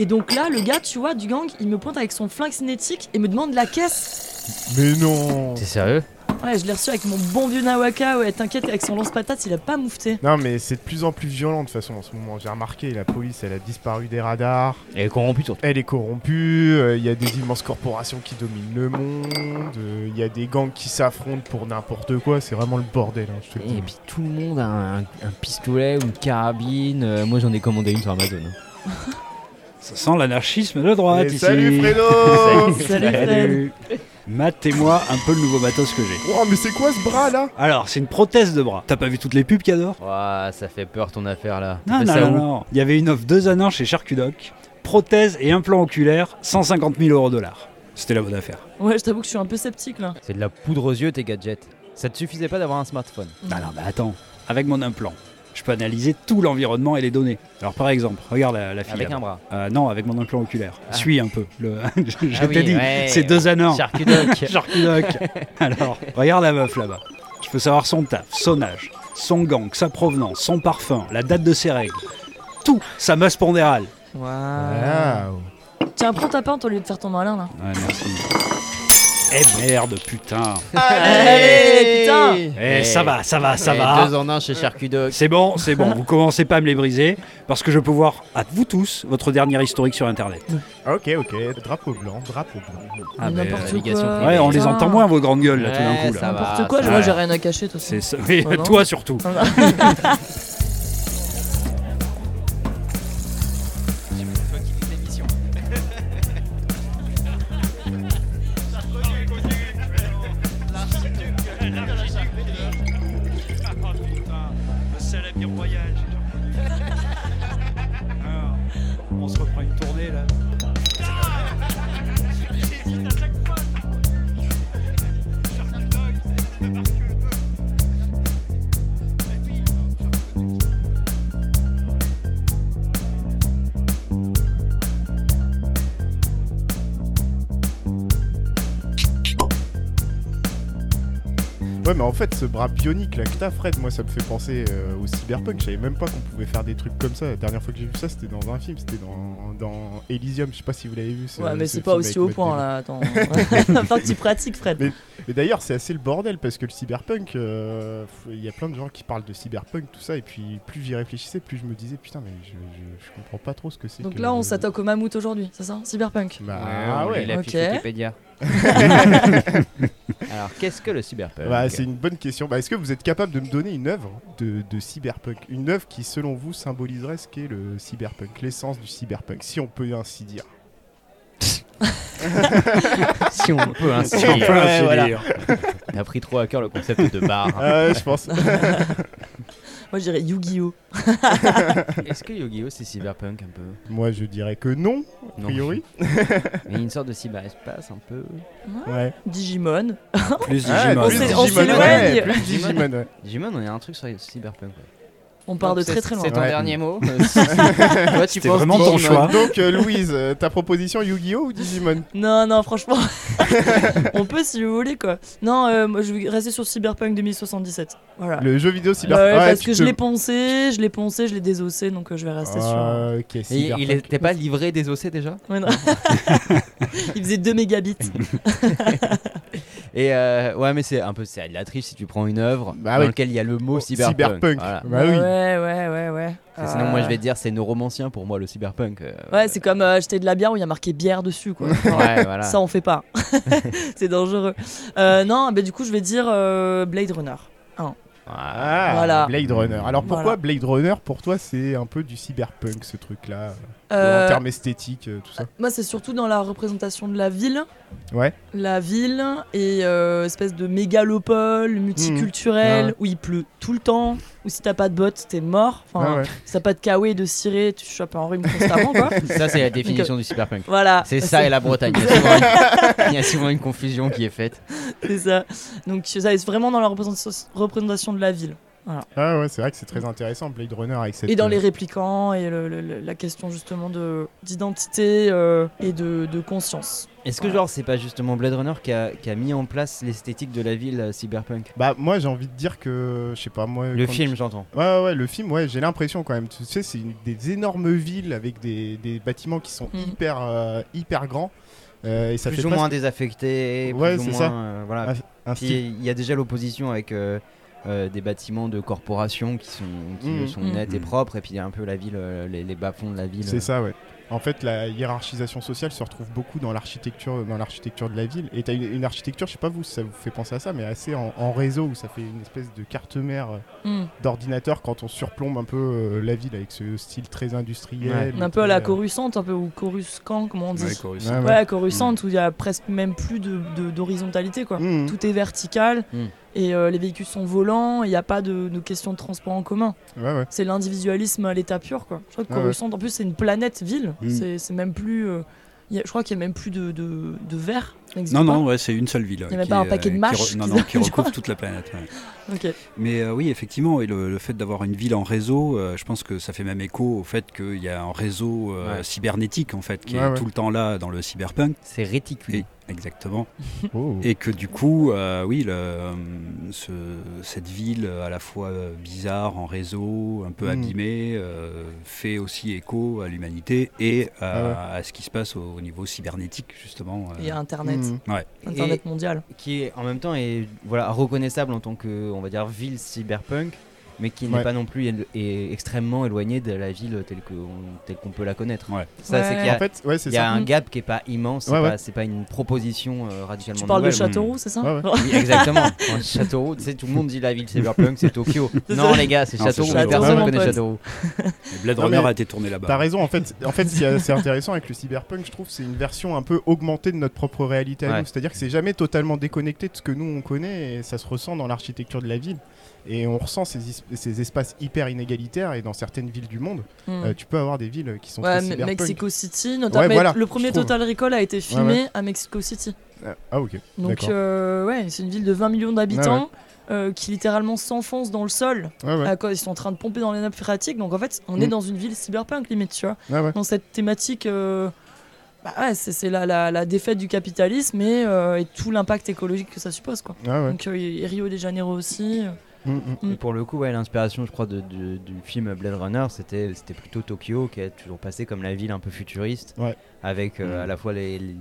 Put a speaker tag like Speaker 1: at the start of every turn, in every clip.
Speaker 1: Et donc là, le gars, tu vois, du gang, il me pointe avec son flingue cinétique et me demande la caisse.
Speaker 2: Mais non
Speaker 3: T'es sérieux?
Speaker 1: Ouais, je l'ai reçu avec mon bon vieux Nawaka. Ouais, t'inquiète, avec son lance-patate, il a pas moufté.
Speaker 2: Non, mais c'est de plus en plus violent de toute façon en ce moment. J'ai remarqué, la police, elle a disparu des radars.
Speaker 3: Elle est corrompue surtout.
Speaker 2: Elle est corrompue, euh, il y a des immenses corporations qui dominent le monde, euh, il y a des gangs qui s'affrontent pour n'importe quoi, c'est vraiment le bordel, hein, je te le
Speaker 3: Et
Speaker 2: dis.
Speaker 3: puis tout le monde a un, un pistolet ou une carabine. Euh, moi j'en ai commandé une sur Amazon. hein.
Speaker 4: Ça sent l'anarchisme de droite
Speaker 2: Et
Speaker 4: ici.
Speaker 2: salut Fredo
Speaker 1: Salut, Fred.
Speaker 4: Salut. Matez-moi un peu le nouveau matos que j'ai.
Speaker 2: Oh, mais c'est quoi ce bras là?
Speaker 4: Alors, c'est une prothèse de bras. T'as pas vu toutes les pubs qu'il y a dehors?
Speaker 3: Ouah, ça fait peur ton affaire là.
Speaker 4: Non, non, non, non. Il y avait une offre deux an chez Charcudoc. Prothèse et implant oculaire, 150 000 euros dollars. C'était la bonne affaire.
Speaker 1: Ouais, je t'avoue que je suis un peu sceptique là.
Speaker 3: C'est de la poudre aux yeux tes gadgets. Ça te suffisait pas d'avoir un smartphone?
Speaker 4: Ah non, bah attends. Avec mon implant, je peux analyser tout l'environnement et les données. Alors, par exemple, regarde la, la fille.
Speaker 3: Avec
Speaker 4: là.
Speaker 3: un bras.
Speaker 4: Euh, non, avec mon implant oculaire.
Speaker 3: Ah.
Speaker 4: Suis un peu. Le... je
Speaker 3: Ah
Speaker 4: t'ai
Speaker 3: oui,
Speaker 4: dit,
Speaker 3: ouais,
Speaker 4: c'est
Speaker 3: ouais.
Speaker 4: deux anneaux.
Speaker 3: Charcudoc.
Speaker 4: Charcudoc. Alors, regarde la meuf là-bas. Je peux savoir son taf, son âge, son gang, sa provenance, son parfum, la date de ses règles. Tout, sa masse pondérale.
Speaker 1: Waouh.
Speaker 2: Waouh.
Speaker 1: Tiens, prends ta pinte au lieu de faire ton malin là.
Speaker 4: Ouais, merci. Eh merde, putain.
Speaker 1: Allez, putain
Speaker 4: Eh, ça va, ça va, ça
Speaker 3: Eh,
Speaker 4: va.
Speaker 3: Deux en un chez Charcudoc.
Speaker 4: C'est bon, c'est bon. Vous commencez pas à me les briser parce que je peux voir à vous tous votre dernier historique sur internet.
Speaker 2: Ok, ok, drapeau blanc, drapeau blanc.
Speaker 4: Ah, ben,
Speaker 1: N'importe
Speaker 3: navigation
Speaker 1: quoi.
Speaker 3: privée.
Speaker 4: Ouais, on les
Speaker 1: Putain.
Speaker 4: entend moins vos grandes gueules là tout d'un
Speaker 3: Ouais,
Speaker 4: coup là.
Speaker 3: ça va.
Speaker 1: N'importe quoi,
Speaker 3: ça
Speaker 1: moi j'ai rien à cacher de toute façon.
Speaker 4: C'est ça. Oui,
Speaker 1: Oh non.
Speaker 4: toi surtout.
Speaker 2: mais en fait, ce bras bionique là que t'as, Fred, moi ça me fait penser euh, au cyberpunk. Je savais même pas qu'on pouvait faire des trucs comme ça. La dernière fois que j'ai vu ça, c'était dans un film, c'était dans, dans Elysium. Je sais pas si vous l'avez vu. ce-
Speaker 1: Ouais, mais
Speaker 2: ce
Speaker 1: c'est pas aussi au point là, attends. Enfin que tu pratiques, Fred.
Speaker 2: Mais- Et d'ailleurs, c'est assez le bordel parce que le cyberpunk, euh, il y a plein de gens qui parlent de cyberpunk, tout ça, et puis plus j'y réfléchissais, plus je me disais putain, mais je, je, je comprends pas trop ce que c'est.
Speaker 1: Donc
Speaker 2: que-
Speaker 1: là, on s'attaque au mammouth aujourd'hui, c'est ça? Cyberpunk.
Speaker 2: Bah
Speaker 3: Ah
Speaker 2: ouais.
Speaker 3: ouais, la fiche
Speaker 1: Ok.
Speaker 3: Wikipédia. Alors, qu'est-ce que le cyberpunk?
Speaker 2: Bah, c'est une bonne question. Bah, Est-ce que vous êtes capable de me donner une œuvre de, de cyberpunk? Une œuvre qui, selon vous, symboliserait ce qu'est le cyberpunk, l'essence du cyberpunk, si on peut ainsi dire?
Speaker 3: Si on peut ainsi
Speaker 4: Si on peut
Speaker 3: dire.
Speaker 4: ainsi
Speaker 3: voilà.
Speaker 4: dire.
Speaker 3: On a pris trop à cœur le concept de bar.
Speaker 2: Euh, je pense.
Speaker 1: Moi, je dirais Yu-Gi-Oh!
Speaker 3: Est-ce que Yu-Gi-Oh c'est cyberpunk un peu?
Speaker 2: Moi, je dirais que non, a
Speaker 3: Non.
Speaker 2: priori.
Speaker 3: Mais une sorte de cyberespace un peu.
Speaker 2: Ouais.
Speaker 1: Digimon.
Speaker 4: Plus
Speaker 2: Ah,
Speaker 4: Digimon.
Speaker 2: plus
Speaker 1: on
Speaker 2: Digimon,
Speaker 1: s'éloigne.
Speaker 2: ouais, plus Digimon, ouais.
Speaker 3: Digimon, on a un truc sur le cyberpunk. ouais.
Speaker 1: On part de
Speaker 3: Donc,
Speaker 1: très très loin.
Speaker 3: C'est ton
Speaker 2: Ouais.
Speaker 3: dernier mot Toi, tu
Speaker 4: C'était
Speaker 3: penses
Speaker 4: vraiment ton
Speaker 3: Digimon.
Speaker 4: choix.
Speaker 2: Donc, euh, Louise, euh, ta proposition Yu-Gi-Oh ou Digimon?
Speaker 1: Non, non, franchement. on peut si vous voulez quoi. Non, euh, moi je vais rester sur Cyberpunk 2077. Voilà.
Speaker 2: Le jeu vidéo
Speaker 1: Ouais,
Speaker 2: cyberpunk.
Speaker 1: parce
Speaker 2: tu
Speaker 1: que je l'ai poncé, je l'ai poncé, je l'ai désossé, donc euh, je vais rester sur.
Speaker 2: Ah, ok,
Speaker 3: Et il
Speaker 2: cyberpunk.
Speaker 3: était pas livré OC déjà?
Speaker 1: Ouais, non. Il faisait 2 mégabits.
Speaker 3: Et euh, ouais, mais c'est un peu c'est de la triche si tu prends une œuvre
Speaker 2: Bah
Speaker 3: dans
Speaker 2: oui.
Speaker 3: laquelle il y a le mot cyberpunk.
Speaker 2: Cyberpunk.
Speaker 3: Voilà.
Speaker 2: Bah oui.
Speaker 1: Ouais, ouais, ouais, ouais.
Speaker 3: Parce que Sinon, moi,
Speaker 1: Euh,
Speaker 3: je vais te dire, c'est neuromancien pour moi le cyberpunk. euh,
Speaker 1: Ouais, c'est comme euh, acheter de la bière où il y a marqué bière dessus, quoi.
Speaker 3: ouais, voilà.
Speaker 1: Ça, on fait pas. c'est dangereux. Euh, non, bah, du coup, je vais dire euh, Blade Runner.
Speaker 2: Ah,
Speaker 1: Voilà.
Speaker 2: Blade Runner. Alors pourquoi
Speaker 1: Voilà.
Speaker 2: Blade Runner pour toi c'est un peu du cyberpunk ce truc-là
Speaker 1: Euh,
Speaker 2: En termes esthétiques, euh, tout ça?
Speaker 1: Moi, c'est surtout dans la représentation de la ville.
Speaker 2: Ouais.
Speaker 1: La ville et euh, espèce de mégalopole multiculturelle
Speaker 2: Mmh. Ouais,
Speaker 1: où il pleut tout le temps. Où si t'as pas de bottes, t'es mort. Enfin,
Speaker 2: Ouais, ouais.
Speaker 1: si t'as pas de kawaii de ciré, tu chopes un rhume constamment, quoi.
Speaker 3: Ça, c'est la définition du cyberpunk.
Speaker 1: Voilà.
Speaker 3: C'est ça et la Bretagne. Il y, a souvent une... il y a souvent une confusion qui est faite.
Speaker 1: C'est ça. Donc ça, c'est vraiment dans la représentation, représentation de la ville.
Speaker 2: Ah ouais, c'est vrai que c'est très intéressant Blade Runner avec cette.
Speaker 1: Et dans
Speaker 2: euh,
Speaker 1: les réplicants et le- le- le- la question justement de d'identité euh, et de, de conscience.
Speaker 3: Est-ce que
Speaker 1: Ouais.
Speaker 3: genre c'est pas justement Blade Runner qui a, qui a mis en place l'esthétique de la ville euh, cyberpunk?
Speaker 2: Bah moi j'ai envie de dire que je sais pas moi.
Speaker 3: Le film j'entends.
Speaker 2: Ouais ouais, ouais, le film ouais j'ai l'impression quand même. Tu sais c'est des énormes villes avec des, des bâtiments qui sont
Speaker 1: Mhm.
Speaker 2: hyper euh, hyper grands. Euh, et ça
Speaker 3: plus
Speaker 2: fait
Speaker 3: ou moins
Speaker 2: presque
Speaker 3: désaffecté,
Speaker 2: Ouais,
Speaker 3: plus ou
Speaker 2: c'est
Speaker 3: moins
Speaker 2: ça.
Speaker 3: euh, voilà.
Speaker 2: un
Speaker 3: Puis
Speaker 2: style.
Speaker 3: il y a déjà l'opposition avec euh, euh, des bâtiments de corporations qui sont, qui sont
Speaker 1: Mhm.
Speaker 3: nets et
Speaker 4: Mhm.
Speaker 3: propres, et puis il y a un peu la ville, euh, les, les bas-fonds de la ville.
Speaker 2: C'est ça ouais. En fait, la hiérarchisation sociale se retrouve beaucoup dans l'architecture, dans l'architecture de la ville. Et t'as une, une architecture, je sais pas vous, si ça vous fait penser à ça, mais assez en, en réseau où ça fait une espèce de carte mère euh,
Speaker 1: Hmm.
Speaker 2: d'ordinateur quand on surplombe un peu euh, la ville avec ce style très industriel.
Speaker 1: Un peu à la
Speaker 2: très, euh,
Speaker 1: Coruscant, un peu ou Coruscant, comment on dit
Speaker 4: Ouais,
Speaker 1: Ouais,
Speaker 4: Coruscant.
Speaker 2: Ouais, ouais.
Speaker 1: Coruscant où il y a presque même plus de d'horizontalité quoi. Tout est vertical
Speaker 3: Mm.
Speaker 1: Et euh, les véhicules sont volants. Il n'y a pas de, de question de transport en commun.
Speaker 2: Ouais, ouais.
Speaker 1: C'est l'individualisme à l'état pur quoi. Je crois que. Coruscant, en plus c'est une planète ville.
Speaker 4: Mm.
Speaker 1: C'est même plus. euh, il y a- je crois qu'il y a même plus de de, de verre.
Speaker 4: Non, non, ouais, c'est une seule ville.
Speaker 1: Il y a même
Speaker 4: qui
Speaker 1: pas un paquet de
Speaker 4: qui
Speaker 1: mâches
Speaker 4: re- Non, non, qui recouvre toute la planète. ouais. Mais euh, oui, effectivement, et le, le fait d'avoir une ville en réseau, euh, je pense que ça fait même écho au fait qu'il y a un réseau euh,
Speaker 3: Ouais.
Speaker 4: cybernétique en fait qui
Speaker 2: Ouais,
Speaker 4: est
Speaker 2: ouais.
Speaker 4: tout le temps là dans le cyberpunk.
Speaker 3: C'est réticulé.
Speaker 4: Et- exactement.
Speaker 2: Oh.
Speaker 4: Et que du coup, euh, oui, le, euh, ce- cette ville euh, à la fois euh, bizarre en réseau, un peu
Speaker 2: Mhm.
Speaker 4: abîmée, euh, fait aussi écho à l'humanité et à,
Speaker 2: Ah
Speaker 4: à ce qui se passe au, au niveau cybernétique justement. euh.
Speaker 1: Et Internet,
Speaker 2: Mhm.
Speaker 1: Internet mondial.
Speaker 3: qui est en même temps est voilà reconnaissable en tant que on va dire ville cyberpunk mais qui n'est
Speaker 2: Ouais.
Speaker 3: pas non plus élo- est extrêmement éloigné de la ville telle qu'on peut la connaître.
Speaker 4: Ouais.
Speaker 3: Ça c'est
Speaker 1: Ouais.
Speaker 3: qu'il y a,
Speaker 2: En fait, ouais, c'est
Speaker 3: il y a
Speaker 2: ça.
Speaker 3: un
Speaker 1: Mm.
Speaker 3: gap qui est pas immense, c'est
Speaker 2: Ouais,
Speaker 3: pas,
Speaker 2: ouais.
Speaker 3: c'est pas une proposition euh, radicalement
Speaker 1: Tu parles de
Speaker 3: nouvelle.
Speaker 1: Châteauroux, c'est ça
Speaker 2: Ouais, ouais.
Speaker 3: Oui, exactement. En Châteauroux, tu sais, tout le monde dit la ville cyberpunk, c'est Tokyo.
Speaker 1: C'est
Speaker 3: Non, les gars, c'est
Speaker 4: c'est
Speaker 3: Châteauroux.
Speaker 4: Châteauroux.
Speaker 3: Personne ne connaît. Châteauroux.
Speaker 4: Blade Runner a été tourné là-bas.
Speaker 2: T'as raison, en fait, en fait, ce qui est assez intéressant avec le cyberpunk, je trouve, c'est une version un peu augmentée de notre propre réalité à
Speaker 3: Ouais.
Speaker 2: nous. C'est-à-dire que c'est jamais totalement déconnecté de ce que nous on connaît et ça se ressent dans l'architecture de la ville. Et on ressent ces, ces espaces hyper inégalitaires et dans certaines villes du monde,
Speaker 1: Mm.
Speaker 2: euh, tu peux avoir des villes qui sont
Speaker 1: Ouais,
Speaker 2: très.
Speaker 1: Mexico City, notamment.
Speaker 2: Ouais,
Speaker 1: mais
Speaker 2: voilà,
Speaker 1: le premier. Total Recall a été filmé à Mexico City.
Speaker 2: Ah, Ah ok.
Speaker 1: Donc, euh, ouais, c'est une ville de 20 millions d'habitants euh, qui littéralement s'enfonce dans le sol.
Speaker 2: Ouais, ouais.
Speaker 1: À cause, ils sont en train de pomper dans les nappes phréatiques. Donc, en fait, on
Speaker 2: Mm.
Speaker 1: est dans une ville cyberpunk, limite, tu vois.
Speaker 2: Ouais.
Speaker 1: Dans cette thématique. euh, bah c'est la, la, la défaite du capitalisme et, euh, et tout l'impact écologique que ça suppose, quoi. Donc, Rio de Janeiro aussi.
Speaker 2: Mm, mm.
Speaker 3: Et pour le coup, ouais, l'inspiration, je crois, de, de- du film Blade Runner, c'était c'était plutôt Tokyo, qui est toujours passé comme la ville un peu futuriste,
Speaker 2: Ouais.
Speaker 3: avec euh,
Speaker 4: Mm.
Speaker 3: à la fois les, les-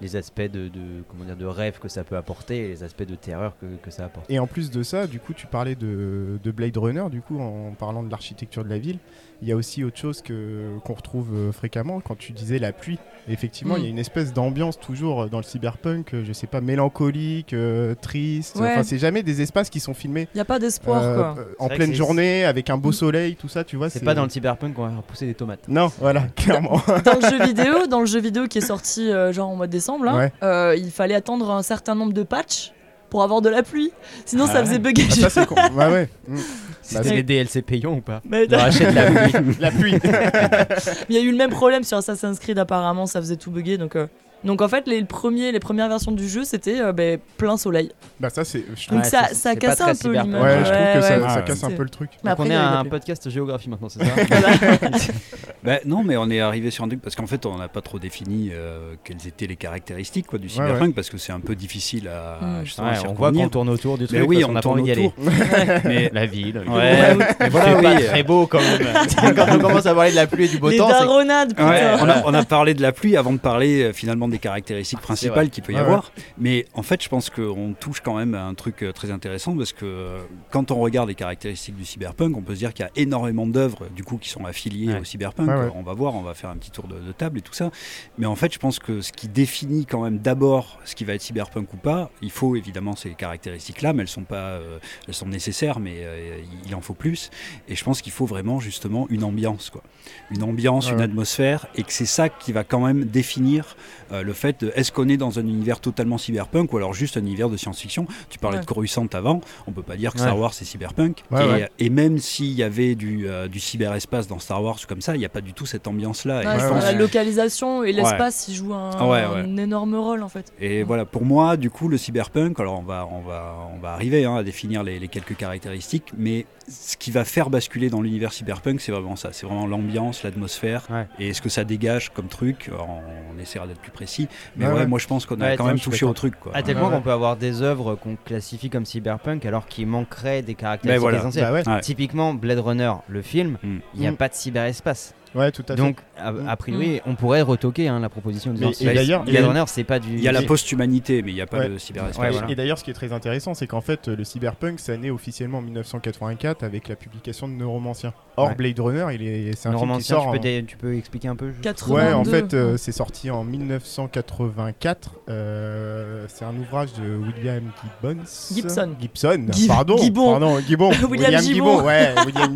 Speaker 3: les aspects de, de- comment dire de rêve que ça peut apporter et les aspects de terreur que, que ça apporte.
Speaker 2: Et en plus de ça, du coup, tu parlais de, de Blade Runner, du coup, en parlant de l'architecture de la ville. Il y a aussi autre chose que qu'on retrouve euh, fréquemment quand tu disais la pluie. Effectivement,
Speaker 1: Mm.
Speaker 2: il y a une espèce d'ambiance toujours euh, dans le cyberpunk, euh, je sais pas, mélancolique, euh, triste.
Speaker 1: Ouais.
Speaker 2: Enfin, c'est jamais des espaces qui sont filmés
Speaker 1: Il n'y a pas d'espoir,
Speaker 2: euh,
Speaker 1: quoi.
Speaker 2: en pleine journée avec un beau
Speaker 1: Mm.
Speaker 2: soleil, tout ça, tu vois.
Speaker 3: C'est pas dans le cyberpunk qu'on va faire pousser des tomates.
Speaker 2: Non, voilà, clairement.
Speaker 1: dans le jeu vidéo, dans le jeu vidéo qui est sorti euh, genre en mois de décembre, là,
Speaker 2: Ouais.
Speaker 1: euh, il fallait attendre un certain nombre de patchs pour avoir de la pluie. Sinon,
Speaker 4: Ah
Speaker 1: ça faisait
Speaker 4: ouais.
Speaker 1: bugger.
Speaker 2: Ah, ça c'est con. Ouais, ouais. Mm.
Speaker 3: C'était
Speaker 2: c'est-
Speaker 3: des DLC payants ou pas
Speaker 1: Mais
Speaker 3: On rachète la pluie.
Speaker 2: La pluie.
Speaker 1: il y a eu le même problème sur Assassin's Creed apparemment, ça faisait tout bugger. Donc, euh, donc en fait, les, premiers, les premières versions du jeu, c'était euh, ben, plein soleil.
Speaker 2: bah ça c'est. je
Speaker 1: Donc
Speaker 3: Ouais,
Speaker 1: ça, ça casse un peu l'image.
Speaker 2: Ouais, je trouve que ça,
Speaker 1: ouais.
Speaker 2: ça
Speaker 4: ouais.
Speaker 2: casse un peu le truc.
Speaker 1: Mais
Speaker 3: Donc
Speaker 1: après,
Speaker 3: on est
Speaker 1: y a
Speaker 3: à un podcast géographie maintenant, c'est ça
Speaker 4: Ben, non, mais on est arrivé sur un truc parce qu'en fait, on n'a pas trop défini euh, quelles étaient les caractéristiques quoi, du
Speaker 2: Ouais,
Speaker 4: cyberpunk parce que c'est un peu difficile à
Speaker 1: Mm.
Speaker 4: justement
Speaker 3: On voit qu'on tourne autour du
Speaker 4: Mais
Speaker 3: truc
Speaker 4: oui,
Speaker 3: parce
Speaker 4: on
Speaker 3: qu'on n'a pas envie d'y aller.
Speaker 4: autour. mais
Speaker 3: La ville.
Speaker 4: ouais, mais voilà,
Speaker 3: c'est pas
Speaker 4: oui.
Speaker 3: très beau quand même. quand on commence à parler de la pluie et du beau temps,
Speaker 4: on, a, on a parlé de la pluie avant de parler euh, des caractéristiques principales qu'il peut y avoir. Mais en fait, je pense qu'on touche quand même à un truc euh, très intéressant parce que euh, quand on regarde les caractéristiques du cyberpunk, on peut se dire qu'il y a énormément d'œuvres du coup qui sont affiliées
Speaker 3: Ouais.
Speaker 4: au cyberpunk.
Speaker 2: Ouais.
Speaker 4: On va voir, on va faire un petit tour de, de table et tout ça. Mais en fait, je pense que ce qui définit quand même d'abord ce qui va être cyberpunk ou pas, il faut évidemment ces caractéristiques-là, mais elles sont pas, euh, elles sont nécessaires, mais euh, il en faut plus. Et je pense qu'il faut vraiment justement une ambiance, quoi. Une ambiance, une atmosphère, et que c'est ça qui va quand même définir euh, Euh, le fait, de- est-ce qu'on est dans un univers totalement cyberpunk ou alors juste un univers de science-fiction? Tu parlais
Speaker 1: Ouais.
Speaker 4: de Coruscant avant, on peut pas dire que
Speaker 3: Ouais.
Speaker 4: Star Wars c'est cyberpunk.
Speaker 2: Ouais,
Speaker 4: et,
Speaker 2: ouais.
Speaker 4: et même s'il y avait du, euh, du cyberespace dans Star Wars comme ça, il n'y a pas du tout cette ambiance-là.
Speaker 1: La localisation et l'espace, ils jouent un,
Speaker 4: ouais, ouais.
Speaker 1: un énorme rôle en fait.
Speaker 4: Et voilà, pour moi, du coup, le cyberpunk, alors on va, on va, on va arriver hein, à définir les, les quelques caractéristiques, mais ce qui va faire basculer dans l'univers cyberpunk, c'est vraiment ça. C'est vraiment l'ambiance, l'atmosphère
Speaker 3: Ouais.
Speaker 4: et ce que ça dégage comme truc. Alors, on, essaiera d'être plus précis, mais
Speaker 2: Ouais,
Speaker 4: ouais, moi je pense qu'on a
Speaker 3: Ouais,
Speaker 4: quand même touché au truc. Quoi.
Speaker 3: À tel
Speaker 2: Ouais,
Speaker 3: point
Speaker 2: ouais.
Speaker 3: qu'on peut avoir des œuvres qu'on classifie comme cyberpunk alors qu'il manquerait des caractéristiques
Speaker 4: voilà.
Speaker 3: essentielles.
Speaker 2: Bah ouais.
Speaker 4: Ouais.
Speaker 3: Typiquement, Blade Runner, le film,
Speaker 4: Mm.
Speaker 3: il n'y a
Speaker 2: Mm.
Speaker 3: pas de cyberespace.
Speaker 2: Ouais, tout à fait.
Speaker 3: Donc, a, a priori, on pourrait retoquer hein, la proposition de
Speaker 2: d'ailleurs-
Speaker 3: Blade
Speaker 2: et-
Speaker 3: Runner, c'est pas du.
Speaker 4: Il y a la post-humanité, mais il n'y a pas
Speaker 2: Ouais.
Speaker 4: de cyberespace.
Speaker 3: Ouais,
Speaker 2: Et-
Speaker 3: voilà.
Speaker 2: Et d'ailleurs, ce qui est très intéressant, c'est qu'en fait, le cyberpunk, ça naît officiellement en 1984 avec la publication de Neuromancien. Or,
Speaker 3: Ouais.
Speaker 2: Blade Runner, il est, c'est un film qui
Speaker 3: Neuromancien,
Speaker 2: sort.
Speaker 3: tu peux,
Speaker 2: en-
Speaker 3: dé- tu peux expliquer un peu juste
Speaker 1: 82.
Speaker 2: Ouais, en fait, euh, c'est sorti en 1984. Euh, c'est un ouvrage de William Gibbons.
Speaker 1: Gibson.
Speaker 2: Gibson.
Speaker 1: Gib-
Speaker 2: pardon.
Speaker 1: Gibbon.
Speaker 2: Pardon, Gibbon.
Speaker 1: William Gibbon.
Speaker 2: Ouais, William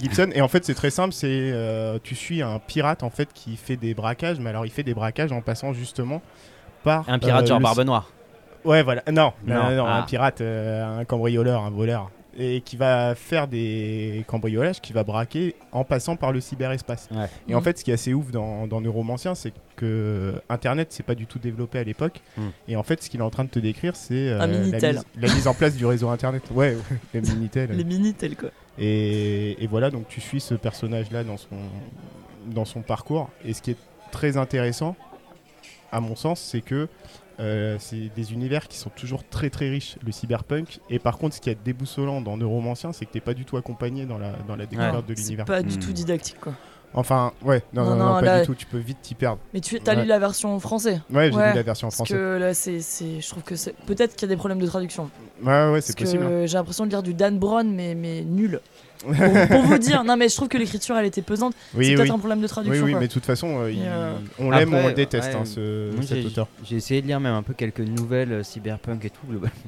Speaker 2: Gibson. Et en fait, c'est très simple. C'est euh, tu suis un pirate en fait qui fait des braquages, mais alors il fait des braquages en passant justement par
Speaker 3: Un pirate
Speaker 2: euh,
Speaker 3: genre
Speaker 2: le-
Speaker 3: Barbe Noire.
Speaker 2: Ouais, voilà. Non, non,
Speaker 3: Non,
Speaker 2: non, non,
Speaker 3: ah.
Speaker 2: un pirate, euh, un cambrioleur, un voleur. Et qui va faire des cambriolages, qui va braquer en passant par le cyberespace.
Speaker 3: Ouais.
Speaker 2: Et en
Speaker 1: Mm.
Speaker 2: fait, ce qui est assez ouf dans, dans Neuromancien, c'est que Internet, c'est pas du tout développé à l'époque.
Speaker 3: Mm.
Speaker 2: Et en fait, ce qu'il est en train de te décrire, c'est euh, la, mise, la mise en place du réseau Internet. Ouais, ouais, le Minitel.
Speaker 1: Les Minitel quoi.
Speaker 2: Et, et voilà, donc tu suis ce personnage-là dans son, dans son parcours. Et ce qui est très intéressant, à mon sens, c'est que euh, c'est des univers qui sont toujours très très riches, le cyberpunk. Et par contre, ce qui est déboussolant dans Neuromancien, c'est que t'es pas du tout accompagné dans la, dans la découverte de
Speaker 1: C'est
Speaker 2: l'univers.
Speaker 1: pas du
Speaker 4: Hmm.
Speaker 1: tout didactique quoi.
Speaker 2: Enfin, ouais, non,
Speaker 1: Non,
Speaker 2: non, non,
Speaker 1: non,
Speaker 2: pas
Speaker 1: là-
Speaker 2: du tout. Tu peux vite t'y perdre.
Speaker 1: Mais tu as
Speaker 2: Ouais.
Speaker 1: lu la version en français
Speaker 2: Ouais, j'ai
Speaker 1: Ouais,
Speaker 2: lu la version en
Speaker 1: Parce que là, c'est, c'est, je trouve que c'est peut-être qu'il y a des problèmes de traduction.
Speaker 2: Ouais, ouais, c'est
Speaker 1: Parce
Speaker 2: possible. hein.
Speaker 1: j'ai l'impression de lire du Dan Brown, mais, mais nul. Pour, pour vous dire, non mais je trouve que l'écriture elle était pesante.
Speaker 2: Oui,
Speaker 1: c'est
Speaker 2: oui.
Speaker 1: peut-être un problème de
Speaker 2: Oui,
Speaker 1: traduction.
Speaker 2: oui,
Speaker 1: quoi.
Speaker 2: mais de toute façon, euh, il-
Speaker 1: euh,
Speaker 2: on l'aime ou on le déteste,
Speaker 3: ouais,
Speaker 2: hein, ce, cet auteur.
Speaker 3: J'ai essayé de lire même un peu quelques nouvelles euh, cyberpunk et tout, globalement.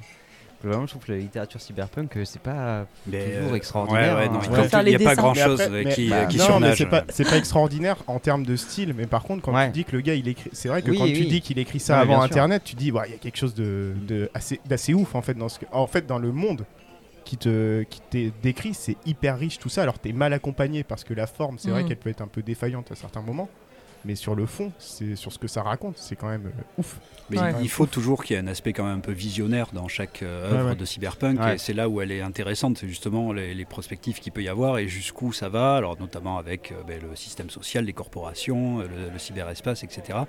Speaker 3: Globalement, je trouve que la littérature cyberpunk, c'est pas
Speaker 4: Mais,
Speaker 3: toujours
Speaker 4: euh,
Speaker 3: extraordinaire.
Speaker 4: ouais, ouais,
Speaker 3: hein.
Speaker 4: non, il
Speaker 2: Ouais.
Speaker 4: n'y a pas grand
Speaker 2: Mais
Speaker 4: chose
Speaker 2: après-
Speaker 4: qui,
Speaker 1: bah,
Speaker 4: qui
Speaker 2: non, mais
Speaker 4: surnage.
Speaker 2: c'est pas, extraordinaire en termes de style, mais par contre, quand
Speaker 3: Ouais.
Speaker 2: tu dis que le gars il écrit, c'est vrai que
Speaker 3: Oui,
Speaker 2: quand tu
Speaker 3: oui.
Speaker 2: dis qu'il écrit ça
Speaker 3: Ouais,
Speaker 2: avant. Internet, tu dis, bah, il y a quelque chose de, de assez, d'assez ouf en fait dans ce que, en fait dans le monde qui te, qui décrit, c'est hyper riche tout ça. Alors t'es mal accompagné parce que la forme, c'est vrai
Speaker 1: Mhm.
Speaker 2: qu'elle peut être un peu défaillante à certains moments, mais sur le fond, c'est sur ce que ça raconte, c'est quand même euh, ouf.
Speaker 4: Mais
Speaker 1: Ouais.
Speaker 4: il faut toujours qu'il y ait un aspect quand même un peu visionnaire dans chaque euh, œuvre
Speaker 2: Ouais, ouais.
Speaker 4: de cyberpunk.
Speaker 3: Ouais.
Speaker 4: Et c'est là où elle est intéressante, c'est justement les, les perspectives qu'il peut y avoir et jusqu'où ça va. Alors notamment avec euh, ben, le système social, les corporations, le, le cyberespace, etc.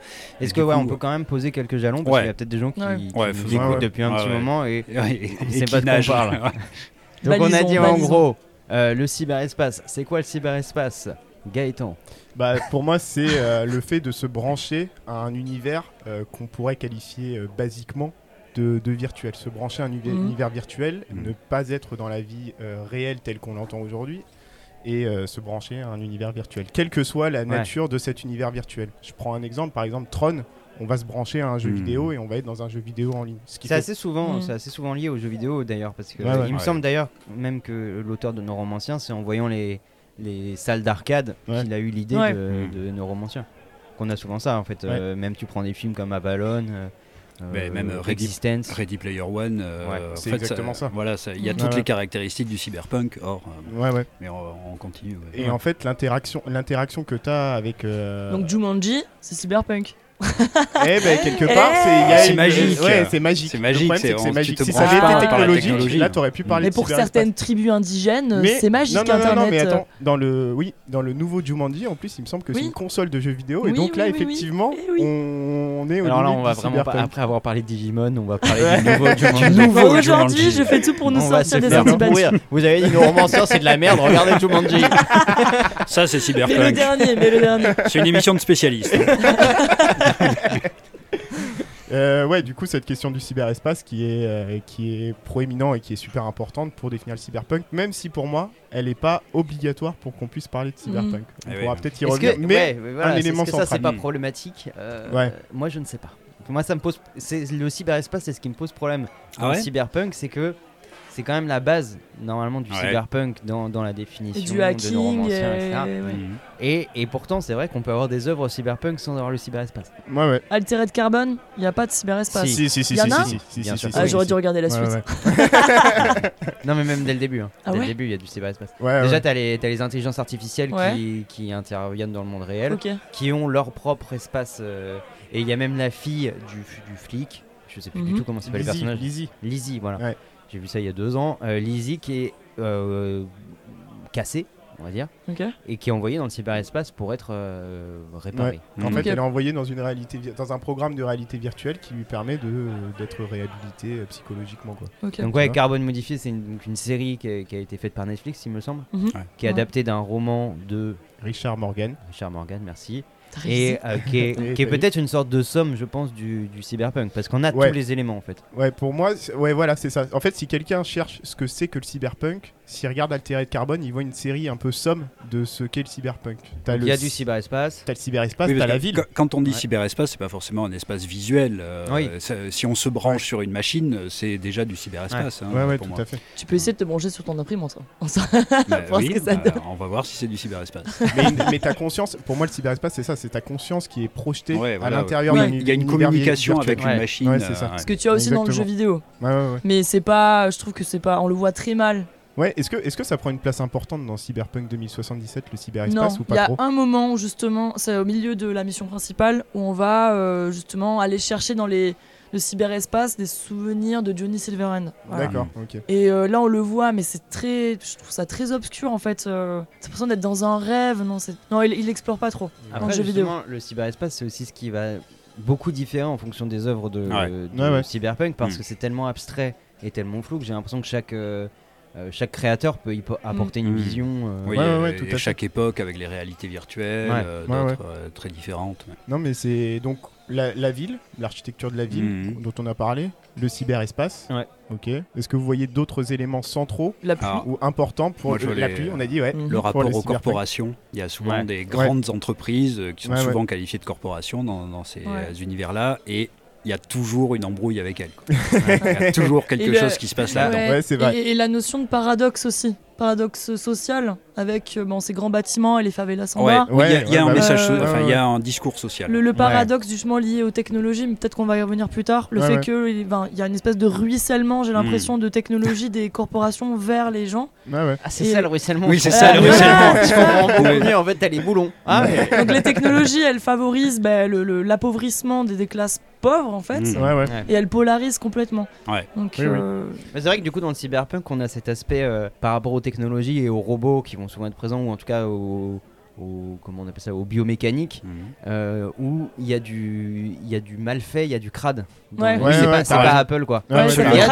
Speaker 3: Est-ce
Speaker 4: Et
Speaker 3: que ouais,
Speaker 4: coup,
Speaker 3: on peut quand même poser quelques jalons parce
Speaker 4: Ouais.
Speaker 3: qu'il y a peut-être des gens qui,
Speaker 1: Ouais.
Speaker 3: qui
Speaker 4: Ouais,
Speaker 3: nous écoutent
Speaker 2: Ouais,
Speaker 3: depuis un petit
Speaker 4: ouais.
Speaker 3: moment et
Speaker 4: Et, et-
Speaker 3: ils
Speaker 4: et
Speaker 3: savent
Speaker 4: qui
Speaker 3: pas de quoi on
Speaker 4: nagent.
Speaker 3: parle. Donc on a dit en gros euh, le cyberespace. C'est quoi le cyberespace? Gaëtan.
Speaker 2: Bah, pour moi, c'est euh, le fait de se brancher à un univers euh, qu'on pourrait qualifier euh, basiquement de, de virtuel. Se brancher à un uvi-
Speaker 1: Mhm.
Speaker 2: univers virtuel,
Speaker 4: Mhm.
Speaker 2: ne pas être dans la vie euh, réelle telle qu'on l'entend aujourd'hui, et euh, se brancher à un univers virtuel, quelle que soit la nature de cet univers virtuel. Je prends un exemple, par exemple Tron. On va se brancher à un jeu
Speaker 4: Mhm.
Speaker 2: vidéo et on va être dans un jeu vidéo en ligne. Ce
Speaker 3: C'est
Speaker 2: fait-
Speaker 3: assez souvent, c'est assez souvent lié aux jeux vidéo d'ailleurs parce que
Speaker 2: Ouais, ouais.
Speaker 3: il me semble d'ailleurs même que l'auteur de Neuromancien, c'est en voyant les, les salles d'arcade
Speaker 2: Ouais.
Speaker 3: qu'il a eu l'idée
Speaker 1: Ouais.
Speaker 3: de,
Speaker 4: Mm.
Speaker 3: de Neuromancien. Qu'on a souvent ça en fait. euh, même tu prends des films comme Avalon, euh,
Speaker 4: Mais même, euh, Ready-
Speaker 3: Resistance.
Speaker 4: Ready Player One, euh,
Speaker 2: c'est exactement ça.
Speaker 4: Voilà, ça- il y a toutes
Speaker 2: Ouais,
Speaker 4: les caractéristiques du cyberpunk. Or, euh,
Speaker 2: Ouais, ouais.
Speaker 4: mais on, on continue. ouais.
Speaker 2: Et en fait, l'interaction, l'interaction que tu as avec. euh,
Speaker 1: Donc Jumanji, c'est cyberpunk.
Speaker 2: Eh ben quelque part, c'est
Speaker 4: magique.
Speaker 2: Ouais, c'est magique.
Speaker 4: C'est magique,
Speaker 2: problème,
Speaker 4: c'est-
Speaker 2: magique. Si ça avait été technologique,
Speaker 4: technologie.
Speaker 2: là, t'aurais pu parler
Speaker 1: Mais
Speaker 2: de
Speaker 1: pour certaines tribus indigènes,
Speaker 2: Mais-
Speaker 1: c'est magique
Speaker 2: non, non, non,
Speaker 1: Internet.
Speaker 2: non, mais attends, dans le, oui, dans le nouveau Jumanji, en plus, il me semble que c'est une console de jeux vidéo, et donc là,
Speaker 1: oui, oui, oui.
Speaker 2: effectivement,
Speaker 1: Eh oui.
Speaker 2: on est au
Speaker 3: Alors là, on va vraiment pas,
Speaker 2: cyberpunk.
Speaker 3: après avoir parlé de Digimon, on va parler du nouveau Jumanji.
Speaker 1: Bon, Aujourd'hui, je fais tout pour nous sortir des
Speaker 3: pourrir. Vous avez dit Neuromancer, c'est de la merde, regardez Jumanji.
Speaker 4: Ça, c'est
Speaker 1: Mais le
Speaker 4: cyberpunk.
Speaker 1: dernier, mais le dernier.
Speaker 4: C'est une émission de spécialistes.
Speaker 2: Euh, ouais, du coup, cette question du cyberespace qui est, euh, qui est proéminent et qui est super importante pour définir le cyberpunk, même si pour moi, elle n'est pas obligatoire pour qu'on puisse parler de cyberpunk. On
Speaker 4: Eh
Speaker 2: pourra
Speaker 4: oui.
Speaker 2: peut-être y revenir,
Speaker 3: que,
Speaker 2: mais
Speaker 3: ouais, ouais, voilà,
Speaker 2: un élément
Speaker 3: que ça, c'est
Speaker 2: central.
Speaker 3: pas problématique Euh,
Speaker 2: Ouais.
Speaker 3: Moi, je ne sais pas. Moi, ça me pose. Le cyberespace, c'est ce qui me pose problème.
Speaker 4: Ah
Speaker 3: dans
Speaker 4: ouais?
Speaker 3: Le cyberpunk, c'est que c'est quand même la base normalement du
Speaker 4: Ouais.
Speaker 3: cyberpunk dans, dans la définition
Speaker 1: du
Speaker 3: de
Speaker 1: hacking.
Speaker 3: romanciens,
Speaker 1: et-
Speaker 3: etc.
Speaker 1: ouais.
Speaker 4: Mhm.
Speaker 3: Et, et pourtant, c'est vrai qu'on peut avoir des œuvres cyberpunk sans avoir le cyberespace.
Speaker 2: Ouais, ouais.
Speaker 1: Altered Carbone, il n'y a pas de cyberespace.
Speaker 3: Si.
Speaker 2: Si, si, si,
Speaker 1: Y en a
Speaker 2: si, si, si,
Speaker 3: Bien
Speaker 2: si,
Speaker 3: sûr.
Speaker 2: si,
Speaker 1: Ah, j'aurais dû regarder la suite.
Speaker 2: ouais.
Speaker 3: Non, mais même dès le début. hein.
Speaker 1: Ah
Speaker 3: dès
Speaker 1: ouais
Speaker 3: le début, il y a du cyberespace.
Speaker 2: Ouais,
Speaker 3: Déjà,
Speaker 2: ouais.
Speaker 3: t'as les, t'as les intelligences artificielles
Speaker 1: Ouais.
Speaker 3: qui, qui interviennent dans le monde réel,
Speaker 1: Ok.
Speaker 3: qui ont leur propre espace. euh, et il y a même la fille du, du flic, je sais plus du
Speaker 1: Mhm.
Speaker 3: tout comment s'appelle le personnage.
Speaker 2: Lizzie.
Speaker 3: Lizzie, voilà.
Speaker 2: Ouais.
Speaker 3: J'ai vu ça il y a deux ans. Euh, Lizzie qui est euh, cassée, on va dire, et qui est envoyée dans le cyberespace pour être euh, réparée.
Speaker 2: En fait, elle est envoyée dans une réalité, dans un programme de réalité virtuelle qui lui permet de d'être réhabilité euh, psychologiquement, quoi.
Speaker 3: Donc ouais. Carbone Modifié, c'est une, série qui a, qui a été faite par Netflix, il me semble,
Speaker 1: Mhm.
Speaker 4: Ouais.
Speaker 3: qui est adaptée d'un roman de
Speaker 2: Richard Morgan.
Speaker 3: Richard Morgan, merci, et euh, qui est, qui peut-être une sorte de somme, je pense, du, du cyberpunk, parce qu'on a
Speaker 2: Ouais.
Speaker 3: tous les éléments en fait.
Speaker 2: Ouais, pour moi, ouais, voilà, c'est ça. En fait, si quelqu'un cherche ce que c'est que le cyberpunk, s'il regarde Altered Carbone, il voit une série un peu somme de ce qu'est le cyberpunk. Le,
Speaker 3: Il y a du cyberespace.
Speaker 2: t'as le cyberespace,
Speaker 4: Oui,
Speaker 2: t'as la ville.
Speaker 4: qu- Quand on dit
Speaker 3: Ouais.
Speaker 4: cyberespace, c'est pas forcément un espace visuel. euh,
Speaker 3: Oui.
Speaker 4: si on se branche sur une machine, c'est déjà du cyberespace. hein,
Speaker 2: Ouais, ouais,
Speaker 4: pour
Speaker 2: tout
Speaker 4: moi.
Speaker 2: à fait.
Speaker 1: Tu peux essayer de te brancher sur ton imprimante. hein.
Speaker 4: Bah
Speaker 1: Voir ce
Speaker 4: oui,
Speaker 1: que ça
Speaker 4: bah, on va voir si c'est du cyberespace.
Speaker 2: mais, mais ta conscience, pour moi, le cyberespace, c'est ça, c'est ta conscience qui est projetée
Speaker 4: Ouais,
Speaker 2: à l'intérieur
Speaker 4: Oui, il y a une communication avec une machine. Euh,
Speaker 1: Ce que tu as aussi dans le jeu vidéo. Mais c'est pas. Je trouve que c'est pas. On le voit très mal.
Speaker 2: Ouais, est-ce que, est que ça prend une place importante dans Cyberpunk 2077, le
Speaker 1: Non,
Speaker 2: cyberespace, ou
Speaker 1: il y
Speaker 2: pas
Speaker 1: a
Speaker 2: trop?
Speaker 1: un moment où justement, c'est au milieu de la mission principale, où on va euh, justement aller chercher dans les, le cyberespace des souvenirs de Johnny Silverhand. Voilà.
Speaker 2: D'accord, ok.
Speaker 1: Et euh, là, on le voit, mais c'est très. Je trouve ça très obscur en fait. Euh, T'as l'impression d'être dans un rêve. Non, c'est- non il, il explore pas trop dans
Speaker 3: Après,
Speaker 1: le jeu vidéo.
Speaker 3: justement, le cyberespace, c'est aussi ce qui va beaucoup différer en fonction des œuvres de,
Speaker 4: Ouais.
Speaker 3: de
Speaker 2: Ouais, ouais.
Speaker 3: cyberpunk, parce
Speaker 4: Mm.
Speaker 3: que c'est tellement abstrait et tellement flou que j'ai l'impression que chaque, euh, euh, chaque créateur peut y po- apporter une
Speaker 4: Mm.
Speaker 3: vision. euh,
Speaker 4: Oui,
Speaker 2: Ouais, ouais, ouais, tout
Speaker 4: et
Speaker 2: à fait.
Speaker 4: chaque époque avec les réalités virtuelles,
Speaker 3: Ouais.
Speaker 4: euh,
Speaker 2: Ouais,
Speaker 4: d'autres euh, très différentes.
Speaker 2: Non, mais c'est donc la, la ville, l'architecture de la ville
Speaker 4: Mhm.
Speaker 2: dont on a parlé, le cyberespace.
Speaker 3: Ouais.
Speaker 2: Ok. Est-ce que vous voyez d'autres éléments centraux
Speaker 1: La pluie.
Speaker 2: Ou importants pour
Speaker 4: Moi, je
Speaker 2: le-
Speaker 4: vois
Speaker 2: la
Speaker 4: les-
Speaker 2: pluie On a dit, ouais.
Speaker 1: Mhm.
Speaker 4: Le rapport aux corporations, il y a souvent
Speaker 3: Ouais.
Speaker 4: des grandes entreprises euh, qui sont
Speaker 2: Ouais,
Speaker 4: souvent
Speaker 2: ouais.
Speaker 4: qualifiées de corporations dans, dans ces
Speaker 1: Ouais.
Speaker 4: univers-là et il y a toujours une embrouille avec quoi. il y a toujours quelque
Speaker 1: Et le-
Speaker 4: chose qui se passe là-dedans.
Speaker 1: Ouais.
Speaker 2: Ouais, c'est vrai.
Speaker 1: Et, et la notion de paradoxe aussi. Paradoxe social, avec euh, bon, ces grands bâtiments et les favelas en
Speaker 4: Ouais,
Speaker 1: bas.
Speaker 4: oui, il y a, y un
Speaker 2: ouais,
Speaker 4: message, so- enfin,
Speaker 2: ouais,
Speaker 4: il y a un discours social.
Speaker 1: Le, le paradoxe justement lié aux technologies, mais peut-être qu'on va y revenir plus tard. Le
Speaker 2: Ouais,
Speaker 1: fait
Speaker 2: ouais.
Speaker 1: que ben, il y a une espèce de ruissellement, j'ai l'impression, de technologie des corporations vers les gens.
Speaker 2: Ouais, ouais.
Speaker 3: Ah, c'est
Speaker 1: Et-
Speaker 3: ça le ruissellement
Speaker 4: Oui, c'est
Speaker 1: ça, le ruissellement.
Speaker 3: En fait, t'as les boulons. Ah, ouais.
Speaker 1: Donc les technologies, elles favorisent ben, le- le- l'appauvrissement des, des classes pauvres en fait,
Speaker 4: Mm.
Speaker 2: Ouais, ouais.
Speaker 3: Ouais.
Speaker 1: et elles polarisent complètement.
Speaker 4: Ouais.
Speaker 1: Donc
Speaker 2: Oui, oui.
Speaker 1: euh,
Speaker 3: c'est vrai que du coup dans le cyberpunk on a cet aspect euh, par rapport aux technologies et aux robots qui vont souvent être présents ou en tout cas aux, aux- comment on appelle ça aux biomécaniques
Speaker 4: Mhm.
Speaker 3: euh, où il y a du il y a du mal fait il y a du crade
Speaker 1: Ouais.
Speaker 3: oui,
Speaker 2: Ouais,
Speaker 3: c'est
Speaker 2: ouais,
Speaker 3: pas. Apple quoi il y a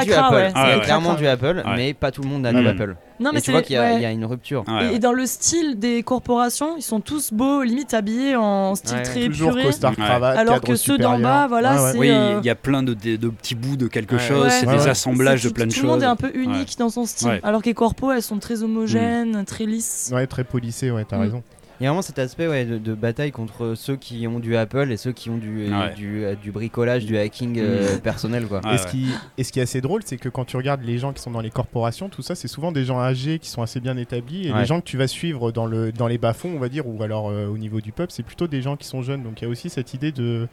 Speaker 3: du Apple
Speaker 1: ouais,
Speaker 3: il y
Speaker 4: ça
Speaker 3: a
Speaker 4: fait
Speaker 3: clairement du Apple
Speaker 4: Ouais.
Speaker 3: mais pas tout le monde a du. Apple
Speaker 1: non mais
Speaker 3: et tu vois qu'il y, a-
Speaker 1: ouais.
Speaker 3: il y a une rupture
Speaker 4: Ouais,
Speaker 1: Et, et dans le style des corporations, ils sont tous beaux, limite habillés en style
Speaker 3: Ouais.
Speaker 1: très
Speaker 2: Toujours
Speaker 1: épuré.
Speaker 2: costard
Speaker 4: Ouais.
Speaker 2: cravate.
Speaker 1: Alors que ceux d'en bas, voilà, c'est-
Speaker 4: Oui,
Speaker 1: euh,
Speaker 4: il y a plein de, de- de petits bouts de quelque
Speaker 3: Ouais.
Speaker 4: chose,
Speaker 1: Ouais.
Speaker 4: c'est
Speaker 2: Ouais,
Speaker 4: des assemblages de
Speaker 1: tout-
Speaker 4: plein de
Speaker 1: tout
Speaker 4: choses.
Speaker 1: le monde est un peu unique dans son style.
Speaker 4: Ouais.
Speaker 1: Alors que les corpos, elles sont très homogènes, très lisses.
Speaker 2: Ouais, très polissé, ouais, t'as
Speaker 1: Mm.
Speaker 2: raison.
Speaker 3: Il y a vraiment cet aspect ouais, de, de bataille contre ceux qui ont du Apple et ceux qui ont du,
Speaker 4: Ouais.
Speaker 3: du, euh, du bricolage du hacking euh, personnel quoi
Speaker 4: Ouais,
Speaker 2: et, ce
Speaker 4: ouais.
Speaker 2: qui, et ce qui est assez drôle, c'est que quand tu regardes les gens qui sont dans les corporations, tout ça, c'est souvent des gens âgés qui sont assez bien établis. Et
Speaker 3: Ouais.
Speaker 2: les gens que tu vas suivre dans, le, dans les bas-fonds, on va dire, ou alors euh, au niveau du peuple, c'est plutôt des gens qui sont jeunes. Donc il y a aussi cette idée de,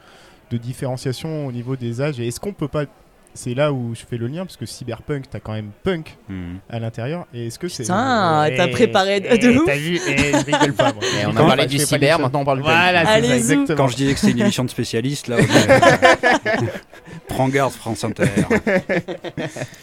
Speaker 2: de différenciation au niveau des âges. Et est-ce qu'on peut pas. C'est là où je fais le lien, parce que cyberpunk, t'as quand même punk
Speaker 4: Mhm.
Speaker 2: à l'intérieur. Et est-ce que c'est.
Speaker 1: Putain, t'as
Speaker 2: Eh,
Speaker 1: préparé de-
Speaker 2: eh,
Speaker 1: de ouf.
Speaker 2: T'as vu Eh, Je rigole pas, moi.
Speaker 3: Et
Speaker 2: Je
Speaker 3: on a parlé
Speaker 2: pas,
Speaker 3: du cyber, maintenant on parle du punk.
Speaker 2: Voilà, exactement.
Speaker 4: Quand je disais que c'était une émission de spécialistes, là, on prends garde France Inter.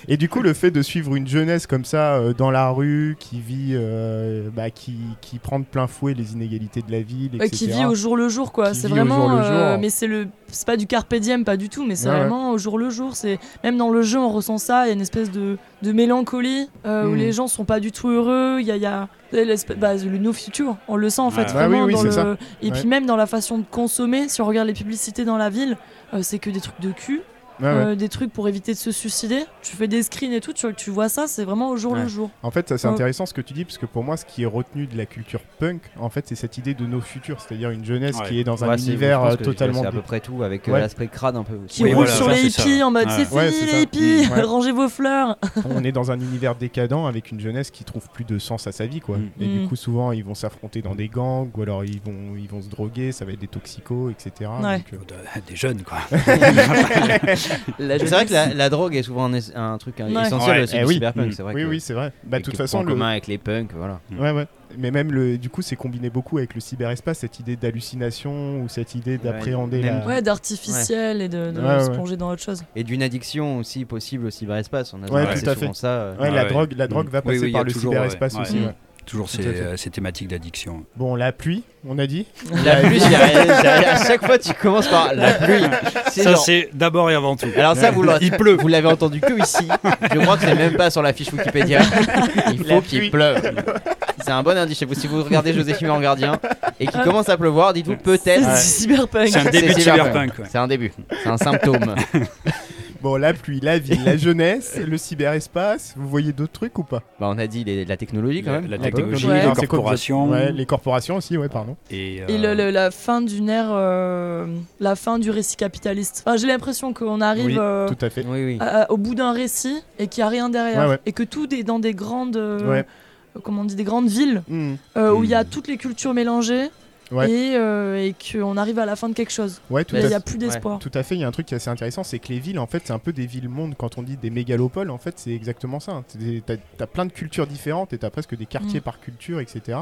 Speaker 2: Et du coup, le fait de suivre une jeunesse comme ça euh, dans la rue, qui vit, euh, bah, qui, qui prend de plein fouet les inégalités de la ville,
Speaker 1: Ouais,
Speaker 2: etc.
Speaker 1: qui vit au jour le jour, quoi. C'est vraiment.
Speaker 2: jour le
Speaker 1: euh,
Speaker 2: jour.
Speaker 1: mais c'est le. C'est pas du carpe diem, pas du tout, mais c'est
Speaker 2: Ouais, ouais.
Speaker 1: vraiment au jour le jour. C'est même dans le jeu, on ressent ça. Il y a une espèce de, de mélancolie euh, où
Speaker 2: Mm.
Speaker 1: les gens sont pas du tout heureux. Il y a, y bah, le no future. On le sent en fait.
Speaker 2: Ah oui,
Speaker 1: vraiment
Speaker 2: oui,
Speaker 1: dans
Speaker 2: c'est
Speaker 1: le.
Speaker 2: ça.
Speaker 1: Et
Speaker 2: Ouais.
Speaker 1: puis même dans la façon de consommer. Si on regarde les publicités dans la ville, euh, c'est que des trucs de cul.
Speaker 2: Ouais, ouais.
Speaker 1: euh, des trucs pour éviter de se suicider. Tu fais des screens et tout, tu, tu vois ça, c'est vraiment au jour
Speaker 3: Ouais.
Speaker 1: le jour.
Speaker 2: En fait, ça c'est
Speaker 1: Ouais.
Speaker 2: intéressant ce que tu dis, parce que pour moi, ce qui est retenu de la culture punk, en fait, c'est cette idée de nos futurs, c'est-à-dire une jeunesse
Speaker 4: Ouais.
Speaker 2: qui est dans un univers euh, totalement.
Speaker 3: C'est à peu près tout avec euh,
Speaker 2: Ouais.
Speaker 3: l'aspect crade un peu.
Speaker 1: Qui
Speaker 4: Oui,
Speaker 1: roule
Speaker 4: voilà,
Speaker 1: sur
Speaker 4: ça,
Speaker 1: les hippies
Speaker 4: ça.
Speaker 1: en mode
Speaker 4: Ouais.
Speaker 1: c'est fini les hippies,
Speaker 2: Ouais.
Speaker 1: rangez vos fleurs.
Speaker 2: on est dans un univers décadent avec une jeunesse qui trouve plus de sens à sa vie, quoi.
Speaker 4: Mm.
Speaker 2: Et du
Speaker 1: Mm.
Speaker 2: coup, souvent, ils vont s'affronter dans des gangs, ou alors ils vont, ils vont se droguer, ça va être des toxicos, etc.
Speaker 1: Ouais.
Speaker 2: Donc, euh,
Speaker 4: De- Des jeunes, quoi.
Speaker 3: C'est vrai que la, la drogue est souvent un, es- un truc un-
Speaker 1: Ouais.
Speaker 3: essentiel
Speaker 2: Ouais,
Speaker 3: aussi
Speaker 2: eh
Speaker 3: du
Speaker 2: oui.
Speaker 3: cyberpunk.
Speaker 4: Mm.
Speaker 3: C'est vrai
Speaker 2: oui,
Speaker 3: que-
Speaker 2: oui, c'est vrai. Bah, de toute façon, le...
Speaker 3: commun avec les punks, voilà.
Speaker 2: Ouais, ouais. Mais même le, du coup, c'est combiné beaucoup avec le cyberespace, cette idée d'hallucination ou cette idée d'appréhender la.
Speaker 1: Ouais, d'artificiel et de, de
Speaker 2: Ouais,
Speaker 1: se
Speaker 2: ouais.
Speaker 1: plonger dans autre chose.
Speaker 3: Et d'une addiction aussi possible au cyberespace. On a
Speaker 2: Ouais, tout à fait.
Speaker 3: ça. euh.
Speaker 2: La
Speaker 4: ouais.
Speaker 2: drogue, la
Speaker 4: Mm.
Speaker 2: drogue va
Speaker 4: Oui,
Speaker 2: passer par
Speaker 4: a
Speaker 2: le cyberespace aussi.
Speaker 4: Toujours ces, euh, ces thématiques d'addiction.
Speaker 2: Bon, la pluie, on a dit.
Speaker 3: La pluie, à chaque fois tu commences par la pluie.
Speaker 4: Ça,
Speaker 3: genre-
Speaker 4: c'est d'abord et avant tout.
Speaker 3: Alors ça, vous
Speaker 4: Il pleut.
Speaker 3: Vous l'avez entendu que ici. Je crois que c'est même pas sur la fiche Wikipédia. Il faut qu'il pleuve. C'est un bon indice chez vous. Si vous regardez Joséphine en gardien et qu'il commence à pleuvoir, dites-vous peut-être.
Speaker 1: cyberpunk.
Speaker 4: C'est un début de cyberpunk.
Speaker 3: C'est un début. C'est un symptôme.
Speaker 2: Bon, la pluie, la ville, la jeunesse, le cyberespace. Vous voyez d'autres trucs ou pas?
Speaker 3: Bah, on a dit les- la technologie quand même.
Speaker 4: la technologie,
Speaker 1: Ouais.
Speaker 4: les corporations.
Speaker 2: Ouais, les corporations aussi, ouais, pardon.
Speaker 4: Et,
Speaker 1: Et
Speaker 4: euh,
Speaker 1: le- le- la fin d'une ère, euh, la fin du récit capitaliste. Enfin, J'ai l'impression qu'on arrive
Speaker 2: Oui,
Speaker 1: euh,
Speaker 2: Tout à fait.
Speaker 3: Oui, oui.
Speaker 1: à- à- au bout d'un récit et qu'il n'y a rien derrière.
Speaker 2: Ouais, ouais.
Speaker 1: Et que tout est dans des grandes, euh,
Speaker 2: Ouais.
Speaker 1: comment on dit, des grandes villes euh, où il y a
Speaker 4: Mm.
Speaker 1: toutes les cultures mélangées
Speaker 2: Ouais.
Speaker 1: et, euh, et qu'on arrive à la fin de quelque chose.
Speaker 2: Ouais, tout
Speaker 1: Il n'y a plus d'espoir.
Speaker 2: Tout à fait, il y a un truc qui est assez intéressant, c'est que les villes, en fait, c'est un peu des villes-mondes. Quand on dit des mégalopoles, en fait, c'est exactement ça. T'as as plein de cultures différentes et t'as presque des quartiers
Speaker 1: Mm.
Speaker 2: par culture, etc.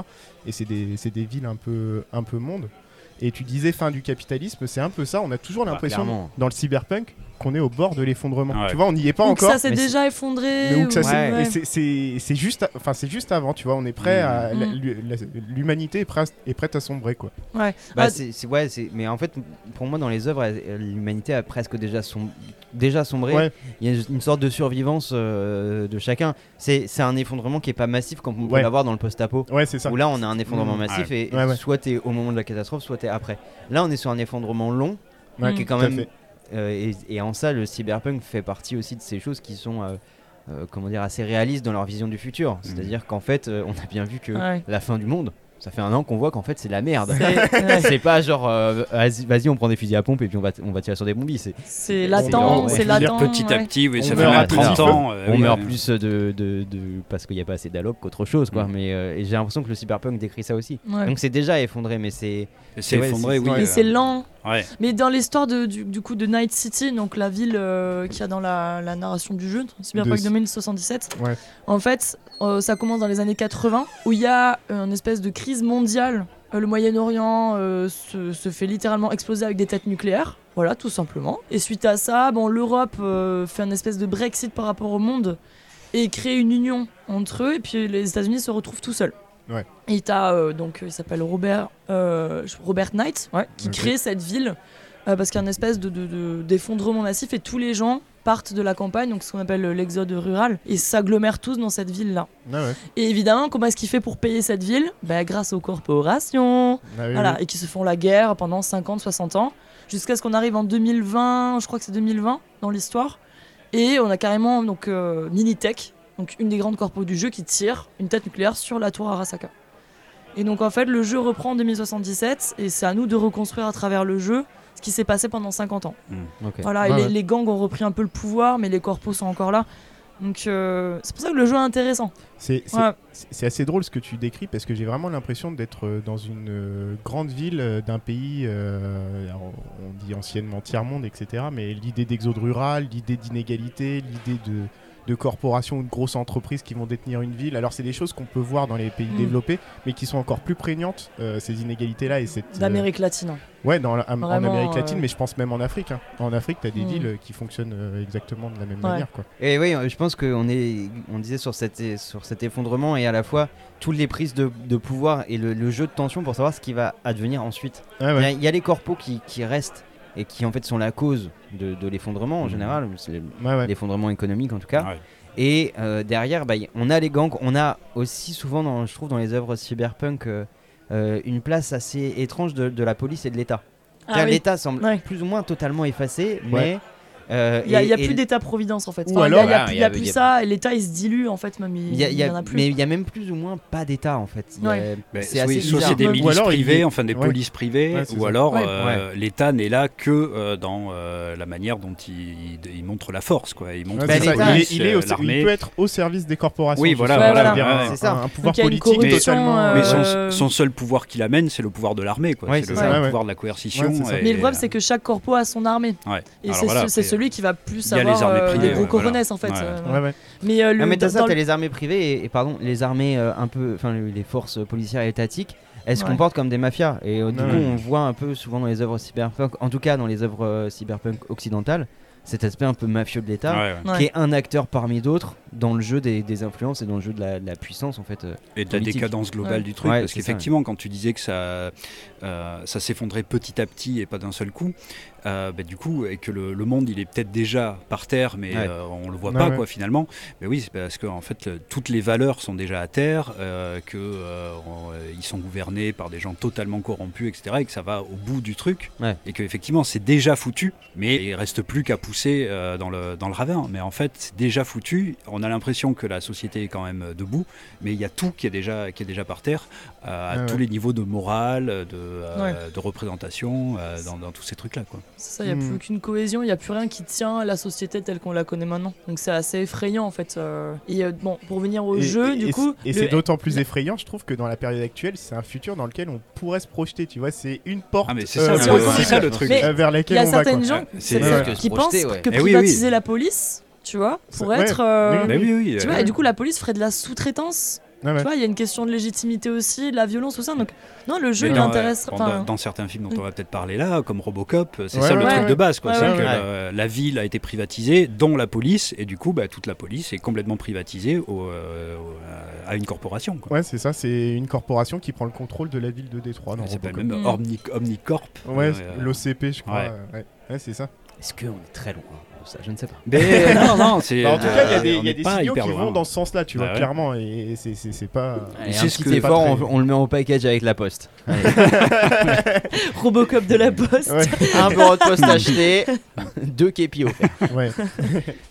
Speaker 2: Et c'est des, c'est des villes un peu, un peu mondes. Et tu disais fin du capitalisme, c'est un peu ça. On a toujours
Speaker 3: Bah,
Speaker 2: l'impression, dans le cyberpunk, qu'on est au bord de l'effondrement.
Speaker 4: Ouais.
Speaker 2: Tu vois, on n'y est pas
Speaker 1: Ou que
Speaker 2: encore.
Speaker 1: ça s'est déjà effondré. Ou-
Speaker 2: s'est-
Speaker 3: Ouais.
Speaker 2: c'est- juste, enfin c'est juste avant, tu vois, on est prêt à
Speaker 1: Mm.
Speaker 2: la- l'humanité est, prête- est prête à sombrer quoi.
Speaker 1: Ouais.
Speaker 3: Bah,
Speaker 1: Ah,
Speaker 3: c'est, ouais, mais en fait, pour moi, dans les œuvres, l'humanité a presque déjà, som- déjà sombré.
Speaker 2: Ouais.
Speaker 3: Il y a une sorte de survivance euh, de chacun. C'est, un effondrement qui est pas massif comme on peut
Speaker 2: Ouais.
Speaker 3: l'avoir dans le post-apo.
Speaker 2: Ouais, c'est ça.
Speaker 3: Où là, on a un effondrement
Speaker 2: Mmh.
Speaker 3: massif et
Speaker 2: Ouais, ouais.
Speaker 3: soit t'es au moment de la catastrophe, soit t'es après. Là, on est sur un effondrement long
Speaker 2: Ouais,
Speaker 3: qui est quand même. euh, et, et en ça, le cyberpunk fait partie aussi de ces choses qui sont. euh, euh, comment dire, assez réalistes dans leur vision du futur. C'est-à-dire qu'en fait, euh, on a bien vu que
Speaker 1: Ouais.
Speaker 3: la fin du monde, ça fait un an qu'on voit qu'en fait c'est la merde.
Speaker 1: C'est-
Speaker 3: pas genre euh, vas-y, on prend des fusils à pompe et puis on va, on va tirer sur des bombies. C'est,
Speaker 1: C'est
Speaker 3: C'est
Speaker 1: latent, c'est latent.
Speaker 4: petit
Speaker 1: ouais.
Speaker 4: à petit, oui,
Speaker 2: On
Speaker 4: ça
Speaker 2: meurt
Speaker 4: fait
Speaker 2: à
Speaker 4: 30
Speaker 2: petit
Speaker 4: ans. euh,
Speaker 3: on
Speaker 4: oui,
Speaker 3: meurt
Speaker 4: ouais.
Speaker 3: plus de, de, de- parce qu'il n'y a pas assez d'alloc qu'autre chose, quoi.
Speaker 2: Mm.
Speaker 3: Mais euh, j'ai l'impression que le cyberpunk décrit ça aussi.
Speaker 1: Ouais.
Speaker 3: Donc c'est déjà effondré, mais c'est
Speaker 4: C'est
Speaker 3: ouais,
Speaker 4: effondré, oui.
Speaker 1: Mais
Speaker 4: euh,
Speaker 1: c'est lent.
Speaker 4: Ouais.
Speaker 1: Mais dans l'histoire de- du, du coup de Night City, donc la ville euh, qu'il y a dans la, la narration du jeu, Cyberpunk
Speaker 2: De-
Speaker 1: 2077,
Speaker 2: Ouais.
Speaker 1: en fait, euh, ça commence dans les années 80, où il y a euh, une espèce de crise mondiale. Euh, le Moyen-Orient euh, se, se fait littéralement exploser avec des têtes nucléaires. Voilà, tout simplement. Et suite à ça, bon, l'Europe euh, fait un espèce de Brexit par rapport au monde et crée une union entre eux, et puis les États-Unis se retrouvent tout seuls.
Speaker 2: Ouais.
Speaker 1: Et t'as euh, donc il s'appelle Robert euh, Robert Knight, ouais, qui crée cette ville euh, parce qu'il y a une espèce de, de- de- d'effondrement massif et tous les gens partent de la campagne, donc ce qu'on appelle l'exode rural, et s'agglomèrent tous dans cette ville-là.
Speaker 2: Ah ouais.
Speaker 1: Et évidemment, comment est-ce qu'il fait pour payer cette ville? Ben, Grâce aux corporations,
Speaker 2: Ah oui,
Speaker 1: voilà,
Speaker 2: oui.
Speaker 1: et qui se font la guerre pendant 50, 60 ans, jusqu'à ce qu'on arrive en 2020, je crois que c'est 2020 dans l'histoire, et on a carrément donc euh, Minitech, donc une des grandes corpos du jeu, qui tire une tête nucléaire sur la tour Arasaka. Et donc en fait, le jeu reprend en 2077, et c'est à nous de reconstruire à travers le jeu ce qui s'est passé pendant 50 ans.
Speaker 3: ok.
Speaker 1: Voilà, et les,
Speaker 2: ouais.
Speaker 1: les gangs ont repris un peu le pouvoir, mais les corpos sont encore là. Donc euh, c'est pour ça que le jeu est intéressant.
Speaker 2: C'est
Speaker 1: Ouais.
Speaker 2: assez drôle ce que tu décris parce que j'ai vraiment l'impression d'être euh, dans une euh, grande ville d'un pays, euh, on dit anciennement tiers-monde, etc. Mais l'idée d'exode rural, l'idée d'inégalité, l'idée de, de corporations ou de grosses entreprises qui vont détenir une ville. Alors c'est des choses qu'on peut voir dans les pays
Speaker 1: Mm.
Speaker 2: développés, mais qui sont encore plus prégnantes, euh, ces inégalités-là. et cette euh,
Speaker 1: D'Amérique latine.
Speaker 2: Ouais, dans, la- en Amérique latine,
Speaker 1: euh,
Speaker 2: mais je pense même en Afrique. hein. En Afrique, tu as des
Speaker 1: Mm.
Speaker 2: villes qui fonctionnent euh, exactement de la même
Speaker 1: Ouais.
Speaker 2: manière. Quoi.
Speaker 3: Et oui, je pense qu'on est, on disait sur, cette, sur cet effondrement et à la fois toutes les prises de, de pouvoir et le, le jeu de tension pour savoir ce qui va advenir ensuite.
Speaker 2: Ah
Speaker 3: Il y
Speaker 2: ouais.
Speaker 3: y, a les corpos qui, qui restent et qui en fait sont la cause de, de l'effondrement en
Speaker 4: Mhm.
Speaker 3: général, c'est
Speaker 2: Ouais, ouais.
Speaker 3: l'effondrement économique en tout cas.
Speaker 4: Ouais.
Speaker 3: Et euh, derrière, bah, on a les gangs, on a aussi souvent, dans, je trouve, dans les œuvres cyberpunk, euh, euh, une place assez étrange de, de la police et de l'État.
Speaker 1: Ah oui.
Speaker 3: L'État semble
Speaker 1: Ouais.
Speaker 3: plus ou moins totalement effacé,
Speaker 2: Ouais.
Speaker 3: mais Euh,
Speaker 1: Il y a, y a
Speaker 3: et-
Speaker 1: plus d'État-providence en fait. Enfin, il y a- il plus- a
Speaker 3: a-
Speaker 1: ça, l'État il se dilue en fait, même il,
Speaker 3: Il y a- il y a-
Speaker 1: il y en a plus.
Speaker 3: mais il y a même plus ou moins pas d'État en fait.
Speaker 1: Ouais.
Speaker 4: Ben,
Speaker 3: c'est assez
Speaker 4: oui, soit des
Speaker 2: Ou
Speaker 4: milices
Speaker 2: alors,
Speaker 4: privées, enfin des
Speaker 2: ouais.
Speaker 4: polices privées,
Speaker 2: Ouais,
Speaker 4: ou
Speaker 2: ça.
Speaker 4: alors
Speaker 1: Ouais.
Speaker 4: euh, l'État n'est là que euh, dans euh, la manière dont il, il montre la force, quoi. Il montre
Speaker 3: Bah,
Speaker 2: il, est, il, est au-
Speaker 4: euh,
Speaker 2: il peut être au service des corporations.
Speaker 4: Oui, voilà,
Speaker 3: c'est ça.
Speaker 2: Un, pouvoir politique totalement.
Speaker 1: euh,
Speaker 4: Mais son,
Speaker 1: Euh,
Speaker 4: seul pouvoir qu'il amène, c'est le pouvoir de l'armée, c'est le, pouvoir de la coercition.
Speaker 1: Mais le problème c'est que chaque corpo a son armée. Et c'est
Speaker 4: voilà,
Speaker 1: ce- c'est
Speaker 4: après,
Speaker 1: celui qui va plus
Speaker 4: il y a les
Speaker 1: avoir
Speaker 4: armées
Speaker 1: euh,
Speaker 4: privées,
Speaker 1: des gros
Speaker 4: ouais, voilà.
Speaker 1: cojones en fait.
Speaker 4: Ouais.
Speaker 1: euh,
Speaker 2: Ouais, ouais.
Speaker 1: Mais euh, le
Speaker 3: Ah, mais ça, t'as
Speaker 1: le-
Speaker 3: les armées privées et, et pardon, les armées euh, un peu, enfin le- les forces policières et étatiques, elles se
Speaker 1: Ouais.
Speaker 3: comportent comme des mafias. Et euh, du
Speaker 2: Ouais.
Speaker 3: coup, on voit un peu souvent dans les œuvres cyberpunk, en tout cas dans les œuvres euh, cyberpunk occidentales, cet aspect un peu mafieux de l'État.
Speaker 4: Ouais, ouais.
Speaker 1: Ouais.
Speaker 3: qui est un acteur parmi d'autres dans le jeu des, des influences et dans le jeu de la, de la puissance en fait. euh.
Speaker 4: et de la décadence globale
Speaker 1: Ouais.
Speaker 4: du truc.
Speaker 3: Ouais,
Speaker 4: parce qu'effectivement, quand tu disais que ça, euh, ça s'effondrait petit à petit et pas d'un seul coup, euh, bah, du coup, et que le, le monde il est peut-être déjà par terre, mais
Speaker 3: Ouais.
Speaker 4: euh, on le voit
Speaker 2: Ouais,
Speaker 4: pas
Speaker 2: ouais.
Speaker 4: quoi finalement. Mais oui, c'est parce que en fait, le- toutes les valeurs sont déjà à terre, euh, que euh, on- euh, ils sont gouvernés par des gens totalement corrompus, etc. Et que ça va au bout du truc, et que effectivement c'est déjà foutu, mais il reste plus qu'à pousser dans le dans le ravin. Mais en fait, c'est déjà foutu. On a l'impression que la société est quand même debout, mais il y a tout qui est déjà qui est déjà par terre euh, à
Speaker 2: Ouais,
Speaker 4: tous les niveaux de morale, de, euh,
Speaker 1: Ouais.
Speaker 4: de représentation, euh, dans, dans tous ces trucs-là. Quoi.
Speaker 1: C'est ça, il n'y a
Speaker 2: Hmm.
Speaker 1: plus aucune cohésion, il n'y a plus rien qui tient la société telle qu'on la connaît maintenant. Donc c'est assez effrayant en fait. euh. Et euh, bon, pour venir au
Speaker 2: Et-
Speaker 1: jeu,
Speaker 2: et-
Speaker 1: du
Speaker 2: et
Speaker 1: coup.
Speaker 2: Et
Speaker 1: le-
Speaker 2: c'est d'autant plus effrayant, je trouve, que dans la période actuelle, c'est un futur dans lequel on pourrait se projeter. Tu vois, c'est une porte
Speaker 4: Ah mais c'est
Speaker 2: euh,
Speaker 4: ça,
Speaker 1: le-
Speaker 2: possible,
Speaker 1: c'est ça,
Speaker 4: le truc.
Speaker 1: Mais
Speaker 2: euh, vers
Speaker 1: Il
Speaker 2: laquelle
Speaker 1: y a
Speaker 2: on va.
Speaker 1: certaines gens
Speaker 4: C'est
Speaker 1: qui-
Speaker 2: ouais.
Speaker 3: que se
Speaker 1: qui pensent
Speaker 3: projeter,
Speaker 1: que
Speaker 4: Eh oui, oui.
Speaker 1: privatiser la police, tu vois, pourrait
Speaker 2: Ouais.
Speaker 1: être. euh,
Speaker 2: Mais
Speaker 4: Bah oui, oui.
Speaker 1: Tu vois, et du coup, la police ferait de la sous-traitance.
Speaker 2: Ouais.
Speaker 1: Tu vois, il y a une question de légitimité aussi, de la violence, tout ça. Donc, non, le jeu,
Speaker 4: mais
Speaker 1: il
Speaker 4: dans,
Speaker 1: intéresse.
Speaker 4: euh,
Speaker 1: enfin,
Speaker 4: dans, dans certains films dont
Speaker 1: Mm.
Speaker 4: on va peut-être parler là, comme Robocop, c'est
Speaker 2: Ouais,
Speaker 4: ça le truc
Speaker 2: ouais.
Speaker 4: de base. quoi.
Speaker 1: Ouais,
Speaker 4: c'est
Speaker 1: ouais.
Speaker 4: que
Speaker 3: Ouais.
Speaker 4: euh, la ville a été privatisée, dont la police, et du coup, bah, toute la police est complètement privatisée au, euh, au- à une corporation. Quoi.
Speaker 2: Ouais, c'est ça, c'est une corporation qui prend le contrôle de la ville de Détroit. dans
Speaker 4: Elle s'appelle
Speaker 2: Robocop.
Speaker 4: même
Speaker 1: Mm.
Speaker 4: Omni- Omnicorp.
Speaker 2: Ouais,
Speaker 4: Euh,
Speaker 2: l'OCP, je crois.
Speaker 4: ouais.
Speaker 2: euh, Ouais, Ouais, c'est ça.
Speaker 3: Est-ce qu'on est très loin? Ça Je ne sais pas.
Speaker 4: Mais non, non, c'est.
Speaker 2: Bah, en tout cas, il y a
Speaker 4: euh,
Speaker 2: des,
Speaker 4: on
Speaker 2: il y a des signaux
Speaker 4: hyper
Speaker 2: qui
Speaker 4: loin.
Speaker 2: vont dans ce sens-là, tu
Speaker 4: Bah
Speaker 2: vois,
Speaker 4: ouais.
Speaker 2: clairement. Et c'est- c'est c'est pas.
Speaker 3: Allez,
Speaker 4: c'est
Speaker 3: un
Speaker 4: ce
Speaker 3: petit
Speaker 4: que-
Speaker 3: effort, on, on le met en package avec la poste.
Speaker 1: Robocop de la Poste.
Speaker 2: Ouais,
Speaker 3: un bureau de poste acheté, deux képis offerts.
Speaker 2: ouais.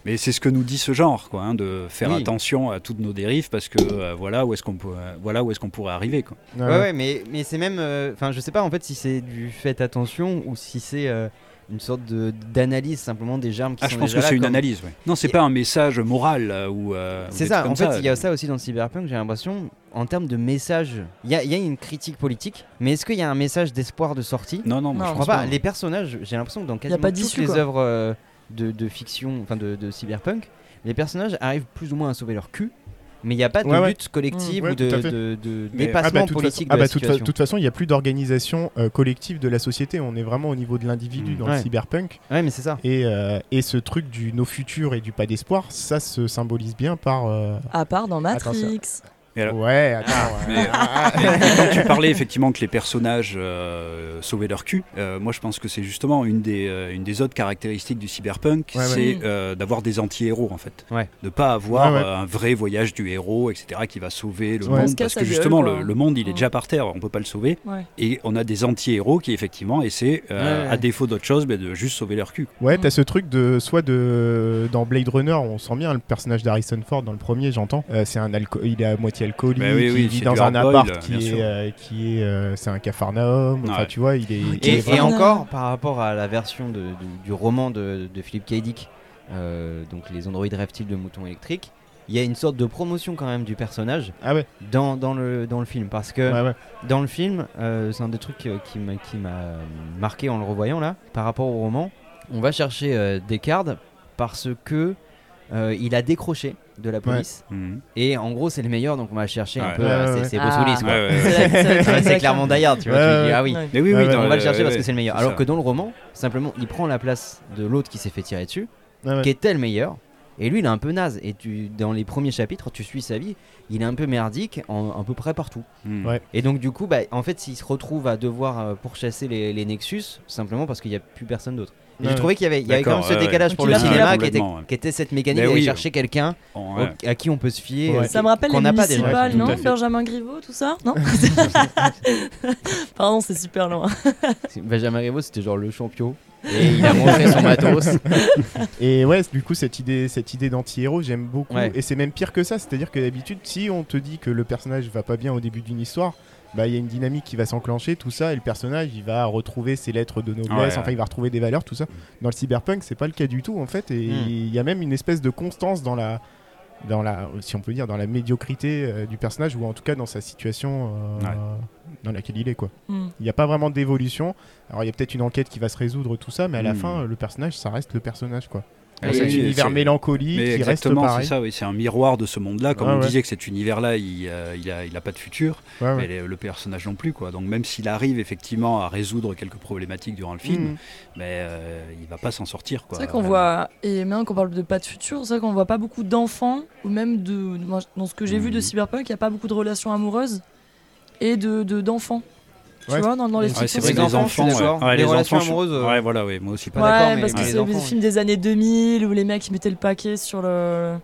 Speaker 4: Mais c'est ce que nous dit ce genre, quoi, hein, de faire
Speaker 3: Oui.
Speaker 4: attention à toutes nos dérives parce que euh, voilà où est-ce qu'on peut, euh, voilà où est-ce qu'on pourrait arriver, quoi.
Speaker 2: Ouais,
Speaker 3: Ouais,
Speaker 2: ouais.
Speaker 3: ouais, mais, mais c'est même. euh, Enfin, je sais pas en fait si c'est du fait attention ou si c'est euh, une sorte de- d'analyse simplement des germes qui
Speaker 4: Ah,
Speaker 3: sont
Speaker 4: je pense
Speaker 3: déjà
Speaker 4: que c'est une
Speaker 3: comme-
Speaker 4: analyse. Ouais. Non, c'est
Speaker 3: Et-
Speaker 4: pas un message moral euh, ou. euh, ou
Speaker 3: C'est ça, en fait, il y a ça aussi dans le cyberpunk, j'ai l'impression, en termes de message, il y a, il y a une critique politique, mais est-ce qu'il y a un message d'espoir de sortie?
Speaker 4: Non, non, moi,
Speaker 1: Non,
Speaker 4: je
Speaker 3: Je crois pas.
Speaker 4: pas.
Speaker 3: Les personnages, j'ai l'impression que dans quasiment
Speaker 1: pas
Speaker 3: toutes les œuvres euh, de, de fiction, enfin de, de cyberpunk, les personnages arrivent plus ou moins à sauver leur cul, mais il n'y a pas de
Speaker 2: Ouais,
Speaker 3: lutte collective
Speaker 2: Ouais,
Speaker 3: ou de, de- de
Speaker 4: Mais-
Speaker 3: dépassement
Speaker 2: Ah bah,
Speaker 3: politique
Speaker 2: façon, ah
Speaker 3: de
Speaker 2: bah,
Speaker 3: la
Speaker 2: toute, fa- toute façon, il n'y a plus d'organisation euh, collective de la société. On est vraiment au niveau de l'individu
Speaker 4: Mm.
Speaker 2: dans
Speaker 3: Ouais.
Speaker 2: le cyberpunk.
Speaker 3: Ouais, mais c'est ça.
Speaker 2: Et, euh, et ce truc du no futur et du pas d'espoir, ça se symbolise bien par. euh,
Speaker 1: À part dans. Matrix.
Speaker 4: Alors-
Speaker 2: Ouais, attends.
Speaker 4: mais-
Speaker 2: ouais.
Speaker 4: Quand tu parlais effectivement que les personnages euh, sauvaient leur cul, euh, moi je pense que c'est justement une des, euh, une des autres caractéristiques du cyberpunk,
Speaker 2: Ouais,
Speaker 4: c'est
Speaker 1: Mm.
Speaker 4: euh, d'avoir des anti-héros en fait.
Speaker 3: Ouais.
Speaker 4: De pas avoir
Speaker 2: Ouais, ouais.
Speaker 4: euh, un vrai voyage du héros, etc., qui va sauver le
Speaker 2: Ouais.
Speaker 4: monde, parce que
Speaker 1: gueule,
Speaker 4: justement le, le monde il est
Speaker 1: Mm.
Speaker 4: déjà par terre, on peut pas le sauver,
Speaker 1: Ouais.
Speaker 4: et on a des anti-héros qui effectivement essaient, euh,
Speaker 3: Ouais, ouais.
Speaker 4: à défaut d'autre chose, ben, de juste sauver leur cul.
Speaker 2: Ouais, t'as ce truc de soit de dans Blade Runner, on sent bien le personnage d'Harrison Ford dans le premier, j'entends. Euh, c'est un alco il est à moitié alcoolique,
Speaker 4: Bah oui, oui,
Speaker 2: il vit
Speaker 4: c'est
Speaker 2: dans un appart qui est, euh, qui est, euh, c'est un cafarnaum. Enfin, tu vois, il est.
Speaker 1: Ok.
Speaker 2: il est
Speaker 3: Et, encore, par rapport à la version de- du, du roman de, de Philippe K. Dick, euh, donc les androïdes reptiles de moutons électriques, il y a une sorte de promotion quand même du personnage
Speaker 2: Ah ouais.
Speaker 3: dans, dans, le, dans le film. Parce que
Speaker 2: Ouais, ouais.
Speaker 3: dans le film, euh, c'est un des trucs qui m'a qui m'a marqué en le revoyant là, par rapport au roman. On va chercher euh, Descartes parce que euh, il a décroché de la police.
Speaker 4: Mhm.
Speaker 3: Et en gros, c'est le meilleur, donc on va chercher un
Speaker 4: Ouais.
Speaker 3: peu.
Speaker 2: Ouais,
Speaker 3: euh,
Speaker 2: ouais,
Speaker 3: c'est
Speaker 1: Ah.
Speaker 3: Quoi.
Speaker 4: Ouais, ouais.
Speaker 1: C'est
Speaker 3: clairement d'ailleurs, tu vois.
Speaker 2: Ouais,
Speaker 3: tu dis, ah oui.
Speaker 1: Ouais.
Speaker 4: Mais oui,
Speaker 2: Ouais,
Speaker 4: oui,
Speaker 2: ouais.
Speaker 4: dans
Speaker 3: On va le chercher
Speaker 4: ouais,
Speaker 3: parce que c'est le meilleur. Alors
Speaker 4: ça.
Speaker 3: que dans le roman, simplement, il prend la place de l'autre qui s'est fait tirer dessus,
Speaker 2: Ouais, ouais.
Speaker 3: qui était le meilleur. Et lui, il est un peu naze. Et tu, dans les premiers chapitres, tu suis sa vie, il est un peu merdique en à peu près partout.
Speaker 2: Ouais.
Speaker 3: Et donc, du coup, bah, en fait, s'il se retrouve à devoir euh, pourchasser les, les Nexus, simplement parce qu'il n'y a plus personne d'autre. J'ai trouvé qu'il y avait, il y avait quand même ce
Speaker 4: ouais, ouais.
Speaker 3: décalage pour le cinéma qui était, qui était cette mécanique d'aller
Speaker 4: oui,
Speaker 3: chercher quelqu'un à qui on peut se fier.
Speaker 2: Ouais.
Speaker 3: euh,
Speaker 1: Ça me rappelle les municipales, non. Benjamin Griveaux, tout ça Non Pardon, c'est super loin.
Speaker 3: Benjamin Griveaux, c'était genre le champion. Et il a montré son matos.
Speaker 2: Et ouais, du coup, cette idée, cette idée d'anti-héros, j'aime beaucoup.
Speaker 3: Ouais.
Speaker 2: Et c'est même pire que ça, c'est-à-dire que d'habitude, si on te dit que le personnage va pas bien au début d'une histoire, bah il y a une dynamique qui va s'enclencher, tout ça, et le personnage, il va retrouver ses lettres de noblesse,
Speaker 4: Ouais, ouais.
Speaker 2: enfin, il va retrouver des valeurs, tout ça. Dans le cyberpunk, c'est pas le cas du tout, en fait, et
Speaker 3: Hmm.
Speaker 2: il y a même une espèce de constance dans la, dans la, si on peut dire, dans la médiocrité euh, du personnage, ou en tout cas dans sa situation euh,
Speaker 4: Ouais.
Speaker 2: dans laquelle il est, quoi.
Speaker 1: Hmm.
Speaker 2: Il n'y a pas vraiment d'évolution. Alors il y a peut-être une enquête qui va se résoudre, tout ça, mais à la
Speaker 4: Hmm.
Speaker 2: fin, le personnage, ça reste le personnage, quoi.
Speaker 3: Ah,
Speaker 2: Et
Speaker 3: c'est-
Speaker 2: un univers mélancolique qui reste
Speaker 4: exactement, c'est
Speaker 2: pareil.
Speaker 4: ça, oui, c'est un miroir de ce monde-là. Comme
Speaker 2: Ouais,
Speaker 4: on
Speaker 2: ouais.
Speaker 4: disait que cet univers-là, il, euh, il, a, il a pas de futur,
Speaker 2: Ouais,
Speaker 4: mais le, le personnage non plus, quoi. Donc même s'il arrive effectivement à résoudre quelques problématiques durant le film,
Speaker 2: Mhm.
Speaker 4: mais euh, il va pas s'en sortir, quoi.
Speaker 1: C'est vrai qu'on voit, et maintenant qu'on parle de pas de futur, c'est vrai qu'on voit pas beaucoup d'enfants, ou même de. Dans ce que j'ai vu de
Speaker 4: Mhm.
Speaker 1: Cyberpunk, il n'y a pas beaucoup de relations amoureuses et de de- d'enfants. Tu
Speaker 2: Ouais.
Speaker 1: vois, dans, dans les fictions,
Speaker 4: c'est vrai que
Speaker 3: Les enfants, Les
Speaker 4: les
Speaker 3: relations
Speaker 4: enfants,
Speaker 3: amoureuses, euh,
Speaker 4: Ouais, voilà, oui, moi aussi pas
Speaker 3: Pas d'accord,
Speaker 1: parce que c'est des films des années 2000 où les mecs ils mettaient le paquet sur le.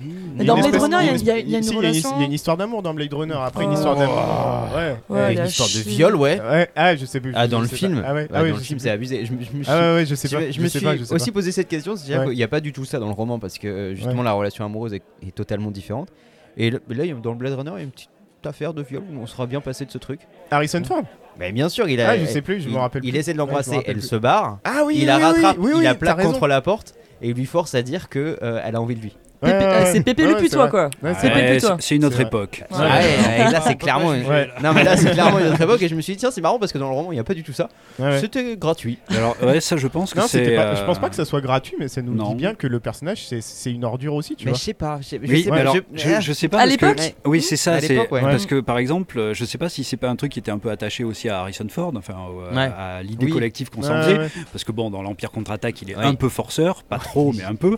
Speaker 1: Mais
Speaker 2: a
Speaker 1: dans Blade Runner, il y a-
Speaker 2: une
Speaker 1: il y a- il y a une
Speaker 2: si,
Speaker 1: relation.
Speaker 2: Il y a une histoire d'amour dans Blade Runner. Après, une
Speaker 1: Oh.
Speaker 2: histoire d'amour. Ouais.
Speaker 3: Une histoire de viol, ouais.
Speaker 2: Ouais, Ah, je sais plus.
Speaker 3: Ah, dans le film.
Speaker 2: Ah ouais, ah ouais,
Speaker 3: Dans le film, c'est abusé. Je me-
Speaker 2: Ah ouais, ouais, je sais
Speaker 3: Je,
Speaker 2: pas.
Speaker 3: je me
Speaker 2: sais
Speaker 3: suis
Speaker 2: pas, je sais
Speaker 3: aussi
Speaker 2: pas.
Speaker 3: posé cette question, c'est-à-dire
Speaker 2: Ouais.
Speaker 3: qu'il n'y a pas du tout ça dans le roman parce que euh, justement
Speaker 2: Ouais.
Speaker 3: la relation amoureuse est, est totalement différente. Et le- là, il y a- dans le Blade Runner, il y a une petite affaire de viol où on sera bien passé de ce truc.
Speaker 2: Harrison Ford
Speaker 3: Mais bien sûr, il a.
Speaker 2: Ah, je sais plus, je
Speaker 3: il,
Speaker 2: me rappelle
Speaker 3: Il
Speaker 2: plus.
Speaker 3: essaie de l'embrasser, elle
Speaker 2: plus.
Speaker 3: se barre.
Speaker 2: Ah oui,
Speaker 3: il la
Speaker 2: oui,
Speaker 3: rattrape,
Speaker 2: oui, oui,
Speaker 3: il la plaque contre la porte et il lui force à dire que euh, elle a envie de lui.
Speaker 2: Ouais,
Speaker 1: Pépé-
Speaker 2: ouais,
Speaker 1: euh,
Speaker 2: ouais.
Speaker 1: C'est Pépé
Speaker 2: Ouais,
Speaker 1: le putois quoi.
Speaker 2: Ouais,
Speaker 1: C'est. Pépé, toi.
Speaker 4: c'est une autre époque.
Speaker 1: Ouais.
Speaker 3: Ah ouais, et là c'est clairement.
Speaker 2: Ouais.
Speaker 3: Non mais là c'est clairement une autre époque et je me suis dit tiens c'est marrant parce que dans le roman il n'y a pas du tout ça.
Speaker 2: Ouais, ouais.
Speaker 3: C'était gratuit.
Speaker 4: Alors, ouais, ça, je pense que
Speaker 2: Non,
Speaker 4: c'est.
Speaker 2: pas- je pense
Speaker 4: euh,
Speaker 2: pas que ça soit gratuit, mais ça nous
Speaker 4: non.
Speaker 2: dit bien que le personnage, c'est- c'est une ordure aussi, tu
Speaker 3: mais
Speaker 2: vois.
Speaker 3: je sais pas. je sais- je pas,
Speaker 4: alors,
Speaker 3: je-
Speaker 4: je, je sais pas.
Speaker 1: À
Speaker 4: que-
Speaker 1: l'époque
Speaker 4: Oui, c'est ça. C'est. Parce que par exemple, euh, je sais pas si c'est pas un truc qui était un peu attaché aussi à Harrison Ford, enfin à- l'idée collective qu'on s'en faisait. Parce que bon, dans l'Empire contre-attaque, il est un peu forceur, pas trop, mais un peu.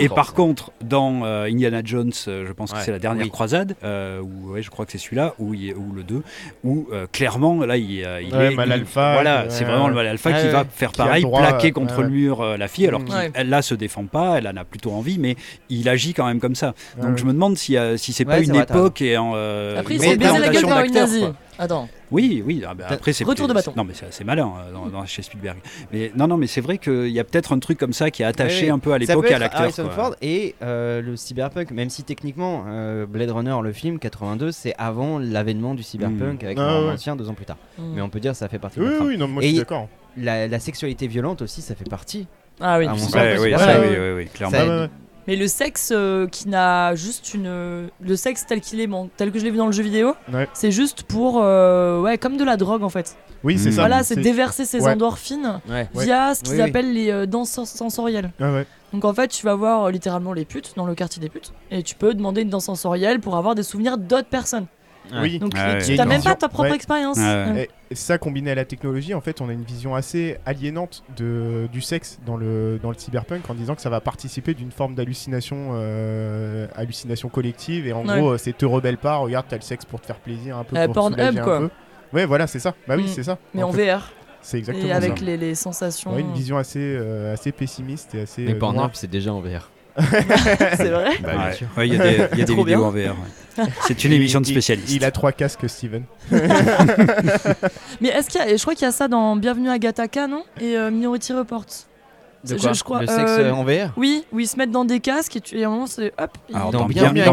Speaker 4: Et par contre, dans euh, Indiana Jones, euh, je pense que c'est la dernière
Speaker 3: Oui.
Speaker 4: croisade, euh, où, ouais, je crois que c'est celui-là, ou le 2, où euh, clairement, là, il, il
Speaker 2: Ouais,
Speaker 4: est.
Speaker 2: mal
Speaker 4: il-
Speaker 2: alpha,
Speaker 4: Voilà,
Speaker 2: ouais,
Speaker 4: c'est vraiment le mal alpha
Speaker 3: Ouais,
Speaker 4: qui
Speaker 3: ouais.
Speaker 4: va faire pareil,
Speaker 2: droit,
Speaker 4: plaquer contre
Speaker 2: ouais.
Speaker 4: le mur euh, la fille, alors
Speaker 2: Mm.
Speaker 1: Ouais.
Speaker 4: qu'elle là se défend pas, elle en a plutôt envie, mais il agit quand même comme ça. Donc
Speaker 2: Ouais,
Speaker 4: je me demande si, euh, si c'est
Speaker 3: Ouais,
Speaker 4: pas une époque et en. euh,
Speaker 1: Après, il s'est baisé la gueule par une
Speaker 4: d'acteur,
Speaker 1: nazie. Attends.
Speaker 4: Oui, oui. ah bah après, c'est
Speaker 1: Retour de bâton.
Speaker 4: Non, mais c'est assez malin euh, dans, dans- chez Spielberg. Mais non, non, mais c'est vrai qu'il y a peut-être un truc comme ça qui est attaché un peu à l'époque à l'acteur.
Speaker 3: Harrison
Speaker 4: quoi.
Speaker 3: Ford et euh, le cyberpunk, même si techniquement euh, Blade Runner, le film 82, c'est avant l'avènement du cyberpunk avec
Speaker 2: Ah
Speaker 3: le roman
Speaker 2: ouais.
Speaker 3: ancien deux ans plus tard.
Speaker 1: Mm.
Speaker 3: Mais on peut dire que ça fait partie
Speaker 2: Oui,
Speaker 3: de
Speaker 2: oui, non, moi
Speaker 3: Et
Speaker 2: je suis d'accord.
Speaker 3: La, la sexualité violente aussi, ça fait partie.
Speaker 1: Ah oui.
Speaker 3: À mon sens.
Speaker 1: sûr
Speaker 4: Ouais,
Speaker 1: que
Speaker 4: oui, ça, oui, oui, oui, clairement.
Speaker 3: Ça-
Speaker 2: Ouais, ouais, ouais.
Speaker 1: Mais le sexe euh, qui n'a juste une. Le sexe tel qu'il est, bon, tel que je l'ai vu dans le jeu vidéo,
Speaker 2: Ouais.
Speaker 1: c'est juste pour. euh, ouais, comme de la drogue en fait.
Speaker 2: Oui, c'est ça.
Speaker 1: Voilà, c'est déverser ses
Speaker 2: Ouais.
Speaker 1: endorphines
Speaker 3: Ouais.
Speaker 2: Ouais.
Speaker 1: via ce qu'ils
Speaker 3: Oui, oui.
Speaker 1: appellent les euh, danses sensorielles.
Speaker 2: Ah ouais.
Speaker 1: Donc en fait, tu vas voir euh, littéralement les putes dans le quartier des putes et tu peux demander une danse sensorielle pour avoir des souvenirs d'autres personnes.
Speaker 2: Oui.
Speaker 1: Donc tu t'as même pas ta propre
Speaker 2: Ouais.
Speaker 1: expérience.
Speaker 4: Ouais.
Speaker 2: Et ça combiné à la technologie, en fait, on a une vision assez aliénante de, du sexe dans le, dans le cyberpunk en disant que ça va participer d'une forme d'hallucination euh, hallucination collective et en
Speaker 1: Ouais.
Speaker 2: gros, euh, c'est te rebelle pas, regarde, t'as le sexe pour te faire plaisir un peu.
Speaker 1: Euh,
Speaker 2: pour soulager
Speaker 1: quoi.
Speaker 2: peu. Ouais, voilà, c'est ça. Bah oui,
Speaker 1: Mm.
Speaker 2: c'est ça.
Speaker 1: Mais en
Speaker 2: fait,
Speaker 1: VR
Speaker 2: C'est exactement
Speaker 1: et avec
Speaker 2: ça.
Speaker 1: les, les sensations.
Speaker 2: Ouais, une vision assez, euh, assez pessimiste et assez.
Speaker 3: Mais
Speaker 2: euh,
Speaker 3: Pornhub, c'est déjà en VR.
Speaker 1: c'est vrai
Speaker 3: Bah, bien.
Speaker 4: Ouais, Il y a des, y a des
Speaker 1: Trop
Speaker 4: vidéos
Speaker 1: bien.
Speaker 4: en VR. ouais. C'est une émission de
Speaker 2: il-
Speaker 4: spécialistes.
Speaker 2: Il, a trois casques, Steven.
Speaker 1: Mais est-ce qu'il y a, je crois qu'il y a ça dans Bienvenue à Gattaca, non? Et euh, Minority Report.
Speaker 3: De
Speaker 1: Je-
Speaker 3: quoi
Speaker 1: je crois,
Speaker 3: Le sexe
Speaker 1: euh,
Speaker 3: en VR
Speaker 1: Oui, où ils se mettent dans des casques et, tu, et à un moment c'est hop.
Speaker 4: Alors,
Speaker 3: Dans
Speaker 4: dans
Speaker 3: Bienvenue à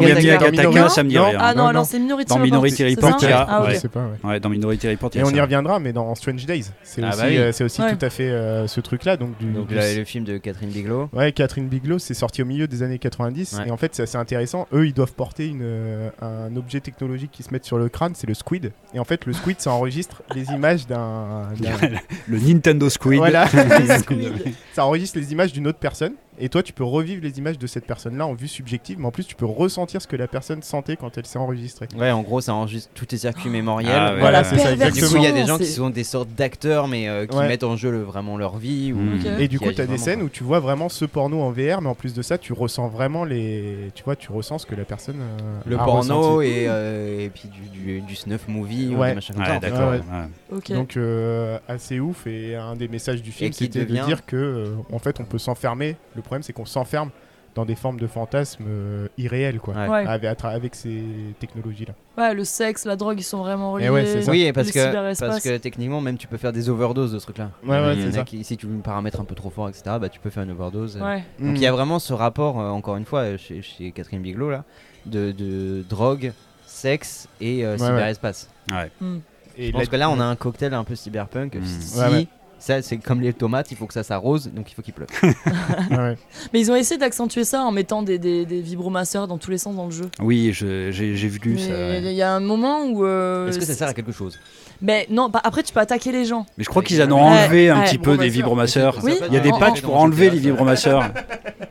Speaker 4: ça me dit
Speaker 2: Non.
Speaker 4: rien.
Speaker 1: ah non,
Speaker 2: non,
Speaker 1: alors
Speaker 2: non.
Speaker 1: c'est Minority
Speaker 4: Dans
Speaker 1: Report.
Speaker 4: Minority
Speaker 1: c'est
Speaker 4: Report,
Speaker 1: ça
Speaker 4: il y a-
Speaker 1: Ah.
Speaker 2: Je sais pas, ouais.
Speaker 4: Ouais, dans Minority Report, il y
Speaker 2: Et on y reviendra, mais dans Strange Days, c'est
Speaker 3: Ah
Speaker 2: aussi,
Speaker 3: bah oui.
Speaker 2: euh, c'est aussi
Speaker 1: Ouais.
Speaker 2: tout à fait euh, ce truc-là. Donc, du,
Speaker 3: Donc
Speaker 2: du-
Speaker 3: là, le film de Catherine Bigelow.
Speaker 2: Ouais, Catherine Bigelow, c'est sorti au milieu des années 90.
Speaker 3: Ouais.
Speaker 2: Et en fait, c'est assez intéressant. Eux, ils doivent porter une, euh, un objet technologique qui se met sur le crâne, c'est le squid. Et en fait, le squid, ça enregistre les images d'un. d'un-
Speaker 4: Le Nintendo Squid.
Speaker 2: Voilà, ça enregistre les images d'une autre personne. Et toi, tu peux revivre les images de cette personne-là en vue subjective. Mais en plus, tu peux ressentir ce que la personne sentait quand elle s'est enregistrée.
Speaker 3: Ouais, en gros, ça enregistre tous tes circuits mémoriels.
Speaker 4: Ah ouais.
Speaker 2: Voilà, c'est ça,
Speaker 3: Du coup, il y a des gens qui sont des sortes d'acteurs, mais euh, qui
Speaker 2: Ouais.
Speaker 3: mettent en jeu le- vraiment leur vie. Ou...
Speaker 2: Et du coup, tu as des scènes
Speaker 3: quoi.
Speaker 2: où tu vois vraiment ce porno en VR, mais en plus de ça, tu ressens vraiment les. Tu vois, tu ressens ce que la personne. euh,
Speaker 3: Le
Speaker 2: a
Speaker 3: porno
Speaker 2: ressenti.
Speaker 3: et, euh, et puis du, du, du snuff movie ou
Speaker 2: Ouais.
Speaker 3: des machins comme
Speaker 4: Ouais,
Speaker 3: ça. en fait.
Speaker 4: d'accord.
Speaker 2: Ouais,
Speaker 4: ouais.
Speaker 1: Ok.
Speaker 2: Donc euh, assez ouf et un des messages du film c'était
Speaker 3: devient-
Speaker 2: de dire que euh, en fait on peut s'enfermer. Le problème c'est qu'on s'enferme dans des formes de fantasmes euh, irréels, quoi.
Speaker 3: Ouais.
Speaker 2: Avec, ces technologies-là.
Speaker 1: Ouais, le sexe, la drogue, ils sont vraiment
Speaker 2: Eh
Speaker 1: reliés.
Speaker 2: ouais.
Speaker 3: Oui, parce
Speaker 1: Le
Speaker 3: que, parce que techniquement, même tu peux faire des overdoses de ce truc-là.
Speaker 2: Ouais, ouais,
Speaker 3: Il y en
Speaker 2: c'est
Speaker 3: a
Speaker 2: ça.
Speaker 3: qui, si tu paramètres un peu trop fort, etc., bah, tu peux faire une overdose. euh. Donc il y a vraiment ce rapport, euh, encore une fois, chez, chez Catherine Bigelow, là, de, de drogue, sexe et euh,
Speaker 2: Ouais, ouais.
Speaker 3: cyberespace.
Speaker 2: Et
Speaker 3: Je pense que là, on a un cocktail un peu cyberpunk.
Speaker 4: Mm.
Speaker 3: Si,
Speaker 2: Ouais, ouais.
Speaker 3: Ça, c'est comme les tomates, il faut que ça s'arrose, donc il faut qu'il pleuve.
Speaker 2: Ouais, ouais.
Speaker 1: Mais ils ont essayé d'accentuer ça en mettant des, des, des vibromasseurs dans tous les sens dans le jeu.
Speaker 4: Oui, j'ai vu
Speaker 1: Mais
Speaker 4: ça. ouais.
Speaker 1: Il y a un moment où. euh,
Speaker 3: Est-ce que ça
Speaker 1: c'est-
Speaker 3: sert à quelque chose?
Speaker 1: Mais non, bah, après tu peux attaquer les gens.
Speaker 4: Mais je crois qu'ils en ont
Speaker 1: ouais,
Speaker 4: enlevé un
Speaker 1: ouais.
Speaker 4: petit peu des vibromasseurs.
Speaker 1: Oui,
Speaker 4: Il y a des patchs pour enlever les vibromasseurs.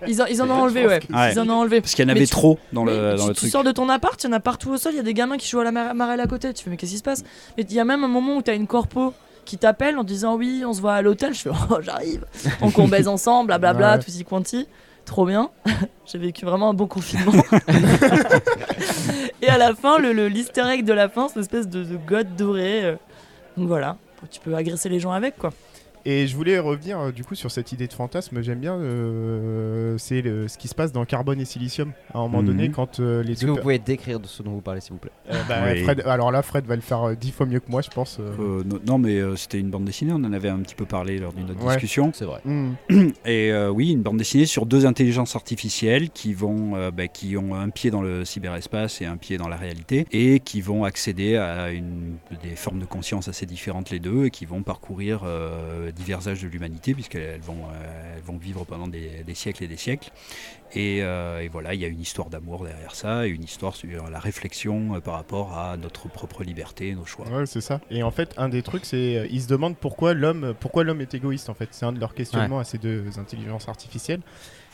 Speaker 1: Ils en, ils en ont enlevé, ouais.
Speaker 4: Ouais.
Speaker 1: Ils en ont enlevé.
Speaker 4: Parce qu'il y en
Speaker 1: Mais
Speaker 4: avait
Speaker 1: tu-
Speaker 4: trop dans le, dans
Speaker 1: tu,
Speaker 4: le
Speaker 1: tu
Speaker 4: truc.
Speaker 1: sors de ton appart, il y en a partout au sol, il y a des gamins qui jouent à la mar- marelle à côté. Tu fais, mais qu'est-ce qui se passe? Mais il y a même un moment où tu as une corpo qui t'appelle en disant, oui, on se voit à l'hôtel. Je fais, oh, j'arrive. Donc on baise ensemble, blablabla, tout y quanti. Trop bien. J'ai vécu vraiment un bon confinement. Et à la fin, le, le l'easter egg de la fin, c'est une espèce de, de god doré. euh. Donc voilà, tu peux agresser les gens avec, quoi.
Speaker 2: Et je voulais revenir euh, du coup sur cette idée de fantasme. J'aime bien, euh, c'est le- ce qui se passe dans Carbone et Silicium. À un moment
Speaker 4: Mhm.
Speaker 2: donné, quand euh, les
Speaker 3: Est-ce que vous pouvez décrire de ce dont vous parlez, s'il vous plaît
Speaker 2: Euh, bah,
Speaker 4: Oui.
Speaker 2: Fred- alors là, Fred va le faire dix fois mieux que moi, je pense. euh.
Speaker 4: Euh, no- non, mais euh, c'était une bande dessinée, on en avait un petit peu parlé lors d'une autre
Speaker 2: Ouais.
Speaker 4: discussion.
Speaker 3: C'est vrai.
Speaker 2: Hmm.
Speaker 4: Et euh, oui, une bande dessinée sur deux intelligences artificielles qui, vont, euh, bah, qui ont un pied dans le cyberespace et un pied dans la réalité, et qui vont accéder à une, des formes de conscience assez différentes les deux, et qui vont parcourir euh, divers âges de l'humanité, puisqu'elles vont, euh, elles vont vivre pendant des, des siècles et des siècles. Et, euh, et voilà, il y a une histoire d'amour derrière ça, et une histoire sur la réflexion euh, par rapport à notre propre liberté, nos choix.
Speaker 2: Ouais, c'est ça. Et en fait, un des trucs, c'est ils se demandent pourquoi l'homme, pourquoi l'homme est égoïste. En fait, c'est un de leurs questionnements à ces deux intelligences artificielles.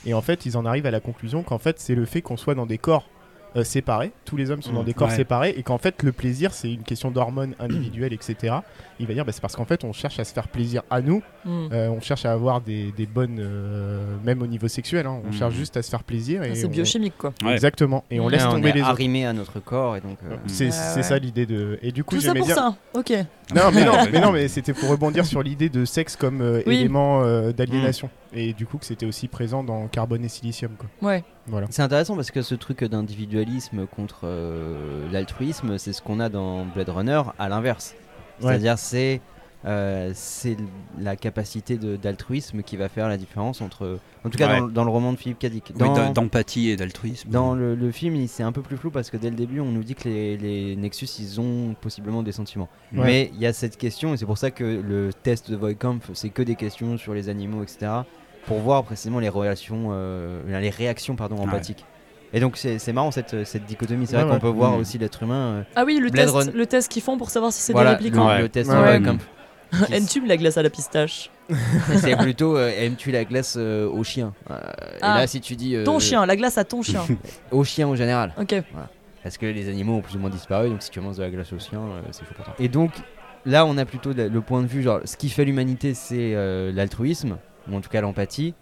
Speaker 2: Et en fait, ils en arrivent à la conclusion qu'en fait, c'est le fait qu'on soit dans des corps euh, séparés. Tous les hommes sont dans
Speaker 3: Mm.
Speaker 2: des corps
Speaker 4: Ouais.
Speaker 2: séparés, et qu'en fait, le plaisir, c'est une question d'hormones individuelles, etc. Il va dire, bah, c'est parce qu'en fait, on cherche à se faire plaisir à nous.
Speaker 1: Hmm.
Speaker 2: Euh, on cherche à avoir des, des bonnes, euh, même au niveau sexuel. hein. on
Speaker 4: Mm.
Speaker 2: cherche juste à se faire plaisir. Et
Speaker 1: Ah, C'est
Speaker 2: on-
Speaker 1: biochimique, quoi.
Speaker 4: Ouais.
Speaker 2: Exactement. Et on
Speaker 1: Ouais,
Speaker 2: laisse
Speaker 3: Ouais,
Speaker 2: tomber
Speaker 3: est
Speaker 2: les autres.
Speaker 3: arrimé à notre corps et donc. euh,
Speaker 2: C'est
Speaker 1: Ouais,
Speaker 2: c'est
Speaker 1: ouais.
Speaker 2: ça l'idée de. Et du coup,
Speaker 1: Tout ça pour ça. Ok.
Speaker 2: Non, mais non, mais non, mais c'était pour rebondir sur l'idée de sexe comme euh,
Speaker 1: Oui.
Speaker 2: élément euh, d'aliénation. Et du coup, que c'était aussi présent dans Carbone et Silicium. Quoi.
Speaker 1: Ouais.
Speaker 2: Voilà.
Speaker 3: C'est intéressant parce que ce truc d'individualisme contre euh, l'altruisme, c'est ce qu'on a dans Blade Runner à l'inverse.
Speaker 2: Ouais.
Speaker 3: C'est-à-dire c'est euh, c'est la capacité d'altruisme qui va faire la différence entre, en tout cas
Speaker 4: Ouais.
Speaker 3: dans, dans le roman de Philippe Cadic.
Speaker 4: Oui,
Speaker 3: Dans,
Speaker 4: d'em- D'empathie et d'altruisme.
Speaker 3: dans le, le film, il- c'est un peu plus flou parce que dès le début, on nous dit que les, les Nexus, ils ont possiblement des sentiments.
Speaker 2: Ouais.
Speaker 3: Mais il y a cette question, et c'est pour ça que le test de Voigtkampf, c'est que des questions sur les animaux, etc. Pour voir précisément les relations, euh, les réactions pardon,
Speaker 4: Ouais.
Speaker 3: empathiques. Et donc c'est marrant cette, cette dichotomie. C'est
Speaker 2: Ouais,
Speaker 3: vrai qu'on peut voir
Speaker 4: Mm.
Speaker 3: aussi l'être humain. euh,
Speaker 1: Ah oui, le
Speaker 3: Blade
Speaker 1: test,
Speaker 3: Run-
Speaker 1: le test qu'ils font pour savoir si c'est
Speaker 3: voilà,
Speaker 1: des répliquants.
Speaker 3: le,
Speaker 4: Ouais.
Speaker 3: le test
Speaker 1: Aimes-tu la glace à la pistache
Speaker 3: C'est plutôt euh, aimes-tu la glace euh, au chien? Euh,
Speaker 1: Ah.
Speaker 3: Et là, si tu dis euh,
Speaker 1: Ton chien, la glace à ton chien.
Speaker 3: au chien en général.
Speaker 1: Ok.
Speaker 3: Parce que les animaux ont plus ou moins disparu, donc si tu commences de la glace au chien, euh, c'est chaud pour toi. Et donc, là, on a plutôt le, le point de vue, genre, ce qui fait l'humanité, c'est euh, l'altruisme, ou en tout cas l'empathie.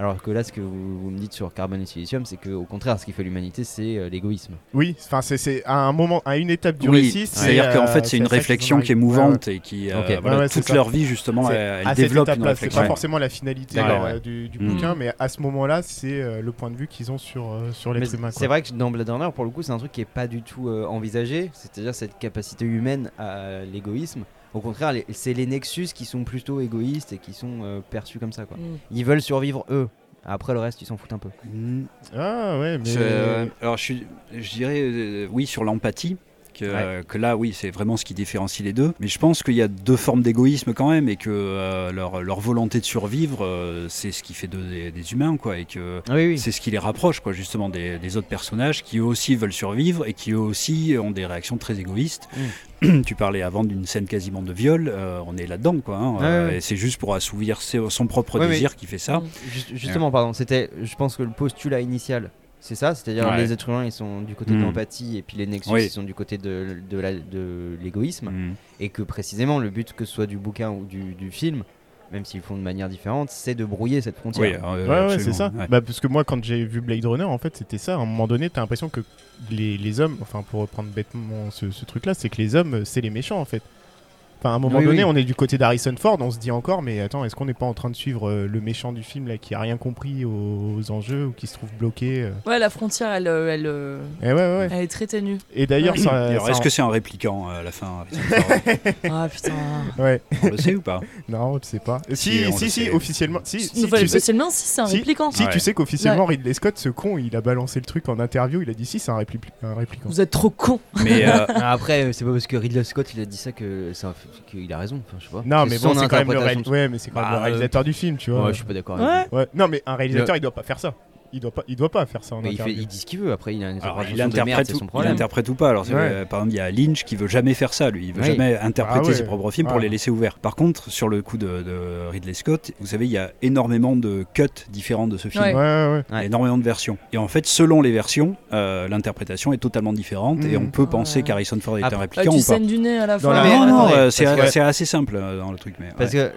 Speaker 3: Alors que là, ce que vous, vous me dites sur carbone et silicium, c'est qu'au contraire, ce qui fait l'humanité, c'est euh, l'égoïsme.
Speaker 2: Oui, enfin, c'est- à un moment, à une étape du
Speaker 4: Oui,
Speaker 2: récit.
Speaker 4: c'est-à-dire qu'en fait, c'est une réflexion qui est mouvante et qui, euh, voilà,
Speaker 2: Ouais,
Speaker 4: toute
Speaker 2: ça.
Speaker 4: leur vie, justement, elle,
Speaker 2: à cette
Speaker 4: développe une
Speaker 2: étape-là, c'est
Speaker 4: réflexion.
Speaker 2: pas forcément la finalité euh, du, du
Speaker 4: Mm.
Speaker 2: bouquin, mais à ce moment-là, c'est euh, le point de vue qu'ils ont sur, euh, sur l'être humain.
Speaker 3: c'est vrai que dans Blade Runner, pour le coup, c'est un truc qui est pas du tout euh, envisagé, c'est-à-dire cette capacité humaine à l'égoïsme. Au contraire, les- c'est les Nexus qui sont plutôt égoïstes et qui sont euh, perçus comme ça. Quoi.
Speaker 1: Mm.
Speaker 3: Ils veulent survivre eux. Après le reste, ils s'en foutent un peu.
Speaker 4: Mm.
Speaker 2: Ah ouais, mais.
Speaker 4: Euh, alors, je, suis- je dirais euh, oui sur l'empathie. Que, euh, que là, oui, c'est vraiment ce qui différencie les deux. Mais je pense qu'il y a deux formes d'égoïsme quand même, et que euh, leur, leur volonté de survivre, euh, c'est ce qui fait des, des humains, quoi, et que
Speaker 3: Ah oui, oui.
Speaker 4: c'est ce qui les rapproche, quoi, justement, des, des autres personnages qui eux aussi veulent survivre et qui eux aussi ont des réactions très égoïstes. tu parlais avant d'une scène quasiment de viol, euh, on est là-dedans, quoi. hein, euh. Et c'est juste pour assouvir ses- son propre désir qui fait ça.
Speaker 1: Mm.
Speaker 3: Juste- justement, pardon, c'était, je pense que le postulat initial, c'est ça, c'est-à-dire
Speaker 4: Ouais.
Speaker 3: les êtres humains, ils sont du côté de
Speaker 4: Mm.
Speaker 3: l'empathie et puis les Nexus,
Speaker 4: Oui.
Speaker 3: ils sont du côté de, de, l'égoïsme,
Speaker 4: Mm.
Speaker 3: et que précisément le but, que ce soit du bouquin ou du, du film, même s'ils font de manière différente, c'est de brouiller cette
Speaker 4: Oui,
Speaker 3: frontière.
Speaker 4: euh,
Speaker 2: Ouais, ouais,
Speaker 4: absolument,
Speaker 2: c'est ça.
Speaker 4: ouais.
Speaker 2: Bah, parce que moi, quand j'ai vu Blade Runner, en fait, c'était ça. À un moment donné, t'as l'impression que les, les hommes, enfin, pour reprendre bêtement ce, ce truc-là, c'est que les hommes, euh, c'est les méchants, en fait. Enfin, à un moment
Speaker 3: Oui,
Speaker 2: donné,
Speaker 3: oui.
Speaker 2: on est du côté d'Harrison Ford, on se dit encore, mais attends, est-ce qu'on n'est pas en train de suivre euh, le méchant du film là qui a rien compris aux, aux enjeux ou qui se trouve bloqué euh
Speaker 1: Ouais, la frontière, elle, euh, elle,
Speaker 2: Et ouais, ouais, ouais.
Speaker 1: elle est très ténue.
Speaker 2: Et d'ailleurs, ça, ça-
Speaker 4: Est-ce que c'est un répliquant euh, à la fin
Speaker 1: Ah putain.
Speaker 2: ouais,
Speaker 4: On le sait ou pas?
Speaker 2: Non, je sais pas.
Speaker 4: Si,
Speaker 2: Si,
Speaker 4: on
Speaker 2: si,
Speaker 4: le
Speaker 2: si,
Speaker 4: sait.
Speaker 2: officiellement, si, si,
Speaker 1: Enfin,
Speaker 2: tu sais,
Speaker 1: officiellement, si, c'est un
Speaker 2: Si,
Speaker 1: répliquant.
Speaker 2: si,
Speaker 4: Ouais.
Speaker 2: tu sais qu'officiellement Ridley Scott, ce con, il a balancé le truc en interview, il a dit si, c'est un, répli- un répliquant.
Speaker 1: Vous êtes trop con.
Speaker 4: Mais
Speaker 3: Après, c'est pas parce que Ridley Scott il a dit ça que c'est un- qu'il a raison. Enfin, je sais pas.
Speaker 2: Non, mais bon, c'est quand même le,
Speaker 3: interprétation
Speaker 2: réal- ouais, mais c'est quand même
Speaker 3: Bah,
Speaker 2: le réalisateur du film, tu vois.
Speaker 3: Ouais, je suis pas d'accord. avec
Speaker 1: Ouais.
Speaker 3: lui.
Speaker 2: Ouais. Non, mais un réalisateur, il doit pas faire ça. Il doit pas, il doit pas faire ça en
Speaker 3: Mais il, fait, il dit ce qu'il veut. Après, il a une
Speaker 4: alors,
Speaker 3: interprétation
Speaker 4: il
Speaker 3: de merde,
Speaker 4: interprète, ou,
Speaker 3: son
Speaker 4: il
Speaker 3: problème.
Speaker 4: interprète ou pas. Alors,
Speaker 2: Ouais.
Speaker 4: euh, par exemple, il y a Lynch qui veut jamais faire ça. Lui, il veut jamais interpréter
Speaker 2: Ah ouais.
Speaker 4: ses propres films pour
Speaker 2: Ouais.
Speaker 4: les laisser ouverts. Par contre, sur le coup de, de Ridley Scott, vous savez, il y a énormément de cuts différents de ce film. Énormément de versions. Et en fait, selon les versions, euh, l'interprétation est totalement différente et
Speaker 2: Mhm.
Speaker 4: on peut penser
Speaker 1: Ouais.
Speaker 4: qu'Harrison Ford est
Speaker 3: Après-
Speaker 4: un
Speaker 1: Ah,
Speaker 4: répliquant
Speaker 1: tu
Speaker 4: ou pas.
Speaker 1: du nez à la fin.
Speaker 4: non, non, euh, c'est assez simple dans le truc. Mais,
Speaker 3: Parce que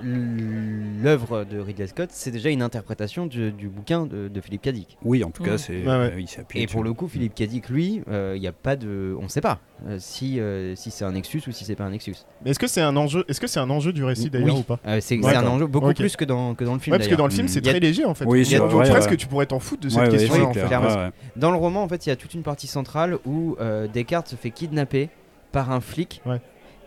Speaker 3: l'œuvre de Ridley Scott, c'est déjà une interprétation du, bouquin de, Philippe
Speaker 4: Oui, en tout cas, c'est.
Speaker 2: Ouais, ouais.
Speaker 4: euh, il s'appuie
Speaker 3: Et pour le coup, Philippe Cadic, lui, il n'y a pas de. On sait pas euh, si, euh, si c'est un Nexus ou si c'est pas un Nexus.
Speaker 2: Mais est-ce que c'est un enjeu, est-ce que c'est un enjeu du récit d'ailleurs
Speaker 3: Oui.
Speaker 2: ou pas
Speaker 3: Euh, c'est
Speaker 2: Ouais,
Speaker 3: un enjeu beaucoup plus que dans, que dans le film.
Speaker 2: Ouais, parce que dans le film, c'est très léger en fait.
Speaker 4: Oui,
Speaker 2: Il y a-
Speaker 4: vrai,
Speaker 2: presque
Speaker 4: ouais.
Speaker 2: tu pourrais t'en foutre de cette question
Speaker 4: c'est
Speaker 2: en
Speaker 4: clair.
Speaker 2: fait.
Speaker 4: Ouais, ouais.
Speaker 3: Dans le roman, en fait, il y a toute une partie centrale où euh, Descartes se fait kidnapper par un flic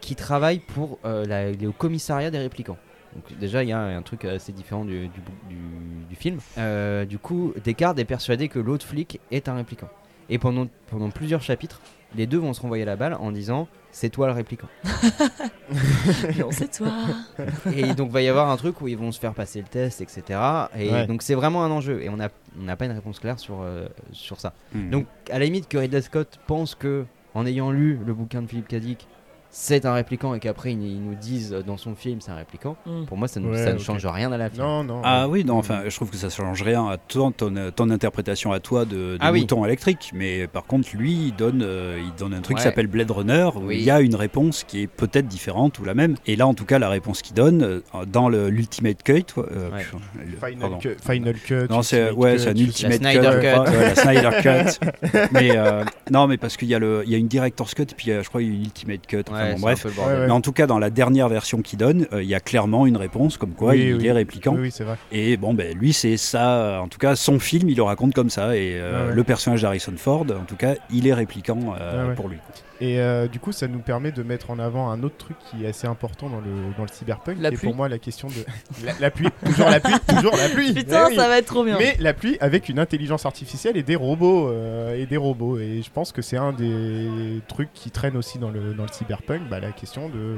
Speaker 3: qui travaille pour euh, la- le commissariat des réplicants. Donc déjà, il y a un truc assez différent du, du, bou- du- du film. Euh, du coup, Descartes est persuadé que l'autre flic est un répliquant. Et pendant, pendant plusieurs chapitres, les deux vont se renvoyer la balle en disant c'est toi le répliquant.
Speaker 1: Non, c'est toi.
Speaker 3: et donc va y avoir un truc où ils vont se faire passer le test, etc. Et
Speaker 2: Ouais.
Speaker 3: donc c'est vraiment un enjeu. Et on n'a on pas une réponse claire sur, euh, sur ça.
Speaker 4: Mm.
Speaker 3: Donc, à la limite, que Ridley Scott pense que, en ayant lu le bouquin de Philippe Cadic, c'est un répliquant et qu'après ils ils nous disent dans son film c'est un répliquant,
Speaker 1: Mm.
Speaker 3: pour moi ça ne,
Speaker 2: Ouais,
Speaker 3: ça ne
Speaker 2: ok.
Speaker 3: change rien à la film.
Speaker 2: Non, non.
Speaker 4: Ah oui, non, enfin, je trouve que ça change rien à ton, ton, ton interprétation à toi de, de
Speaker 3: Ah oui.
Speaker 4: bouton électrique. Mais par contre, lui, il donne, euh, il donne un truc qui s'appelle Blade Runner, où
Speaker 3: Oui.
Speaker 4: il y a une réponse qui est peut-être différente ou la même. Et là, en tout cas, la réponse qu'il donne, euh, dans le- l'Ultimate Cut, euh,
Speaker 3: Ouais.
Speaker 4: le-
Speaker 2: Final
Speaker 4: pardon.
Speaker 2: cut, Final cut.
Speaker 4: Non, c'est ouais, c'est un ultimate
Speaker 3: La
Speaker 4: cut,
Speaker 3: Snyder
Speaker 4: je
Speaker 3: cut.
Speaker 4: crois. Ouais, la Snyder cut. mais euh, non, mais parce qu'il y a le, il y a une director's cut, et puis je crois qu'il y a une ultimate cut. Enfin,
Speaker 3: Ouais,
Speaker 4: bon,
Speaker 3: c'est
Speaker 4: bref.
Speaker 3: un peu le bordel.
Speaker 2: Ouais, ouais.
Speaker 4: Mais en tout cas, dans la dernière version qu'il donne, euh, il y a clairement une réponse comme quoi
Speaker 2: Oui,
Speaker 4: il
Speaker 2: oui.
Speaker 4: est répliquant.
Speaker 2: Oui, oui, c'est vrai.
Speaker 4: Et bon, ben lui, c'est ça. En tout cas, son film, il le raconte comme ça. Et euh,
Speaker 2: Ouais, ouais.
Speaker 4: le personnage d'Harrison Ford, en tout cas, il est répliquant euh,
Speaker 2: Ouais, ouais.
Speaker 4: pour lui.
Speaker 2: Et euh, du coup, ça nous permet de mettre en avant un autre truc qui est assez important dans le, dans le cyberpunk,
Speaker 1: La
Speaker 2: qui est
Speaker 1: pluie.
Speaker 2: pour moi la question de la, la pluie, toujours la pluie, toujours la pluie.
Speaker 1: Putain,
Speaker 2: Eh oui.
Speaker 1: ça va être trop bien.
Speaker 2: Mais la pluie avec une intelligence artificielle et des robots euh, et des robots. Et je pense que c'est un des trucs qui traîne aussi dans le, dans le cyberpunk, bah, la question de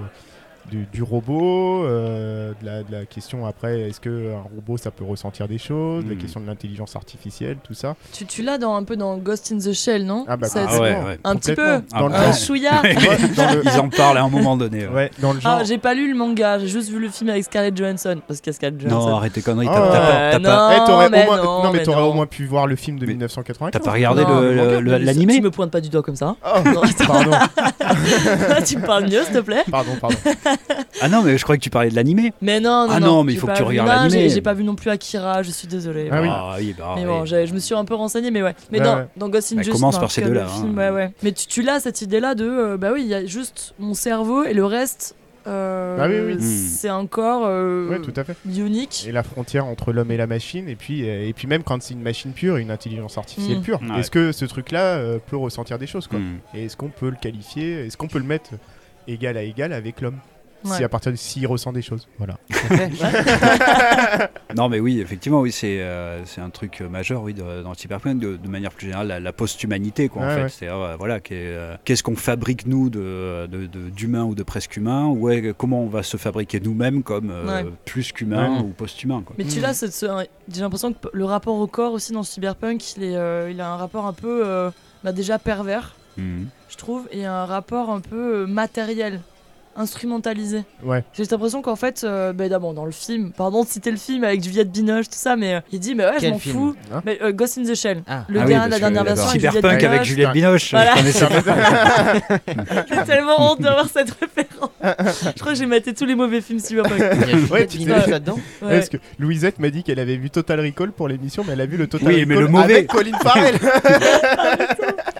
Speaker 2: du, du robot, euh, de, la, de la question après, est-ce que un robot ça peut ressentir des choses, la
Speaker 4: Hmm.
Speaker 2: question de l'intelligence artificielle, tout ça.
Speaker 1: Tu, tu l'as dans, un peu dans Ghost in the Shell, non
Speaker 2: Ah bah
Speaker 1: Ça-
Speaker 4: Ah ouais, ouais.
Speaker 1: Un petit peu.
Speaker 2: Dans le
Speaker 4: Ah
Speaker 1: Un
Speaker 4: ouais.
Speaker 1: chouïa.
Speaker 2: Le-
Speaker 4: Ils en parlent à un moment donné. ouais.
Speaker 2: ouais, dans le genre.
Speaker 1: Ah, j'ai pas lu le manga, j'ai juste vu le film avec Scarlett Johansson. Parce qu'il y a Scarlett
Speaker 4: Non,
Speaker 1: Johansson.
Speaker 4: arrête tes conneries.
Speaker 2: Ah,
Speaker 4: T'as t'as pas,
Speaker 1: non.
Speaker 2: Eh,
Speaker 1: mais
Speaker 2: moins-
Speaker 1: non,
Speaker 2: non, mais
Speaker 1: mais
Speaker 2: t'aurais
Speaker 1: non.
Speaker 2: au moins pu voir le film de
Speaker 4: Mais
Speaker 2: 1995.
Speaker 4: t'as pas regardé
Speaker 1: Non,
Speaker 4: le-
Speaker 1: le
Speaker 4: le- le- l'animé
Speaker 1: Tu me pointes pas du doigt comme ça.
Speaker 2: Oh,
Speaker 1: Non,
Speaker 2: pardon,
Speaker 1: tu me parles mieux, s'il te plaît.
Speaker 2: pardon, pardon.
Speaker 4: Ah non, mais je croyais que tu parlais de l'animé.
Speaker 1: Mais non, non.
Speaker 4: Ah non, mais il faut que tu regardes
Speaker 1: non,
Speaker 4: l'animé.
Speaker 1: j'ai- pas vu non plus Akira, je suis désolée.
Speaker 2: Ah oui.
Speaker 4: oui, bah,
Speaker 1: Mais bon, je me suis un peu renseigné, mais ouais. Mais
Speaker 2: Ouais,
Speaker 1: dans,
Speaker 2: ouais.
Speaker 1: dans Ghost in
Speaker 4: Bah,
Speaker 1: Just,
Speaker 4: commence par ces deux-là, hein.
Speaker 1: ouais, ouais. Mais tu, tu l'as cette idée-là de, euh, bah oui, il y a juste mon cerveau et le reste, euh,
Speaker 2: Ah oui, oui.
Speaker 4: Hmm.
Speaker 1: c'est encore euh,
Speaker 2: Ouais, tout à fait.
Speaker 1: unique.
Speaker 2: Et la frontière entre l'homme et la machine, et puis, euh, et puis même quand c'est une machine pure, une intelligence artificielle
Speaker 1: Mm.
Speaker 2: pure,
Speaker 4: Ouais.
Speaker 2: est-ce que ce truc-là euh, peut ressentir des choses quoi
Speaker 4: Hmm.
Speaker 2: Et est-ce qu'on peut le qualifier Est-ce qu'on peut le mettre égal à égal avec l'homme. Si à partir de s'il ressent des choses, voilà.
Speaker 4: Non, mais oui, effectivement, oui, c'est euh, c'est un truc euh, majeur, oui, de- dans le cyberpunk, de, de manière plus générale, la, la post-humanité, quoi, en fait.
Speaker 2: ouais.
Speaker 4: C'est-à-dire, euh, voilà, qu'est- euh, qu'est-ce qu'on fabrique nous de de- de- d'humain ou de presque humain Ouais, comment on va se fabriquer nous-mêmes comme euh,
Speaker 1: Ouais.
Speaker 4: plus qu'humain
Speaker 2: Ouais.
Speaker 4: ou post-humain, quoi.
Speaker 1: Mais tu l'as, j'ai l'impression que le rapport au corps aussi dans le cyberpunk, il, est, euh, il a un rapport un peu euh, bah, déjà pervers,
Speaker 4: Mhm.
Speaker 1: je trouve, et un rapport un peu matériel, instrumentalisé.
Speaker 2: Ouais.
Speaker 1: J'ai l'impression qu'en fait, euh, bah, d'abord dans le film, pardon de citer le film avec Juliette Binoche, tout ça, mais euh, il dit, mais ouais, je m'en fous.
Speaker 2: Hein
Speaker 1: mais, euh, Ghost in the Shell.
Speaker 3: Ah.
Speaker 1: Le
Speaker 4: Ah
Speaker 1: dernier- la dernière version
Speaker 4: Cyberpunk avec
Speaker 1: Binoche.
Speaker 4: Juliette Binoche,
Speaker 1: Voilà. J'ai tellement honte d'avoir cette référence. je crois que j'ai maté tous les mauvais films cyberpunk.
Speaker 3: Il y a Juliette
Speaker 2: Ouais, tu
Speaker 3: Binoche là-dedans
Speaker 2: Ouais. Parce que Louisette m'a dit qu'elle avait vu Total Recall pour l'émission, mais elle a vu le Total
Speaker 4: Oui,
Speaker 2: Recall
Speaker 4: mais le mauvais.
Speaker 2: avec Colin Farrell.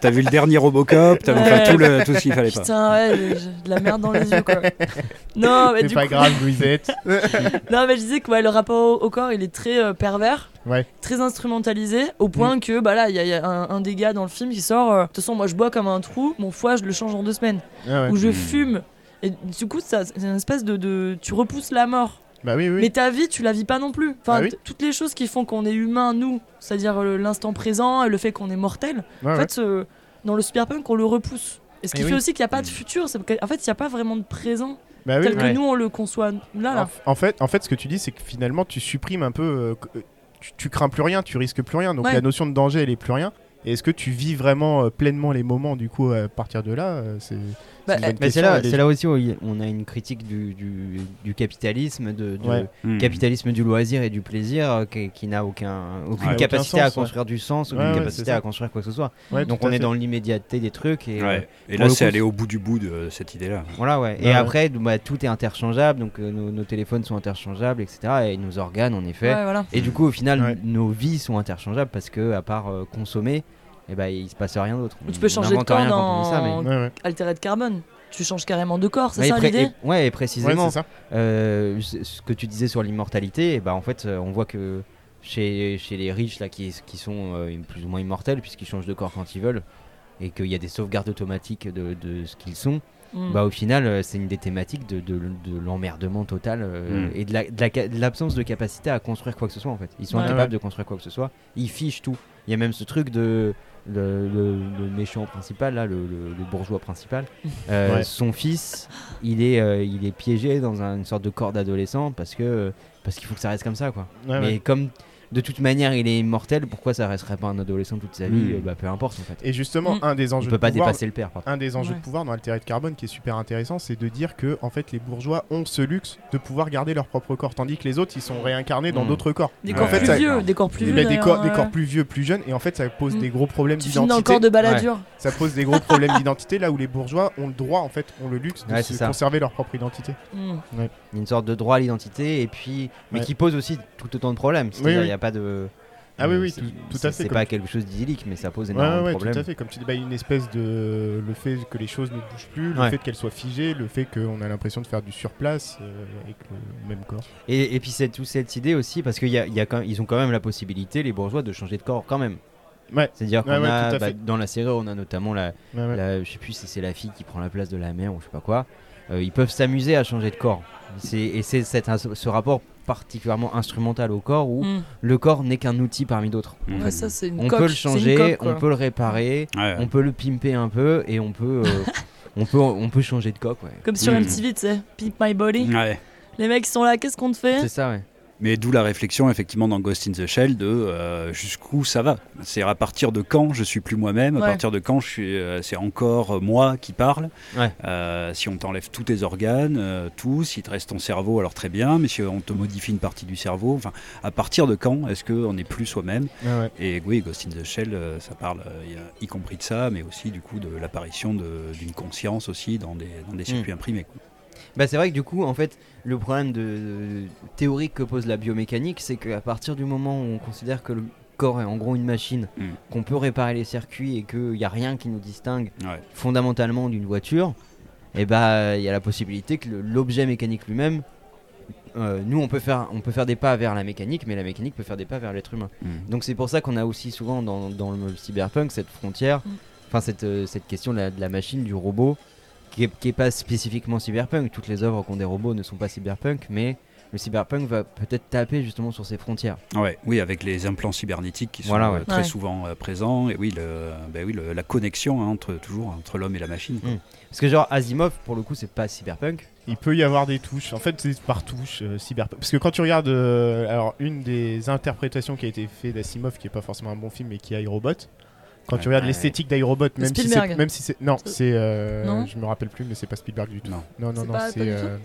Speaker 4: T'as vu le dernier Robocop, t'as vu tout, le, tout ce qu'il fallait pas.
Speaker 1: Putain, ouais, de la merde dans les yeux, quoi. non, mais
Speaker 2: C'est
Speaker 1: du
Speaker 2: pas
Speaker 1: coup-
Speaker 2: grave, Louisette.
Speaker 1: Non, mais je disais que ouais, le rapport au, au corps, il est très euh, pervers,
Speaker 2: Ouais.
Speaker 1: très instrumentalisé, au point que bah là, il y a, il y a un, un des gars dans le film qui sort. euh, De toute façon, moi, je bois comme un trou, mon foie, je le change en deux semaines.
Speaker 2: Ah ouais.
Speaker 1: Ou je
Speaker 4: Mm.
Speaker 1: fume. Et du coup, ça, c'est une espèce de, de- Tu repousses la mort.
Speaker 2: Bah oui, oui.
Speaker 1: Mais ta vie, tu la vis pas non plus. Enfin,
Speaker 2: Ah oui.
Speaker 1: t- toutes les choses qui font qu'on est humain, nous, c'est-à-dire euh, l'instant présent et le fait qu'on est mortel,
Speaker 2: Ouais,
Speaker 1: en
Speaker 2: ouais.
Speaker 1: fait, euh, dans le cyberpunk, on le repousse. Et ce qui fait
Speaker 2: oui.
Speaker 1: aussi qu'il n'y a pas de
Speaker 4: Mm.
Speaker 1: futur. c'est qu'en fait, il n'y a pas vraiment de présent
Speaker 2: Bah oui,
Speaker 1: tel
Speaker 2: oui.
Speaker 1: que
Speaker 3: Ouais.
Speaker 1: nous, on le conçoit là. là.
Speaker 2: En, en fait, en fait, ce que tu dis, c'est que finalement, tu supprimes un peu. euh, que- tu, tu crains plus rien, tu risques plus rien. Donc
Speaker 1: Ouais.
Speaker 2: la notion de danger, elle est plus rien. Et est-ce que tu vis vraiment euh, pleinement les moments, du coup, à partir de là euh, C'est
Speaker 1: Bah,
Speaker 3: Mais c'est là,
Speaker 2: est-
Speaker 3: c'est là aussi où on a une critique du, du, du capitalisme, de,
Speaker 2: Ouais.
Speaker 4: Hmm.
Speaker 3: capitalisme du loisir et du plaisir euh, qui, qui n'a aucun, aucune
Speaker 2: Ouais, aucun
Speaker 3: capacité
Speaker 2: sens,
Speaker 3: à
Speaker 2: ouais.
Speaker 3: construire du sens, aucune
Speaker 2: Ouais, ouais, c'est
Speaker 3: capacité à construire quoi que ce soit.
Speaker 2: Ouais,
Speaker 3: Donc on est
Speaker 2: fait.
Speaker 3: dans l'immédiateté des trucs et euh.
Speaker 4: Et là, c'est
Speaker 3: coup,
Speaker 4: aller au bout du bout de cette idée-là.
Speaker 3: voilà ouais.
Speaker 2: Ouais,
Speaker 3: Et
Speaker 2: ouais.
Speaker 3: après bah, tout est interchangeable, donc euh, nos, nos téléphones sont interchangeables, etc. Et nos organes en effet.
Speaker 1: Ouais, voilà.
Speaker 3: Et du coup au final
Speaker 2: Ouais.
Speaker 3: nos vies sont interchangeables parce que à part euh, consommer, et ben il se passe rien d'autre.
Speaker 1: Tu peux changer de corps
Speaker 3: rien dit ça,
Speaker 1: dans-
Speaker 3: mais-
Speaker 2: Ouais, ouais.
Speaker 1: Altered Carbone. Tu changes carrément de corps, c'est
Speaker 3: Ouais,
Speaker 1: ça l'idée
Speaker 3: et- Ouais, et précisément.
Speaker 2: ça.
Speaker 3: Euh, ce que tu disais sur l'immortalité, et bah en fait, euh, on voit que chez, chez les riches là qui, qui sont euh, plus ou moins immortels puisqu'ils changent de corps quand ils veulent et qu'il y a des sauvegardes automatiques de, de ce qu'ils sont,
Speaker 1: Mm.
Speaker 3: bah au final, euh, c'est une des thématiques de, de, de l'emmerdement total euh,
Speaker 4: Mm.
Speaker 3: et de la- de la de l'absence de, capacité à construire quoi que ce soit en fait. Ils sont
Speaker 1: Ouais.
Speaker 3: incapables
Speaker 2: Ouais.
Speaker 3: de construire quoi que ce soit. Ils fichent tout. Il y a même ce truc de le, le- le méchant principal là, le, le- le bourgeois principal. Euh,
Speaker 2: Ouais.
Speaker 3: Son fils, il est, euh, il est piégé dans un- une sorte de corps d'adolescent parce que parce qu'il faut que ça reste comme ça quoi.
Speaker 2: Ouais,
Speaker 3: Mais
Speaker 2: ouais.
Speaker 3: comme de toute manière il est immortel, pourquoi ça resterait pas un adolescent toute sa vie
Speaker 4: Mm.
Speaker 3: Euh, Bah peu importe en fait.
Speaker 2: Et justement,
Speaker 1: Mm.
Speaker 2: un des
Speaker 3: On
Speaker 2: enjeux
Speaker 3: peut
Speaker 2: de
Speaker 3: pas
Speaker 2: pouvoir,
Speaker 3: dépasser le père. par contre.
Speaker 2: un des enjeux
Speaker 1: Ouais.
Speaker 2: de pouvoir dans Altered Carbone qui est super intéressant, c'est de dire que en fait les bourgeois ont ce luxe de pouvoir garder leur propre corps, tandis que les autres ils sont réincarnés dans
Speaker 3: Mm.
Speaker 2: d'autres corps.
Speaker 1: Des corps plus
Speaker 2: ça-
Speaker 1: vieux, des corps plus
Speaker 2: Eh
Speaker 1: vieux.
Speaker 2: ben, des, corps, des plus vieux, plus jeunes, et en fait ça pose des gros problèmes
Speaker 1: Tu finis dans le
Speaker 2: d'identité.
Speaker 1: corps de baladure.
Speaker 2: Ça pose des gros problèmes d'identité là où les bourgeois ont le droit en fait, ont le luxe de se conserver leur propre identité.
Speaker 3: Une sorte de droit à l'identité et puis mais qui pose aussi tout autant de problèmes. A pas de
Speaker 2: Ah oui, oui, tout- à fait,
Speaker 3: C'est pas quelque chose d'idyllique, mais ça pose énormément
Speaker 2: ouais,
Speaker 3: de
Speaker 2: ouais,
Speaker 3: problèmes.
Speaker 2: tout à fait. Comme tu dis, bah, une espèce de. Le fait que les choses ne bougent plus, le
Speaker 3: Ouais.
Speaker 2: fait qu'elles soient figées, le fait qu'on a l'impression de faire du surplace euh, avec le même corps.
Speaker 3: Et, et puis c'est tout cette idée aussi parce qu'ils y a quand- ils ont quand même la possibilité les bourgeois de changer de corps quand même.
Speaker 2: Ouais.
Speaker 3: C'est-à-dire qu'on a bah, dans la série on a notamment la, la- je sais plus si c'est la fille qui prend la place de la mère ou je sais pas quoi. Euh, ils peuvent s'amuser à changer de corps. Et c'est ce rapport particulièrement instrumental au corps où
Speaker 1: Mm.
Speaker 3: le corps n'est qu'un outil parmi d'autres.
Speaker 1: Ouais, ça, c'est une
Speaker 3: On
Speaker 1: coque,
Speaker 3: peut le changer,
Speaker 1: coque,
Speaker 3: on peut le réparer,
Speaker 4: Ouais, ouais.
Speaker 3: on peut le pimper un peu et on peut, euh, on peut, on peut changer de coque. Ouais.
Speaker 1: Comme sur
Speaker 4: Mm.
Speaker 1: MTV, tu sais, Pimp My Body.
Speaker 4: Ouais.
Speaker 1: Les mecs sont là, qu'est-ce qu'on te fait?
Speaker 3: C'est ça, ouais.
Speaker 4: Mais d'où la réflexion effectivement dans Ghost in the Shell de euh, jusqu'où ça va. C'est à partir de quand je suis plus moi-même, à
Speaker 1: Ouais.
Speaker 4: partir de quand je suis, euh, c'est encore moi qui parle.
Speaker 3: Ouais.
Speaker 4: Euh, si on t'enlève tous tes organes, euh, tout, si te reste ton cerveau, alors très bien. Mais si on te modifie une partie du cerveau, enfin, à partir de quand est-ce qu'on n'est plus soi-même
Speaker 2: Ouais.
Speaker 4: Et oui, Ghost in the Shell, euh, ça parle, euh, y compris de ça, mais aussi du coup de l'apparition d'une conscience aussi dans des, dans des circuits imprimés. quoi.
Speaker 3: Bah, c'est vrai que du coup, en fait, le problème de, de- théorique que pose la biomécanique, c'est qu'à partir du moment où on considère que le corps est en gros une machine,
Speaker 4: Mm.
Speaker 3: qu'on peut réparer les circuits et qu'il n'y a rien qui nous distingue
Speaker 4: Ouais.
Speaker 3: fondamentalement d'une voiture, et bah il y a la possibilité que l'objet mécanique lui-même, euh, nous on peut faire on peut faire des pas vers la mécanique, mais la mécanique peut faire des pas vers l'être humain.
Speaker 4: Mm.
Speaker 3: Donc c'est pour ça qu'on a aussi souvent dans, dans le cyberpunk cette frontière,
Speaker 1: Mm.
Speaker 3: enfin cette, euh, cette question de la, de la machine, du robot, qui est, qui est pas spécifiquement cyberpunk. Toutes les œuvres qui ont des robots ne sont pas cyberpunk, mais le cyberpunk va peut-être taper justement sur ces frontières.
Speaker 4: Ouais, oui, avec les implants cybernétiques qui sont
Speaker 3: Voilà, ouais.
Speaker 4: euh, très
Speaker 1: Ouais.
Speaker 4: souvent euh, présents, et oui, le, ben oui le- la connexion hein, entre, toujours entre l'homme et la machine. quoi.
Speaker 3: Mm. Parce que genre Asimov, pour le coup, c'est pas cyberpunk.
Speaker 2: Il peut y avoir des touches. En fait, c'est par touche, euh, cyberpunk. Parce que quand tu regardes, euh, alors une des interprétations qui a été faite d'Asimov, qui est pas forcément un bon film, mais qui est iRobot. Quand tu regardes
Speaker 3: Ouais.
Speaker 2: l'esthétique d'iRobot, même si même si c'est, non,
Speaker 1: C'est-
Speaker 2: euh, je me rappelle plus, mais c'est pas Spielberg du tout.
Speaker 4: Non.
Speaker 2: non, non,
Speaker 1: C'est
Speaker 2: non, euh.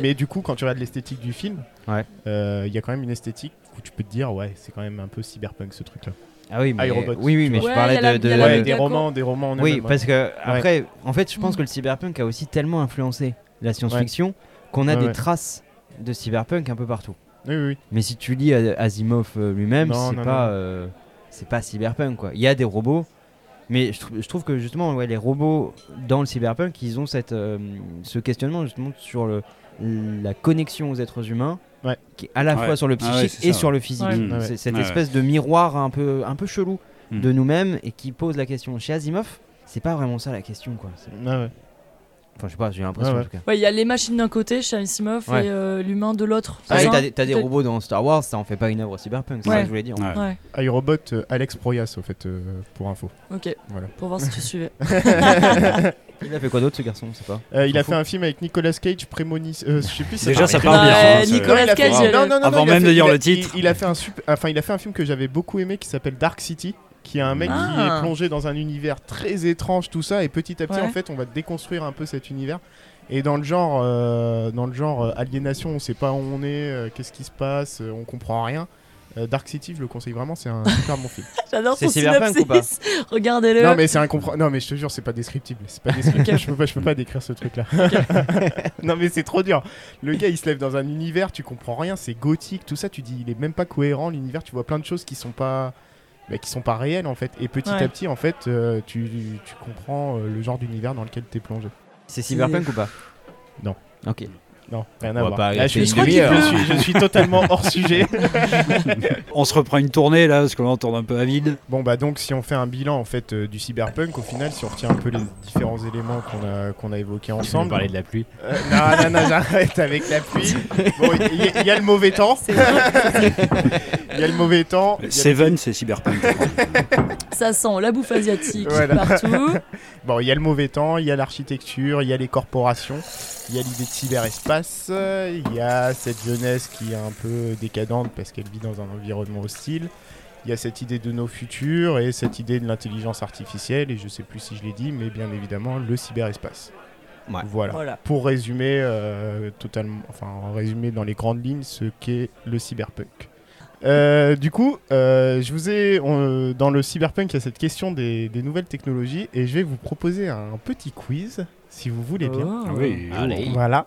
Speaker 2: Mais du coup, quand tu regardes l'esthétique du film,
Speaker 3: Ouais.
Speaker 2: euh, il y a quand même une esthétique où tu peux te dire, ouais, c'est quand même un peu cyberpunk ce truc-là.
Speaker 3: Ah oui, mais
Speaker 2: iRobot,
Speaker 3: oui, oui, mais je parlais de,
Speaker 1: la-
Speaker 3: de-
Speaker 1: la
Speaker 2: des romans, des romans en
Speaker 3: Oui, parce que après, en fait, je pense que le cyberpunk a aussi tellement influencé la science-fiction qu'on a
Speaker 2: Ouais,
Speaker 3: des
Speaker 2: ouais.
Speaker 3: traces de cyberpunk un peu partout.
Speaker 2: Oui, oui, oui.
Speaker 3: Mais si tu lis Asimov euh, lui-même, c'est pas,
Speaker 2: non.
Speaker 3: euh, c'est pas cyberpunk quoi. Il y a des robots, Mais je, trou- je trouve que justement, ouais, les robots dans le cyberpunk, ils ont cette, euh, ce questionnement justement sur le, la connexion aux êtres humains,
Speaker 2: Ouais.
Speaker 3: qui est à la
Speaker 4: Ouais.
Speaker 3: fois sur le
Speaker 4: Ah ouais,
Speaker 3: psychique et
Speaker 4: ça,
Speaker 3: sur
Speaker 4: ouais.
Speaker 3: le physique.
Speaker 1: Ouais.
Speaker 4: Mm.
Speaker 3: C'est cette
Speaker 4: Ouais,
Speaker 3: espèce de miroir un peu, un peu chelou
Speaker 4: Mm.
Speaker 3: de nous-mêmes et qui pose la question. Chez Asimov, c'est pas vraiment ça la question, quoi.
Speaker 2: Ah ouais.
Speaker 3: Enfin, je sais pas, j'ai l'impression
Speaker 2: Ouais,
Speaker 3: en tout cas.
Speaker 1: Ouais, il y a les machines d'un côté chez Asimov
Speaker 3: Ouais.
Speaker 1: et euh, l'humain de l'autre.
Speaker 3: Ah,
Speaker 1: c'est
Speaker 3: et
Speaker 1: ça
Speaker 3: t'as des, t'as des robots dans Star Wars, ça en fait pas une œuvre cyberpunk, c'est
Speaker 1: Ouais.
Speaker 3: ça que je voulais dire.
Speaker 4: Ouais.
Speaker 1: Ouais,
Speaker 2: iRobot, euh, Alex Proyas, au fait, euh, pour info.
Speaker 1: ok.
Speaker 2: Voilà.
Speaker 1: Pour voir si tu suivais.
Speaker 3: Il a fait quoi d'autre ce garçon, c'est pas
Speaker 2: Euh, il a
Speaker 3: Info.
Speaker 2: fait un film avec Nicolas Cage, Prémonition. euh, je sais plus si
Speaker 4: Déjà, ça
Speaker 2: c'est un-
Speaker 4: bien,
Speaker 1: Ouais,
Speaker 4: hein, c'est-
Speaker 1: Nicolas
Speaker 2: il a
Speaker 1: Cage,
Speaker 2: non,
Speaker 1: euh,
Speaker 2: non, non,
Speaker 4: Avant
Speaker 2: non, il a
Speaker 4: même de dire
Speaker 2: il a-
Speaker 4: le titre.
Speaker 2: Il, il a fait un super, enfin, il a fait un film que j'avais beaucoup aimé qui s'appelle Dark City, qui est un mec qui
Speaker 1: Ah.
Speaker 2: est plongé dans un univers très étrange, tout ça, et petit à petit,
Speaker 1: Ouais.
Speaker 2: en fait, on va déconstruire un peu cet univers. Et dans le genre, euh, dans le genre euh, aliénation, on sait pas où on est, euh, qu'est-ce qui se passe, euh, on comprend rien. Euh, Dark City, je le conseille vraiment, c'est un super bon film.
Speaker 1: J'adore son synopsis. Regardez-le.
Speaker 2: Non mais c'est incompréhensible. Non mais je te jure, c'est pas descriptible. C'est pas descriptible. je peux pas, je peux pas décrire ce truc-là. non mais c'est trop dur. Le gars, il se lève dans un univers, tu comprends rien, c'est gothique, tout ça. Tu dis, il est même pas cohérent l'univers. Tu vois plein de choses qui sont pas, bah, qui sont pas réelles en fait. Et petit
Speaker 1: Ouais.
Speaker 2: à petit, en fait, euh, tu, tu comprends euh, le genre d'univers dans lequel t'es plongé.
Speaker 3: C'est cyberpunk ou pas?
Speaker 2: Non.
Speaker 3: Ok.
Speaker 2: Non, rien
Speaker 3: On
Speaker 2: à voir.
Speaker 3: pas
Speaker 2: Là, je, suis, je, suis, je suis totalement hors sujet.
Speaker 4: On se reprend une tournée là, parce que là on tourne un peu à vide.
Speaker 2: Bon bah donc si on fait un bilan en fait euh, du cyberpunk, au final, si on retient un peu les différents éléments qu'on a qu'on a évoqués ensemble.
Speaker 3: parler de la pluie?
Speaker 2: Euh, non, non, non, j'arrête avec la pluie. Bon, il y, il y a le mauvais temps. Y a le mauvais temps.
Speaker 4: Seven, c'est cyberpunk.
Speaker 1: Ça sent la bouffe asiatique
Speaker 2: Voilà.
Speaker 1: partout.
Speaker 2: Bon, il y a le mauvais temps, il y a l'architecture, il y a les corporations, il y a l'idée de cyberespace, il y a cette jeunesse qui est un peu décadente parce qu'elle vit dans un environnement hostile. Il y a cette idée de nos futurs et cette idée de l'intelligence artificielle, et je sais plus si je l'ai dit, mais bien évidemment le cyberespace.
Speaker 3: Ouais.
Speaker 2: Voilà.
Speaker 1: Voilà.
Speaker 2: Pour résumer euh, totalement, enfin en résumé dans les grandes lignes ce qu'est le cyberpunk. Euh, du coup, euh, je vous ai on- dans le cyberpunk, il y a cette question des, des nouvelles technologies et je vais vous proposer un petit quiz, si vous voulez bien.
Speaker 1: Oh.
Speaker 4: Ah oui.
Speaker 3: Allez.
Speaker 2: Voilà.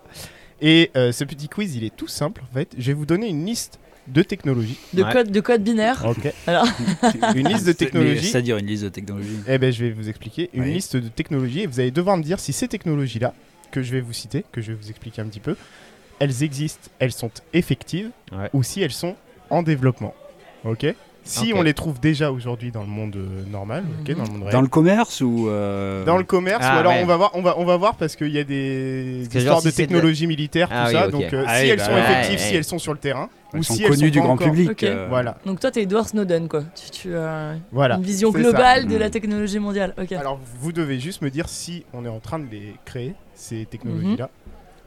Speaker 2: Et euh, ce petit quiz, il est tout simple en fait. Je vais vous donner une liste de technologies.
Speaker 1: De,
Speaker 3: Ouais.
Speaker 1: code, de code binaire.
Speaker 2: Ok.
Speaker 1: Alors.
Speaker 2: une liste de technologies.
Speaker 4: C'est-à-dire une liste de technologies.
Speaker 2: Eh ben, je vais vous expliquer une
Speaker 4: Oui.
Speaker 2: liste de technologies et vous allez devoir me dire si ces technologies-là, que je vais vous citer, que je vais vous expliquer un petit peu, elles existent, elles sont effectives
Speaker 3: Ouais.
Speaker 2: ou si elles sont en développement. Ok? Si on les trouve déjà aujourd'hui dans le monde euh, normal,
Speaker 1: Mhm.
Speaker 2: dans le monde réel.
Speaker 4: Dans le commerce ou euh,
Speaker 2: Dans le commerce,
Speaker 3: Ah,
Speaker 2: ou alors
Speaker 3: ouais.
Speaker 2: on va voir, on va, on va voir parce qu'il y a des
Speaker 3: que
Speaker 2: histoires de
Speaker 3: si de-
Speaker 2: technologie militaire,
Speaker 3: Ah
Speaker 2: tout
Speaker 3: oui,
Speaker 2: ça. Donc euh,
Speaker 4: Ah
Speaker 2: si
Speaker 4: oui,
Speaker 2: elles
Speaker 4: bah
Speaker 2: sont
Speaker 4: ouais,
Speaker 2: effectives,
Speaker 3: ouais.
Speaker 2: si elles sont sur le terrain,
Speaker 4: elles
Speaker 2: ou
Speaker 4: sont
Speaker 2: si elles
Speaker 4: connues
Speaker 2: sont
Speaker 4: du
Speaker 2: pas
Speaker 4: grand
Speaker 2: encore.
Speaker 4: public. Euh,
Speaker 2: Voilà,
Speaker 1: Donc toi, t'es Edward Snowden, quoi. Tu, tu as
Speaker 2: voilà.
Speaker 1: une vision
Speaker 2: ça.
Speaker 1: globale de
Speaker 4: Mm.
Speaker 1: la technologie mondiale. Ok.
Speaker 2: Alors vous devez juste me dire si on est en train de les créer, ces technologies-là,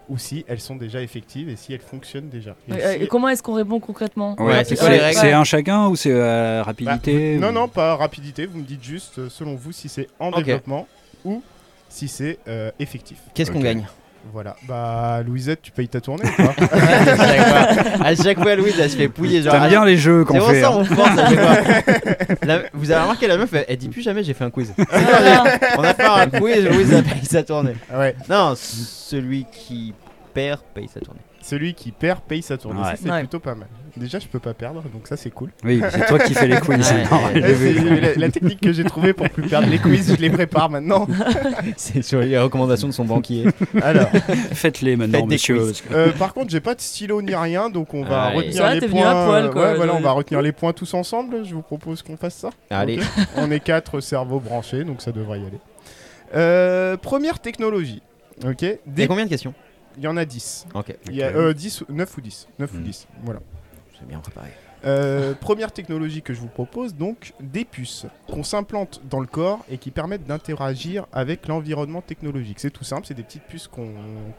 Speaker 2: ou si elles sont déjà effectives et si elles fonctionnent déjà. Et
Speaker 1: Euh,
Speaker 2: si-
Speaker 1: et comment est-ce qu'on répond concrètement
Speaker 4: Ouais,
Speaker 3: c'est
Speaker 4: c'est
Speaker 3: quoi les règles
Speaker 4: C'est un chacun ou c'est euh,
Speaker 2: Bah,
Speaker 4: rapidité
Speaker 2: vous- Non,
Speaker 4: ou-
Speaker 2: non, pas rapidité. Vous me dites juste, selon vous, si c'est en développement ou si c'est euh, effectif.
Speaker 3: Qu'est-ce qu'on gagne
Speaker 2: Voilà. Bah, Louisette, tu payes ta tournée ou pas
Speaker 3: à, chaque fois, à chaque fois, Louise, elle se fait pouiller. Genre,
Speaker 4: T'aimes
Speaker 3: ah,
Speaker 4: bien les jeux qu'on fait.
Speaker 3: ça
Speaker 4: hein.
Speaker 3: on fois. La- vous avez remarqué la meuf, elle, elle dit plus jamais j'ai fait un quiz.
Speaker 1: Voilà.
Speaker 3: On a fait un quiz, Louise a payé sa tournée.
Speaker 2: Ouais.
Speaker 3: Non, celui qui perd paye sa tournée.
Speaker 2: Celui qui perd paye sa tournée.
Speaker 4: Ouais.
Speaker 2: Ça, c'est
Speaker 1: Ouais.
Speaker 2: plutôt pas mal. Déjà, je peux pas perdre, donc ça, c'est cool.
Speaker 4: Oui, c'est toi qui fais les quiz.
Speaker 3: Ouais,
Speaker 4: Non,
Speaker 2: la, la technique que j'ai trouvée pour plus perdre les quiz, je les prépare maintenant.
Speaker 3: C'est sur les recommandations de son banquier.
Speaker 2: Alors,
Speaker 4: Faites-les maintenant,
Speaker 3: Faites
Speaker 4: parce que-
Speaker 2: euh, par contre, j'ai pas de stylo ni rien, donc on va
Speaker 3: Allez.
Speaker 2: retenir
Speaker 1: Ça
Speaker 2: les points.
Speaker 1: venu à poil, quoi.
Speaker 2: Ouais, voilà, on va retenir les points tous ensemble. Je vous propose qu'on fasse ça.
Speaker 3: Allez.
Speaker 2: On est quatre cerveaux branchés, donc ça devrait y aller. Euh, première technologie. Ok.
Speaker 3: Il y a
Speaker 2: Des-
Speaker 3: combien de questions?
Speaker 2: Il y en a 10.
Speaker 3: Ok,
Speaker 2: Il y a euh, 10, 9 ou 10. 9 ou
Speaker 4: Hmm.
Speaker 2: 10. Voilà.
Speaker 3: C'est bien préparé.
Speaker 2: Euh, première technologie que je vous propose, donc des puces qu'on s'implante dans le corps et qui permettent d'interagir avec l'environnement technologique. C'est tout simple, c'est des petites puces qu'on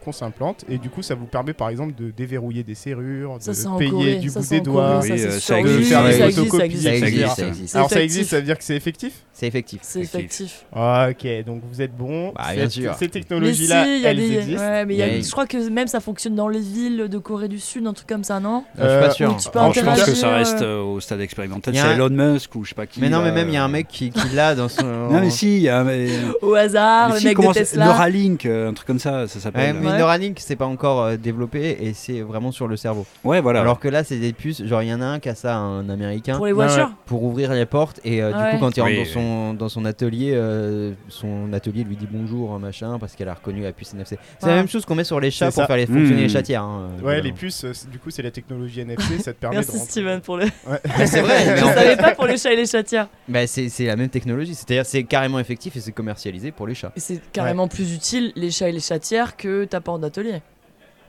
Speaker 2: qu'on s'implante et du coup ça vous permet par exemple de déverrouiller des serrures,
Speaker 1: Ça,
Speaker 2: de payer
Speaker 1: Corée.
Speaker 2: du
Speaker 1: Ça,
Speaker 2: bout des doigts.
Speaker 1: Corée, ça,
Speaker 4: euh, ça
Speaker 2: faire des
Speaker 1: ça existe, ça
Speaker 2: photocopies,
Speaker 1: existe.
Speaker 3: Ça
Speaker 2: etc.
Speaker 3: existe, ça existe.
Speaker 2: Alors ça existe, ça veut dire que c'est effectif?
Speaker 3: C'est effectif.
Speaker 1: C'est effectif.
Speaker 2: Ok, donc vous êtes bon.
Speaker 3: Bah, bien sûr.
Speaker 2: Ces
Speaker 1: si,
Speaker 2: technologies-là, elles
Speaker 1: des.
Speaker 2: existent.
Speaker 1: Ouais, mais y a- je crois que même ça fonctionne dans les villes de Corée du Sud, un truc comme ça, non?
Speaker 3: Je suis pas
Speaker 2: Euh,
Speaker 3: sûr.
Speaker 1: où tu peux
Speaker 2: Alors,
Speaker 4: je pense que ça reste
Speaker 1: euh,
Speaker 4: euh, au stade expérimental. C'est
Speaker 3: un-
Speaker 4: Elon Musk ou je sais pas qui.
Speaker 3: Mais non, mais
Speaker 4: là,
Speaker 3: même il y a un
Speaker 4: euh,
Speaker 3: mec qui, qui l'a dans son.
Speaker 4: Non, mais si, il y a. Mais...
Speaker 1: Au hasard,
Speaker 4: mais
Speaker 1: le
Speaker 4: si,
Speaker 1: mec de Tesla.
Speaker 4: Neuralink, euh, un truc comme ça, ça
Speaker 3: Ouais,
Speaker 4: s'appelle.
Speaker 3: mais
Speaker 1: Ouais.
Speaker 3: Neuralink, c'est pas encore euh, développé et c'est vraiment sur le cerveau.
Speaker 4: Ouais, voilà.
Speaker 3: Alors que là, c'est des puces. Genre, il y en a un qui a ça, un américain,
Speaker 1: Pour les
Speaker 2: Ouais,
Speaker 1: voitures
Speaker 3: pour ouvrir les portes et euh, du coup, quand il rentre
Speaker 4: Oui,
Speaker 3: dans son son, dans son atelier, euh, son atelier lui dit bonjour, machin, parce qu'elle a reconnu la puce NFC. C'est la même chose qu'on met sur les chats pour
Speaker 2: ça.
Speaker 3: faire les fonctionner
Speaker 4: Mmh.
Speaker 3: les chatières. hein,
Speaker 2: Ouais, les puces, euh, du coup, c'est la technologie NFC, ça te permet
Speaker 1: Merci
Speaker 2: de rentrer-
Speaker 1: Steven pour le.
Speaker 2: Ouais.
Speaker 3: Mais c'est vrai, mais
Speaker 1: Je
Speaker 3: en
Speaker 1: savais pas pour les chats et les chatières.
Speaker 3: Bah, c'est c'est la même technologie, c'est-à-dire c'est carrément effectif et c'est commercialisé pour les chats.
Speaker 1: Et c'est carrément plus utile les chats et les chatières que ta porte d'atelier.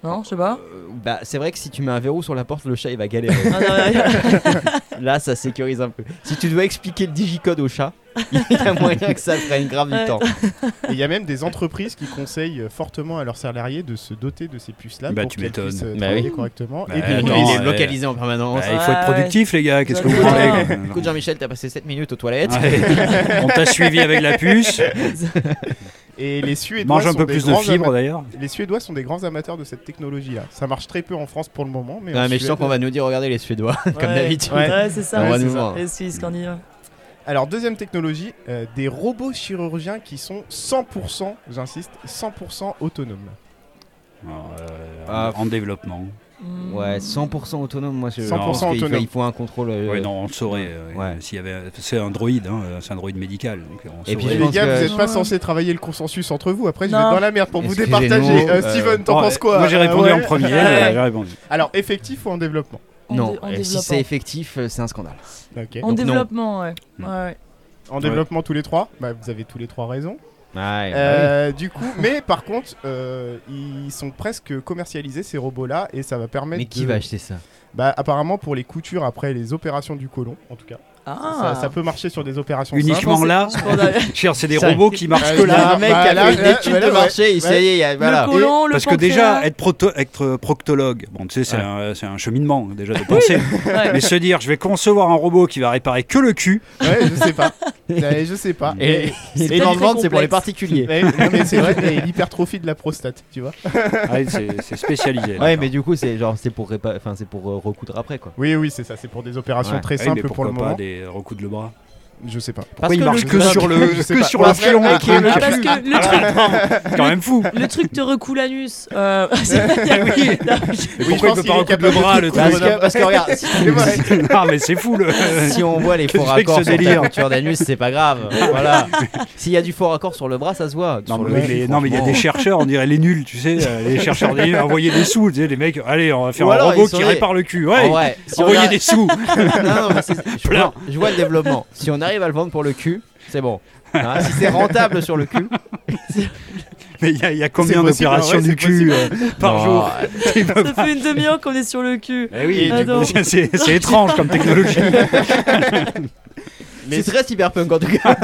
Speaker 1: Non, je sais pas.
Speaker 3: Euh, bah, c'est vrai que si tu mets un verrou sur la porte, le chat il va galérer.
Speaker 1: Ah, non.
Speaker 3: Là, ça sécurise un peu. Si tu dois expliquer le digicode au chat, il y a moyen que ça prenne grave du temps.
Speaker 2: Et il y a même des entreprises qui conseillent fortement à leurs salariés de se doter de ces puces-là
Speaker 4: Bah,
Speaker 2: pour
Speaker 4: tu
Speaker 2: qu'elles
Speaker 4: m'étonnes.
Speaker 2: puissent euh,
Speaker 3: Bah
Speaker 2: travailler
Speaker 3: oui.
Speaker 2: correctement.
Speaker 4: Bah,
Speaker 2: et
Speaker 3: non,
Speaker 4: les-
Speaker 3: il est
Speaker 4: ouais.
Speaker 3: localisé en permanence.
Speaker 4: Bah, il faut être
Speaker 1: Ouais,
Speaker 4: productif, les gars. Qu'est-ce que vous voulez
Speaker 3: Écoute, Jean-Michel, t'as passé 7 minutes aux toilettes.
Speaker 4: Ouais. On t'a suivi avec la puce.
Speaker 2: Et les Suédois
Speaker 4: Mange un peu plus de fibres d'ailleurs.
Speaker 2: Les Suédois sont des grands amateurs de cette technologie-là. Ça marche très peu en France pour le moment, mais
Speaker 3: Non, mais je sens qu'on va nous dire, regardez les Suédois, comme d'habitude.
Speaker 2: Ouais.
Speaker 1: Ouais, c'est ça.
Speaker 3: On va
Speaker 2: c'est Alors deuxième technologie, euh, des robots chirurgiens qui sont 100%, j'insiste, 100% autonomes.
Speaker 4: Euh,
Speaker 3: Ah.
Speaker 4: en développement.
Speaker 1: Mm.
Speaker 3: Ouais, 100% autonome, moi je
Speaker 2: 100%
Speaker 3: pense qu'il faut-. Il faut un contrôle. euh,
Speaker 4: Ouais, non, on le saurait. euh,
Speaker 3: Ouais.
Speaker 4: S'il y avait, c'est un droïde, hein, c'est un droïde médical. Donc on
Speaker 3: Et puis,
Speaker 4: saurait.
Speaker 3: je
Speaker 2: les
Speaker 3: pense
Speaker 2: gars,
Speaker 3: que-
Speaker 2: vous n'êtes pas
Speaker 1: Ouais.
Speaker 2: censés travailler le consensus entre vous. Après, je vais
Speaker 1: Non.
Speaker 2: être dans la merde pour vous
Speaker 3: Excusez-nous,
Speaker 2: départager. Euh, Steven, t'en penses quoi
Speaker 4: Moi j'ai
Speaker 2: Euh,
Speaker 4: répondu
Speaker 2: ouais.
Speaker 4: en premier. Euh, j'ai répondu.
Speaker 2: Alors effectif ou en développement?
Speaker 1: En
Speaker 3: Non,
Speaker 1: dé- en
Speaker 3: euh, si c'est effectif, euh, c'est un scandale.
Speaker 1: En
Speaker 3: Donc,
Speaker 1: développement, ouais. Ouais, ouais.
Speaker 2: En
Speaker 4: Ouais.
Speaker 2: développement tous les trois? Bah, Vous avez tous les trois raison.
Speaker 3: Ouais,
Speaker 2: Euh, du coup, mais par contre, euh, ils sont presque commercialisés ces robots-là et ça va permettre.
Speaker 3: Mais qui
Speaker 2: de-
Speaker 3: va acheter ça?
Speaker 2: Bah apparemment pour les coutures après les opérations du côlon, en tout cas.
Speaker 1: Ah.
Speaker 2: Ça, ça peut marcher sur des opérations
Speaker 4: Uniquement
Speaker 2: simples.
Speaker 4: là. Cher, c'est des robots qui marchent que là.
Speaker 3: un mec
Speaker 2: bah,
Speaker 3: a
Speaker 2: là,
Speaker 3: fait une
Speaker 2: là,
Speaker 3: étude
Speaker 2: voilà,
Speaker 3: de
Speaker 2: ouais.
Speaker 3: marché, il dit, il y a- voilà.
Speaker 1: Le colon, le
Speaker 4: Parce que déjà, être, proto- être proctologue, bon, tu sais, c'est
Speaker 3: Ouais.
Speaker 4: un, cheminement déjà de penser.
Speaker 1: Ouais.
Speaker 4: Mais se dire, je vais concevoir un robot qui va réparer que le cul,
Speaker 2: Ouais, je sais pas. Ouais, je sais pas.
Speaker 3: Et, et
Speaker 1: peut-être
Speaker 3: les
Speaker 1: très
Speaker 3: ventes, c'est pour les particuliers.
Speaker 2: Ouais, mais c'est vrai, et l'hypertrophie de la prostate, tu vois.
Speaker 4: ouais, c'est c'est spécialisé.
Speaker 3: Ouais, mais du coup, c'est genre c'est pour répa- enfin c'est pour euh, recoudre après quoi.
Speaker 2: Oui, oui, c'est ça. C'est pour des opérations
Speaker 3: Ouais.
Speaker 2: très
Speaker 4: Ouais, mais
Speaker 2: simples pour le moment.
Speaker 4: Des recoudre le bras
Speaker 2: Je sais pas.
Speaker 4: Pourquoi il marche
Speaker 3: le
Speaker 4: que
Speaker 3: gars-
Speaker 4: sur le, que sur le
Speaker 1: Ah, parce que le truc,
Speaker 4: C'est quand même fou.
Speaker 1: le truc te recoule l'anus. Euh,
Speaker 4: Oui.
Speaker 1: Non,
Speaker 4: Mais
Speaker 2: je
Speaker 4: pourquoi il peut pas recoudre le bras le truc
Speaker 3: Parce que, parce que regarde.
Speaker 4: Non, mais c'est fou le.
Speaker 3: si on voit les faux
Speaker 4: que que
Speaker 3: raccords
Speaker 4: ce
Speaker 3: sur
Speaker 4: délire
Speaker 3: couture d'anus, c'est pas grave. Voilà. S'il y a du faux raccord sur le bras, ça se voit.
Speaker 4: Non mais, il y a des chercheurs, on dirait les nuls, tu sais, euh, les chercheurs des nuls, envoyer des sous, tu sais, les mecs, allez, on va faire un robot qui répare le cul, ouais, envoyer
Speaker 3: a-
Speaker 4: des sous.
Speaker 3: non, non, mais c'est- je, vois, le développement. Si on arrive à le vendre pour le cul, c'est bon. Hein, si c'est rentable sur le cul,
Speaker 4: Mais il y, a- il y a combien d'opérations
Speaker 2: ouais,
Speaker 4: du cul euh, par
Speaker 3: Non,
Speaker 4: jour
Speaker 1: Ça
Speaker 4: pas-
Speaker 1: fait une demi-heure qu'on est sur le cul.
Speaker 4: Eh oui,
Speaker 1: coup-
Speaker 4: c'est- étrange comme technologie.
Speaker 2: Mais
Speaker 3: c'est très cyberpunk en tout cas.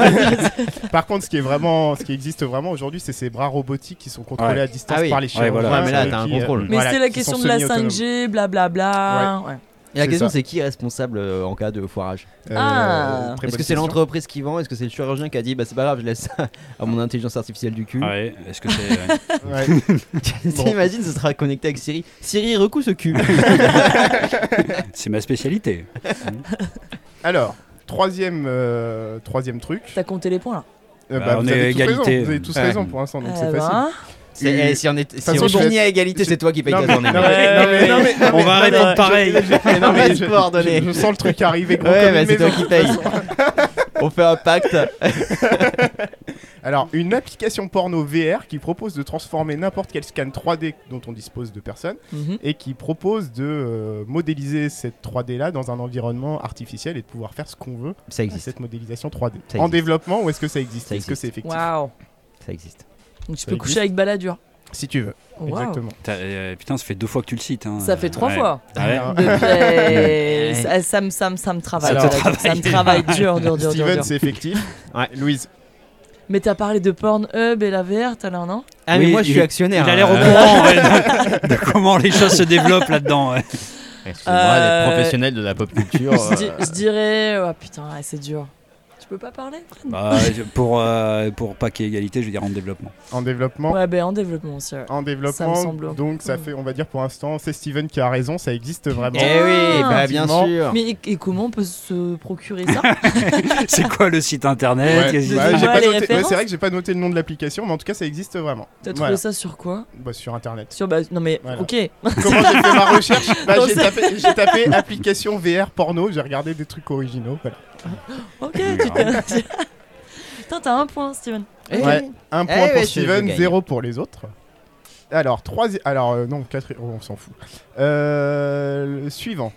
Speaker 2: par contre, ce qui est vraiment, ce qui existe vraiment aujourd'hui, c'est ces bras robotiques qui sont contrôlés
Speaker 4: Ouais.
Speaker 2: à distance
Speaker 3: Ah oui.
Speaker 2: par les
Speaker 4: Ouais,
Speaker 2: chirurgiens.
Speaker 4: voilà.
Speaker 3: Ouais, mais là,
Speaker 2: et
Speaker 3: t'as un
Speaker 2: qui,
Speaker 3: contrôle.
Speaker 1: Mais
Speaker 2: voilà,
Speaker 1: c'est la question de la
Speaker 2: semi-autonomes.
Speaker 1: 5G, blablabla. Ouais.
Speaker 3: Et la question c'est qui est responsable euh, en cas de foirage?
Speaker 2: Euh,
Speaker 1: Ah.
Speaker 2: très
Speaker 3: Est-ce
Speaker 2: bonne
Speaker 3: que c'est
Speaker 2: question.
Speaker 3: l'entreprise qui vend? Est-ce que c'est le chirurgien qui a dit bah c'est pas grave, je laisse ça à mon intelligence artificielle du cul?
Speaker 4: Ouais, est-ce que c'est.
Speaker 2: Ouais.
Speaker 3: T'imagines, ce sera connecté avec Siri. Siri, recoue ce cul.
Speaker 4: C'est ma spécialité.
Speaker 2: Alors, troisième, euh, troisième truc.
Speaker 1: T'as compté les points là?
Speaker 2: Euh,
Speaker 4: Bah, on
Speaker 2: vous
Speaker 4: est
Speaker 2: avez tous
Speaker 4: égalité.
Speaker 2: raison. Vous avez tous
Speaker 3: Ouais.
Speaker 2: raison pour l'instant, donc
Speaker 1: Eh
Speaker 2: c'est
Speaker 1: ben,
Speaker 2: facile.
Speaker 3: Eh, si on, est, si on finit à égalité, c'est toi qui paye ta journée.
Speaker 2: non,
Speaker 3: mec.
Speaker 2: mais- non, mais- non, mais- non,
Speaker 4: On va
Speaker 2: non,
Speaker 4: répondre pareil.
Speaker 2: je- sens le truc arriver gros
Speaker 3: Ouais, bah, c'est toi qui paye. On fait un pacte.
Speaker 2: Alors, une application porno VR qui propose de transformer n'importe quel scan 3D dont on dispose de personnes
Speaker 1: Mhm.
Speaker 2: et qui propose de euh, modéliser cette 3D là dans un environnement artificiel et de pouvoir faire ce qu'on veut
Speaker 3: Ça
Speaker 2: à
Speaker 3: existe.
Speaker 2: cette modélisation 3D.
Speaker 3: Ça
Speaker 2: En
Speaker 3: existe.
Speaker 2: développement ou est-ce que ça existe?
Speaker 3: Ça
Speaker 2: Est-ce que
Speaker 3: existe.
Speaker 2: c'est effectif?
Speaker 1: Waouh.
Speaker 3: Ça existe.
Speaker 1: Donc tu
Speaker 2: Ça
Speaker 1: peux
Speaker 2: existe.
Speaker 1: coucher avec Balladur.
Speaker 2: Si tu veux.
Speaker 1: Waouh.
Speaker 2: Exactement.
Speaker 4: Euh, Putain, ça fait deux fois que tu le cites. hein.
Speaker 1: Ça fait trois
Speaker 4: Ouais.
Speaker 1: fois.
Speaker 4: Ah ouais
Speaker 2: Alors,
Speaker 1: Depuis- ça, ça me, ça, me, ça me travaille.
Speaker 2: Alors-
Speaker 1: ça, ça me travaille dur, dur,
Speaker 2: Steven, c'est effectif.
Speaker 3: Ouais.
Speaker 2: Louise.
Speaker 1: Mais t'as parlé de Pornhub et la VR tout à l'heure, non?
Speaker 3: Ah, mais
Speaker 4: Oui,
Speaker 3: moi je suis actionnaire.
Speaker 4: Il a l'air
Speaker 3: hein.
Speaker 4: au courant ouais, de, de comment les choses se développent là-dedans. ouais.
Speaker 3: Excuse-moi
Speaker 1: Euh,
Speaker 3: d'être professionnel de la pop culture.
Speaker 1: je,
Speaker 3: euh,
Speaker 1: dirais. Oh putain, ouais, c'est dur. Tu peux pas parler Fred
Speaker 4: Bah, pour, euh, pour pas qu'il y ait égalité, je veux dire en développement.
Speaker 2: En développement.
Speaker 1: Ouais, ben en développement aussi.
Speaker 2: En
Speaker 1: Ça me
Speaker 2: développement,
Speaker 1: semble-
Speaker 2: donc ça fait, on va dire pour l'instant, c'est Steven qui a raison, ça existe vraiment.
Speaker 3: Eh oui, bah bien sûr.
Speaker 1: Mais et, et comment on peut se procurer ça
Speaker 4: C'est quoi le site internet
Speaker 2: Ouais, ouais,
Speaker 1: Ouais,
Speaker 2: c'est vrai que j'ai pas noté le nom de l'application, mais en tout cas ça existe vraiment.
Speaker 1: T'as trouvé
Speaker 2: Voilà.
Speaker 1: ça sur quoi
Speaker 2: Bah, sur internet.
Speaker 1: Sur bah non mais
Speaker 2: Voilà.
Speaker 1: ok.
Speaker 2: Comment j'ai fait ma recherche Bah, J'ai tapé, application VR porno, j'ai regardé des trucs originaux. Voilà.
Speaker 1: Ok, tu t'es. Putain, t'as un point, Steven.
Speaker 3: Eh,
Speaker 2: Ouais. Un
Speaker 3: Eh
Speaker 2: point
Speaker 3: ouais,
Speaker 2: pour
Speaker 3: je-
Speaker 2: Steven,
Speaker 3: gagne.
Speaker 2: zéro pour les autres. Alors, troisième. Alors, euh, non, quatre... oh, on s'en fout. Euh, le suivant.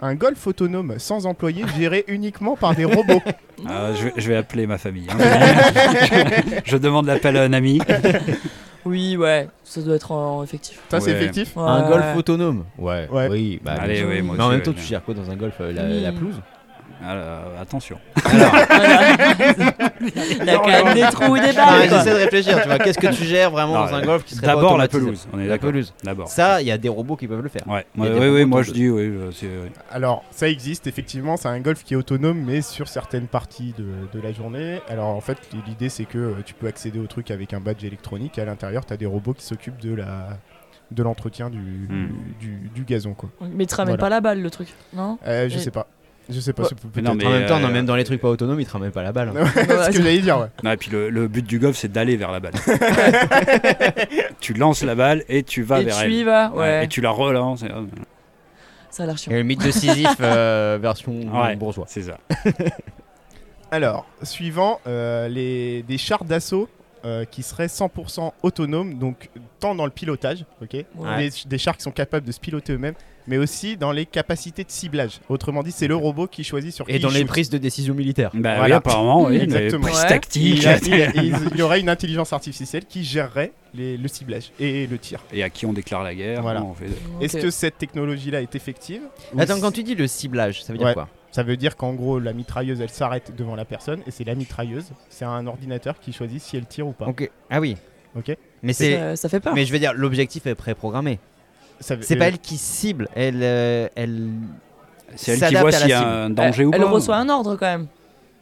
Speaker 2: Un golf autonome sans employé géré uniquement par des robots.
Speaker 4: Ah, je, vais, je vais appeler ma famille. hein. je, demande l'appel à un ami.
Speaker 1: Oui, ouais, ça doit être en effectif.
Speaker 2: Ça, c'est
Speaker 4: Ouais.
Speaker 2: effectif
Speaker 3: Un golf autonome. Ouais.
Speaker 2: Ouais.
Speaker 3: Oui. Bah,
Speaker 4: Allez,
Speaker 3: bien sûr.
Speaker 4: ouais, moi
Speaker 3: Mais en
Speaker 4: aussi,
Speaker 3: même temps,
Speaker 4: ouais,
Speaker 3: tu gères quoi dans un golf euh, la,
Speaker 1: Oui.
Speaker 3: la pelouse?
Speaker 4: Ah, euh, attention.
Speaker 3: Alors,
Speaker 1: Il y a quand même des trous ou des balles, quoi.
Speaker 3: j'essaie de réfléchir. Tu vois, qu'est-ce que tu gères vraiment
Speaker 4: Non,
Speaker 3: dans un
Speaker 4: euh,
Speaker 3: golf qui serait pas
Speaker 4: D'abord la
Speaker 3: automatisé
Speaker 4: pelouse. On est
Speaker 3: La
Speaker 4: d'accord.
Speaker 3: pelouse.
Speaker 4: D'abord.
Speaker 3: Ça, il y a des robots qui peuvent le faire.
Speaker 4: Ouais, ouais,
Speaker 3: des
Speaker 4: ouais,
Speaker 3: robots
Speaker 4: moi je dis, oui. euh, c'est- ouais.
Speaker 2: Alors, ça existe, effectivement. C'est un golf qui est autonome, mais sur certaines parties de, de la journée. Alors, en fait, l'idée, c'est que euh, tu peux accéder au truc avec un badge électronique. Et à l'intérieur, tu as des robots qui s'occupent de la de l'entretien du,
Speaker 4: Hmm.
Speaker 2: du, du gazon quoi.
Speaker 1: Mais tu ramènes
Speaker 2: Voilà.
Speaker 1: pas la balle, le truc, non?
Speaker 2: Euh, je
Speaker 1: Et-
Speaker 2: sais pas. Je sais pas,
Speaker 1: Ouais.
Speaker 4: Mais non,
Speaker 2: peut-être.
Speaker 3: En
Speaker 4: Mais,
Speaker 3: même temps, non,
Speaker 4: euh,
Speaker 3: même dans les trucs pas autonomes, ils te ramènent pas la balle. hein.
Speaker 2: c'est ce que j'allais dire, ouais.
Speaker 4: Non, et puis le, le but du golf, c'est d'aller vers la balle. tu lances la balle et tu vas
Speaker 1: Et
Speaker 4: vers
Speaker 1: tu
Speaker 4: elle.
Speaker 1: y vas,
Speaker 4: Ouais,
Speaker 1: ouais.
Speaker 4: Et tu la relances. et-
Speaker 1: Ça a l'air chiant.
Speaker 3: Et le mythe de Sisyphe euh, version
Speaker 4: Ouais,
Speaker 3: bourgeois.
Speaker 4: c'est ça.
Speaker 2: Alors, suivant, euh, les, des chars d'assaut euh, qui seraient 100% autonomes, donc tant dans le pilotage, ok
Speaker 1: Ouais.
Speaker 2: des, des chars qui sont capables de se piloter eux-mêmes, mais aussi dans les capacités de ciblage. Autrement dit, c'est le robot qui choisit sur qui
Speaker 3: Et dans
Speaker 2: il
Speaker 3: les
Speaker 2: shoot.
Speaker 3: prises de décision militaire.
Speaker 4: Bah oui,
Speaker 2: Voilà.
Speaker 4: apparemment, oui.
Speaker 2: Exactement.
Speaker 4: Les prises
Speaker 1: Ouais.
Speaker 4: tactiques.
Speaker 2: Il, a- il a- il- il y aurait une intelligence artificielle qui gérerait les- le ciblage et le tir.
Speaker 4: Et à qui on déclare la guerre.
Speaker 2: Voilà. Est-ce que cette technologie-là est effective
Speaker 3: Attends, quand tu dis le ciblage, ça veut dire
Speaker 2: Ouais.
Speaker 3: quoi
Speaker 2: Ça veut dire qu'en gros, la mitrailleuse, elle s'arrête devant la personne et c'est la mitrailleuse. C'est un ordinateur qui choisit si elle tire ou pas.
Speaker 3: Ok. Ah oui.
Speaker 2: Ok.
Speaker 3: Mais c'est.
Speaker 1: Ça, ça fait peur.
Speaker 3: Mais je veux dire, l'objectif est préprogrammé. C'est
Speaker 2: euh,
Speaker 3: pas elle qui cible, elle, euh, elle.
Speaker 4: C'est elle qui
Speaker 3: S'adapte
Speaker 4: voit
Speaker 3: à la
Speaker 4: s'il y a un
Speaker 1: Elle,
Speaker 4: danger ou pas.
Speaker 1: elle reçoit un ordre quand même.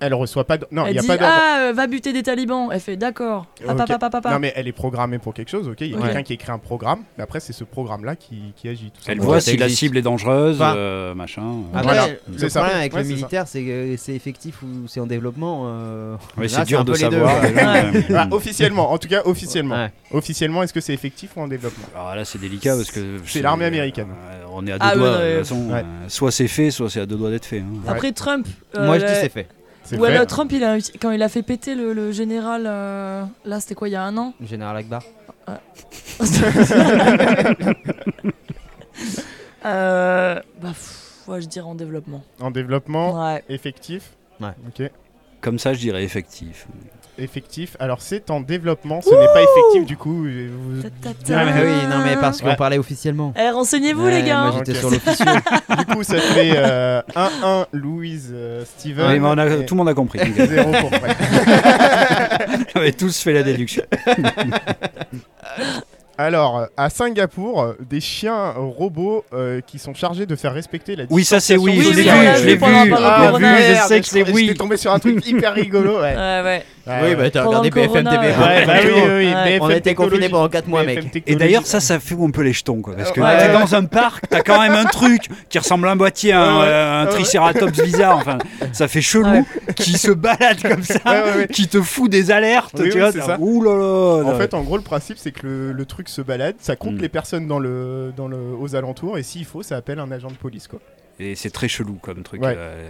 Speaker 2: Elle reçoit pas. de- Non, il
Speaker 1: elle
Speaker 2: y a
Speaker 1: dit
Speaker 2: pas d'ordre.
Speaker 1: Ah, euh, va buter des talibans. Elle fait d'accord. Ah, papa, papa, papa.
Speaker 2: Non mais elle est programmée pour quelque chose, ok Il y a
Speaker 3: Ouais.
Speaker 2: quelqu'un qui écrit un programme, mais après c'est ce programme-là qui, qui agit. Tout
Speaker 4: Elle voit si la cible est dangereuse,
Speaker 3: Enfin,
Speaker 4: euh, machin.
Speaker 3: Après,
Speaker 2: Voilà,
Speaker 3: le
Speaker 2: c'est ça.
Speaker 3: problème avec
Speaker 2: Ouais,
Speaker 3: le militaire, c'est que c'est effectif ou c'est en développement. euh,
Speaker 4: Ouais,
Speaker 3: là,
Speaker 4: c'est dur de savoir.
Speaker 3: ouais.
Speaker 2: Ah, officiellement, en tout cas officiellement.
Speaker 3: Ouais.
Speaker 2: Officiellement, est-ce que c'est effectif ou en développement?
Speaker 4: Alors là, c'est délicat parce que.
Speaker 2: C'est l'armée américaine.
Speaker 4: euh, on est à deux
Speaker 1: Ah,
Speaker 4: doigts. de toute façon, soit c'est fait, soit c'est à deux doigts d'être fait. hein.
Speaker 1: Après Trump.
Speaker 3: Moi, je dis c'est fait.
Speaker 1: Là, Trump, il a, quand il a fait péter le, le général, euh, là, c'était quoi, il y a un an
Speaker 3: Général Akbar.
Speaker 1: euh, Bah, pff, ouais, je dirais en développement.
Speaker 2: En développement,
Speaker 1: Ouais.
Speaker 2: effectif.
Speaker 3: Ouais.
Speaker 2: Ok.
Speaker 4: Comme ça, je dirais effectif.
Speaker 2: Effectif. Alors c'est en développement, ce n'est pas effectif du coup. je vous-
Speaker 1: Ta, ta,
Speaker 3: Ah, mais oui, non, mais parce qu'on
Speaker 2: Ouais.
Speaker 3: parlait officiellement.
Speaker 1: Eh, renseignez-vous,
Speaker 3: Ouais,
Speaker 1: les gars.
Speaker 3: Moi, j'étais
Speaker 2: Ok.
Speaker 3: sur l'officieux.
Speaker 2: Du coup, ça fait euh, 1-1 Louise euh, Steven.
Speaker 4: Oui, mais on a-
Speaker 2: et
Speaker 4: tout le monde a compris.
Speaker 2: 0 pour Fred.
Speaker 4: on avait tous fait la déduction.
Speaker 2: Alors, à Singapour, euh, des chiens robots euh, qui sont chargés de faire respecter la
Speaker 4: Oui, ça, c'est oui,
Speaker 1: je l'ai vu, je l'ai vu
Speaker 2: Ah, merde,
Speaker 4: je sais que c'est
Speaker 2: je-
Speaker 4: oui.
Speaker 2: J'étais tombé sur un truc hyper rigolo. Ouais.
Speaker 1: Ouais, ouais.
Speaker 2: Ouais,
Speaker 3: oui,
Speaker 2: ouais.
Speaker 3: bah t'as regardé BFM TV.
Speaker 1: ouais.
Speaker 2: Ouais, bah oui, oui, oui,
Speaker 1: Ouais.
Speaker 2: BFM
Speaker 3: On a été confinés pendant 4 mois,
Speaker 2: BFM
Speaker 3: mec.
Speaker 4: Et d'ailleurs, ça, ça fout un peu les jetons, quoi. Parce que
Speaker 2: Ouais,
Speaker 4: t'es
Speaker 2: ouais.
Speaker 4: dans un parc, t'as quand même un truc qui ressemble à un boîtier, un,
Speaker 2: Ouais, ouais.
Speaker 4: un tricératops bizarre, enfin, ça fait chelou,
Speaker 1: Ouais.
Speaker 4: qui se balade comme ça,
Speaker 2: Ouais, ouais, ouais.
Speaker 4: qui te fout des alertes,
Speaker 2: Oui,
Speaker 4: tu
Speaker 2: oui,
Speaker 4: vois. Ouh là là.
Speaker 2: En fait, en gros, le principe, c'est que le, le truc se balade, ça compte
Speaker 4: Mm.
Speaker 2: les personnes dans le, dans le, aux alentours, et s'il faut, ça appelle un agent de police. Quoi.
Speaker 4: Et c'est très chelou comme truc.
Speaker 2: Ouais.
Speaker 4: euh.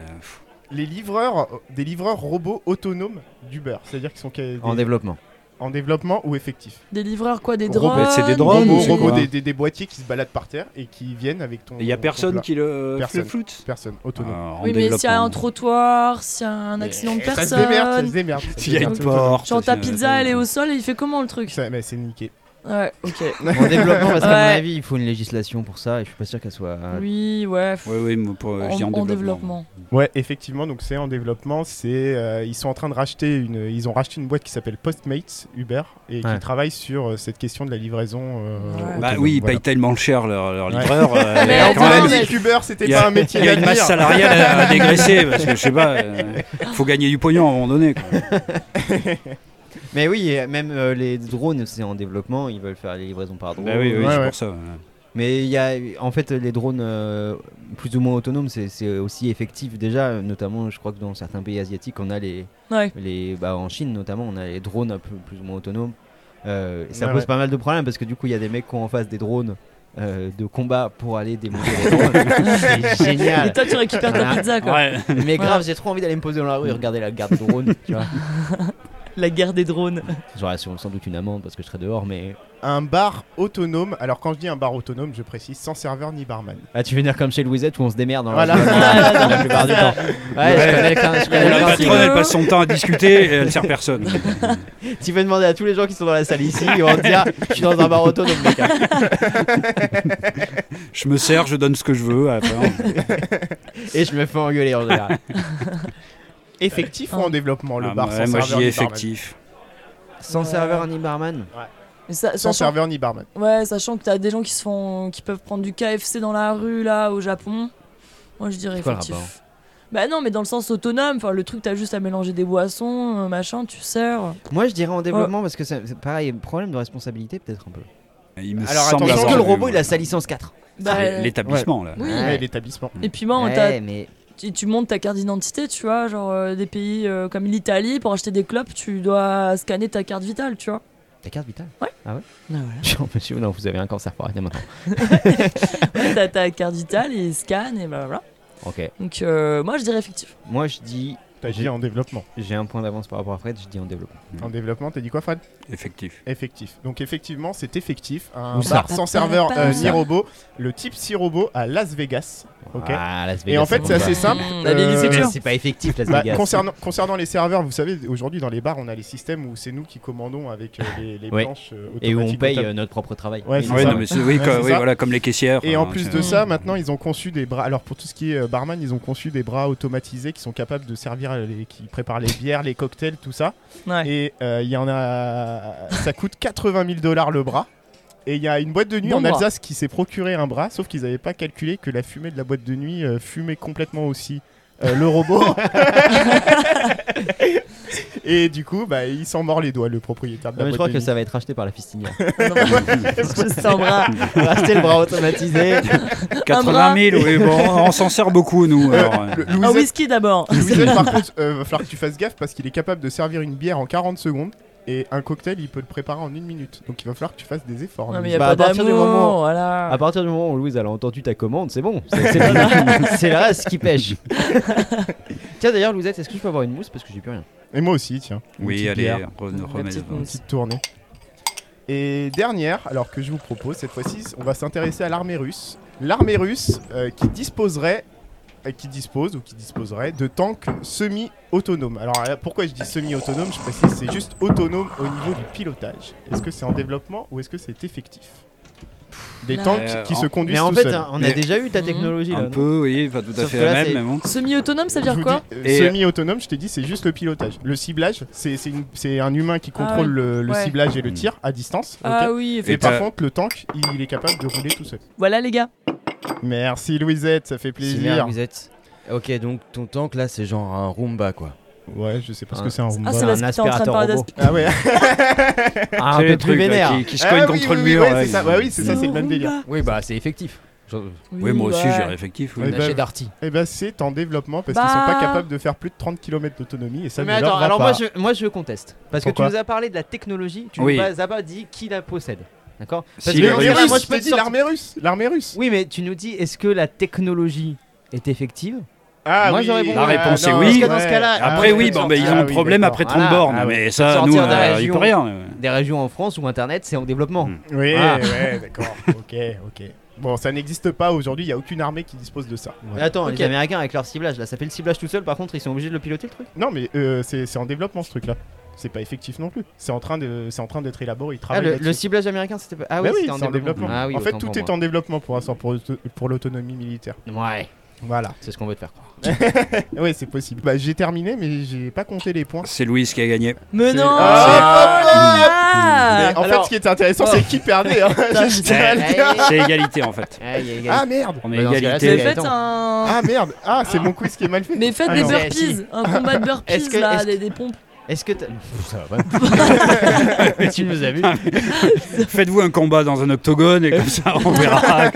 Speaker 2: Les livreurs, des livreurs robots autonomes d'Uber, c'est-à-dire qu'ils sont des-
Speaker 3: En développement.
Speaker 2: en développement ou effectifs.
Speaker 1: Des livreurs, quoi Des drones
Speaker 4: c'est des drones
Speaker 2: Robots, des, des- des boîtiers qui se baladent par terre et qui viennent avec ton.
Speaker 4: Il y a personne qui le,
Speaker 2: Personne.
Speaker 4: le floute
Speaker 2: Personne, autonome.
Speaker 4: Ah, en
Speaker 1: Oui, mais s'il y a un trottoir, s'il y a un accident de
Speaker 2: Et Ça se démerde, ça se
Speaker 1: personne.
Speaker 2: démerde.
Speaker 4: S'il y a une
Speaker 2: autonome.
Speaker 4: porte.
Speaker 1: Genre ta pizza, elle est au sol et il fait comment le truc?
Speaker 2: Ça- mais c'est niqué.
Speaker 1: Ouais, ok.
Speaker 3: En développement, parce qu'à mon
Speaker 1: Ouais.
Speaker 3: avis, il faut une législation pour ça et je suis pas sûr qu'elle soit.
Speaker 1: Oui, ouais.
Speaker 4: Oui, oui, mais pour, je
Speaker 1: En,
Speaker 4: dis en,
Speaker 1: en
Speaker 4: développement.
Speaker 1: développement.
Speaker 2: Ouais, effectivement, donc c'est en développement. C'est, euh, ils sont en train de racheter une, ils ont racheté une boîte qui s'appelle Postmates Uber et
Speaker 3: Ouais.
Speaker 2: qui travaille sur euh, cette question de la livraison. euh,
Speaker 1: Ouais.
Speaker 4: Bah oui, ils
Speaker 2: voilà.
Speaker 4: payent tellement cher leur, leur
Speaker 2: Ouais.
Speaker 4: livreur. euh,
Speaker 1: Mais
Speaker 4: quand même-
Speaker 1: mais-
Speaker 2: qu'Uber c'était pas un métier
Speaker 4: Il y a une masse salariale à, à dégraisser parce que je sais pas, euh, faut gagner du pognon à un moment donné. quoi.
Speaker 3: Mais oui, et même euh, les drones, c'est en développement, ils veulent faire les livraisons par drone.
Speaker 4: Bah oui, oui,
Speaker 2: Ouais,
Speaker 4: c'est
Speaker 2: ouais.
Speaker 4: pour ça. ouais.
Speaker 3: Mais il y a, en fait, les drones euh, plus ou moins autonomes, c'est aussi effectif déjà. Notamment, je crois que dans certains pays asiatiques, on a les,
Speaker 1: Ouais.
Speaker 3: les bah, en Chine notamment, on a les drones un peu plus ou moins autonomes. Euh, et ça
Speaker 2: Ouais,
Speaker 3: pose
Speaker 2: ouais.
Speaker 3: pas mal de problèmes parce que du coup, il y a des mecs qui ont en face des drones euh, de combat pour aller démonter les drones. c'est
Speaker 1: Et
Speaker 3: génial.
Speaker 1: toi, tu récupères ta
Speaker 3: Voilà.
Speaker 1: pizza, quoi.
Speaker 4: Ouais.
Speaker 3: Mais grave, j'ai trop envie d'aller me poser dans la rue et regarder la garde drone. Tu vois.
Speaker 1: La guerre des drones.
Speaker 3: J'aurais sans sans doute une amende parce que je serais dehors, mais.
Speaker 2: Un bar autonome. Alors quand je dis un bar autonome, je précise sans serveur ni barman.
Speaker 3: Ah, tu veux dire comme chez Louisette où on se démerde dans
Speaker 2: Voilà.
Speaker 3: la
Speaker 1: Ah,
Speaker 3: la plupart du temps. Ouais, je connais le can- je connais le
Speaker 4: La
Speaker 3: principe.
Speaker 4: patronne, elle passe son temps à discuter et elle sert personne.
Speaker 3: Tu peux demander à tous les gens qui sont dans la salle ici, ils vont te dire Je suis dans un bar autonome, mec.
Speaker 4: Je me sers, je donne ce que je veux. à la fin.
Speaker 3: Et je me fais engueuler en général.
Speaker 2: Effectif ou
Speaker 1: Ah.
Speaker 2: en développement le
Speaker 4: Ah,
Speaker 2: bar
Speaker 4: ouais,
Speaker 2: sans
Speaker 4: moi,
Speaker 2: serveur ni barman
Speaker 4: effectif.
Speaker 3: Sans
Speaker 1: Ouais.
Speaker 3: serveur ni barman.
Speaker 1: Mais ça-
Speaker 2: Sans
Speaker 1: sachant,
Speaker 2: serveur ni barman.
Speaker 1: ouais, sachant que t'as des gens qui se font, qui peuvent prendre du KFC dans la rue là au Japon. Moi je dirais
Speaker 3: C'est quoi le
Speaker 1: effectif.
Speaker 3: rapport
Speaker 1: Bah non, mais dans le sens autonome. Enfin, le truc t'as juste à mélanger des boissons, euh, machin, tu sers.
Speaker 3: Moi, je dirais en développement parce que c'est c'est pareil, problème de responsabilité peut-être un peu.
Speaker 4: Il me
Speaker 2: Alors,
Speaker 4: semble
Speaker 2: attention,
Speaker 3: Est-ce
Speaker 4: avoir
Speaker 3: que le
Speaker 4: vu,
Speaker 3: robot
Speaker 4: moi.
Speaker 3: il a sa licence 4
Speaker 1: Bah,
Speaker 4: C'est L'établissement, là.
Speaker 1: oui.
Speaker 2: Ouais, l'établissement.
Speaker 1: Et puis bon,
Speaker 3: Ouais,
Speaker 1: t'as-
Speaker 3: mais
Speaker 1: tu, tu montes ta carte d'identité, tu vois, genre euh, des pays euh, comme l'Italie, pour acheter des clopes, tu dois scanner ta carte vitale, tu vois.
Speaker 3: ta carte vitale?
Speaker 1: Ah, voilà.
Speaker 3: Genre, monsieur, non, vous avez un cancer, faut arrêter maintenant.
Speaker 1: Ouais, t'as ta carte vitale, il scanne et bah voilà.
Speaker 3: Ok.
Speaker 1: Donc euh, moi je dirais effectif.
Speaker 3: Moi, je dis.
Speaker 2: T'as dit en développement.
Speaker 3: J'ai un point d'avance par rapport à Fred, je dis en développement.
Speaker 2: En développement, t'as dit quoi, Fred?
Speaker 4: Effectif.
Speaker 2: Effectif. Donc effectivement, c'est effectif. Un
Speaker 3: Où ça
Speaker 2: bar sans serveur euh, ni robot. Le type 6 robot à Las Vegas.
Speaker 3: Ah, Las
Speaker 2: Et en fait, c'est assez simple.
Speaker 1: Mmh,
Speaker 2: Euh,
Speaker 3: c'est pas effectif, Las
Speaker 2: Bah, concernant, concernant les serveurs, vous savez, aujourd'hui dans les bars, on a les systèmes où c'est nous qui commandons avec euh, les, planches euh,
Speaker 3: Et où on paye euh, notre propre travail.
Speaker 2: Ouais,
Speaker 4: non, mais oui,
Speaker 2: ça.
Speaker 4: voilà, comme les caissières.
Speaker 2: Et en plus de ça, maintenant ils ont conçu des bras. Alors pour tout ce qui est euh, barman, ils ont conçu des bras automatisés qui sont capables de servir, les, qui préparent les bières, les cocktails, tout ça.
Speaker 1: Ouais.
Speaker 2: Et euh, il y en a, ça coûte 80 000 dollars le bras. Et il y a une boîte de nuit
Speaker 1: Bon
Speaker 2: en. Alsace qui s'est procuré un bras, sauf qu'ils n'avaient pas calculé que la fumée de la boîte de nuit euh, fumait complètement aussi euh, le robot. Et du coup, bah, il s'en mord les doigts, le propriétaire de la
Speaker 3: Ah, mais je crois
Speaker 2: de
Speaker 3: que
Speaker 2: nuit.
Speaker 3: ça va être racheté par la fistinière.
Speaker 1: Juste un bras.
Speaker 3: Racheter le bras automatisé.
Speaker 4: 80 000, oui, bon, on s'en sert beaucoup, nous. alors, euh.
Speaker 2: Le-
Speaker 1: Un whisky d'abord.
Speaker 2: Louisette, par contre, euh, va falloir que tu fasses gaffe parce qu'il est capable de servir une bière en 40 secondes et un cocktail, il peut le préparer en une minute. Donc il va falloir que tu fasses des efforts.
Speaker 1: Non mais
Speaker 2: Louise.
Speaker 1: y a
Speaker 3: Bah,
Speaker 1: pas
Speaker 3: à partir du moment-
Speaker 1: voilà.
Speaker 3: À partir du moment où Louise elle a entendu ta commande, c'est bon. C'est c'est le- reste qui pêche. Tiens d'ailleurs, Louisette, est-ce que je peux avoir une mousse parce que j'ai plus rien?
Speaker 2: Et moi aussi, tiens.
Speaker 4: Oui, allez,
Speaker 2: bière,
Speaker 4: re- remets-
Speaker 1: petite
Speaker 2: petite tournée. Et dernière, alors que je vous propose, cette fois-ci, on va s'intéresser à l'armée russe. L'armée russe euh, qui disposerait, qui dispose ou qui disposerait de tanks semi-autonomes. Alors euh, pourquoi je dis semi-autonome Je précise, c'est juste autonome au niveau du pilotage. Est-ce que c'est en développement ou est-ce que c'est effectif? Des
Speaker 1: Là.
Speaker 2: tanks
Speaker 4: Euh,
Speaker 2: qui
Speaker 4: en-
Speaker 2: se conduisent
Speaker 3: Mais en
Speaker 2: tout
Speaker 3: fait,
Speaker 2: seuls.
Speaker 3: on a
Speaker 4: Mais-
Speaker 3: déjà eu ta technologie là.
Speaker 4: Un
Speaker 3: non
Speaker 4: peu, oui, pas tout à
Speaker 3: Sauf
Speaker 4: fait
Speaker 3: que là,
Speaker 4: la
Speaker 3: c'est-
Speaker 4: même, mais bon.
Speaker 1: Semi-autonome, ça veut
Speaker 2: Je
Speaker 1: dire
Speaker 2: vous
Speaker 1: quoi
Speaker 2: dis, euh,
Speaker 4: Et-
Speaker 2: Semi-autonome, je t'ai dit, c'est juste le pilotage. Le ciblage, c'est c'est une- c'est un humain qui
Speaker 1: Ah
Speaker 2: contrôle le, le
Speaker 1: Ouais.
Speaker 2: ciblage et le
Speaker 4: Mm.
Speaker 2: tir à distance. ok
Speaker 1: Ah oui,
Speaker 2: et
Speaker 1: effectivement.
Speaker 2: par
Speaker 4: t'as-
Speaker 2: contre, le tank, il est capable de rouler tout seul.
Speaker 1: Voilà les gars.
Speaker 2: Merci Louisette, ça fait plaisir.
Speaker 3: Louisette. Ok, donc ton tank là, c'est genre un Roomba quoi.
Speaker 2: Ouais, je sais pas ce
Speaker 3: Un-
Speaker 2: que c'est un Roomba.
Speaker 1: Ah, c'est
Speaker 3: un
Speaker 1: que t'es en train de
Speaker 3: aspirateur
Speaker 1: parler
Speaker 3: robot.
Speaker 2: Ah ouais.
Speaker 3: Ah, un peu plus vénère.
Speaker 4: qui, qui se
Speaker 2: Ah
Speaker 4: cognent
Speaker 2: oui,
Speaker 4: contre
Speaker 2: oui,
Speaker 4: le
Speaker 2: oui,
Speaker 4: mur.
Speaker 2: ouais,
Speaker 4: ouais.
Speaker 2: c'est ça. Ouais, oui, c'est ça, c'est le même délire.
Speaker 3: Oui, bah c'est effectif.
Speaker 4: Oui, moi aussi,
Speaker 1: ouais.
Speaker 4: j'irais effectif. oui.
Speaker 2: Bah,
Speaker 3: achète Darty.
Speaker 2: Et bah c'est en développement parce
Speaker 1: Bah.
Speaker 2: qu'ils sont pas capables de faire plus de 30 km d'autonomie et ça
Speaker 3: Mais attends, alors
Speaker 2: pas.
Speaker 3: moi je, moi je conteste. Parce
Speaker 2: Pourquoi
Speaker 3: que tu nous as parlé de la technologie, tu
Speaker 4: Oui.
Speaker 3: nous as pas dit qui la possède. D'accord Parce
Speaker 4: Si,
Speaker 3: que
Speaker 2: L'armée russe,
Speaker 3: moi je peux
Speaker 2: l'armée russe. L'armée russe.
Speaker 3: Oui, mais tu nous dis est-ce que la technologie est effective
Speaker 2: Ah
Speaker 3: Moi,
Speaker 2: oui.
Speaker 4: La
Speaker 3: oui.
Speaker 4: réponse
Speaker 2: Ah,
Speaker 4: est
Speaker 2: non,
Speaker 4: oui.
Speaker 3: Parce que dans ce
Speaker 2: ouais.
Speaker 3: cas-là,
Speaker 2: Ah,
Speaker 4: Après,
Speaker 2: ouais,
Speaker 4: oui, bon, ils
Speaker 2: Ah
Speaker 4: ont un
Speaker 2: oui,
Speaker 4: problème après bornes.
Speaker 2: Ah, ouais.
Speaker 4: Mais ça,
Speaker 3: Sortir
Speaker 4: nous,
Speaker 3: des
Speaker 4: euh, peut rien.
Speaker 3: Des régions en France où Internet c'est en développement.
Speaker 4: Mm.
Speaker 2: Oui,
Speaker 3: Ah.
Speaker 2: ouais, d'accord. ok, ok. Bon, ça n'existe pas aujourd'hui. Il y a aucune armée qui dispose de ça.
Speaker 3: Mais attends,
Speaker 1: Ok.
Speaker 3: les Américains avec leur ciblage là, ça fait le ciblage tout seul. Par contre, ils sont obligés de le piloter le truc?
Speaker 2: Non, mais euh, c'est c'est en développement ce truc-là. C'est pas effectif non plus. C'est en train de, c'est en train d'être élaboré. Ils
Speaker 3: Ah,
Speaker 2: travaillent
Speaker 3: le,
Speaker 2: là-dessus.
Speaker 3: le ciblage américain, c'était pas. Ah
Speaker 2: Bah
Speaker 3: oui,
Speaker 2: oui,
Speaker 3: en
Speaker 2: c'est en développement.
Speaker 3: Ah oui,
Speaker 2: en fait, tout est
Speaker 3: moi.
Speaker 2: en développement pour pour l'autonomie militaire.
Speaker 3: Ouais,
Speaker 2: Voilà.
Speaker 3: c'est ce qu'on veut te faire croire.
Speaker 2: Oui, c'est possible. Bah, j'ai terminé, mais j'ai pas compté les points.
Speaker 4: C'est Louise qui a gagné.
Speaker 1: Mais non
Speaker 2: Ah,
Speaker 1: Ah
Speaker 2: Mais en
Speaker 3: alors-
Speaker 2: fait, ce qui était intéressant, c'est qui perdait. hein.
Speaker 4: C'est égalité en fait.
Speaker 3: Ah,
Speaker 2: Ah merde.
Speaker 4: On est
Speaker 3: Bah,
Speaker 1: Mais
Speaker 4: égalité.
Speaker 1: un.
Speaker 2: Ah merde. Ah, c'est mon quiz qui est mal fait.
Speaker 1: Mais faites
Speaker 2: Ah,
Speaker 1: des burpees, un combat de burpees
Speaker 3: que-
Speaker 1: là, des pompes.
Speaker 3: Est-ce que t'as- ça va pas Mais tu nous as vu.
Speaker 4: Faites-vous un combat dans un octogone et comme ça on verra.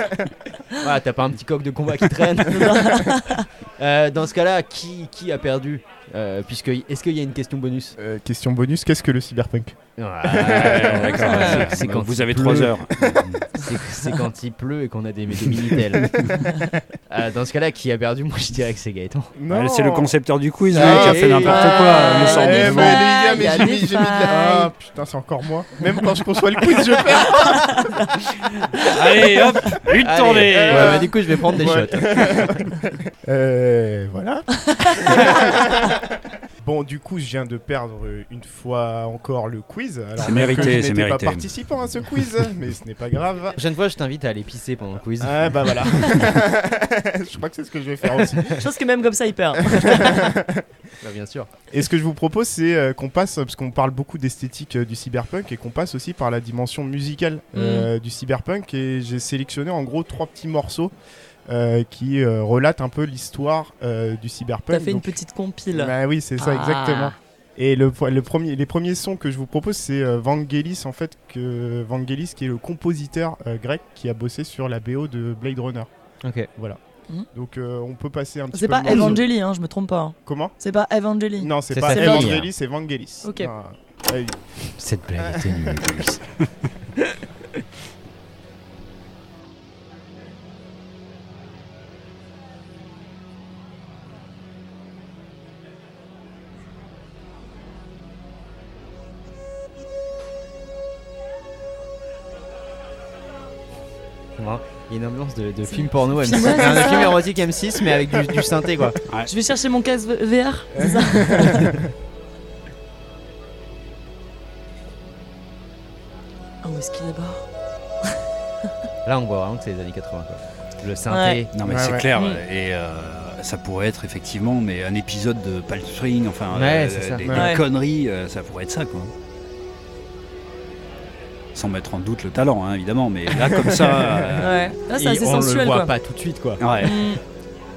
Speaker 3: Ah, t'as pas un petit coq de combat qui traîne. Euh, dans ce cas-là, qui, qui a perdu? Euh, Puisque est-ce qu'il y a une question bonus
Speaker 2: Euh, question bonus, qu'est-ce que le cyberpunk
Speaker 3: c'est- c'est quand
Speaker 4: Vous
Speaker 3: il
Speaker 4: avez
Speaker 3: pleut.
Speaker 4: 3 heures.
Speaker 3: C'est c'est quand il pleut et qu'on a des, des minitel. Ah, dans ce cas-là, qui a perdu Moi, je dirais que c'est Gaëtan.
Speaker 4: C'est le concepteur du quiz,
Speaker 3: Ah,
Speaker 4: qui a fait n'importe quoi. du
Speaker 2: Eh, mais les gars,
Speaker 1: il y
Speaker 2: mais
Speaker 1: a
Speaker 2: j'ai mis, j'ai mis de la... Ah putain, c'est encore moi. Même quand je conçois le quiz, je perds.
Speaker 4: Allez, hop, une
Speaker 3: Allez,
Speaker 4: tournée.
Speaker 3: ouais, bah, du coup, je vais prendre des
Speaker 2: Ouais.
Speaker 3: shots.
Speaker 2: Euh, voilà. bon, du coup, je viens de perdre une fois encore le quiz. Alors
Speaker 4: C'est mérité,
Speaker 2: je
Speaker 4: c'est
Speaker 2: n'étais pas
Speaker 4: mérité.
Speaker 2: participant à ce quiz, mais ce n'est pas grave.
Speaker 3: La prochaine fois, je t'invite à aller pisser pendant le quiz.
Speaker 2: Ah bah voilà. je crois que c'est ce que je vais faire aussi.
Speaker 1: Je pense que même comme ça, il perd.
Speaker 3: Bah, bien sûr.
Speaker 2: Et ce que je vous propose, c'est euh, qu'on passe, parce qu'on parle beaucoup d'esthétique euh, du cyberpunk, et qu'on passe aussi par la dimension musicale euh, du cyberpunk. Et j'ai sélectionné en gros trois petits morceaux euh, qui euh, relatent un peu l'histoire euh, du cyberpunk.
Speaker 1: T'as fait une
Speaker 2: Donc-
Speaker 1: petite compile.
Speaker 2: Bah oui, c'est ça,
Speaker 1: Ah.
Speaker 2: exactement. Et le, le premier, les premiers sons que je vous propose, c'est euh, Vangelis, en fait, que Vangelis, qui est le compositeur euh, grec qui a bossé sur la BO de Blade Runner.
Speaker 3: Ok.
Speaker 2: Donc euh, on peut passer un petit
Speaker 1: C'est pas. Evangeli, hein, je me trompe pas. hein.
Speaker 2: Comment?
Speaker 1: C'est pas Evangeli.
Speaker 2: Non, c'est pas. Vangelis, c'est Vangelis.
Speaker 1: Ok.
Speaker 2: Ah, ouais,
Speaker 3: Cette blague était nulle. une ambiance de, de film porno M6.
Speaker 1: Ouais,
Speaker 3: un film érotique M6 mais avec du, du synthé quoi.
Speaker 1: Je vais chercher mon casque VR. c'est ça Ah, où est-ce qu'il est bas
Speaker 3: Là on voit vraiment que c'est les années 80 quoi. Le synthé.
Speaker 4: Non mais
Speaker 2: Ouais,
Speaker 4: c'est
Speaker 2: ouais.
Speaker 4: clair et euh, ça pourrait être effectivement mais un épisode de Palm Spring enfin
Speaker 3: Ouais,
Speaker 4: euh,
Speaker 3: c'est ça.
Speaker 4: des,
Speaker 2: Ouais.
Speaker 4: des conneries euh, ça pourrait être ça quoi. Sans mettre en doute le talent hein, évidemment mais là comme ça euh,
Speaker 1: Ouais. Là, c'est
Speaker 3: Et
Speaker 1: assez
Speaker 3: on
Speaker 1: sensuel
Speaker 3: le voit
Speaker 1: quoi.
Speaker 3: pas tout de suite quoi.
Speaker 4: ouais.
Speaker 1: Mm.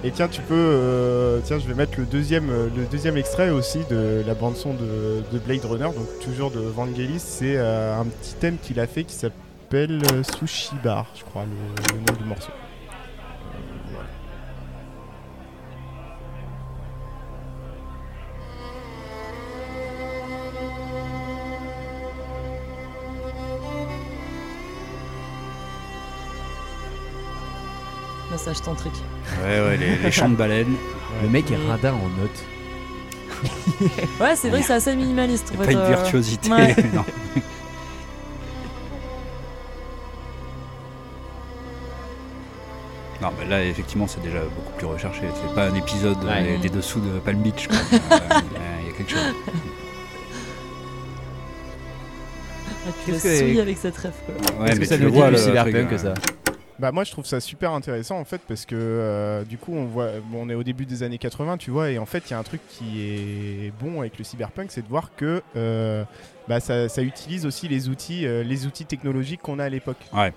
Speaker 2: Et tiens, tu peux. euh, tiens, je vais mettre le deuxième, euh, le deuxième extrait aussi de la bande-son de, de Blade Runner, donc toujours de Vangelis. C'est euh, un petit thème qu'il a fait qui s'appelle Sushi Bar, je crois, le, le nom du morceau.
Speaker 1: Massage tantrique.
Speaker 4: Ouais, ouais, les, les chants de baleines.
Speaker 3: Le mec est radin en note.
Speaker 1: Ouais, c'est vrai que c'est assez minimaliste. En fait,
Speaker 4: pas une
Speaker 1: euh,
Speaker 4: virtuosité.
Speaker 1: ouais.
Speaker 4: non. Non, mais là, effectivement, c'est déjà beaucoup plus recherché. C'est pas un épisode euh,
Speaker 3: Ouais.
Speaker 4: des, des dessous de Palm Beach. quoi. Euh, Il y a quelque chose.
Speaker 1: Ah, tu
Speaker 3: Qu'est-ce que-
Speaker 1: souillé avec cette ref. Quoi.
Speaker 4: Ouais,
Speaker 3: Qu'est-ce
Speaker 4: mais
Speaker 3: que ça
Speaker 4: tu le
Speaker 3: nous dit
Speaker 4: vois,
Speaker 3: du
Speaker 4: le
Speaker 3: cyberpunk
Speaker 4: truc, euh,
Speaker 3: ça
Speaker 2: Bah moi je trouve ça super intéressant en fait parce que euh, du coup on voit bon, on est au début des années 80 tu vois et en fait il y a un truc qui est bon avec le cyberpunk c'est de voir que euh, bah, ça, ça utilise aussi les outils euh, les outils technologiques qu'on a à l'époque
Speaker 4: Ouais.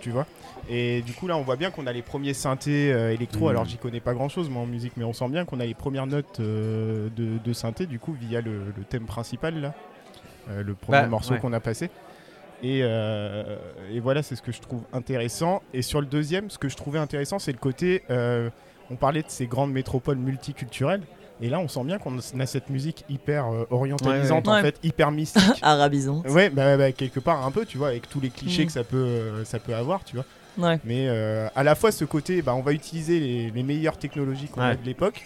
Speaker 2: tu vois? Et du coup là on voit bien qu'on a les premiers synthés électro
Speaker 4: Mhm.
Speaker 2: alors j'y connais pas grand chose moi en musique mais on sent bien qu'on a les premières notes de, de synthé du coup via le, le thème principal là le premier
Speaker 3: Bah,
Speaker 2: morceau
Speaker 3: ouais.
Speaker 2: qu'on a passé et, euh, et voilà, c'est ce que je trouve intéressant. Et sur le deuxième, ce que je trouvais intéressant, c'est le côté. euh, on parlait de ces grandes métropoles multiculturelles. Et là, on sent bien qu'on a cette musique hyper euh, orientalisante,
Speaker 1: Ouais, ouais.
Speaker 2: en fait, hyper mystique.
Speaker 1: Arabisant.
Speaker 2: ouais, bah, bah, quelque part, un peu, tu vois, avec tous les clichés
Speaker 1: Mm.
Speaker 2: que ça peut, euh, ça peut avoir, tu vois.
Speaker 1: Ouais.
Speaker 2: Mais euh, à la fois, ce côté, bah, on va utiliser les, les meilleures technologies qu'on a de l'époque.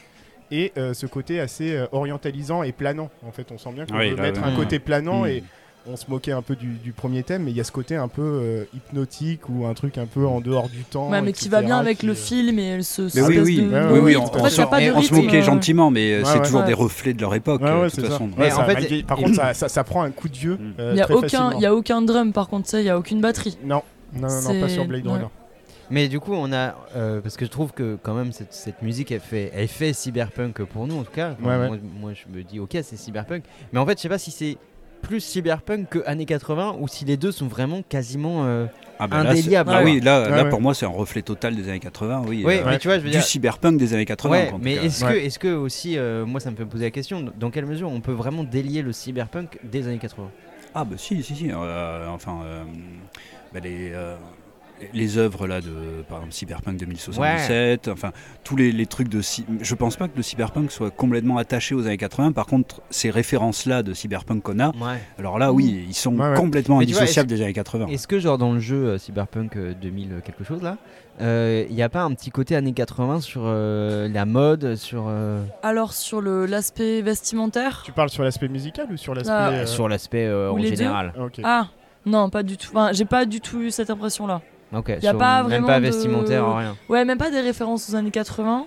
Speaker 2: Et euh, ce côté assez euh, orientalisant et planant. En fait, on sent bien qu'on
Speaker 4: Oui,
Speaker 2: veut
Speaker 4: là,
Speaker 2: mettre
Speaker 4: ouais.
Speaker 2: un
Speaker 1: Mm.
Speaker 2: côté planant
Speaker 4: Mm.
Speaker 2: et on se moquait un peu du, du premier thème, mais il y a ce côté un peu euh, hypnotique ou un truc un peu en dehors du temps.
Speaker 1: Ouais, mais qui va bien avec
Speaker 2: qui,
Speaker 1: le
Speaker 2: euh,
Speaker 1: film et ce.
Speaker 4: Mais
Speaker 1: ce
Speaker 4: oui, oui,
Speaker 1: de-
Speaker 2: ouais,
Speaker 4: oui, oui,
Speaker 2: En
Speaker 4: on,
Speaker 2: fait,
Speaker 4: on
Speaker 2: y a
Speaker 4: se-
Speaker 1: pas de
Speaker 4: on se
Speaker 1: rythme,
Speaker 4: moquait
Speaker 1: euh,
Speaker 4: gentiment, mais euh,
Speaker 2: Ouais,
Speaker 4: c'est
Speaker 2: ouais.
Speaker 4: toujours
Speaker 1: Ouais.
Speaker 4: des reflets de leur époque,
Speaker 2: Ouais, ouais,
Speaker 4: de toute façon.
Speaker 2: Ouais,
Speaker 3: Mais
Speaker 2: ça
Speaker 3: en fait,
Speaker 2: malgré- par contre, ça, ça, ça prend un coup de vieux.
Speaker 4: Mm.
Speaker 1: Il y a aucun,
Speaker 2: facilement.
Speaker 1: il y a aucun drum par contre, ça, il y a aucune batterie.
Speaker 2: Non, non, non, pas sur Blade. Runner.
Speaker 3: Mais du coup, on a. euh, parce que je trouve que quand même, cette, cette musique, elle fait, elle fait cyberpunk pour nous en tout cas.
Speaker 2: Ouais.
Speaker 3: Moi, moi, je me dis, ok, c'est cyberpunk. Mais en fait, je sais pas si c'est plus cyberpunk que années 80 ou si les deux sont vraiment quasiment. euh,
Speaker 4: Ah, bah là, c'est-
Speaker 3: Indéliable,
Speaker 4: Ah oui, là, là
Speaker 2: ouais.
Speaker 4: pour moi, c'est un reflet total des années 80. Oui,
Speaker 3: Oui,
Speaker 4: euh,
Speaker 3: mais tu vois, je veux
Speaker 4: du
Speaker 3: dire.
Speaker 4: cyberpunk des années 80.
Speaker 3: Ouais,
Speaker 4: en tout
Speaker 3: mais est-ce que, est-ce que aussi, euh, moi, ça me fait poser la question, dans quelle mesure on peut vraiment délier le cyberpunk des années 80
Speaker 4: Ah bah si, si, si. euh, enfin, euh, bah, les, euh, les œuvres là de par exemple Cyberpunk 2077, enfin tous les, les trucs de je pense pas que le Cyberpunk soit complètement attaché aux années 80. Par contre, ces références là de Cyberpunk qu'on a,
Speaker 3: Ouais.
Speaker 4: alors là oui, ils sont
Speaker 2: Ouais, ouais.
Speaker 4: complètement indissociables des années 80.
Speaker 3: Est-ce que genre dans le jeu euh, Cyberpunk euh, 2000 euh, quelque chose là, il n'y a pas un petit côté années 80 sur euh, la mode, sur euh,
Speaker 1: Alors sur le l'aspect vestimentaire.
Speaker 2: Tu parles sur l'aspect musical ou sur l'aspect.
Speaker 1: Ah,
Speaker 2: euh,
Speaker 3: sur l'aspect euh, en général
Speaker 2: Ok.
Speaker 1: Ah non, pas du tout. Enfin, j'ai pas du tout eu cette impression-là.
Speaker 3: Ok.
Speaker 1: y a
Speaker 3: sur-
Speaker 1: pas
Speaker 3: même
Speaker 1: vraiment
Speaker 3: pas
Speaker 1: de-
Speaker 3: vestimentaire, rien.
Speaker 1: Ouais, même pas des références aux années 80.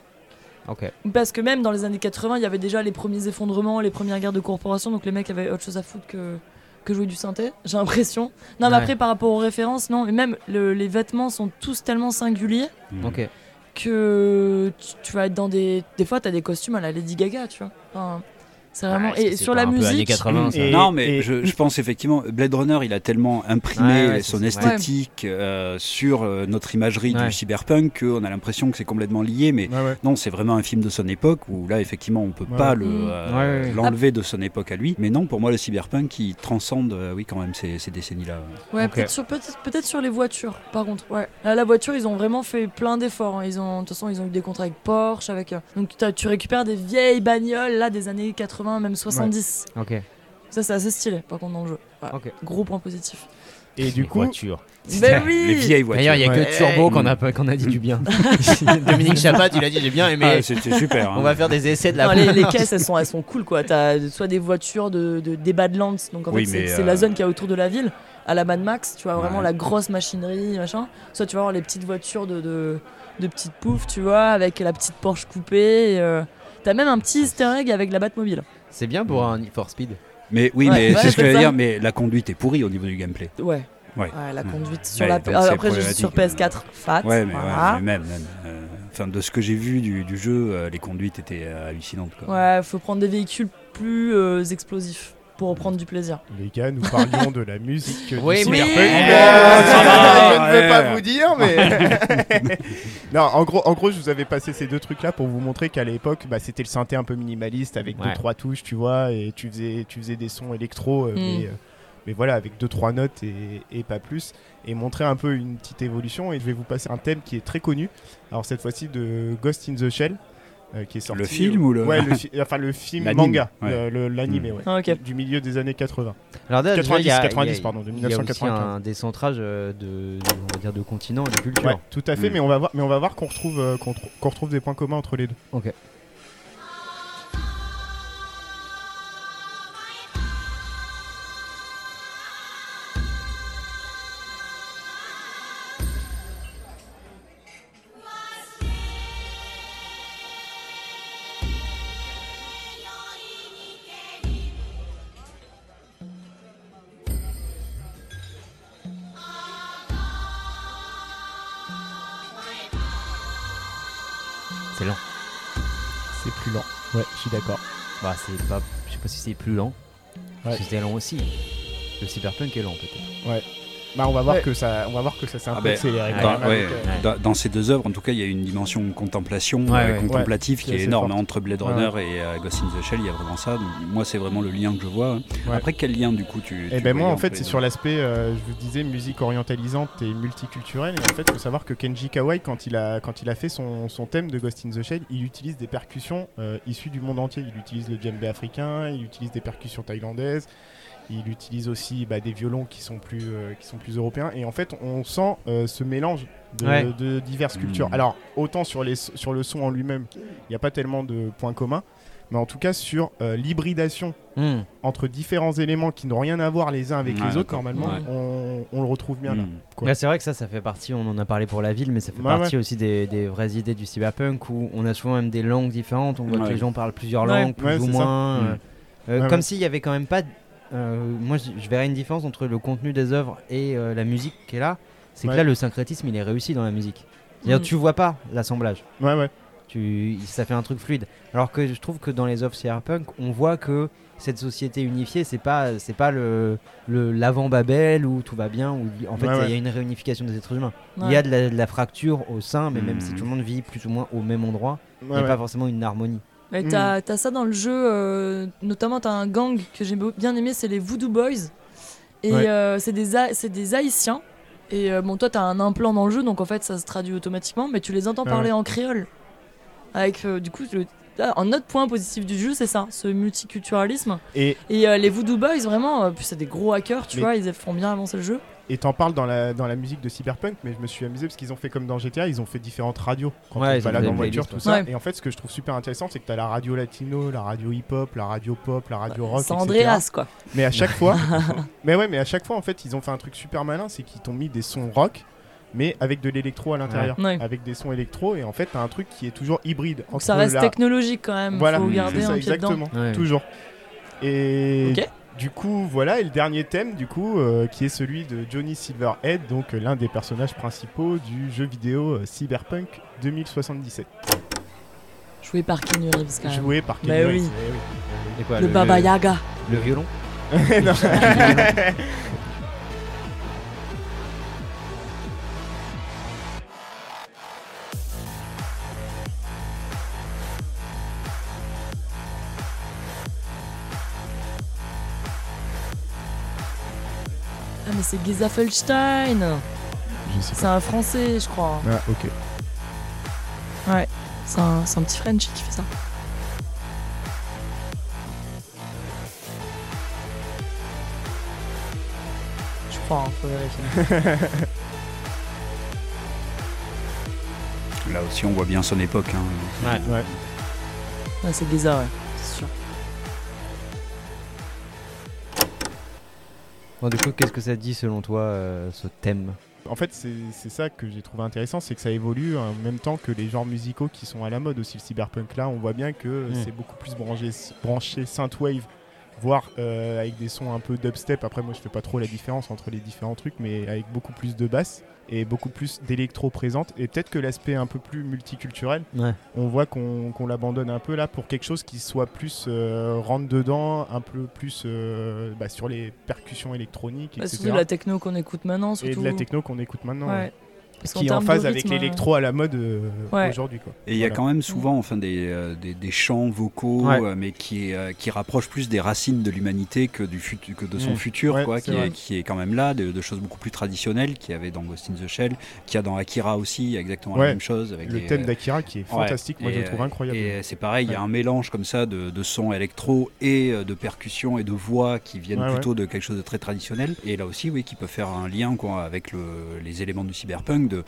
Speaker 3: Ok.
Speaker 1: Parce que même dans les années 80, il y avait déjà les premiers effondrements, les premières guerres de corporations, donc les mecs avaient autre chose à foutre que, que jouer du synthé, j'ai l'impression. Non, mais après, par rapport aux références, non, mais même le- les vêtements sont tous tellement singuliers.
Speaker 3: Ok.
Speaker 1: que tu, tu vas être dans des. Des fois, t'as des costumes à la Lady Gaga, tu vois. Enfin, c'est vraiment.
Speaker 3: Ouais,
Speaker 1: et sur la musique.
Speaker 3: 80 ça
Speaker 2: Et-
Speaker 4: non, mais
Speaker 2: et-
Speaker 4: je, je pense effectivement, Blade Runner, il a tellement imprimé
Speaker 3: Ouais, ouais,
Speaker 4: son esthétique euh, sur euh, notre imagerie
Speaker 3: Ouais.
Speaker 4: du cyberpunk qu'on a l'impression que c'est complètement lié, mais
Speaker 2: Ouais, ouais.
Speaker 4: non, c'est vraiment un film de son époque où là, effectivement, on peut
Speaker 2: Ouais.
Speaker 4: pas le,
Speaker 1: Mm.
Speaker 4: euh,
Speaker 3: Ouais, ouais.
Speaker 4: l'enlever de son époque à lui. Mais non, pour moi, le cyberpunk, il transcende, euh, oui, quand même, ces, ces décennies-là.
Speaker 1: Ouais, peut-être sur, peut peut-être sur les voitures, par contre. Ouais. Là, la voiture, ils ont vraiment fait plein d'efforts. hein. Ils ont, de toute façon, ils ont eu des contrats avec Porsche, avec. euh, Donc, tu récupères des vieilles bagnoles là des années 80, même 70.
Speaker 3: Ok.
Speaker 1: Ça, c'est assez stylé, par contre, dans le jeu. Ouais.
Speaker 3: Ok.
Speaker 1: Gros point positif.
Speaker 2: Et du coup,
Speaker 3: voiture.
Speaker 1: Ben oui
Speaker 4: Les vieilles voitures.
Speaker 3: D'ailleurs, il y a
Speaker 2: Ouais.
Speaker 3: que Turbo qu'on a qu'on a dit du bien. Dominique Chapat, tu l'as dit, j'ai bien aimé.
Speaker 4: Ah, c'était super. hein.
Speaker 3: On va faire des essais de la
Speaker 1: Non, les, les caisses, elles sont, elles sont cool, quoi. T'as soit des voitures de, de- des Badlands, donc en
Speaker 4: Oui,
Speaker 1: fait, c'est c'est
Speaker 4: euh,
Speaker 1: la zone qu'il y a autour de la ville, à la Mad Max, tu vois, vraiment
Speaker 4: Ouais.
Speaker 1: la grosse machinerie, machin. Soit tu vas avoir les petites voitures de, de, de petites poufs, tu vois, avec la petite Porsche coupée. et, euh, T'as même un petit easter egg avec la Batmobile.
Speaker 3: C'est bien pour un Need for Speed.
Speaker 4: Mais oui,
Speaker 1: Ouais,
Speaker 4: mais
Speaker 1: ouais,
Speaker 4: c'est ce que je veux dire, mais la conduite est pourrie au niveau du gameplay.
Speaker 1: Ouais.
Speaker 4: Ouais.
Speaker 1: la
Speaker 4: Mm.
Speaker 1: conduite sur
Speaker 4: Ouais,
Speaker 1: la.
Speaker 4: donc
Speaker 1: Ah, après, je suis sur PS4, fat.
Speaker 4: Ouais, mais,
Speaker 1: voilà.
Speaker 4: ouais, mais même, même. euh, Enfin, de ce que j'ai vu du, du jeu, euh, les conduites étaient euh, hallucinantes. Quoi.
Speaker 1: Ouais, faut prendre des véhicules plus euh, explosifs pour reprendre du plaisir.
Speaker 2: les gars, nous parlions de la musique
Speaker 3: Oui, mais-.
Speaker 2: Euh,
Speaker 4: va,
Speaker 2: je ne vais
Speaker 4: ouais.
Speaker 2: pas vous dire, mais. non, en gros, en gros, je vous avais passé ces deux trucs-là pour vous montrer qu'à l'époque, bah, c'était le synthé un peu minimaliste avec
Speaker 3: Ouais.
Speaker 2: deux trois touches, tu vois, et tu faisais, tu faisais des sons électro, euh,
Speaker 1: Mm.
Speaker 2: mais, euh, mais voilà, avec deux trois notes et, et pas plus, et montrer un peu une petite évolution. Et je vais vous passer un thème qui est très connu. Alors cette fois-ci de Ghost in the Shell. Euh, qui est sorti
Speaker 4: Le film ou le-
Speaker 2: ouais le, fi- enfin le film
Speaker 4: L'anime,
Speaker 2: manga
Speaker 4: ouais.
Speaker 2: le- le- l'animé
Speaker 4: Mm.
Speaker 2: ouais
Speaker 1: Ah, ok.
Speaker 2: du milieu des années 80
Speaker 3: Alors déjà,
Speaker 2: 90,
Speaker 3: il y a-
Speaker 2: 90,
Speaker 3: il y a-
Speaker 2: pardon, de
Speaker 3: Il y a aussi
Speaker 2: 1995.
Speaker 3: un décentrage euh, de, de- on va dire, de continents et de cultures.
Speaker 2: Ouais, tout à fait,
Speaker 4: Mm.
Speaker 2: mais on va voir, mais on va voir qu'on retrouve, euh, qu'on tr- qu'on retrouve des points communs entre les deux.
Speaker 3: Ok.
Speaker 2: Ouais, je suis d'accord.
Speaker 3: Bah, c'est pas, je sais pas si c'est plus lent.
Speaker 2: Ouais.
Speaker 3: C'était lent aussi. Le cyberpunk est lent peut-être.
Speaker 2: Bah, on va voir
Speaker 1: Ouais.
Speaker 2: que ça, on va voir que ça s'est un
Speaker 4: Ah
Speaker 2: peu accéléré. quand
Speaker 4: Dans,
Speaker 2: même
Speaker 4: ouais,
Speaker 2: avec,
Speaker 3: ouais.
Speaker 4: dans- dans ces deux œuvres, en tout cas, il y a une dimension contemplation,
Speaker 3: Ouais,
Speaker 4: euh, contemplative
Speaker 2: Ouais,
Speaker 4: qui
Speaker 2: est
Speaker 4: énorme entre Blade Runner et euh, Ghost in the Shell. Il y a vraiment ça. Donc, moi, c'est vraiment le lien que je vois.
Speaker 2: Ouais.
Speaker 4: Après, quel lien du coup tu tu
Speaker 2: ben moi en fait c'est sur l'aspect, euh, je vous disais, musique orientalisante et multiculturelle. Et en fait il faut savoir que Kenji Kawai quand il a, quand il a fait son, son thème de Ghost in the Shell, il utilise des percussions euh, issues du monde entier. Il utilise le djembé africain, il utilise des percussions thaïlandaises, il utilise aussi bah, des violons qui sont, plus, euh, qui sont plus européens. Et en fait on sent euh, ce mélange de,
Speaker 3: Ouais.
Speaker 2: de diverses cultures. Alors autant sur, les, sur le son en lui-même, il n'y a pas tellement de points communs. Mais en tout cas sur euh, l'hybridation
Speaker 3: Hmm.
Speaker 2: entre différents éléments qui n'ont rien à voir les uns avec
Speaker 4: Ouais,
Speaker 2: les autres, normalement,
Speaker 4: Ouais.
Speaker 2: on, on le retrouve bien là.
Speaker 4: Mm.
Speaker 2: quoi.
Speaker 3: Ouais, c'est vrai que ça, ça fait partie, on en a parlé pour la ville, mais ça fait partie aussi des, des vraies idées du cyberpunk où on a souvent même des langues différentes, on voit que les gens parlent plusieurs
Speaker 1: Ouais.
Speaker 3: langues, plus
Speaker 2: Ouais,
Speaker 3: ou moins. Euh,
Speaker 2: Ouais,
Speaker 3: comme
Speaker 2: ouais.
Speaker 3: s'il y avait quand même pas. Euh, moi, je, verrais une différence entre le contenu des œuvres et euh, la musique qui est là. C'est que là, le syncrétisme, il est réussi dans la musique. C'est-à-dire,
Speaker 1: Mm.
Speaker 3: tu vois pas l'assemblage.
Speaker 2: Ouais, ouais.
Speaker 3: Tu, ça fait un truc fluide. Alors que je trouve que dans les œuvres cyberpunk, on voit que cette société unifiée, c'est pas, c'est pas le, le l'avant Babel où tout va bien, où en fait
Speaker 2: Ouais,
Speaker 3: il y a une réunification des êtres humains. Il
Speaker 1: Ouais.
Speaker 3: y a de la, de la fracture au sein, mais même si
Speaker 4: Mhm.
Speaker 3: tout le monde vit plus ou moins au même endroit, il n'y a
Speaker 2: ouais.
Speaker 3: pas forcément une harmonie.
Speaker 1: Mais
Speaker 2: Mm.
Speaker 1: t'as t'as ça dans le jeu, euh, notamment t'as un gang que j'ai bien aimé, c'est les Voodoo Boys. Et
Speaker 2: Ouais.
Speaker 1: euh, c'est des, Ha- c'est des Haïtiens. Et euh, bon, toi, t'as un implant dans le jeu, donc en fait, ça se traduit automatiquement, mais tu les entends
Speaker 2: Ah
Speaker 1: parler
Speaker 2: ouais.
Speaker 1: en créole. Avec, euh, du coup, le- un autre point positif du jeu, c'est ça, ce multiculturalisme.
Speaker 2: Et
Speaker 1: Et les Voodoo Boys, vraiment, puis c'est des gros hackers, tu
Speaker 2: Mais-
Speaker 1: vois, ils font bien avancer le jeu.
Speaker 2: Et t'en parles dans la, dans la musique de Cyberpunk, mais je me suis amusé parce qu'ils ont fait comme dans GTA, ils ont fait différentes radios quand
Speaker 3: Ouais,
Speaker 2: on balade en voiture, tout
Speaker 1: ouais.
Speaker 2: ça. Et en fait, ce que je trouve super intéressant, c'est que t'as la radio latino, la radio hip-hop, la radio pop, la radio rock,
Speaker 1: C'est. Andreas, quoi.
Speaker 2: Mais à chaque fois, mais ouais, mais à chaque fois, en fait, ils ont fait un truc super malin, c'est qu'ils t'ont mis des sons rock, mais avec de l'électro à l'intérieur,
Speaker 1: Ouais.
Speaker 2: avec des sons électro, et en fait, t'as un truc qui est toujours hybride.
Speaker 1: Donc ça reste
Speaker 2: la-
Speaker 1: technologique quand même,
Speaker 2: Voilà,
Speaker 1: faut garder
Speaker 2: c'est
Speaker 1: un
Speaker 2: ça,
Speaker 1: pied dedans.
Speaker 2: exactement,
Speaker 3: Ouais.
Speaker 2: toujours. Et
Speaker 1: Ok.
Speaker 2: Du coup, voilà, et le dernier thème, du coup, euh, qui est celui de Johnny Silverhead, donc euh, l'un des personnages principaux du jeu vidéo euh, Cyberpunk 2077,
Speaker 1: Joué par Keanu Reeves quand même.
Speaker 2: joué par
Speaker 1: Bah
Speaker 2: Keanu
Speaker 1: oui.
Speaker 2: Reeves,
Speaker 3: Et quoi,
Speaker 1: le Baba Yaga.
Speaker 3: Le violon?
Speaker 2: Eh oui. Non.
Speaker 1: Ah mais c'est Geza Felstein
Speaker 2: Je sais
Speaker 1: C'est un français je crois.
Speaker 2: Ah, ok.
Speaker 1: C'est un, c'est un petit French qui fait ça. Je crois, hein, faut vérifier.
Speaker 4: Là aussi, on voit bien son époque. hein.
Speaker 3: Ouais.
Speaker 2: Ouais.
Speaker 1: Ouais, c'est Geza, ouais,
Speaker 3: Bon, du coup, qu'est-ce que ça dit selon toi, euh, ce thème
Speaker 2: En fait, c'est ça que j'ai trouvé intéressant, c'est que ça évolue en même temps que les genres musicaux qui sont à la mode aussi. Le cyberpunk là, on voit bien que
Speaker 3: Mm.
Speaker 2: c'est beaucoup plus branché, branché synthwave, voire euh, avec des sons un peu dubstep. Après, moi, je fais pas trop la différence entre les différents trucs, mais avec beaucoup plus de basse et beaucoup plus d'électro présente. Et peut-être que l'aspect un peu plus multiculturel,
Speaker 3: Ouais.
Speaker 2: on voit qu'on qu'on l'abandonne un peu là pour quelque chose qui soit plus euh, rentre dedans, un peu plus euh, bah, sur les percussions électroniques,
Speaker 1: Bah,
Speaker 2: etc.
Speaker 1: surtout la techno qu'on écoute maintenant,
Speaker 2: et
Speaker 1: surtout.
Speaker 2: de la techno qu'on écoute maintenant. ouais
Speaker 1: Ouais. Parce
Speaker 2: qui est en phase avec l'électro à la mode euh,
Speaker 1: Ouais.
Speaker 2: aujourd'hui. quoi.
Speaker 4: Et il y a quand même souvent enfin, des, euh, des, des chants vocaux,
Speaker 3: Ouais.
Speaker 4: euh, mais qui, euh, qui rapprochent plus des racines de l'humanité que, du fut- que de son
Speaker 3: Mm.
Speaker 4: futur,
Speaker 2: Ouais,
Speaker 4: quoi, qui, est, qui est quand même là, de, de choses beaucoup plus traditionnelles, qu'il y avait dans Ghost in the Shell, qu'il y a dans Akira aussi, il y a exactement
Speaker 2: Ouais.
Speaker 4: la même chose. Avec
Speaker 2: Le
Speaker 4: des,
Speaker 2: thème d'Akira qui est
Speaker 4: ouais.
Speaker 2: fantastique, moi je le trouve incroyable.
Speaker 4: Et c'est pareil, il y a un mélange comme ça de, de sons électro et de percussions et de voix qui viennent
Speaker 2: Ouais,
Speaker 4: plutôt de quelque chose de très traditionnel. Et là aussi, oui, qui peut faire un lien quoi, avec le, les éléments du cyberpunk, de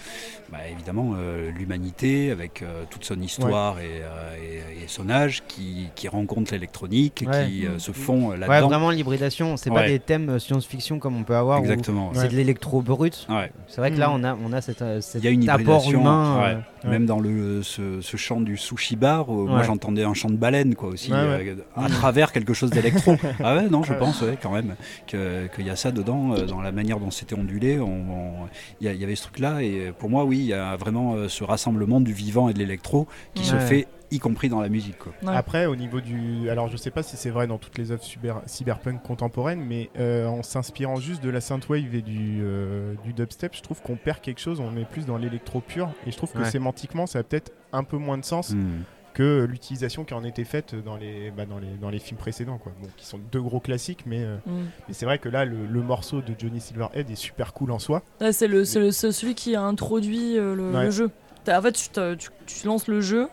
Speaker 4: bah, évidemment euh, l'humanité, avec euh, toute son histoire et, euh, et- et son âge, qui, qui rencontre l'électronique,
Speaker 3: Ouais.
Speaker 4: qui euh, se font euh,
Speaker 3: Ouais,
Speaker 4: là-dedans.
Speaker 3: vraiment l'hybridation. C'est pas des thèmes science-fiction comme on peut avoir.
Speaker 4: Exactement.
Speaker 3: C'est de l'électro brut.
Speaker 4: Ouais.
Speaker 3: C'est vrai que là,
Speaker 2: Mm.
Speaker 3: on a, on a cette, cet
Speaker 4: Il y a une
Speaker 3: apport
Speaker 4: hybridation,
Speaker 3: humain.
Speaker 4: ouais.
Speaker 3: euh,
Speaker 4: Même dans le, ce, ce chant du sushi bar, moi j'entendais un chant de baleine quoi aussi,
Speaker 2: Ouais,
Speaker 4: euh, à travers quelque chose d'électro. ah ouais, non, je pense ouais, quand même que- qu'il y a ça dedans, euh, dans la manière dont c'était ondulé. on- on- Il y, y avait ce truc-là, et pour moi, oui, il y a vraiment euh, ce rassemblement du vivant et de l'électro qui se fait, y compris dans la musique. Quoi.
Speaker 1: Ouais.
Speaker 2: Après, au niveau du. Alors, je sais pas si c'est vrai dans toutes les œuvres cyber- cyberpunk contemporaines, mais euh, en s'inspirant juste de la synthwave et du, euh, du dubstep, je trouve qu'on perd quelque chose, on est plus dans l'électro pur, et je trouve que
Speaker 3: Ouais.
Speaker 2: sémantiquement, ça a peut-être un peu moins de sens
Speaker 4: Hmm.
Speaker 2: Que l'utilisation qui en était faite dans les, bah, dans les, dans les films précédents, quoi. Bon, qui sont deux gros classiques, mais, euh,
Speaker 1: Mm.
Speaker 2: mais c'est vrai que là, le, le morceau de Johnny Silverhead est super cool en soi.
Speaker 1: Ouais, c'est le, le- celui qui a introduit euh, le,
Speaker 2: Ouais.
Speaker 1: le jeu. En fait, tu, tu- tu lances le jeu,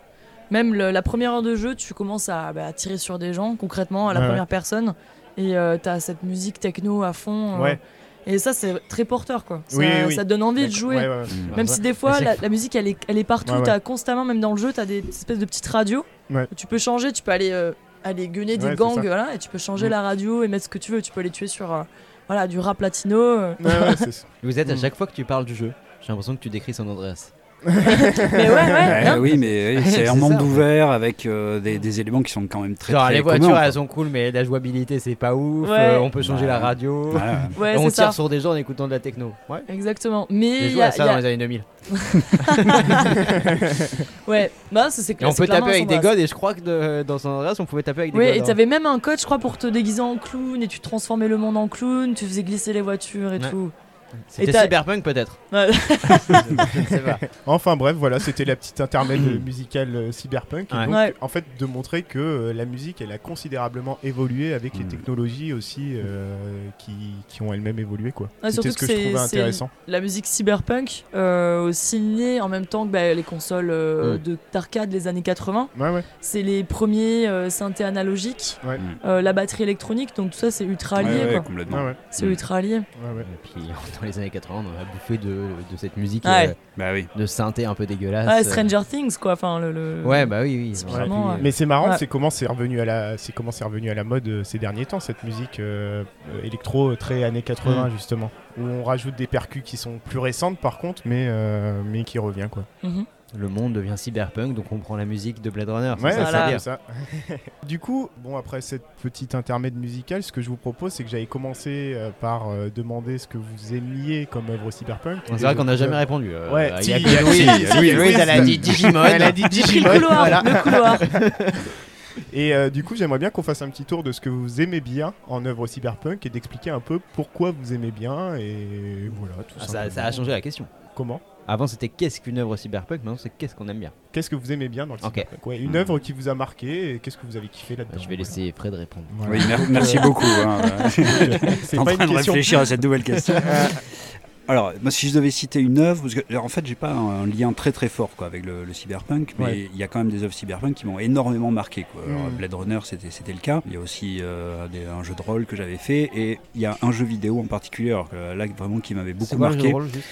Speaker 1: même la première heure de jeu, tu commences à, bah, tirer sur des gens, concrètement, à la
Speaker 2: Ouais,
Speaker 1: première personne. Et euh, t'as cette musique techno à fond.
Speaker 2: Ouais.
Speaker 1: Et ça, c'est très porteur, quoi. Ça,
Speaker 2: Oui, oui.
Speaker 1: ça donne envie de jouer.
Speaker 2: Ouais, ouais, ouais.
Speaker 1: Même
Speaker 3: Ouais.
Speaker 1: si des fois, la,
Speaker 3: que-
Speaker 1: la musique, elle est, elle est partout.
Speaker 2: Ouais, ouais.
Speaker 1: T'as constamment, même dans le jeu, t'as des espèces de petites radios.
Speaker 2: Ouais.
Speaker 1: Tu peux changer, tu peux aller, euh, aller gueuler des gangs, voilà, et tu peux changer la radio et mettre ce que tu veux. Tu peux les tuer sur euh, voilà, du rap latino. euh.
Speaker 2: Ouais, ouais, c'est-
Speaker 3: Vous êtes à
Speaker 2: Mm.
Speaker 3: chaque fois que tu parles du jeu. J'ai l'impression que tu décris son Andreas.
Speaker 1: Mais ouais, ouais.
Speaker 4: Ouais,
Speaker 1: hein.
Speaker 4: oui, mais oui, c'est un monde ouvert avec euh, des, des éléments qui sont quand même très,
Speaker 3: Genre
Speaker 4: très
Speaker 3: les voitures
Speaker 4: quoi.
Speaker 3: elles sont cool mais la jouabilité c'est pas ouf.
Speaker 1: Ouais.
Speaker 3: euh, on peut changer
Speaker 4: Ouais.
Speaker 3: la radio.
Speaker 1: Ouais,
Speaker 3: on
Speaker 1: c'est ça.
Speaker 3: tire sur des gens en écoutant de la techno. Ouais.
Speaker 1: Exactement. Mais
Speaker 3: J'ai
Speaker 1: il
Speaker 3: joué
Speaker 1: y a,
Speaker 3: à ça
Speaker 1: il y a-
Speaker 3: dans les années 2000.
Speaker 1: ouais, bah c'est
Speaker 3: Et on peut taper avec des godes et je crois que de- dans San Andreas on pouvait taper avec des
Speaker 1: Oui,
Speaker 3: godes.
Speaker 1: et
Speaker 3: hein.
Speaker 1: t'avais même un code, je crois, pour te déguiser en clown et tu transformais le monde en clown, tu faisais glisser les voitures et
Speaker 3: Ouais.
Speaker 1: tout.
Speaker 3: C'était cyberpunk peut-être.
Speaker 2: Enfin bref, voilà, c'était la petite intermède musicale euh, cyberpunk. Et
Speaker 3: Ouais.
Speaker 2: donc,
Speaker 1: Ouais.
Speaker 2: en fait, de montrer que euh, la musique, elle a considérablement évolué avec les
Speaker 4: Mm.
Speaker 2: technologies aussi euh, qui, qui ont elles-mêmes évolué, quoi.
Speaker 1: Ouais,
Speaker 2: C'était
Speaker 1: surtout
Speaker 2: ce que,
Speaker 1: que
Speaker 2: je
Speaker 1: c'est-
Speaker 2: trouvais intéressant.
Speaker 1: La musique cyberpunk, euh, aussi née en même temps que bah, les consoles euh,
Speaker 3: Mm.
Speaker 1: de d'arcade des années 80.
Speaker 2: Ouais, ouais.
Speaker 1: C'est les premiers euh, synthés analogiques,
Speaker 2: Ouais.
Speaker 4: Mm.
Speaker 1: euh, la batterie électronique, donc tout ça c'est ultra lié.
Speaker 4: Ouais, ouais,
Speaker 1: quoi.
Speaker 4: complètement.
Speaker 2: Ouais, ouais.
Speaker 1: C'est
Speaker 4: Mm.
Speaker 1: ultra lié.
Speaker 2: ouais, ouais.
Speaker 3: Et puis dans les années 80, on a bouffé de, de cette musique
Speaker 1: Ouais.
Speaker 3: euh,
Speaker 4: Bah oui.
Speaker 3: de synthé un peu dégueulasse.
Speaker 1: Ouais,
Speaker 3: euh.
Speaker 1: Stranger Things quoi. Enfin, le, le-
Speaker 3: Ouais, bah oui, oui.
Speaker 1: Vraiment, ouais.
Speaker 3: euh,
Speaker 2: Mais c'est marrant,
Speaker 1: Ouais.
Speaker 2: c'est comment c'est revenu à la, c'est comment c'est revenu à la mode euh, ces derniers temps cette musique euh, euh, électro euh, très années 80
Speaker 3: Mm.
Speaker 2: justement, où on rajoute des percus qui sont plus récentes par contre, mais euh, mais qui revient quoi.
Speaker 1: Mhm.
Speaker 3: Le monde devient cyberpunk, donc on prend la musique de Blade Runner.
Speaker 2: Ouais,
Speaker 3: ça,
Speaker 1: Voilà.
Speaker 2: ça. du coup, bon après cette petite intermède musicale, ce que je vous propose, c'est que j'avais commencé euh, par euh, demander ce que vous aimiez comme œuvre cyberpunk.
Speaker 3: C'est vrai qu'on n'a jamais répondu. euh,
Speaker 2: Ouais,
Speaker 3: il y a
Speaker 2: si, y
Speaker 3: elle a
Speaker 2: euh,
Speaker 3: dit Digimon.
Speaker 2: Elle a dit
Speaker 1: Le
Speaker 2: Digimon.
Speaker 1: couloir,
Speaker 2: voilà.
Speaker 1: le couloir.
Speaker 2: Et euh, du coup, j'aimerais bien qu'on fasse un petit tour de ce que vous aimez bien en œuvre cyberpunk et d'expliquer un peu pourquoi vous aimez bien et voilà tout
Speaker 3: Ah, ça, ça a changé la question.
Speaker 2: Comment
Speaker 3: Avant c'était qu'est-ce qu'une œuvre cyberpunk, maintenant c'est qu'est-ce qu'on aime bien.
Speaker 2: Qu'est-ce que vous aimez bien dans le
Speaker 3: Ok.
Speaker 2: cyberpunk Ouais, Une œuvre qui vous a marqué et qu'est-ce que vous avez kiffé là-dedans
Speaker 3: Je vais laisser Fred répondre.
Speaker 2: Voilà.
Speaker 4: Oui, mer- merci beaucoup. hein.
Speaker 2: C'est
Speaker 4: en
Speaker 2: pas
Speaker 4: train
Speaker 2: une
Speaker 4: de
Speaker 2: question.
Speaker 4: réfléchir à cette nouvelle question. Alors, moi, si je devais citer une œuvre, parce que en fait, j'ai pas un, un lien très très fort quoi, avec le, le cyberpunk, mais
Speaker 2: Ouais.
Speaker 4: il y a quand même des œuvres cyberpunk qui m'ont énormément marqué. Quoi. Alors,
Speaker 2: Mm.
Speaker 4: Blade Runner, c'était c'était le cas. Il y a aussi euh, des- un jeu de rôle que j'avais fait, et il y a un jeu vidéo en particulier, alors là vraiment qui m'avait
Speaker 3: C'est
Speaker 4: beaucoup marqué.
Speaker 3: de rôle, juste?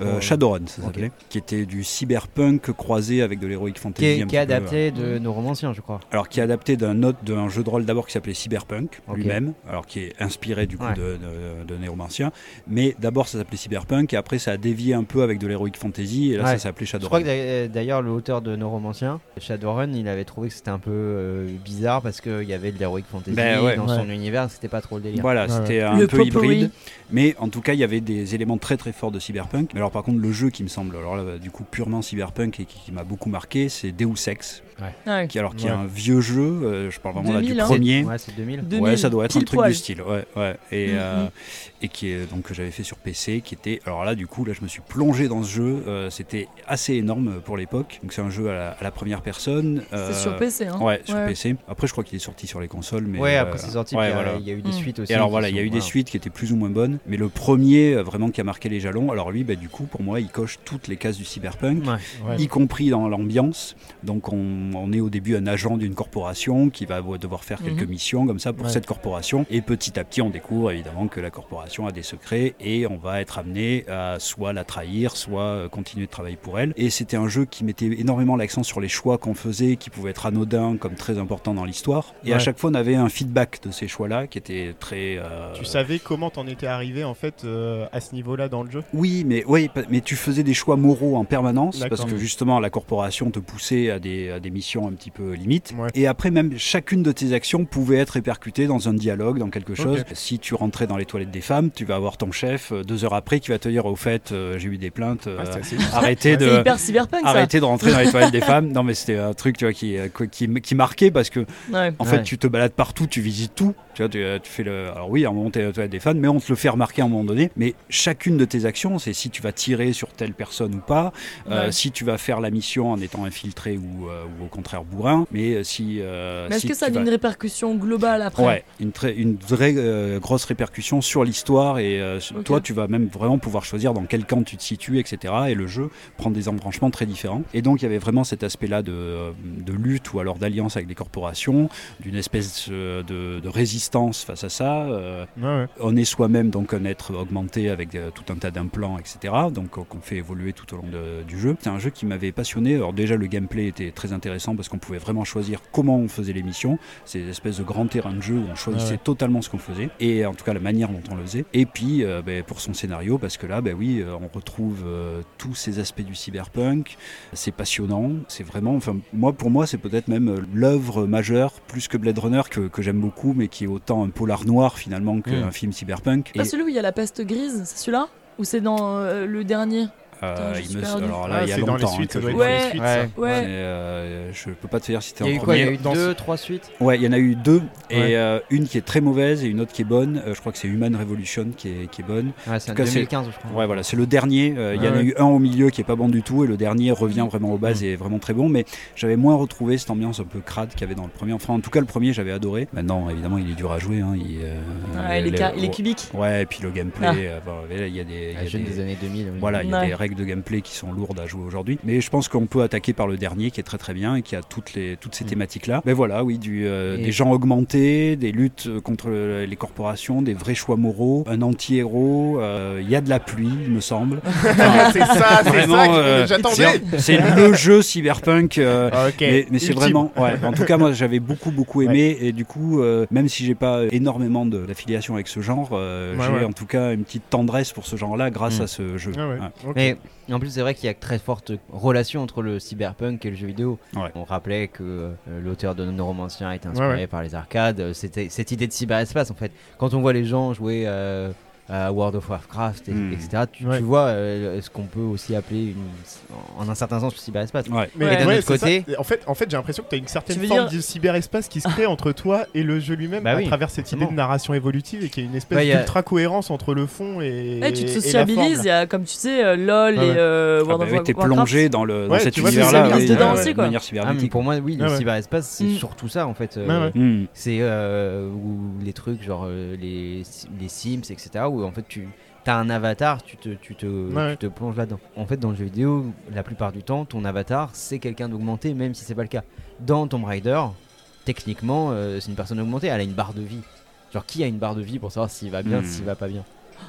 Speaker 4: Euh. Shadowrun, ça s'appelait, qui était du cyberpunk croisé avec de l'heroic
Speaker 3: Qui
Speaker 4: fantasy.
Speaker 3: est, qui est
Speaker 4: peu, euh,
Speaker 3: adapté de nos romanciens, je crois.
Speaker 4: alors qui est adapté d'un autre d'un jeu de rôle d'abord qui s'appelait Cyberpunk lui-même, alors qui est inspiré du coup
Speaker 3: Ouais.
Speaker 4: de, de, de Néromancien, mais d'abord ça s'appelait Cyberpunk et après ça a dévié un peu avec de l'heroic fantasy et là
Speaker 3: Ouais.
Speaker 4: ça s'appelait
Speaker 3: Je
Speaker 4: Shadowrun.
Speaker 3: crois que d'a- d'ailleurs l'auteur de nos romanciens, Shadowrun, il avait trouvé que c'était un peu euh, bizarre parce qu'il y avait de l'heroic fantasy
Speaker 4: Ben ouais.
Speaker 3: dans
Speaker 2: Ouais.
Speaker 3: son univers, c'était pas trop le délire.
Speaker 4: Voilà,
Speaker 2: Ouais,
Speaker 4: c'était un
Speaker 1: Le
Speaker 4: peu hybride, mais en tout cas il y avait des éléments très très forts de Cyberpunk. Mais alors par contre le jeu qui me semble, alors du coup purement Cyberpunk et qui, qui m'a beaucoup marqué, c'est Deus Ex,
Speaker 1: Ouais.
Speaker 4: qui alors qui
Speaker 2: Ouais.
Speaker 4: est un vieux jeu, euh, je parle vraiment là
Speaker 1: 2000,
Speaker 4: du
Speaker 1: hein.
Speaker 4: premier.
Speaker 3: Ouais, c'est 2000.
Speaker 1: 2000,
Speaker 4: ouais, ça doit être un truc
Speaker 1: poil.
Speaker 4: du style. Ouais, ouais. Et,
Speaker 1: Mm,
Speaker 4: euh,
Speaker 1: mm.
Speaker 4: et qui est donc que j'avais fait sur PC, qui était. Alors là, du coup, là, je me suis plongé dans ce jeu. euh, C'était assez énorme pour l'époque. Donc c'est un jeu à la, à la première personne. euh,
Speaker 1: C'est sur PC. Hein.
Speaker 4: Ouais, sur PC. Après, je crois qu'il est sorti sur les consoles, mais.
Speaker 3: ouais,
Speaker 4: euh,
Speaker 3: après c'est sorti,
Speaker 4: ouais,
Speaker 3: puis,
Speaker 4: voilà.
Speaker 3: il y a eu des
Speaker 1: Mm.
Speaker 3: suites aussi.
Speaker 4: Et alors voilà, il y a eu des
Speaker 3: voilà.
Speaker 4: suites qui étaient plus ou moins bonnes, mais le premier vraiment qui a marqué les jalons, alors lui, bah, du coup, pour moi, il coche toutes les cases du cyberpunk
Speaker 3: Ouais.
Speaker 2: Ouais.
Speaker 4: y compris dans l'ambiance. Donc on, on est au début un agent d'une corporation qui va devoir faire quelques
Speaker 1: Mhm.
Speaker 4: missions comme ça pour
Speaker 2: Ouais.
Speaker 4: cette corporation. Et petit à petit, on découvre évidemment que la corporation a des secrets et on va être amené à soit la trahir, soit euh, continuer de travailler pour elle. Et c'était un jeu qui mettait énormément l'accent sur les choix qu'on faisait, qui pouvaient être anodins comme très importants dans l'histoire. Et à chaque fois, on avait un feedback de ces choix-là qui était très... euh,
Speaker 2: Tu savais comment t'en étais arrivé en fait euh, à ce niveau-là dans le jeu?
Speaker 4: Oui, mais oui, mais tu faisais des choix moraux en permanence parce que justement la corporation te poussait à des, à des missions un petit peu limites.
Speaker 2: Ouais.
Speaker 4: Et après même chacune de tes actions pouvait être répercutée dans un dialogue, dans quelque chose. Si tu rentrais dans les toilettes des femmes, tu vas avoir ton chef euh, deux heures après qui va te dire au fait euh, j'ai eu des plaintes, euh,
Speaker 2: Ah, assez-
Speaker 4: arrêtez de
Speaker 1: hyper cyberpunk ça.
Speaker 4: arrêtez de rentrer dans les toilettes des femmes. Non mais c'était un truc tu vois qui euh, qui, qui marquait parce que
Speaker 1: Ouais.
Speaker 4: en fait,
Speaker 3: Ouais.
Speaker 4: tu te balades partout, tu visites tout. Tu vois, tu, tu fais le. Alors oui, à un moment, tu es des fans, mais on te le fait remarquer à un moment donné. Mais chacune de tes actions, c'est si tu vas tirer sur telle personne ou pas, euh, si tu vas faire la mission en étant infiltré ou, euh, ou au contraire bourrin. Mais euh, si. euh,
Speaker 1: Mais est-ce
Speaker 4: si
Speaker 1: que ça a
Speaker 4: vas-
Speaker 1: une répercussion globale après?
Speaker 4: Ouais, une, très, une vraie euh, grosse répercussion sur l'histoire et euh, toi tu vas même vraiment pouvoir choisir dans quel camp tu te situes, etc. Et le jeu prend des embranchements très différents. Et donc il y avait vraiment cet aspect-là de, euh, de lutte ou alors d'alliance avec des corporations, d'une espèce euh, de, de résistance face à ça. euh,
Speaker 2: Ouais,
Speaker 4: on est soi-même donc un être augmenté avec euh, tout un tas d'implants, etc. Donc euh, qu'on fait évoluer tout au long de- du jeu. C'est un jeu qui m'avait passionné. Alors déjà le gameplay était très intéressant parce qu'on pouvait vraiment choisir comment on faisait les missions. C'est une espèce de grand terrain de jeu où on choisissait
Speaker 2: Ah ouais.
Speaker 4: totalement ce qu'on faisait et en tout cas la manière dont on le faisait. Et puis euh, ben, pour son scénario parce que là, ben oui, on retrouve euh, tous ces aspects du cyberpunk. C'est passionnant. C'est vraiment, enfin moi pour moi c'est peut-être même l'œuvre majeure plus que Blade Runner que, que j'aime beaucoup, mais qui est autant un polar noir finalement qu'un
Speaker 3: Mm.
Speaker 4: film cyberpunk.
Speaker 1: C'est pas celui où il y a la peste grise, c'est celui-là? Ou c'est dans euh, le dernier?
Speaker 4: Euh, il me- alors là,
Speaker 2: Ah,
Speaker 4: il y a
Speaker 2: dans les
Speaker 4: longtemps.
Speaker 2: suites,
Speaker 4: hein, que
Speaker 2: doit
Speaker 4: je
Speaker 2: dans les
Speaker 1: Ouais.
Speaker 2: suites,
Speaker 3: Ouais.
Speaker 2: ça.
Speaker 1: Ouais.
Speaker 4: Mais, euh, je peux pas te dire si c'était
Speaker 3: Il y a
Speaker 4: en
Speaker 3: eu quoi Il y a
Speaker 4: premier.
Speaker 3: eu
Speaker 2: Dans
Speaker 3: deux, trois suites?
Speaker 4: Ouais, il y en a eu deux, et euh, une qui est très mauvaise et une autre qui est bonne. Euh, je crois que c'est Human Revolution qui est, qui est bonne.
Speaker 3: Ouais, c'est en
Speaker 4: tout cas, c'est-
Speaker 3: 2015, je crois.
Speaker 4: Ouais, voilà, c'est le dernier. Euh, Il y en a eu un au milieu qui est pas bon du tout, et le dernier revient vraiment aux bases et est vraiment très bon. Mais j'avais moins retrouvé cette ambiance un peu crade qu'il y avait dans le premier. Enfin, en tout cas, le premier, j'avais adoré. Maintenant, évidemment, il est dur à jouer. Hein. Il, euh,
Speaker 1: Ouais, il, est il cubique.
Speaker 4: Ouais, et puis le gameplay.
Speaker 1: Ah.
Speaker 4: il y a des. il y a
Speaker 3: La jeune
Speaker 4: des-
Speaker 3: années 2000. oui.
Speaker 4: Voilà, il y a
Speaker 1: Ouais.
Speaker 4: des règles de gameplay qui sont lourdes à jouer aujourd'hui. Mais je pense qu'on peut attaquer par le dernier qui est très très bien et qui a toutes, les, toutes ces
Speaker 3: Mm.
Speaker 4: thématiques-là. Mais voilà, oui, du, euh, des gens augmentés, des luttes euh, contre le- les corporations, des vrais choix moraux, un anti-héros, euh, il y a de la pluie, il me semble.
Speaker 2: Ah, c'est ça, c'est
Speaker 4: Vraiment,
Speaker 2: ça que
Speaker 4: euh,
Speaker 2: j'attendais.
Speaker 4: c'est- le jeu cyberpunk. euh,
Speaker 2: Ah, ok.
Speaker 4: mais, mais c'est vraiment, ouais. En tout cas, moi, j'avais beaucoup, beaucoup aimé, et du coup, euh, même si j'ai pas énormément de- d'affiliation avec ce genre, euh,
Speaker 2: Ouais,
Speaker 4: j'ai
Speaker 2: ouais.
Speaker 4: en tout cas une petite tendresse pour ce genre-là grâce
Speaker 3: Mm.
Speaker 4: à ce jeu.
Speaker 2: Ah ouais,
Speaker 4: Ouais.
Speaker 2: ok.
Speaker 3: Mais en plus, c'est vrai qu'il y a très forte relation entre le cyberpunk et le jeu vidéo.
Speaker 4: Ouais.
Speaker 3: On rappelait que euh, l'auteur de Neuromancien a été inspiré
Speaker 2: Ouais, ouais.
Speaker 3: par les arcades. Euh, C'était cette idée de cyberespace en fait. Quand on voit les gens jouer euh, à World of Warcraft, et-
Speaker 4: Hmm.
Speaker 3: etc., tu,
Speaker 2: Ouais.
Speaker 3: tu vois euh, ce qu'on peut aussi appeler une, en un certain sens le cyberespace?
Speaker 4: Ouais.
Speaker 2: Mais
Speaker 3: d'un
Speaker 2: ouais,
Speaker 3: autre
Speaker 2: ça.
Speaker 3: côté-
Speaker 2: en fait, en fait j'ai l'impression que tu as une certaine forme
Speaker 1: dire-
Speaker 2: de cyberespace qui se crée entre toi et le jeu lui-même
Speaker 3: Bah
Speaker 2: à
Speaker 3: oui,
Speaker 2: travers cette idée de narration évolutive et qu'il y a une espèce d'ultra cohérence entre le fond et.
Speaker 1: Tu te
Speaker 2: et la
Speaker 1: sociabilises,
Speaker 2: forme,
Speaker 1: il y a comme tu sais euh, LOL
Speaker 2: Ah ouais.
Speaker 1: et euh,
Speaker 4: Ah
Speaker 1: World
Speaker 4: bah
Speaker 1: of
Speaker 4: oui,
Speaker 1: War-
Speaker 4: t'es
Speaker 1: Warcraft.
Speaker 4: plongé dans, le, dans
Speaker 2: Ouais,
Speaker 4: cet univers-là de
Speaker 1: quoi.
Speaker 4: manière
Speaker 3: Ah,
Speaker 4: cybernétique.
Speaker 3: pour moi, oui, le cyberespace, c'est
Speaker 1: Mm.
Speaker 3: surtout ça en fait. euh.
Speaker 4: Hmm.
Speaker 3: C'est euh, où les trucs genre euh, les, les Sims, etc. Où en fait tu as un avatar, tu te, tu te,
Speaker 2: Ouais.
Speaker 3: tu te plonges là-dedans. En fait, dans le jeu vidéo, la plupart du temps, ton avatar c'est quelqu'un d'augmenté, même si c'est pas le cas. Dans Tomb Raider, techniquement, euh, c'est une personne augmentée, elle a une barre de vie. Genre, qui a une barre de vie pour savoir s'il va bien,
Speaker 4: Hmm.
Speaker 3: s'il va pas bien?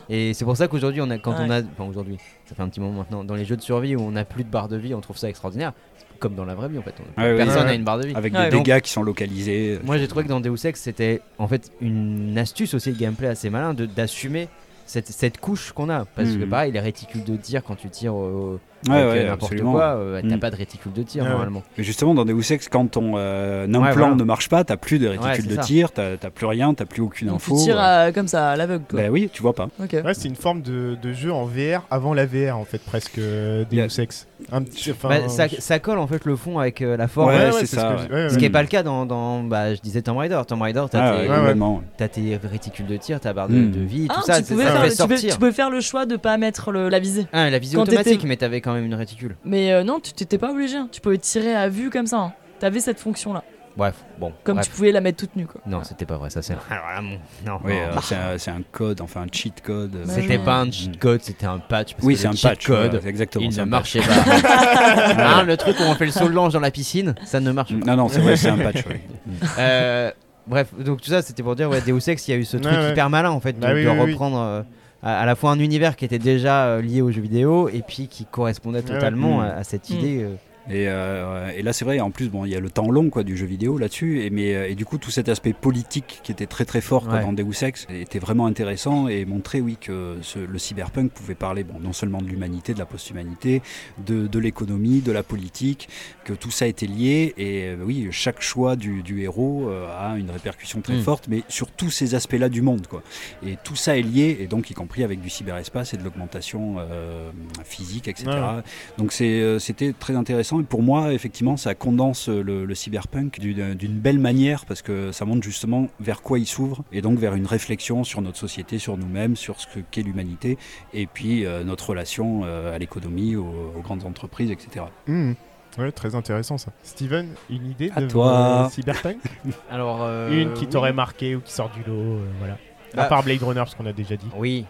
Speaker 3: Et c'est pour ça qu'aujourd'hui, on a, quand on a, enfin aujourd'hui, ça fait un petit moment maintenant, dans les jeux de survie où on n'a plus de barre de vie, on trouve ça extraordinaire. Comme dans la vraie vie en fait, On-
Speaker 4: Ouais, ouais,
Speaker 3: personne n'a
Speaker 2: ouais.
Speaker 3: une barre de vie.
Speaker 4: Avec
Speaker 1: Ouais,
Speaker 4: des
Speaker 3: donc-
Speaker 4: dégâts qui sont localisés.
Speaker 3: Moi j'ai trouvé que dans Deus Ex c'était en fait une astuce aussi de gameplay assez malin de- d'assumer cette, cette couche qu'on a. Parce que
Speaker 4: Mhm.
Speaker 3: pareil, les réticules de tir quand tu tires au-
Speaker 4: Ouais,
Speaker 3: avec
Speaker 4: ouais,
Speaker 3: euh, n'importe
Speaker 4: absolument.
Speaker 3: quoi, euh, t'as
Speaker 4: Mhm.
Speaker 3: pas de réticule de tir
Speaker 2: Ouais, ouais.
Speaker 3: normalement.
Speaker 4: Mais justement, dans Deus Ex, quand ton euh, implant
Speaker 3: Ouais, voilà.
Speaker 4: ne marche pas, t'as plus de réticule
Speaker 3: c'est
Speaker 4: de
Speaker 3: ça.
Speaker 4: tir, t'as t'as plus rien, t'as plus aucune
Speaker 1: Donc tu
Speaker 4: info.
Speaker 1: tires à- comme ça à l'aveugle quoi.
Speaker 4: Bah oui, tu vois pas.
Speaker 1: Ok.
Speaker 2: Ouais, c'est une forme de, de jeu en VR avant la VR en fait presque euh, Ex. Un petit, enfin,
Speaker 3: Bah, ça, ça colle en fait le fond avec euh, la forme.
Speaker 4: Ouais,
Speaker 2: ouais,
Speaker 4: c'est
Speaker 2: c'est
Speaker 4: ça,
Speaker 2: ce que je- ouais,
Speaker 3: Ce
Speaker 2: ouais.
Speaker 3: qui n'est pas le cas dans, dans, bah, je disais Tomb Raider. Tomb Raider, t'as
Speaker 4: Ah,
Speaker 3: tes,
Speaker 4: ouais,
Speaker 2: ouais.
Speaker 4: complètement.
Speaker 3: t'as tes réticules de tir, ta barre de,
Speaker 4: Mm.
Speaker 3: de vie, tout
Speaker 1: Ah,
Speaker 3: ça.
Speaker 1: tu,
Speaker 3: c'est-
Speaker 1: pouvais
Speaker 3: ça
Speaker 1: faire,
Speaker 3: fait
Speaker 1: tu, peux,
Speaker 3: sortir.
Speaker 1: tu pouvais faire le choix de pas mettre le- la visée.
Speaker 3: Ah, la visée
Speaker 1: Quand t'étais-
Speaker 3: automatique, mais t'avais quand même une réticule.
Speaker 1: Mais euh, non, tu t'étais pas obligé. hein. Tu pouvais tirer à vue comme ça. hein. T'avais cette fonction là.
Speaker 3: Bref, bon.
Speaker 1: Comme
Speaker 3: bref.
Speaker 1: tu pouvais la mettre toute nue quoi.
Speaker 3: Non, c'était pas vrai, ça c'est. Alors là, mon- non,
Speaker 4: Oui,
Speaker 3: non.
Speaker 4: euh, c'est un, c'est un code, enfin un cheat code. euh,
Speaker 1: Bah
Speaker 3: C'était pas un cheat code, c'était un patch. parce
Speaker 4: Oui,
Speaker 3: que
Speaker 4: c'est
Speaker 3: le
Speaker 4: un
Speaker 3: cheat
Speaker 4: patch.
Speaker 3: code.
Speaker 4: voilà, exactement.
Speaker 3: il
Speaker 4: c'est
Speaker 3: ne
Speaker 4: un
Speaker 3: marchait pas. Hein, le truc où on fait le saut de l'ange dans la piscine, ça ne marche pas.
Speaker 4: Non, non, c'est vrai, c'est un patch. ouais.
Speaker 3: Euh, bref, donc tout ça, c'était pour dire, ouais, Deus Ex, il y a eu ce truc
Speaker 2: Ouais, ouais.
Speaker 3: hyper malin en fait, de,
Speaker 2: Bah oui,
Speaker 3: de
Speaker 2: oui, oui.
Speaker 3: reprendre euh, à, la fois un univers qui était déjà euh, lié aux jeux vidéo et puis qui correspondait
Speaker 2: Ouais, ouais.
Speaker 3: totalement à, à cette
Speaker 1: Mm.
Speaker 3: idée. euh,
Speaker 4: Et, euh, et là, c'est vrai, en plus, bon, il y a le temps long quoi, du jeu vidéo là-dessus, et, mais, euh, et du coup, tout cet aspect politique qui était très très fort quoi,
Speaker 3: Ouais.
Speaker 4: dans Deus Ex était vraiment intéressant et montrait, oui, que ce- le cyberpunk pouvait parler bon, non seulement de l'humanité, de la post-humanité, de, de l'économie, de la politique, que tout ça était lié, et euh, oui, chaque choix du, du héros euh, a une répercussion très
Speaker 3: Mm.
Speaker 4: forte, mais sur tous ces aspects-là du monde, quoi. Et tout ça est lié, et donc y compris avec du cyberespace et de l'augmentation euh, physique, etc.
Speaker 2: Ouais.
Speaker 4: Donc c'était très intéressant et pour moi effectivement ça condense le, le cyberpunk d'une, d'une belle manière parce que ça montre justement vers quoi il s'ouvre et donc vers une réflexion sur notre société, sur nous-mêmes, sur ce que, qu'est l'humanité et puis euh, notre relation euh, à l'économie, aux, aux grandes entreprises, etc.
Speaker 2: Hmm. Ouais, très intéressant ça. Steven, une idée
Speaker 4: À
Speaker 2: de
Speaker 4: toi.
Speaker 2: euh, Cyberpunk?
Speaker 3: Alors, euh,
Speaker 2: Une qui
Speaker 3: oui.
Speaker 2: t'aurait marqué ou qui sort du lot, euh, voilà.
Speaker 3: Bah-
Speaker 2: À part Blade Runner, parce qu'on a déjà dit.
Speaker 3: Oui.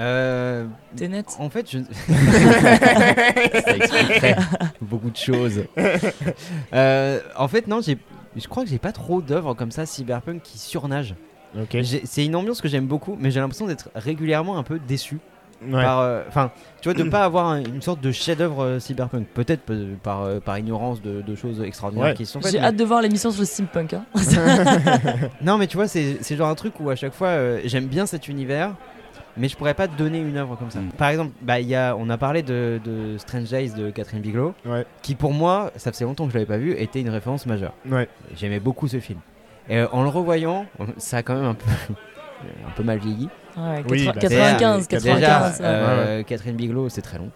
Speaker 3: Euh,
Speaker 1: T'es net.
Speaker 3: en fait, je. ça expliquerait beaucoup de choses. Euh, en fait, non, j'ai. Je crois que j'ai pas trop d'œuvres comme ça cyberpunk qui surnagent.
Speaker 2: Ok.
Speaker 3: J'ai- C'est une ambiance que j'aime beaucoup, mais j'ai l'impression d'être régulièrement un peu déçu.
Speaker 2: Ouais.
Speaker 3: par, euh, Enfin, tu vois, de pas avoir un- une sorte de chef-d'œuvre euh, cyberpunk. Peut-être euh, par, euh, par ignorance de, de choses extraordinaires
Speaker 2: Ouais.
Speaker 3: qui sont faites.
Speaker 1: J'ai
Speaker 3: mais-
Speaker 1: hâte de voir l'émission sur le steampunk. Hein.
Speaker 3: Non, mais tu vois, c'est c'est genre un truc où à chaque fois, euh, j'aime bien cet univers, mais je pourrais pas te donner une œuvre comme ça.
Speaker 4: Mm.
Speaker 3: Par exemple, bah, il y a, on a parlé de, de Strange Days de Catherine Bigelow,
Speaker 2: Ouais.
Speaker 3: qui pour moi, ça faisait longtemps que je l'avais pas vu, était une référence majeure.
Speaker 2: Ouais.
Speaker 3: J'aimais beaucoup ce film. Et euh, en le revoyant, ça a quand même un peu. un peu mal vieilli.
Speaker 1: Ouais,
Speaker 2: Oui,
Speaker 1: 80-
Speaker 2: bah,
Speaker 1: 95,
Speaker 3: Déjà,
Speaker 1: 95. ouais.
Speaker 3: euh, Catherine Bigelow, c'est très long.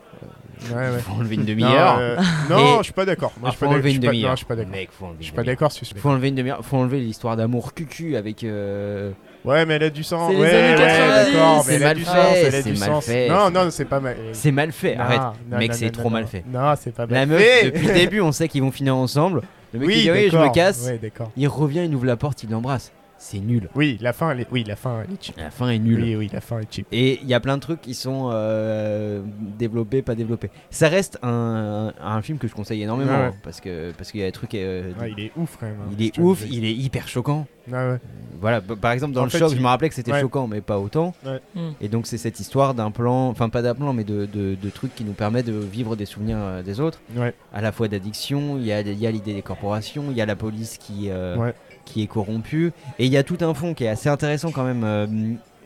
Speaker 2: Ouais, ouais.
Speaker 3: Il faut enlever une
Speaker 2: Non,
Speaker 3: demi-heure.
Speaker 2: euh, non, je suis pas d'accord. Moi,
Speaker 3: Ah,
Speaker 2: je suis
Speaker 3: faut
Speaker 2: pas
Speaker 3: enlever une demi-heure.
Speaker 2: non, je suis pas d'accord.
Speaker 3: Mec, faut enlever
Speaker 2: Je suis
Speaker 3: une
Speaker 2: pas
Speaker 3: demi-heure.
Speaker 2: d'accord
Speaker 3: Faut enlever une demi-heure. Faut enlever l'histoire d'amour cucu avec. euh,
Speaker 2: Ouais, mais elle a du sang.
Speaker 1: C'est les
Speaker 2: ouais,
Speaker 1: années
Speaker 2: ouais,
Speaker 1: 90.
Speaker 2: d'accord, mais
Speaker 3: C'est
Speaker 2: elle a
Speaker 3: mal
Speaker 2: du
Speaker 3: fait,
Speaker 2: sens, elle a
Speaker 3: c'est
Speaker 2: du
Speaker 3: mal
Speaker 2: sens.
Speaker 3: fait,
Speaker 2: Non,
Speaker 3: c'est-
Speaker 2: non, c'est pas mal.
Speaker 3: C'est mal fait.
Speaker 2: Non,
Speaker 3: Arrête.
Speaker 2: non,
Speaker 3: Mec,
Speaker 2: non,
Speaker 3: c'est
Speaker 2: non,
Speaker 3: trop
Speaker 2: non,
Speaker 3: mal
Speaker 2: non.
Speaker 3: fait.
Speaker 2: Non, c'est pas
Speaker 3: La
Speaker 2: mal
Speaker 3: meuf,
Speaker 2: fait.
Speaker 3: depuis le début, on sait qu'ils vont finir ensemble. Le mec, il dit oui, je me casse.
Speaker 2: Ouais, d'accord.
Speaker 3: Il revient, il ouvre la porte, il l'embrasse. C'est nul.
Speaker 2: Oui, la fin, elle est... oui, la fin, elle est cheap.
Speaker 3: La fin est nulle.
Speaker 2: Oui, oui, la fin est cheap.
Speaker 3: Et il y a plein de trucs qui sont euh, développés, pas développés. Ça reste un, un film que je conseille énormément
Speaker 2: ouais.
Speaker 3: hein, parce que parce qu'il y a des trucs. euh,
Speaker 2: Ouais, il est ouf quand même. hein,
Speaker 3: il est ouf, il est hyper choquant.
Speaker 2: Ouais, ouais.
Speaker 3: Voilà, par exemple dans
Speaker 2: En
Speaker 3: le
Speaker 2: fait,
Speaker 3: choc,
Speaker 2: il-
Speaker 3: je me rappelais que c'était
Speaker 2: Ouais.
Speaker 3: choquant, mais pas autant.
Speaker 2: Ouais.
Speaker 1: Mm.
Speaker 3: Et donc c'est cette histoire d'un plan, enfin pas d'un plan, mais de, de, de trucs qui nous permet de vivre des souvenirs euh, des autres.
Speaker 2: Ouais.
Speaker 3: À la fois d'addiction, il y a, il y a l'idée des corporations, il y a la police qui, euh,
Speaker 2: Ouais.
Speaker 3: Qui est corrompue, et il y a tout un fond qui est assez intéressant quand même, euh,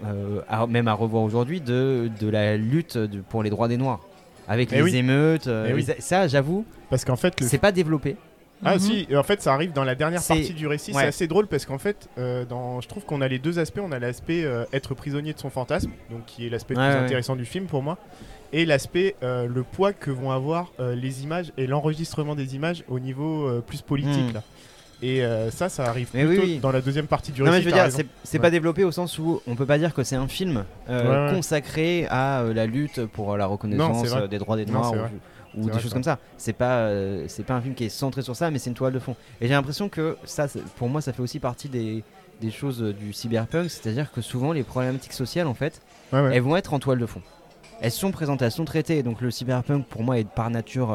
Speaker 3: euh, à- même à revoir aujourd'hui, de, de la lutte de- pour les droits des Noirs. Avec
Speaker 2: Eh
Speaker 3: les
Speaker 2: oui.
Speaker 3: émeutes, euh,
Speaker 2: Eh oui.
Speaker 3: les- ça j'avoue,
Speaker 2: Parce qu'en fait, le
Speaker 3: c'est pas développé.
Speaker 2: Ah
Speaker 1: Mhm.
Speaker 2: si, et en fait ça arrive dans la dernière partie du récit,
Speaker 3: ouais.
Speaker 2: c'est assez drôle parce qu'en fait, euh, dans... je trouve qu'on a les deux aspects, on a l'aspect euh, être prisonnier de son fantasme, donc qui est l'aspect le
Speaker 3: Ouais,
Speaker 2: plus
Speaker 3: ouais.
Speaker 2: intéressant du film pour moi, et l'aspect euh, le poids que vont avoir euh, les images et l'enregistrement des images au niveau euh, plus politique
Speaker 3: Hmm.
Speaker 2: là. Et euh, ça, ça arrive
Speaker 3: Mais
Speaker 2: plutôt
Speaker 3: oui, oui.
Speaker 2: dans la deuxième partie du
Speaker 3: Non mais
Speaker 2: récit.
Speaker 3: je veux dire, c'est-
Speaker 2: Ouais.
Speaker 3: pas développé au sens où on peut pas dire que c'est un film euh,
Speaker 2: Ouais, ouais.
Speaker 3: consacré à euh, la lutte pour la reconnaissance des droits des Noirs ou, des
Speaker 2: vrai,
Speaker 3: choses comme ça. C'est pas c'est pas un film qui est centré sur ça, mais c'est une toile de fond. Et j'ai l'impression que ça, pour moi, ça fait aussi partie des des choses du cyberpunk, c'est-à-dire que souvent les problématiques sociales en fait, elles vont être en toile de fond. Elles sont présentées, elles sont traitées. Donc le cyberpunk pour moi est par nature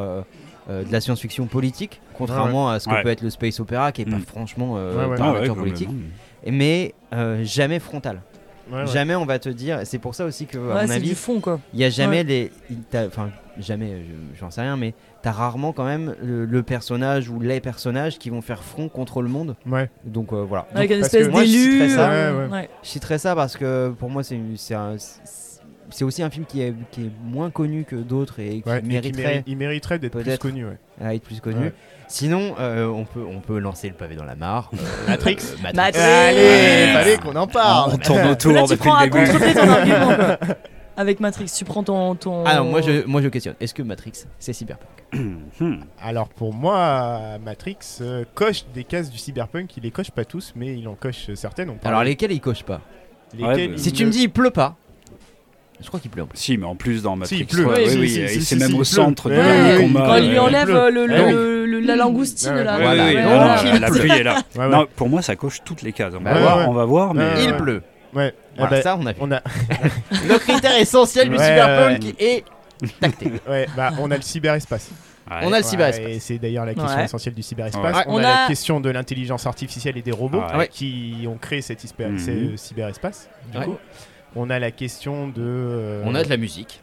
Speaker 3: de la science-fiction politique, contrairement à ce que
Speaker 4: Ouais.
Speaker 3: peut être le space opéra qui est pas
Speaker 4: Mm.
Speaker 3: franchement euh,
Speaker 2: Ouais, ouais.
Speaker 3: par
Speaker 4: Ah ouais,
Speaker 3: nature politique, mais euh, jamais frontal.
Speaker 2: Ouais, ouais.
Speaker 3: Jamais on va te dire, c'est pour ça aussi que, à
Speaker 1: Ouais,
Speaker 3: mon
Speaker 1: c'est
Speaker 3: avis,
Speaker 1: du fond quoi.
Speaker 3: il y a jamais
Speaker 1: Ouais.
Speaker 3: les. Enfin, jamais, je- j'en sais rien, mais t'as rarement quand même le, le personnage ou les personnages qui vont faire front contre le monde.
Speaker 2: Ouais.
Speaker 3: Donc euh, voilà.
Speaker 1: Avec
Speaker 3: Donc,
Speaker 1: une espèce
Speaker 3: moi, je
Speaker 1: d'élu.
Speaker 3: citerais ça.
Speaker 1: euh,
Speaker 2: Ouais, ouais.
Speaker 1: ouais.
Speaker 3: je citerai ça parce que pour moi, c'est c'est aussi un film qui est, qui est moins connu que d'autres et qui
Speaker 2: Ouais, et qui
Speaker 3: mériterait
Speaker 2: mérite- il mériterait d'être plus connu. Ouais.
Speaker 3: à être plus connu.
Speaker 2: Ouais.
Speaker 3: Sinon, euh, on, peut, on peut lancer le pavé dans la mare. Euh,
Speaker 2: Matrix.
Speaker 3: euh,
Speaker 1: Matrix.
Speaker 2: Allez,
Speaker 3: Ouais.
Speaker 2: fallait qu'on en parle.
Speaker 4: On tourne
Speaker 1: Là,
Speaker 4: autour
Speaker 1: tu
Speaker 4: depuis
Speaker 1: prends à ton argument. Avec Matrix, tu prends ton. ton...
Speaker 3: Ah non, moi je, moi je questionne. Est-ce que Matrix, c'est cyberpunk
Speaker 4: Hmm.
Speaker 2: Alors pour moi, Matrix euh, coche des cases du cyberpunk. Il les coche pas tous, mais il en coche certaines. On parle
Speaker 3: Alors lesquels il coche pas
Speaker 2: lesquelles
Speaker 4: Ouais, bah,
Speaker 2: il
Speaker 3: Si tu me dis il pleut pas, je crois qu'il pleut en plus.
Speaker 4: Si, mais en plus dans Matrix,
Speaker 2: il pleut.
Speaker 4: ouais,
Speaker 1: Oui,
Speaker 4: oui,
Speaker 2: si,
Speaker 4: et
Speaker 2: si,
Speaker 4: c'est
Speaker 2: si,
Speaker 4: même
Speaker 2: si,
Speaker 4: au
Speaker 2: il
Speaker 4: centre
Speaker 2: pleut.
Speaker 4: du
Speaker 2: Ouais,
Speaker 4: dernier
Speaker 2: ouais,
Speaker 4: combat.
Speaker 1: Quand il lui
Speaker 2: euh,
Speaker 1: enlève euh, le, le-
Speaker 2: Ah
Speaker 1: le- le- la langoustine
Speaker 2: Ouais,
Speaker 1: là.
Speaker 2: ouais,
Speaker 3: Voilà. Ouais,
Speaker 4: la pluie est là.
Speaker 2: Ouais, ouais.
Speaker 4: Non, pour moi, ça coche toutes les cases. On va voir,
Speaker 2: ouais.
Speaker 4: on va voir, mais
Speaker 2: Ouais,
Speaker 3: il
Speaker 2: ouais.
Speaker 3: pleut.
Speaker 2: Ouais. Eh
Speaker 3: Voilà,
Speaker 2: ben,
Speaker 3: ça on a fait.
Speaker 2: on a,
Speaker 3: Le critère essentiel du
Speaker 2: Ouais,
Speaker 3: cyberpunk est tacté.
Speaker 2: ouais, bah, on a le cyberespace.
Speaker 4: Ouais.
Speaker 3: On a le
Speaker 2: Ouais,
Speaker 3: cyberespace.
Speaker 2: et c'est d'ailleurs la question
Speaker 1: Ouais.
Speaker 2: essentielle du cyberespace.
Speaker 4: Ouais.
Speaker 2: On,
Speaker 1: On
Speaker 2: a, la question de l'intelligence artificielle et des robots
Speaker 4: Ouais.
Speaker 2: qui ont créé cet ce cyberespace. du
Speaker 3: Ouais.
Speaker 2: coup. On a la question de. euh,
Speaker 3: On a de la musique.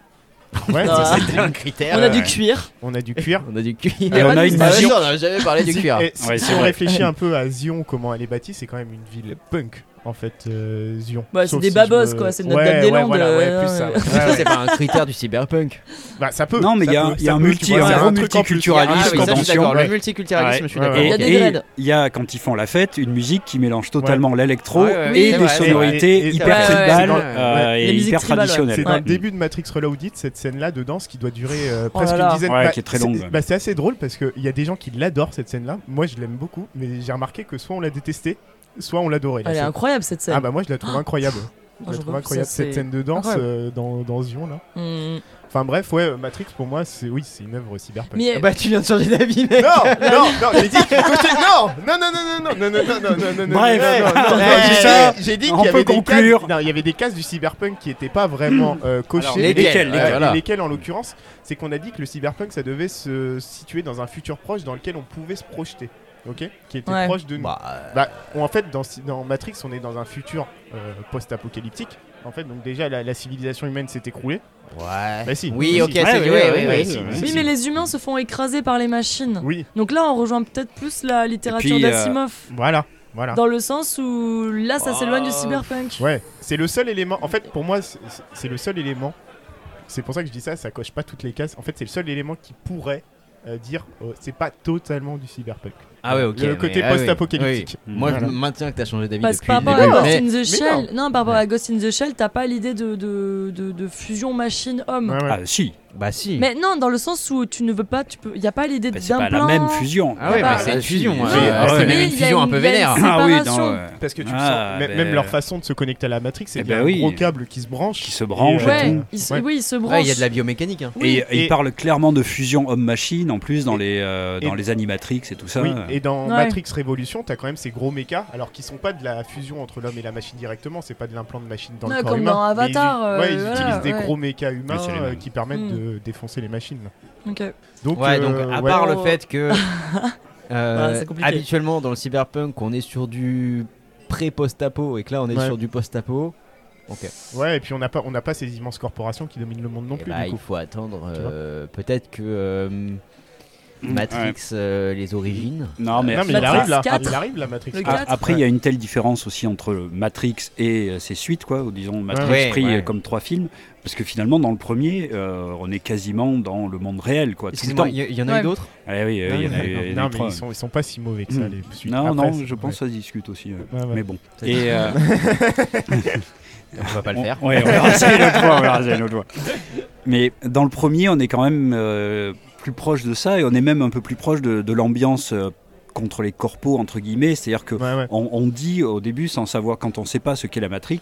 Speaker 2: Ouais,
Speaker 1: Ah.
Speaker 2: c'est ça.
Speaker 3: C'était un critère.
Speaker 1: On a du cuir.
Speaker 2: On a du cuir.
Speaker 3: On a du cuir.
Speaker 1: a
Speaker 4: Et on a une
Speaker 3: Ah, on n'a jamais parlé du
Speaker 2: Si-
Speaker 3: cuir.
Speaker 2: et si,
Speaker 4: Ouais,
Speaker 2: si
Speaker 4: c'est
Speaker 2: on
Speaker 4: vrai.
Speaker 2: réfléchit un peu à Zion, comment elle est bâtie, c'est quand même une ville punk, en fait, euh, Zion.
Speaker 1: Bah, c'est
Speaker 2: Sauf
Speaker 1: des
Speaker 2: si
Speaker 1: babos,
Speaker 2: je me-
Speaker 1: quoi, c'est
Speaker 2: Ouais,
Speaker 1: Notre-Dame des
Speaker 2: ouais,
Speaker 1: Landes,
Speaker 2: voilà, ouais,
Speaker 1: euh,
Speaker 2: plus ça. ouais. Ouais, ouais.
Speaker 3: c'est pas un critère du cyberpunk.
Speaker 2: Bah, ça peut.
Speaker 4: Non, mais
Speaker 2: ça
Speaker 4: il y a-
Speaker 2: peut,
Speaker 4: il y a
Speaker 2: ça
Speaker 4: un
Speaker 2: peut,
Speaker 4: multi-
Speaker 2: tu vois,
Speaker 4: un
Speaker 2: c'est
Speaker 4: gros
Speaker 2: truc en plus.
Speaker 4: multiculturalisme
Speaker 3: Ah oui, ça, je suis
Speaker 4: convention.
Speaker 3: d'accord. Le
Speaker 2: Ouais.
Speaker 3: multiculturalisme, je suis
Speaker 4: Ouais,
Speaker 3: d'accord.
Speaker 4: Et
Speaker 1: Il y a des
Speaker 4: et
Speaker 1: dreads.
Speaker 4: il y a, quand ils font la fête, une musique qui mélange totalement l'électro
Speaker 3: Ouais, ouais,
Speaker 4: et
Speaker 3: c'est
Speaker 4: des
Speaker 3: vrai, c'est
Speaker 4: sonorités
Speaker 2: vrai. Et- et-
Speaker 4: hyper
Speaker 1: Ouais, ouais,
Speaker 4: tribales euh,
Speaker 1: Les
Speaker 4: et
Speaker 1: musiques
Speaker 4: hyper
Speaker 1: tribales, ouais.
Speaker 2: C'est
Speaker 4: traditionnelles.
Speaker 2: dans
Speaker 1: Ouais.
Speaker 2: le début de Matrix Reloaded, cette scène-là de danse qui doit durer euh,
Speaker 1: Oh
Speaker 2: presque
Speaker 1: là là.
Speaker 2: une dizaine
Speaker 4: Ouais,
Speaker 2: bah,
Speaker 4: qui est très
Speaker 2: c'est-
Speaker 4: longue, ouais.
Speaker 2: bah, c'est assez drôle parce qu'il y a des gens qui l'adorent cette scène-là. Moi, je l'aime beaucoup, mais j'ai remarqué que soit on l'a détestée, soit on l'adorait. la
Speaker 1: Elle est incroyable cette scène.
Speaker 2: Ah bah moi, je la trouve incroyable. Je trouve
Speaker 1: que
Speaker 2: incroyable
Speaker 1: ça,
Speaker 2: cette scène de danse euh, dans, dans Zion là.
Speaker 1: Hmm.
Speaker 2: Enfin bref, ouais, euh, Matrix pour moi, c'est oui, c'est une œuvre cyberpunk.
Speaker 1: Mais
Speaker 3: Ah Bah, tu viens de changer d'avis, mec.
Speaker 2: Non, non, non, j'ai dit cochait- non, non, non, non, non, non, non, non, non, non, non, non,
Speaker 4: Bref.
Speaker 2: non, non, non, non,
Speaker 4: Ouais.
Speaker 2: j'ai dit- qu'il y avait des cases, non, il y avait des cases du cyberpunk qui étaient pas vraiment euh, cochées.
Speaker 4: Alors,
Speaker 3: lesquelles,
Speaker 2: Euh,
Speaker 3: lesquelles
Speaker 2: en l'occurrence, c'est qu'on a dit que le cyberpunk ça devait se situer dans un futur proche dans lequel on pouvait se projeter, ok, qui était
Speaker 1: Ouais.
Speaker 2: proche de nous.
Speaker 3: Bah, euh,
Speaker 2: Bah, en fait, dans, dans Matrix, on est dans un futur euh, post-apocalyptique. En fait, donc déjà la, la civilisation humaine s'est écroulée.
Speaker 3: ouais.
Speaker 2: Bah si.
Speaker 3: Oui, ok,
Speaker 2: si.
Speaker 3: c'est
Speaker 4: Ouais,
Speaker 3: oui,
Speaker 1: mais les humains se font écraser par les machines.
Speaker 2: Oui,
Speaker 1: Donc là, on rejoint peut-être plus la littérature
Speaker 4: euh,
Speaker 1: d'Asimov.
Speaker 2: voilà, voilà.
Speaker 1: Dans le sens où là, ça
Speaker 3: Oh.
Speaker 1: s'éloigne du cyberpunk.
Speaker 2: Ouais, c'est le seul élément. En fait, pour moi, c'est- c'est le seul élément. C'est pour ça que je dis ça, ça coche pas toutes les cases. En fait, c'est le seul élément qui pourrait euh, dire euh, c'est pas totalement du cyberpunk.
Speaker 3: Ah ouais, ok.
Speaker 2: Le
Speaker 3: mais-
Speaker 2: côté
Speaker 3: ah oui,
Speaker 2: post-apocalyptique.
Speaker 3: oui. Moi,
Speaker 2: Voilà.
Speaker 3: je maintiens que t'as changé d'avis
Speaker 1: Parce que
Speaker 3: depuis
Speaker 1: par rapport à. Ghost in the Shell, non, par rapport à Ghost in the Shell, t'as pas l'idée de, de, de, de fusion machine-homme.
Speaker 2: Ouais.
Speaker 4: Ah si,
Speaker 3: Bah si.
Speaker 1: Mais non, dans le sens où tu ne veux pas, tu peux, y a pas l'idée
Speaker 4: Bah, c'est pas la même fusion.
Speaker 3: Ah ouais,
Speaker 1: Bah,
Speaker 3: mais c'est une
Speaker 4: si.
Speaker 3: fusion.
Speaker 2: Ah
Speaker 3: C'est même une fusion un peu vénère.
Speaker 4: Ah oui,
Speaker 1: séparation.
Speaker 4: non, ouais.
Speaker 2: Parce que tu
Speaker 4: Ah,
Speaker 2: sens, même,
Speaker 4: ben,
Speaker 2: même leur façon de se connecter à la Matrix, c'est
Speaker 4: ben
Speaker 2: un
Speaker 4: oui.
Speaker 2: gros câble qui se branche.
Speaker 4: Qui se branche
Speaker 1: Ouais,
Speaker 4: tout.
Speaker 1: il se,
Speaker 2: Ouais.
Speaker 1: oui, il se branche.
Speaker 3: Il y a de la biomécanique. hein.
Speaker 1: Oui.
Speaker 4: Et, et
Speaker 2: Et-
Speaker 4: il parle clairement de fusion homme-machine en plus dans les euh, dans
Speaker 2: et-
Speaker 4: les animatrix et tout ça.
Speaker 2: Oui, et dans
Speaker 1: Ouais.
Speaker 2: Matrix Révolution, t'as quand même ces gros mechas, alors qui sont pas de la fusion entre l'homme et la machine directement, c'est pas de l'implant de machine dans
Speaker 1: Ouais,
Speaker 2: le corps
Speaker 1: comme
Speaker 2: humain.
Speaker 1: dans
Speaker 2: mais ils-
Speaker 1: Avatar,
Speaker 2: ouais,
Speaker 1: euh,
Speaker 2: ils
Speaker 1: voilà,
Speaker 2: utilisent des gros mechas humains euh, qui permettent
Speaker 1: Mm.
Speaker 2: de défoncer les machines. là.
Speaker 1: Ok.
Speaker 2: Donc,
Speaker 3: Ouais, donc
Speaker 2: euh,
Speaker 3: à
Speaker 2: ouais.
Speaker 3: part le
Speaker 1: Oh.
Speaker 3: fait que euh,
Speaker 1: Ah, c'est compliqué.
Speaker 3: habituellement dans le cyberpunk on est sur du pré-post-apo et que là on est
Speaker 2: Ouais.
Speaker 3: sur du post-apo. Ok.
Speaker 2: Ouais, et puis on n'a pas, on n'a pas ces immenses corporations qui dominent le monde non
Speaker 3: Eh
Speaker 2: plus.
Speaker 3: bah,
Speaker 2: du
Speaker 3: il faut attendre euh, peut-être que euh, Matrix euh, les origines.
Speaker 4: Non mais,
Speaker 2: non, mais il arrive là.
Speaker 1: 4.
Speaker 2: Il arrive la Matrix.
Speaker 1: Le
Speaker 2: 4.
Speaker 4: a-
Speaker 1: 4.
Speaker 4: après il y a une telle différence aussi entre Matrix et euh, ses suites quoi, ou disons Matrix
Speaker 3: Ouais,
Speaker 4: pris
Speaker 3: ouais.
Speaker 4: euh, comme trois films, parce que finalement dans le premier euh, on est quasiment dans le monde réel quoi.
Speaker 3: Excusez-moi,
Speaker 4: temps.
Speaker 3: il y, y en a
Speaker 1: Ouais.
Speaker 3: eu d'autres?
Speaker 4: Ah oui, il y en a y
Speaker 2: Non, mais
Speaker 4: trois.
Speaker 2: ils sont, ils sont pas si mauvais que ça,
Speaker 4: Mm.
Speaker 2: les suites.
Speaker 4: Non,
Speaker 2: Après,
Speaker 4: non, je pense
Speaker 2: ouais.
Speaker 4: que ça se discute aussi. euh.
Speaker 2: Ouais, ouais.
Speaker 4: Mais bon. Et, euh,
Speaker 3: On va pas le faire.
Speaker 4: Ouais, on verra ça une autre fois, on verra ça une autre fois. Mais dans le premier, on est quand même euh, plus proche de ça et on est même un peu plus proche de, de l'ambiance euh, contre les corpos, entre guillemets. C'est-à-dire que
Speaker 2: Ouais, ouais.
Speaker 4: on, on dit au début, sans savoir, quand on ne sait pas ce qu'est la Matrix,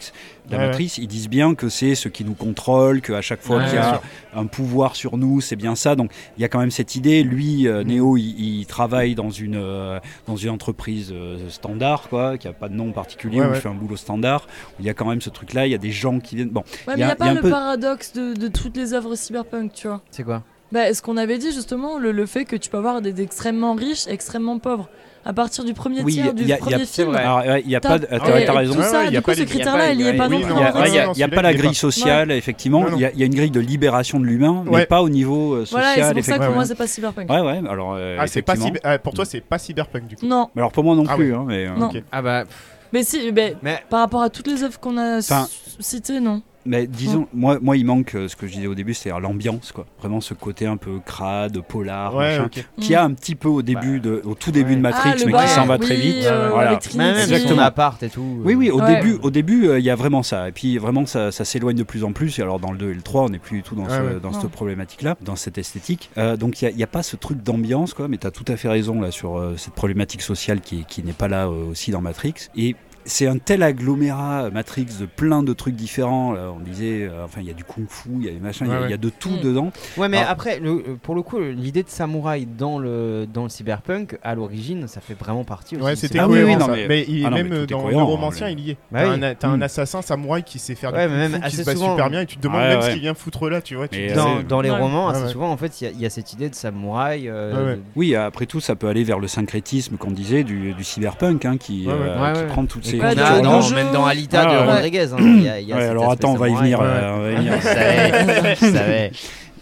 Speaker 4: la
Speaker 2: Ouais,
Speaker 4: Matrice, ils disent bien que c'est ce qui nous contrôle, qu'à chaque fois
Speaker 3: Ouais,
Speaker 4: qu'il y a un pouvoir sur nous, c'est bien ça. Donc il y a quand même cette idée. Lui, euh,
Speaker 2: Mm.
Speaker 4: Neo, il, il travaille dans une, euh, dans une entreprise euh, standard, quoi, qui a pas de nom particulier,
Speaker 2: Ouais,
Speaker 4: où il fait un boulot standard. Il y a quand même ce truc-là. Il y a des gens qui viennent. Bon, Il
Speaker 1: il
Speaker 4: y a-
Speaker 1: n'y a,
Speaker 4: il y a
Speaker 1: pas
Speaker 4: un
Speaker 1: le
Speaker 4: peu-
Speaker 1: paradoxe de, de toutes les œuvres cyberpunk, tu vois.
Speaker 3: C'est quoi?
Speaker 1: Bah, ce qu'on avait dit justement, le, le fait que tu peux avoir des, des extrêmement riches, extrêmement pauvres? À partir du premier
Speaker 4: Oui,
Speaker 1: tiers
Speaker 4: y a-
Speaker 1: du
Speaker 4: y a-
Speaker 1: premier
Speaker 3: c'est
Speaker 1: film.
Speaker 4: il y a
Speaker 1: T'as-
Speaker 4: pas. t'as raison.
Speaker 1: Tout ça,
Speaker 2: ouais, y
Speaker 1: du
Speaker 2: a
Speaker 1: coup,
Speaker 2: pas
Speaker 1: ce
Speaker 2: les-
Speaker 1: critère-là, il n'y est pas non plus
Speaker 4: Il y a, a- a pas la grille sociale, effectivement. Il y, a- il y a une grille de libération de l'humain, mais pas au niveau euh, social.
Speaker 1: Voilà, et c'est pour ça que pour moi, c'est pas cyberpunk.
Speaker 4: Ouais, ouais. Alors, euh,
Speaker 2: Ah, c'est pas ah, pour toi, c'est pas cyberpunk du coup.
Speaker 1: Non,
Speaker 4: alors pour moi non
Speaker 2: Ah
Speaker 4: plus. hein, euh.
Speaker 3: Ah bah.
Speaker 1: mais si, mais
Speaker 3: Mais
Speaker 1: par rapport à toutes les œuvres qu'on a citées, non.
Speaker 4: Mais disons, moi, moi, il manque euh, ce que je disais au début, c'est-à-dire l'ambiance, quoi. Vraiment ce côté un peu crade, polar,
Speaker 2: Ouais,
Speaker 4: machin, qui a un petit peu au début, de, au tout début
Speaker 2: Ouais.
Speaker 4: de Matrix,
Speaker 1: ah,
Speaker 4: mais
Speaker 1: bar,
Speaker 4: qui s'en va
Speaker 1: oui,
Speaker 4: très vite.
Speaker 1: euh,
Speaker 4: Voilà.
Speaker 3: même
Speaker 4: Exactement.
Speaker 3: son appart et tout.
Speaker 4: Oui, oui, au
Speaker 1: Ouais.
Speaker 4: début, au début, euh, il y a vraiment ça. Et puis vraiment, ça, ça s'éloigne de plus en plus. Et alors dans le 2 et le 3, on n'est plus du tout dans,
Speaker 2: Ouais,
Speaker 4: ce-
Speaker 2: ouais.
Speaker 4: dans
Speaker 1: Non.
Speaker 4: cette problématique-là, dans cette esthétique. Euh, donc il n'y a, pas ce truc d'ambiance, quoi. Mais tu as tout à fait raison là sur euh, cette problématique sociale qui, qui n'est pas là euh, aussi dans Matrix. Et c'est un tel agglomérat euh, Matrix de plein de trucs différents. là. on disait, euh, enfin, il y a du kung-fu, il y a des machins, il y a-
Speaker 2: Ouais,
Speaker 4: il y, a de tout
Speaker 1: Mm.
Speaker 4: dedans.
Speaker 3: Ouais, mais
Speaker 4: Alors-
Speaker 3: après, le- euh, pour le coup, l'idée de samouraï dans le, dans le cyberpunk, à l'origine, ça fait vraiment partie aussi.
Speaker 2: Ouais, c'était
Speaker 4: Ah oui, oui, non,
Speaker 2: ça.
Speaker 4: mais-
Speaker 2: mais il-
Speaker 4: Ah non, mais
Speaker 2: même dans
Speaker 4: cohérent, hein,
Speaker 2: il y est.
Speaker 3: Bah
Speaker 2: T'as
Speaker 3: oui.
Speaker 2: un, t'as un
Speaker 4: Mm.
Speaker 2: assassin samouraï qui sait faire
Speaker 3: Ouais,
Speaker 2: du kung
Speaker 3: même
Speaker 2: fu, qui se bat
Speaker 3: souvent-
Speaker 2: super bien et tu te demandes
Speaker 4: Ouais,
Speaker 2: même ce qu'il vient foutre là, tu vois. tu
Speaker 3: Dans, les romans, assez souvent, en fait, il y y, a cette idée de samouraï.
Speaker 4: Oui, après tout, ça peut aller vers le syncrétisme qu'on disait du, cyberpunk, hein, qui, prend toutes ces.
Speaker 3: A
Speaker 1: jeu.
Speaker 3: même dans Alita
Speaker 4: Ah,
Speaker 3: de
Speaker 4: ouais.
Speaker 3: Rodriguez. hein, il y a- il y a
Speaker 4: Ouais,
Speaker 3: cet
Speaker 4: alors attends, on va y venir.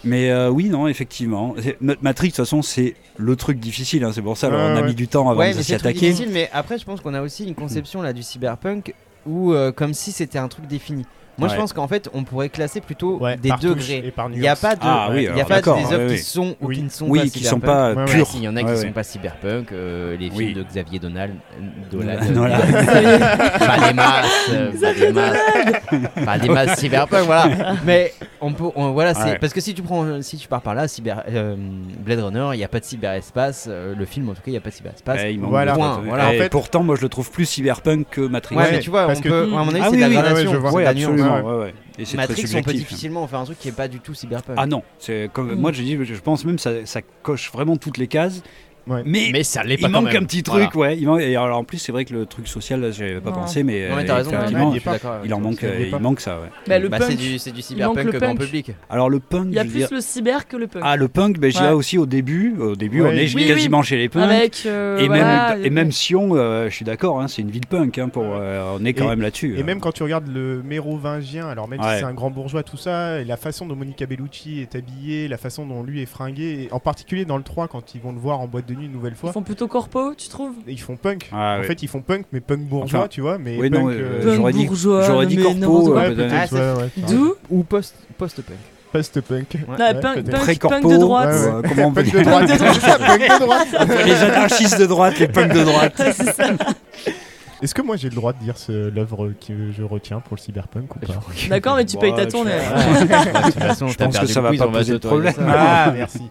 Speaker 4: Mais euh, oui, non, effectivement. Matrix, de toute façon, c'est le truc difficile. hein, c'est pour ça
Speaker 2: Ouais,
Speaker 4: on a mis du temps avant
Speaker 3: Ouais,
Speaker 4: de s'y attaquer.
Speaker 3: difficile. Mais après, je pense qu'on a aussi une conception là du cyberpunk où, euh, comme si c'était un truc défini. Moi, je pense qu'en fait, on pourrait classer plutôt
Speaker 2: Ouais,
Speaker 3: des degrés. Il n'y a pas de,
Speaker 4: Ah oui,
Speaker 3: il y a pas des œuvres
Speaker 4: ouais,
Speaker 3: qui
Speaker 4: oui.
Speaker 3: sont ou qui ne sont
Speaker 4: Oui,
Speaker 3: pas
Speaker 4: qui sont
Speaker 3: cyberpunk.
Speaker 4: pas
Speaker 2: Ouais, ouais.
Speaker 4: purs.
Speaker 3: Si, il y en a qui
Speaker 4: Ouais,
Speaker 3: sont
Speaker 4: ouais.
Speaker 3: pas cyberpunk, euh, les films
Speaker 4: Oui.
Speaker 3: de Xavier Donald, Dolan, pas des masses, euh, pas des masses, pas des masses cyberpunk, voilà. Mais on peut, on- voilà, c'est
Speaker 4: Ouais.
Speaker 3: parce que si tu prends, si tu pars par là, cyber, euh, Blade Runner, il n'y a pas de cyberespace, euh, le film en tout cas, il n'y a pas de cyberespace.
Speaker 2: Voilà.
Speaker 4: pourtant, moi, je le trouve plus cyberpunk que Matrix.
Speaker 3: Ouais, mais tu vois,
Speaker 2: parce
Speaker 3: on
Speaker 2: que-
Speaker 3: peut, à mon avis, c'est la gradation, de
Speaker 4: Ouais,
Speaker 2: ouais.
Speaker 4: Et c'est très
Speaker 3: Matrix, on peut
Speaker 4: subjectif.
Speaker 3: difficilement en faire un truc qui est pas du tout cyberpunk.
Speaker 4: Ah non, c'est comme moi je dis, je pense même ça, ça coche vraiment toutes les cases.
Speaker 2: Ouais.
Speaker 4: Mais,
Speaker 3: mais ça l'est
Speaker 4: il
Speaker 3: pas
Speaker 4: manque
Speaker 3: même.
Speaker 4: un petit
Speaker 3: Voilà.
Speaker 4: truc, ouais. Il manque- et alors en plus, c'est vrai que le truc social, là, j'avais pas
Speaker 1: Non.
Speaker 4: pensé, mais,
Speaker 3: Non mais
Speaker 4: euh,
Speaker 3: t'as raison, ouais,
Speaker 4: effectivement,
Speaker 2: il
Speaker 4: en manque,
Speaker 2: il
Speaker 4: euh,
Speaker 2: pas.
Speaker 4: manque ça, ouais.
Speaker 1: Bah, le
Speaker 3: Bah,
Speaker 1: punk,
Speaker 3: c'est du, c'est du cyberpunk
Speaker 1: le
Speaker 3: grand public.
Speaker 4: Alors le punk,
Speaker 1: il y a plus
Speaker 4: dire-
Speaker 1: le cyber que le punk.
Speaker 4: ah le punk, ben, j'y
Speaker 1: Ouais.
Speaker 4: ai aussi au début. Au début,
Speaker 2: Ouais.
Speaker 4: on est
Speaker 1: Oui,
Speaker 4: quasiment chez les punks.
Speaker 1: Avec. euh,
Speaker 4: Et,
Speaker 1: voilà,
Speaker 4: même, et même Sion, euh, je suis d'accord, hein, c'est une ville punk, hein, pour, euh, on est quand même là-dessus.
Speaker 2: Et
Speaker 4: euh.
Speaker 2: même quand tu regardes le mérovingien, alors même si c'est un grand bourgeois, tout ça, et la façon dont Monica Bellucci est habillée, la façon dont lui est fringué, en particulier dans le 3, quand ils vont le voir en boîte de une nouvelle
Speaker 1: Ils
Speaker 2: fois,
Speaker 1: font plutôt corpo, tu trouves
Speaker 2: ils font punk.
Speaker 4: Ah,
Speaker 2: en fait, ils font punk, mais punk bourgeois,
Speaker 4: Enfin,
Speaker 2: tu vois, mais
Speaker 4: oui,
Speaker 2: punk.
Speaker 4: non,
Speaker 2: euh,
Speaker 4: euh,
Speaker 1: Punk
Speaker 4: j'aurais dit,
Speaker 1: bourgeois,
Speaker 4: j'aurais dit
Speaker 1: mais
Speaker 4: corpo,
Speaker 1: n'importe
Speaker 4: euh,
Speaker 1: quoi.
Speaker 2: ouais,
Speaker 4: peut-être.
Speaker 2: peut-être,
Speaker 3: Ah,
Speaker 2: ouais, ouais.
Speaker 1: D'où
Speaker 3: Ou post, post-punk.
Speaker 2: Post-punk.
Speaker 3: Ouais.
Speaker 2: Ouais,
Speaker 1: punk, de droite.
Speaker 2: Ouais,
Speaker 4: comment on dire
Speaker 1: punk de
Speaker 2: droite.
Speaker 4: les anarchistes de droite, les punks de droite.
Speaker 2: Est-ce que moi j'ai le droit de dire ce- l'œuvre que je retiens pour le cyberpunk ou pas
Speaker 1: D'accord, mais tu payes ta tournée.
Speaker 3: de toute façon,
Speaker 4: Je pense que ça va pas poser de problème.
Speaker 2: Ah, merci.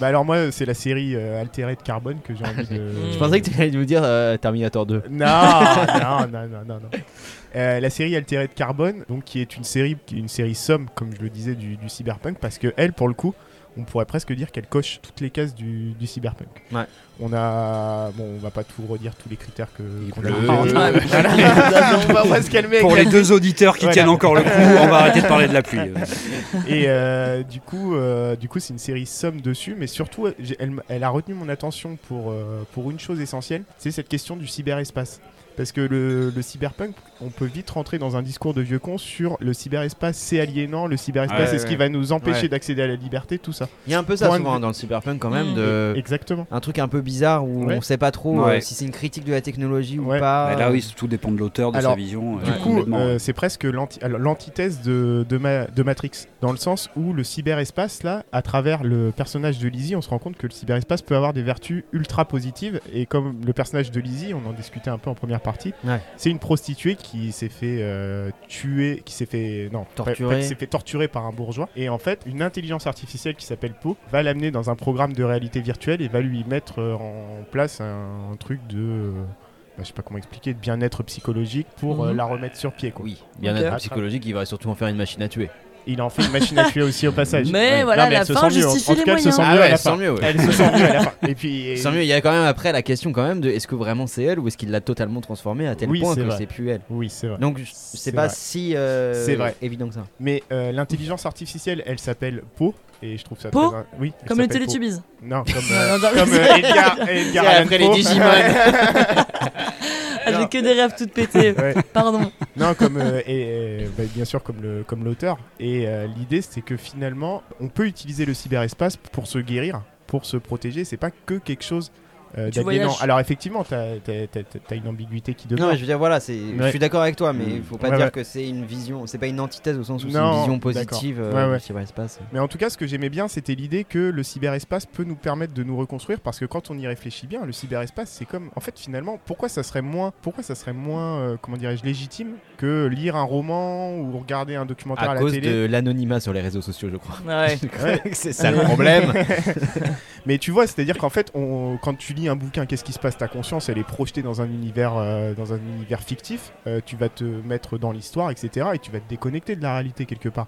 Speaker 2: Bah alors moi, c'est la série euh, Altérée de Carbone que j'ai envie de...
Speaker 3: Je pensais que tu allais nous dire euh, Terminator 2.
Speaker 2: Non, non, non, non, non. non. Euh, la série Altérée de Carbone, donc qui est une série, qui est une série somme, comme je le disais, du, du cyberpunk, parce que elle, pour le coup, on pourrait presque dire qu'elle coche toutes les cases du, du cyberpunk.
Speaker 3: Ouais.
Speaker 2: On a, bon, on va pas tout redire tous les critères que. A.
Speaker 1: Ah, ouais.
Speaker 2: Voilà. on va, on va se calmer.
Speaker 4: Pour les deux auditeurs qui
Speaker 2: Voilà.
Speaker 4: tiennent encore le coup, on va arrêter de parler de la pluie.
Speaker 2: Et euh, du coup, euh, du coup, c'est une série somme dessus, mais surtout, elle, elle a retenu mon attention pour euh, pour une chose essentielle, c'est cette question du cyberespace. Parce que le, le cyberpunk, on peut vite rentrer dans un discours de vieux con sur le cyberespace, c'est aliénant, le cyberespace,
Speaker 3: Ouais,
Speaker 2: c'est ce
Speaker 3: ouais.
Speaker 2: qui va nous empêcher
Speaker 3: Ouais.
Speaker 2: d'accéder à la liberté, tout ça.
Speaker 3: Il y a un peu ça
Speaker 2: Point
Speaker 3: souvent dans le cyberpunk quand même,
Speaker 1: Mm.
Speaker 3: de
Speaker 2: Exactement.
Speaker 3: un truc un peu bizarre où
Speaker 2: Ouais.
Speaker 3: on sait pas trop
Speaker 4: Ouais.
Speaker 3: euh, si c'est une critique de la technologie
Speaker 2: Ouais.
Speaker 3: ou pas.
Speaker 4: Mais là, oui, tout dépend de l'auteur, de
Speaker 2: Alors,
Speaker 4: sa vision.
Speaker 2: Du
Speaker 4: euh,
Speaker 2: coup, euh, c'est presque l'antithèse de, de, Ma- de Matrix, dans le sens où le cyberespace, là, à travers le personnage de Lizzie, on se rend compte que le cyberespace peut avoir des vertus ultra positives. Et comme le personnage de Lizzie, on en discutait un peu en première partie,
Speaker 3: Ouais.
Speaker 2: c'est une prostituée qui s'est fait euh, tuer, qui s'est fait non,
Speaker 3: Torturer.
Speaker 2: qui s'est fait torturer par un bourgeois. Et en fait, une intelligence artificielle qui s'appelle Poe va l'amener dans un programme de réalité virtuelle et va lui mettre euh, en place un, un truc de euh, bah, je sais pas comment expliquer, de bien-être psychologique pour euh,
Speaker 1: Mhm.
Speaker 2: la remettre sur pied. Quoi.
Speaker 3: Oui, bien-être psychologique, il va surtout en faire une machine à tuer.
Speaker 2: Il en fait une machine à tuer aussi au passage.
Speaker 1: Mais
Speaker 2: Ouais.
Speaker 1: voilà,
Speaker 2: Non, mais
Speaker 1: la
Speaker 2: elle se
Speaker 1: fin
Speaker 2: sent mieux. En- en tout
Speaker 1: les
Speaker 2: cas, elle se
Speaker 1: moyens.
Speaker 2: sent
Speaker 3: Ah
Speaker 2: mieux à la
Speaker 3: elle se
Speaker 2: fin.
Speaker 3: sent mieux, ouais.
Speaker 2: Elle se sent mieux à la fin. Et puis,
Speaker 3: Sans mieux, il y a quand même après la question quand même de est-ce que vraiment c'est elle ou est-ce qu'il l'a totalement transformée à tel
Speaker 2: Oui,
Speaker 3: point que c'est plus elle?
Speaker 2: oui, c'est vrai.
Speaker 3: Donc je-
Speaker 2: C'est
Speaker 3: pas
Speaker 2: vrai.
Speaker 3: si euh,
Speaker 2: C'est vrai.
Speaker 3: évident que ça.
Speaker 2: Mais euh, l'intelligence artificielle, elle s'appelle Poe. Et je trouve ça
Speaker 1: Poe
Speaker 2: très. Oui.
Speaker 1: Comme les. Télétubbies.
Speaker 2: Non, comme, euh, comme Edgar, Edgar
Speaker 3: après les
Speaker 2: Poe.
Speaker 3: Digimon.
Speaker 1: Ah, j'ai que des rêves toutes pétées.
Speaker 2: Ouais.
Speaker 1: Pardon.
Speaker 2: Non, comme euh, et, bah, bien sûr comme le comme l'auteur. Et euh, l'idée, c'est que finalement, on peut utiliser le cyberespace pour se guérir, pour se protéger. C'est pas que quelque chose euh. Alors effectivement, t'as as, une ambiguïté qui
Speaker 3: Non,
Speaker 2: demeure.
Speaker 3: mais je veux dire voilà, je suis d'accord avec toi mais
Speaker 4: Mm.
Speaker 3: il faut pas
Speaker 2: Ouais,
Speaker 3: dire
Speaker 2: ouais.
Speaker 3: que c'est une vision, c'est pas une antithèse au sens où c'est
Speaker 2: Non,
Speaker 3: une vision positive euh,
Speaker 2: Ouais, ouais.
Speaker 3: du cyberespace.
Speaker 2: Mais en tout cas, ce que j'aimais bien, c'était l'idée que le cyberespace peut nous permettre de nous reconstruire, parce que quand on y réfléchit bien, le cyberespace, c'est comme, en fait, finalement, pourquoi ça serait moins, pourquoi ça serait moins, euh, comment dirais-je, légitime que lire un roman ou regarder un documentaire à,
Speaker 3: À
Speaker 2: la
Speaker 3: cause
Speaker 2: télé?
Speaker 3: de l'anonymat sur les réseaux sociaux, je crois. C'est ça le problème.
Speaker 2: Mais tu vois, c'est-à-dire qu'en fait, on, quand tu lis un bouquin, qu'est-ce qui se passe? Ta conscience, elle est projetée dans un univers, euh, dans un univers fictif. Euh, tu vas te mettre dans l'histoire, etc. Et tu vas te déconnecter de la réalité quelque part.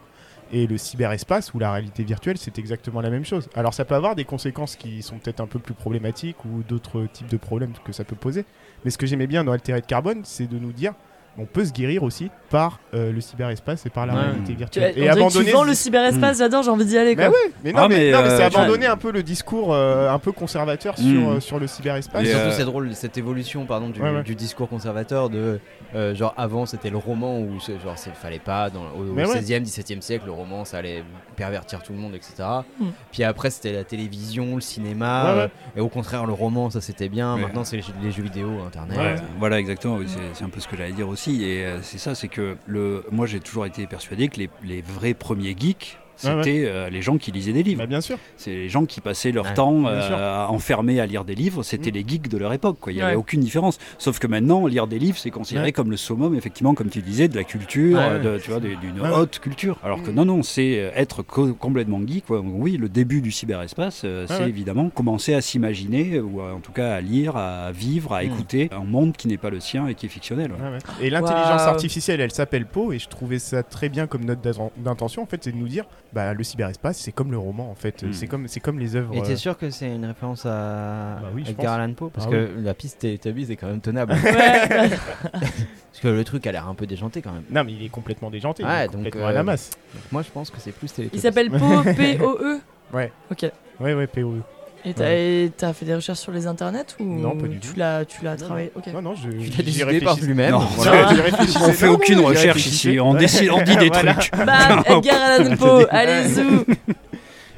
Speaker 2: Et le cyberespace ou la réalité virtuelle, c'est exactement la même chose. Alors ça peut avoir des conséquences qui sont peut-être un peu plus problématiques ou d'autres types de problèmes que ça peut poser. Mais ce que j'aimais bien dans Altéré de Carbone, c'est de nous dire on peut se guérir aussi par euh, le cyberespace et par la
Speaker 3: Ouais.
Speaker 2: réalité
Speaker 1: Tu,
Speaker 2: virtuelle.
Speaker 1: tu vends
Speaker 2: ce
Speaker 1: le cyberespace, j'adore, j'ai envie d'y aller.
Speaker 2: mais
Speaker 1: Quoi.
Speaker 2: ouais, mais non,
Speaker 4: Ah,
Speaker 2: mais,
Speaker 4: mais,
Speaker 2: non, mais c'est
Speaker 4: euh,
Speaker 2: abandonner un peu le discours euh, un peu conservateur sur,
Speaker 4: Mm.
Speaker 2: euh, sur le cyberespace.
Speaker 3: Et
Speaker 4: Et,
Speaker 3: surtout
Speaker 4: euh,
Speaker 3: c'est drôle cette évolution pardon du,
Speaker 2: Ouais, ouais.
Speaker 3: du discours conservateur de euh, genre avant c'était le roman où genre c'est fallait pas dans, au,
Speaker 2: ouais.
Speaker 3: 16e 17e siècle le roman ça allait pervertir tout le monde etc.
Speaker 1: Mm.
Speaker 3: Puis après c'était la télévision le cinéma
Speaker 2: Ouais, ouais.
Speaker 3: euh, et au contraire le roman ça c'était bien maintenant c'est les, jeux- les jeux vidéo internet.
Speaker 4: Ouais, voilà exactement, oui, c'est c'est un peu ce que j'allais dire aussi. Et euh, c'est ça, c'est que le, moi j'ai toujours été persuadé que les, les vrais premiers geeks,
Speaker 2: Ouais, ouais.
Speaker 4: c'était euh, les gens qui lisaient des livres.
Speaker 2: Bah, bien sûr.
Speaker 4: C'est les gens qui passaient leur
Speaker 3: Ouais,
Speaker 4: temps euh, enfermés à lire des livres, c'était
Speaker 2: Mm.
Speaker 4: les geeks de leur époque. quoi. Il n'y
Speaker 1: Ouais.
Speaker 4: avait aucune différence. Sauf que maintenant, lire des livres, c'est considéré
Speaker 2: Ouais.
Speaker 4: comme le summum, effectivement, comme tu disais, de la culture, euh, de- tu vois, d'une
Speaker 2: Ouais.
Speaker 4: haute culture. Alors que
Speaker 2: Mm.
Speaker 4: non, non, c'est euh, être co- complètement geek. quoi. Oui, le début du cyberespace, euh, c'est
Speaker 2: ouais.
Speaker 4: évidemment commencer à s'imaginer, ou en tout cas à lire, à vivre, à
Speaker 3: Mm.
Speaker 4: écouter un monde qui n'est pas le sien et qui est fictionnel. ouais.
Speaker 2: Ouais, ouais. Et l'intelligence artificielle, elle s'appelle Poe, et je trouvais ça très bien comme note d'in- d'intention. En fait, c'est de nous dire, bah, le cyberespace, c'est comme le roman, en fait.
Speaker 4: Mm.
Speaker 2: C'est comme, c'est comme les œuvres.
Speaker 3: Et t'es
Speaker 2: euh,
Speaker 3: sûr que c'est une référence à
Speaker 2: Bah oui,
Speaker 3: Edgar. Allan Poe? Parce
Speaker 2: Ah
Speaker 3: que la piste Teletubbies est quand même tenable. Parce que le truc a l'air un peu déjanté quand même.
Speaker 2: Non, mais il est complètement déjanté. il
Speaker 3: Ouais,
Speaker 2: est
Speaker 3: donc,
Speaker 2: complètement
Speaker 3: euh,
Speaker 2: à la masse.
Speaker 3: Donc moi je pense que c'est plus Teletubbies.
Speaker 1: Il s'appelle Po, P-O-E.
Speaker 2: Ouais.
Speaker 1: Ok.
Speaker 2: Ouais, ouais, POE.
Speaker 1: Et t'as fait des recherches sur les internets ou
Speaker 2: Non, pas du
Speaker 1: tu l'as tu l'as travaillé?
Speaker 2: Non, non, je. J'y
Speaker 3: décidé par lui-même?
Speaker 4: Non,
Speaker 3: Voilà.
Speaker 4: On fait aucune recherche ici, on, décide, on dit des
Speaker 2: Voilà.
Speaker 4: trucs.
Speaker 1: Bam Edgar Allan Poe Allez zou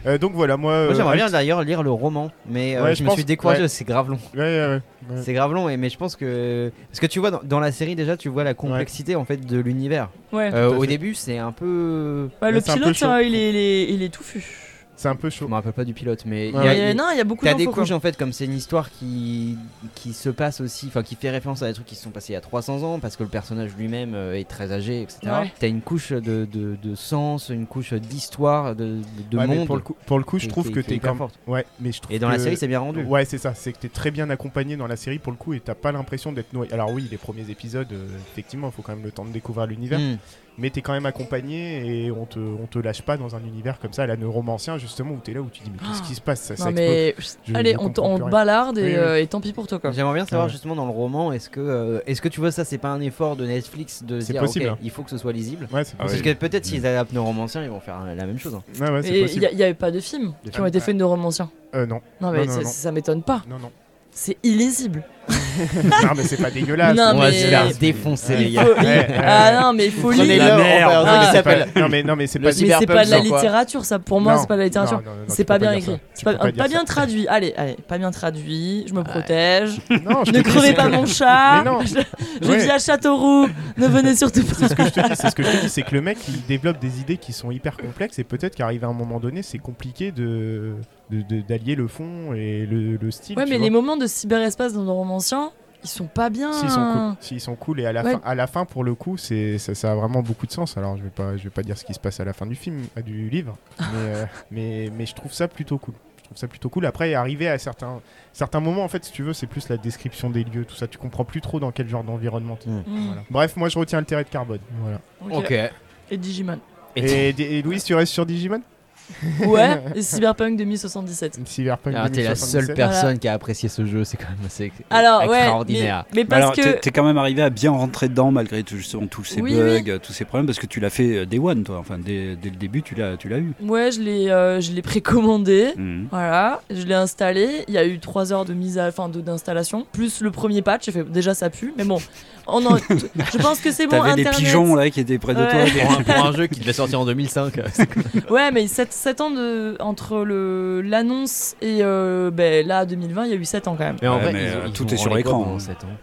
Speaker 2: Euh, donc voilà, moi.
Speaker 3: Moi, j'aimerais
Speaker 2: euh,
Speaker 3: bien d'ailleurs lire le roman, mais euh,
Speaker 2: Ouais,
Speaker 3: je
Speaker 2: je
Speaker 3: me
Speaker 2: pense-
Speaker 3: suis découragé,
Speaker 2: ouais.
Speaker 3: c'est grave long.
Speaker 2: Ouais, ouais, ouais. Ouais.
Speaker 3: C'est grave long, et, mais je pense que. Parce que tu vois, dans, dans la série déjà, tu vois la complexité en fait de l'univers. Euh, au
Speaker 2: fait.
Speaker 3: début, c'est un peu.
Speaker 1: Bah, le
Speaker 2: peu
Speaker 1: pilote, il, est, il, est, il est touffu.
Speaker 2: C'est un peu
Speaker 3: Je
Speaker 2: chaud.
Speaker 3: me rappelle pas du pilote, mais. il
Speaker 2: Ouais,
Speaker 3: y a-
Speaker 1: Mais,
Speaker 3: il-
Speaker 1: non, il y a beaucoup
Speaker 3: T'as des
Speaker 1: quoi.
Speaker 3: couches en fait, comme c'est une histoire qui, qui se passe aussi, enfin qui fait référence à des trucs qui se sont passés il y a 300 ans parce que le personnage lui-même euh, est très âgé, etc.
Speaker 1: Ouais.
Speaker 3: T'as une couche de, de, de sens, une couche d'histoire, de, de,
Speaker 2: Ouais,
Speaker 3: monde.
Speaker 2: pour le coup, pour le coup, je trouve que t'es
Speaker 3: hyper
Speaker 2: quand
Speaker 3: forte.
Speaker 2: Ouais, mais je trouve
Speaker 3: Et dans la série, c'est bien rendu.
Speaker 2: Ouais, c'est ça. C'est que t'es très bien accompagné dans la série pour le coup et t'as pas l'impression d'être noyé. Alors oui, les premiers épisodes, euh, effectivement, il faut quand même le temps de découvrir l'univers.
Speaker 3: Hmm.
Speaker 2: Mais t'es quand même accompagné et on te, on te lâche pas dans un univers comme ça, à la neuromancien justement où t'es là où tu dis mais qu'est-ce qui se passe? Ça, ça
Speaker 1: Non,
Speaker 2: explose.
Speaker 1: mais
Speaker 2: Je-
Speaker 1: allez,
Speaker 2: je
Speaker 1: on, on balarde et,
Speaker 2: Oui, oui.
Speaker 1: euh, et tant pis pour toi. Quoi.
Speaker 3: J'aimerais bien savoir
Speaker 2: Ouais.
Speaker 3: justement dans le roman, est-ce que, euh, est-ce que tu vois ça, c'est pas un effort de Netflix de
Speaker 2: C'est
Speaker 3: dire
Speaker 2: possible,
Speaker 3: ok,
Speaker 2: hein.
Speaker 3: il faut que ce soit lisible?
Speaker 2: Ouais, c'est
Speaker 3: Parce que peut-être s'ils adaptent nos romanciens, ils vont faire la même chose. hein.
Speaker 2: Ouais,
Speaker 1: il
Speaker 2: possible.
Speaker 1: n'y avait pas de films
Speaker 3: De
Speaker 1: qui ont été faits de romanciens.
Speaker 2: Euh, non.
Speaker 1: Non, mais
Speaker 2: non,
Speaker 1: ça,
Speaker 2: non.
Speaker 1: ça m'étonne pas.
Speaker 2: Non, non.
Speaker 1: C'est illisible.
Speaker 2: non, mais c'est pas dégueulasse.
Speaker 1: Non,
Speaker 3: On va
Speaker 1: mais-
Speaker 3: se faire défoncer, les gars.
Speaker 1: faut-
Speaker 2: Ouais, ouais.
Speaker 1: Ah non, mais il faut lire.
Speaker 3: la merde.
Speaker 2: Ah, pas- Non, mais non, mais c'est pas.
Speaker 1: Mais c'est
Speaker 3: Cyberpunk,
Speaker 1: pas de la littérature, ça. Pour moi,
Speaker 2: Non,
Speaker 1: c'est pas de la littérature.
Speaker 2: non, non, non, tu
Speaker 1: C'est pas bien écrit. Pas, bien
Speaker 2: ça.
Speaker 1: traduit. Allez, allez, pas bien traduit. Je me protège.
Speaker 2: Non, je
Speaker 1: ne crevez pas mon chat.
Speaker 2: Mais non.
Speaker 1: Je, vis à Châteauroux. Ne venez surtout pas.
Speaker 2: C'est ce que je te dis, c'est ce que je te dis, c'est que le mec il développe des idées qui sont hyper complexes et peut-être qu'arrivé à un moment donné, c'est compliqué de- d'allier le fond et le, le style.
Speaker 1: Ouais,
Speaker 2: tu
Speaker 1: mais
Speaker 2: vois.
Speaker 1: les moments de cyberespace dans nos romanciens, ils sont pas bien.
Speaker 2: S'ils sont cool, s'ils sont cool et à la
Speaker 1: Ouais.
Speaker 2: fin, à la fin pour le coup, c'est ça, ça a vraiment beaucoup de sens. Alors je vais pas, je vais pas dire ce qui se passe à la fin du film, euh, du livre, mais, euh, mais mais je trouve ça plutôt cool. Je trouve ça plutôt cool. Après, arriver à certains certains moments, en fait, si tu veux, c'est plus la description des lieux, tout ça. Tu comprends plus trop dans quel genre d'environnement. t'es.
Speaker 3: Mm.
Speaker 1: Mm.
Speaker 2: Voilà. Bref, moi je retiens le terrain de carbone. Voilà.
Speaker 1: Ok. Et Digimon.
Speaker 2: Et, et Louise, tu restes sur Digimon?
Speaker 1: Ouais, Cyberpunk 2077.
Speaker 2: Cyberpunk.
Speaker 3: Alors, Ah, t'es la
Speaker 2: 2077.
Speaker 3: seule personne qui a apprécié ce jeu, c'est quand même assez
Speaker 1: Alors, ouais.
Speaker 3: extraordinaire.
Speaker 1: Mais, mais
Speaker 4: Mais
Speaker 1: parce
Speaker 4: alors,
Speaker 1: que.
Speaker 4: t'es t'es quand même arrivé à bien rentrer dedans malgré tout, justement tous ces
Speaker 1: Oui,
Speaker 4: bugs,
Speaker 1: oui.
Speaker 4: euh, tous ces problèmes, parce que tu l'as fait euh, day one, toi. Enfin, dès, dès le début, tu l'as, tu l'as eu.
Speaker 1: Ouais, je l'ai, euh, je l'ai précommandé.
Speaker 4: Mhm.
Speaker 1: Voilà, je l'ai installé. Il y a eu 3 heures de mise à, fin, de- d'installation, plus le premier patch. J'ai fait déjà ça pue, mais bon, on en- je pense que c'est bon.
Speaker 4: T'avais des
Speaker 1: Internet.
Speaker 4: pigeons là qui étaient près de
Speaker 1: Ouais.
Speaker 4: toi.
Speaker 3: pour, un, pour un jeu qui devait sortir en 2005.
Speaker 1: Ouais, mais 7, ans de, entre le, l'annonce et euh, ben, là 2020, il y a eu 7 ans quand même.
Speaker 3: Mais en
Speaker 4: Ouais,
Speaker 3: vrai,
Speaker 4: mais,
Speaker 3: ils ont-
Speaker 4: euh,
Speaker 3: ils
Speaker 4: tout est sur
Speaker 3: branlé quoi
Speaker 4: écran,
Speaker 3: pendant
Speaker 4: hein.
Speaker 3: sept ans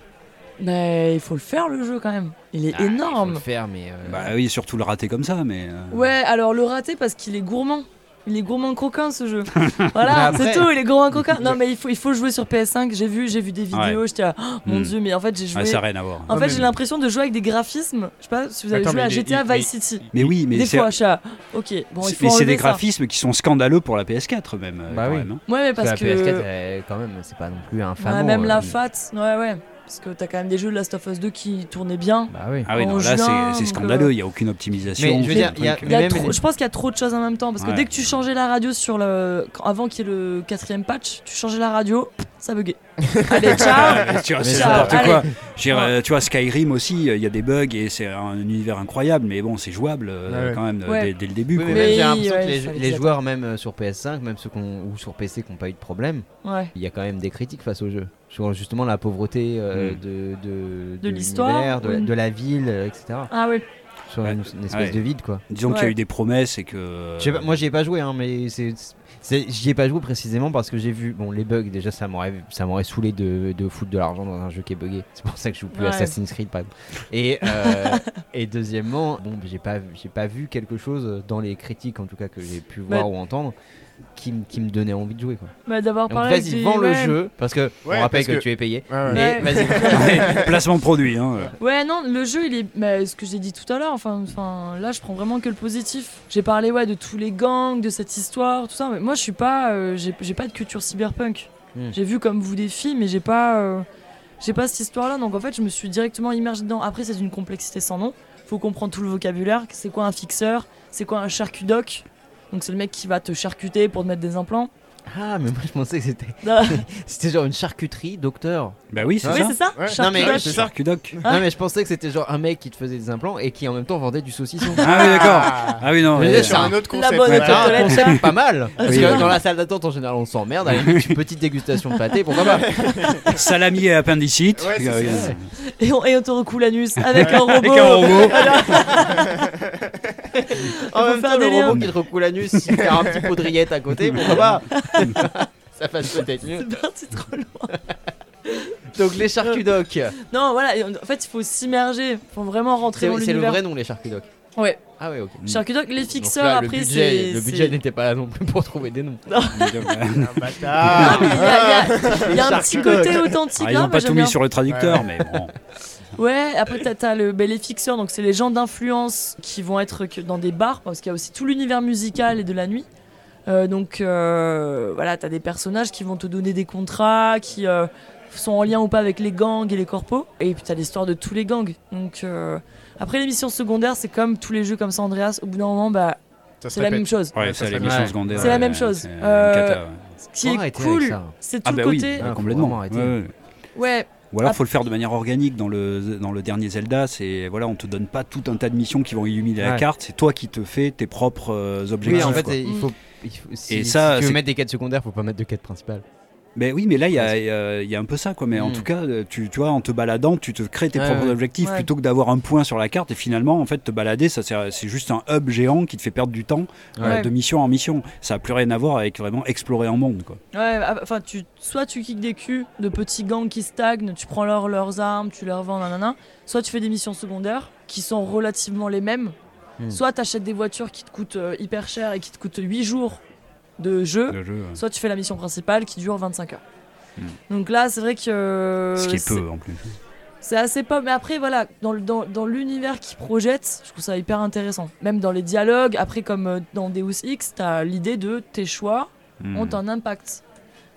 Speaker 1: Mais il faut le faire le jeu quand même. Il est
Speaker 3: Ah, Il faut
Speaker 1: énorme.
Speaker 3: le faire, mais. euh,
Speaker 4: Bah oui, surtout le rater comme ça, mais. euh,
Speaker 1: Ouais, alors le rater parce qu'il est gourmand. Il est gourmand croquin ce jeu. Voilà, c'est tout, il est gourmand croquin. Non mais il faut, il faut jouer sur PS5. J'ai vu, j'ai vu des vidéos,
Speaker 4: Ouais.
Speaker 1: j'étais là, oh, mon
Speaker 4: Hmm.
Speaker 1: dieu, mais en fait j'ai joué.
Speaker 4: ouais, ça n'a rien à voir.
Speaker 1: en
Speaker 2: Ouais,
Speaker 1: fait j'ai l'impression de jouer avec des graphismes. Je sais pas si vous avez
Speaker 2: Attends,
Speaker 1: joué à GTA Vice City.
Speaker 4: Mais oui, mais
Speaker 1: des
Speaker 4: c'est.
Speaker 1: fois, je suis là, ok, bon, il faut
Speaker 4: mais c'est des
Speaker 1: ça.
Speaker 4: graphismes qui sont scandaleux pour la PS4 même. euh,
Speaker 3: Bah
Speaker 4: quand
Speaker 3: oui.
Speaker 4: même, hein.
Speaker 1: Ouais, mais
Speaker 3: Parce
Speaker 1: parce
Speaker 3: que la PS4,
Speaker 1: que.
Speaker 3: elle, quand même, c'est pas non plus un
Speaker 1: Ouais,
Speaker 3: fan.
Speaker 1: même la FAT, ouais, ouais. Parce que t'as quand même des jeux de Last of Us 2 qui tournaient bien.
Speaker 3: Bah oui.
Speaker 4: Ah oui, non, là
Speaker 1: juin,
Speaker 4: c'est- scandaleux,
Speaker 1: euh,
Speaker 4: il n'y a aucune optimisation.
Speaker 3: Mais je veux
Speaker 4: c'est
Speaker 3: dire,
Speaker 4: un
Speaker 3: il y a-
Speaker 4: truc,
Speaker 1: Il y a
Speaker 3: Même
Speaker 1: trop-
Speaker 3: les-
Speaker 1: Je pense qu'il y a trop de choses en même temps. Parce que
Speaker 4: Ouais.
Speaker 1: dès que tu changeais la radio sur le. Avant qu'il y ait le quatrième patch, tu changeais la radio, ça buguait. Allez, ciao
Speaker 4: tu vois, c'est n'importe quoi. Dire,
Speaker 1: Ouais.
Speaker 4: euh, tu vois, Skyrim aussi, euh, il y a des bugs et c'est un univers incroyable, mais bon, c'est jouable euh,
Speaker 2: Ouais.
Speaker 4: quand même
Speaker 1: Ouais.
Speaker 4: dès, dès le début.
Speaker 3: Oui, j'ai l'impression
Speaker 1: ouais,
Speaker 3: que les, joueurs, même sur PS5, même ceux ou sur PC qui n'ont pas eu de problème, il y a quand même des critiques face au jeu. Sur justement la pauvreté euh,
Speaker 4: Mm.
Speaker 3: de, de,
Speaker 1: De l'histoire,
Speaker 3: de, la-
Speaker 1: oui.
Speaker 3: de la ville, euh, etc.
Speaker 1: Ah ouais.
Speaker 3: Sur
Speaker 4: Ouais.
Speaker 3: une, une espèce
Speaker 4: Ouais.
Speaker 3: de vide, quoi.
Speaker 4: Disons qu'il y a eu des promesses et que.
Speaker 3: Je sais pas, moi, j'y ai pas joué, hein, mais c'est. J'y ai pas joué précisément parce que j'ai vu bon les bugs déjà ça m'aurait ça m'aurait saoulé de, de foutre de l'argent dans un jeu qui est buggé c'est pour ça que je joue plus
Speaker 1: Ouais.
Speaker 3: Assassin's Creed par exemple et euh, et deuxièmement bon j'ai pas j'ai pas vu quelque chose dans les critiques en tout cas que j'ai pu voir
Speaker 1: Bah-
Speaker 3: ou entendre qui, qui me donnait envie de jouer quoi
Speaker 1: Bah, d'avoir
Speaker 3: donc
Speaker 1: parlé.
Speaker 3: vas-y vends le
Speaker 1: ouais.
Speaker 3: jeu parce que
Speaker 2: Ouais,
Speaker 3: on rappelle
Speaker 2: parce
Speaker 3: que,
Speaker 2: que-
Speaker 3: tu es payé
Speaker 2: Ouais, ouais.
Speaker 3: mais
Speaker 1: Ouais.
Speaker 3: vas-y
Speaker 4: Placement de produit. Hein.
Speaker 1: Ouais, non, le jeu, il est. bah, ce que j'ai dit tout à l'heure, enfin, enfin, là, je prends vraiment que le positif. J'ai parlé, ouais, de tous les gangs, de cette histoire, tout ça. Mais moi, je suis pas. euh, j'ai j'ai pas de culture cyberpunk.
Speaker 3: Hmm.
Speaker 1: J'ai vu comme vous des films, mais j'ai pas. euh, j'ai pas cette histoire-là. Donc, en fait, je me suis directement immergé dedans. Après, c'est une complexité sans nom. Faut comprendre tout le vocabulaire. C'est quoi un fixeur? C'est quoi un charcutoc? Donc, c'est le mec qui va te charcuter pour te mettre des implants.
Speaker 3: ah mais moi je pensais que c'était
Speaker 1: Ah,
Speaker 3: c'était genre une charcuterie docteur
Speaker 4: Bah oui, c'est ça.
Speaker 2: Ouais.
Speaker 3: Non, mais c'est
Speaker 4: ça.
Speaker 1: Ah.
Speaker 3: non mais je pensais que c'était genre un mec qui te faisait des implants et qui en même temps vendait du saucisson
Speaker 4: Ah oui, d'accord. Ah oui, non.
Speaker 3: C'est un-
Speaker 2: autre
Speaker 1: La
Speaker 2: concept.
Speaker 1: bonne
Speaker 2: ouais.
Speaker 3: C'est un concept pas mal. Parce que dans la salle d'attente, en général, on s'emmerde. Avec une petite dégustation de pâté, pourquoi pas
Speaker 4: Salami et appendicite.
Speaker 2: Ouais, c'est ça.
Speaker 1: Et on, et on te recoule l'anus avec un robot.
Speaker 4: Avec un robot.
Speaker 3: En même
Speaker 1: faire
Speaker 3: temps,
Speaker 1: des
Speaker 3: le robot qui te recoule l'anus, si t'as un petit pot de rillettes à côté, pourquoi pas Ça passe peut-être mieux.
Speaker 1: C'est parti trop loin.
Speaker 3: Donc les charcudocs.
Speaker 1: Non, voilà. et En fait, il faut s'immerger. Il faut vraiment rentrer
Speaker 3: C'est
Speaker 1: dans
Speaker 3: c'est le
Speaker 1: l'univers.
Speaker 3: vrai nom, les charcudocs.
Speaker 1: Ouais.
Speaker 3: Ah ouais, ok.
Speaker 1: Charcudoc, les
Speaker 3: Donc
Speaker 1: fixeurs,
Speaker 3: là,
Speaker 1: après,
Speaker 3: le budget,
Speaker 1: c'est.
Speaker 3: le
Speaker 1: c'est-
Speaker 3: budget n'était pas là non plus pour trouver des noms.
Speaker 2: Bâtard.
Speaker 1: mais il y a, il y a- il y a un petit
Speaker 3: Charcudoc.
Speaker 1: côté authentique.
Speaker 4: Alors, ils
Speaker 1: hein,
Speaker 4: n'ont
Speaker 1: mais
Speaker 4: pas
Speaker 1: j'aime
Speaker 4: tout
Speaker 1: bien.
Speaker 4: mis sur le traducteur,
Speaker 2: Ouais.
Speaker 4: mais bon.
Speaker 1: Ouais, après t'as, t'as le, ben, les fixeurs, donc c'est les gens d'influence qui vont être que dans des bars, parce qu'il y a aussi tout l'univers musical et de la nuit. Euh, donc euh, voilà, t'as des personnages qui vont te donner des contrats, qui euh, sont en lien ou pas avec les gangs et les corpos. Et puis t'as l'histoire de tous les gangs. Donc euh, après les missions secondaires, c'est comme tous les jeux comme ça, Andreas. Au bout d'un moment, bah c'est la même chose.
Speaker 4: Ouais, c'est la
Speaker 3: mal.
Speaker 4: secondaire.
Speaker 1: C'est la même chose.
Speaker 4: c'est une cata, ouais.
Speaker 1: Ce qui est cool,
Speaker 3: ça.
Speaker 1: c'est tout
Speaker 4: Ah
Speaker 1: le
Speaker 4: bah oui,
Speaker 1: côté.
Speaker 3: Ah,
Speaker 4: complètement. Ouais, Ou alors,
Speaker 1: Ah.
Speaker 4: faut le faire de manière organique dans le, dans le dernier Zelda. C'est voilà, on te donne pas tout un tas de missions qui vont illuminer la carte. C'est toi qui te fais tes propres euh, objectifs.
Speaker 3: Oui, en fait,
Speaker 4: quoi.
Speaker 3: il faut. il faut- si,
Speaker 4: Et
Speaker 3: si
Speaker 4: ça,
Speaker 3: tu veux mettre des quêtes secondaires, faut pas mettre de quêtes principales.
Speaker 4: Mais oui, mais là, il y a, il y un peu ça, quoi. Mais en
Speaker 3: Mm.
Speaker 4: tout cas, euh, tu, tu vois, en te baladant, tu te crées tes
Speaker 3: Ouais,
Speaker 4: propres
Speaker 3: ouais.
Speaker 4: objectifs
Speaker 1: Ouais.
Speaker 4: plutôt que d'avoir un point sur la carte. Et finalement, en fait, te balader, ça c'est juste un hub géant qui te fait perdre du temps euh, de mission en mission. Ça a plus rien à voir avec vraiment explorer un monde, quoi.
Speaker 1: Ouais, ah, enfin, tu, soit tu kicks des culs de petits gangs qui stagnent, tu prends leur- leurs armes, tu les revends, nanana. Soit tu fais des missions secondaires qui sont relativement les mêmes.
Speaker 3: Hmm.
Speaker 1: Soit tu achètes des voitures qui te coûtent euh, hyper cher et qui te coûtent 8 jours de jeu.
Speaker 4: Le jeu, ouais.
Speaker 1: Soit tu fais la mission principale qui dure 25 heures.
Speaker 4: Hmm.
Speaker 1: Donc là, c'est vrai que. euh,
Speaker 4: Ce qui est
Speaker 1: c'est-
Speaker 4: peu en plus.
Speaker 1: C'est assez pas. Mais après, voilà, dans, le- dans, dans l'univers qu'ils projettent, je trouve ça hyper intéressant. Même dans les dialogues, après, comme euh, dans Deus Ex, t'as l'idée de tes choix
Speaker 4: Mm.
Speaker 1: ont un impact.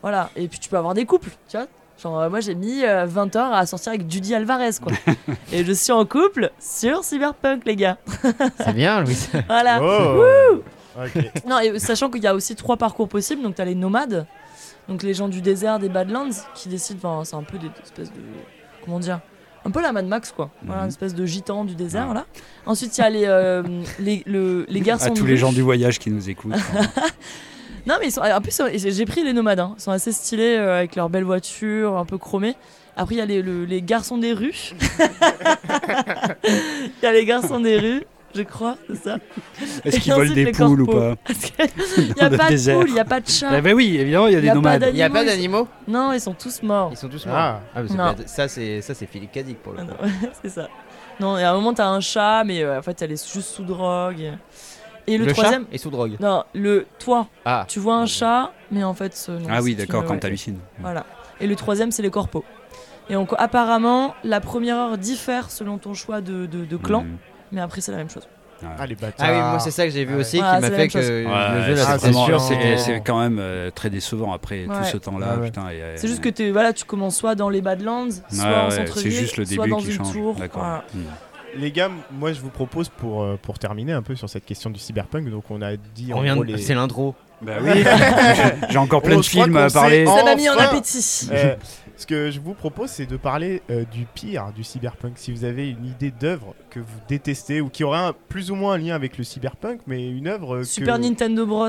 Speaker 1: Voilà, et puis tu peux avoir des couples, tu vois. Genre, euh, moi j'ai mis euh, 20 heures à sortir avec Judy Alvarez, quoi. et je suis en couple sur Cyberpunk, les gars.
Speaker 3: C'est bien, Louis.
Speaker 1: Voilà.
Speaker 2: Oh.
Speaker 1: Non, et sachant qu'il y a aussi trois parcours possibles, donc t'as les nomades, donc les gens du désert, des Badlands, qui décident, enfin, c'est un peu des espèces de. Comment dire un peu la Mad Max quoi, voilà,
Speaker 4: Mhm.
Speaker 1: une espèce de gitan du désert
Speaker 4: Ouais.
Speaker 1: là. Ensuite il y a les, euh, les, le- les garçons
Speaker 4: À
Speaker 1: de
Speaker 4: tous les gens du voyage qui nous écoutent.
Speaker 1: Non, mais ils sont, en plus, j'ai pris les nomades. hein. Ils sont assez stylés euh, avec leurs belles voitures, un peu chromées. Après, il y a les, le- les garçons des rues. Il y a les garçons des rues, je crois, c'est ça.
Speaker 4: Est-ce qu'ils volent des
Speaker 1: les
Speaker 4: poules ou pas
Speaker 1: qu'il n'y a pas de poules, il n'y a pas de chat.
Speaker 4: Ah bah oui, évidemment, il y a des nomades.
Speaker 3: Il y a pas d'animaux
Speaker 1: Non, ils sont tous morts.
Speaker 3: Ils sont tous morts.
Speaker 2: Ah.
Speaker 3: Ah, mais
Speaker 1: Non.
Speaker 3: pas- ça, c'est ça, c'est Philippe Cadic pour le
Speaker 1: Ah
Speaker 3: coup.
Speaker 1: non, c'est ça. Non, et à un moment, t'as un chat, mais euh, en fait, elle est juste sous drogue. Et le,
Speaker 3: Le
Speaker 1: troisième.
Speaker 3: chat est sous drogue.
Speaker 1: Non, le toi,
Speaker 3: Ah.
Speaker 1: tu vois un chat, mais en fait, ce- non,
Speaker 4: Ah oui, d'accord, quand
Speaker 1: ouais.
Speaker 4: t'hallucines.
Speaker 1: Voilà. Et le troisième, c'est les corpos. Et donc, apparemment, la première heure diffère selon ton choix de, de, de clan,
Speaker 4: Mm.
Speaker 1: Mais après, c'est la même chose.
Speaker 2: Ah, les bâtards.
Speaker 3: Ah oui, moi c'est ça que j'ai vu aussi qui m'a fait que le jeu là
Speaker 2: vraiment,
Speaker 4: c'est c'est quand même euh, très décevant après tout ce temps-là. Euh,
Speaker 1: C'est juste que t'es- voilà, tu commences soit dans les Badlands, soit
Speaker 4: ouais,
Speaker 1: en centre-ville,
Speaker 4: c'est juste le
Speaker 1: soit
Speaker 4: début
Speaker 1: dans
Speaker 4: qui
Speaker 1: une
Speaker 4: change.
Speaker 1: tour. Voilà.
Speaker 4: Mm.
Speaker 2: Les gars, moi je vous propose pour, euh, pour terminer un peu sur cette question du cyberpunk, donc on a dit
Speaker 3: On
Speaker 2: en
Speaker 3: vient
Speaker 2: gros
Speaker 3: de-
Speaker 2: les-
Speaker 3: C'est l'intro.
Speaker 4: Bah oui, j'ai- encore plein
Speaker 2: Oh,
Speaker 4: de films à parler.
Speaker 1: Ça m'a mis en appétit.
Speaker 2: Euh, ce que je vous propose, c'est de parler euh, du pire du cyberpunk. Si vous avez une idée d'œuvre que vous détestez ou qui aurait un, plus ou moins un lien avec le cyberpunk, mais une œuvre euh,
Speaker 1: Super
Speaker 2: que
Speaker 1: Nintendo Bros.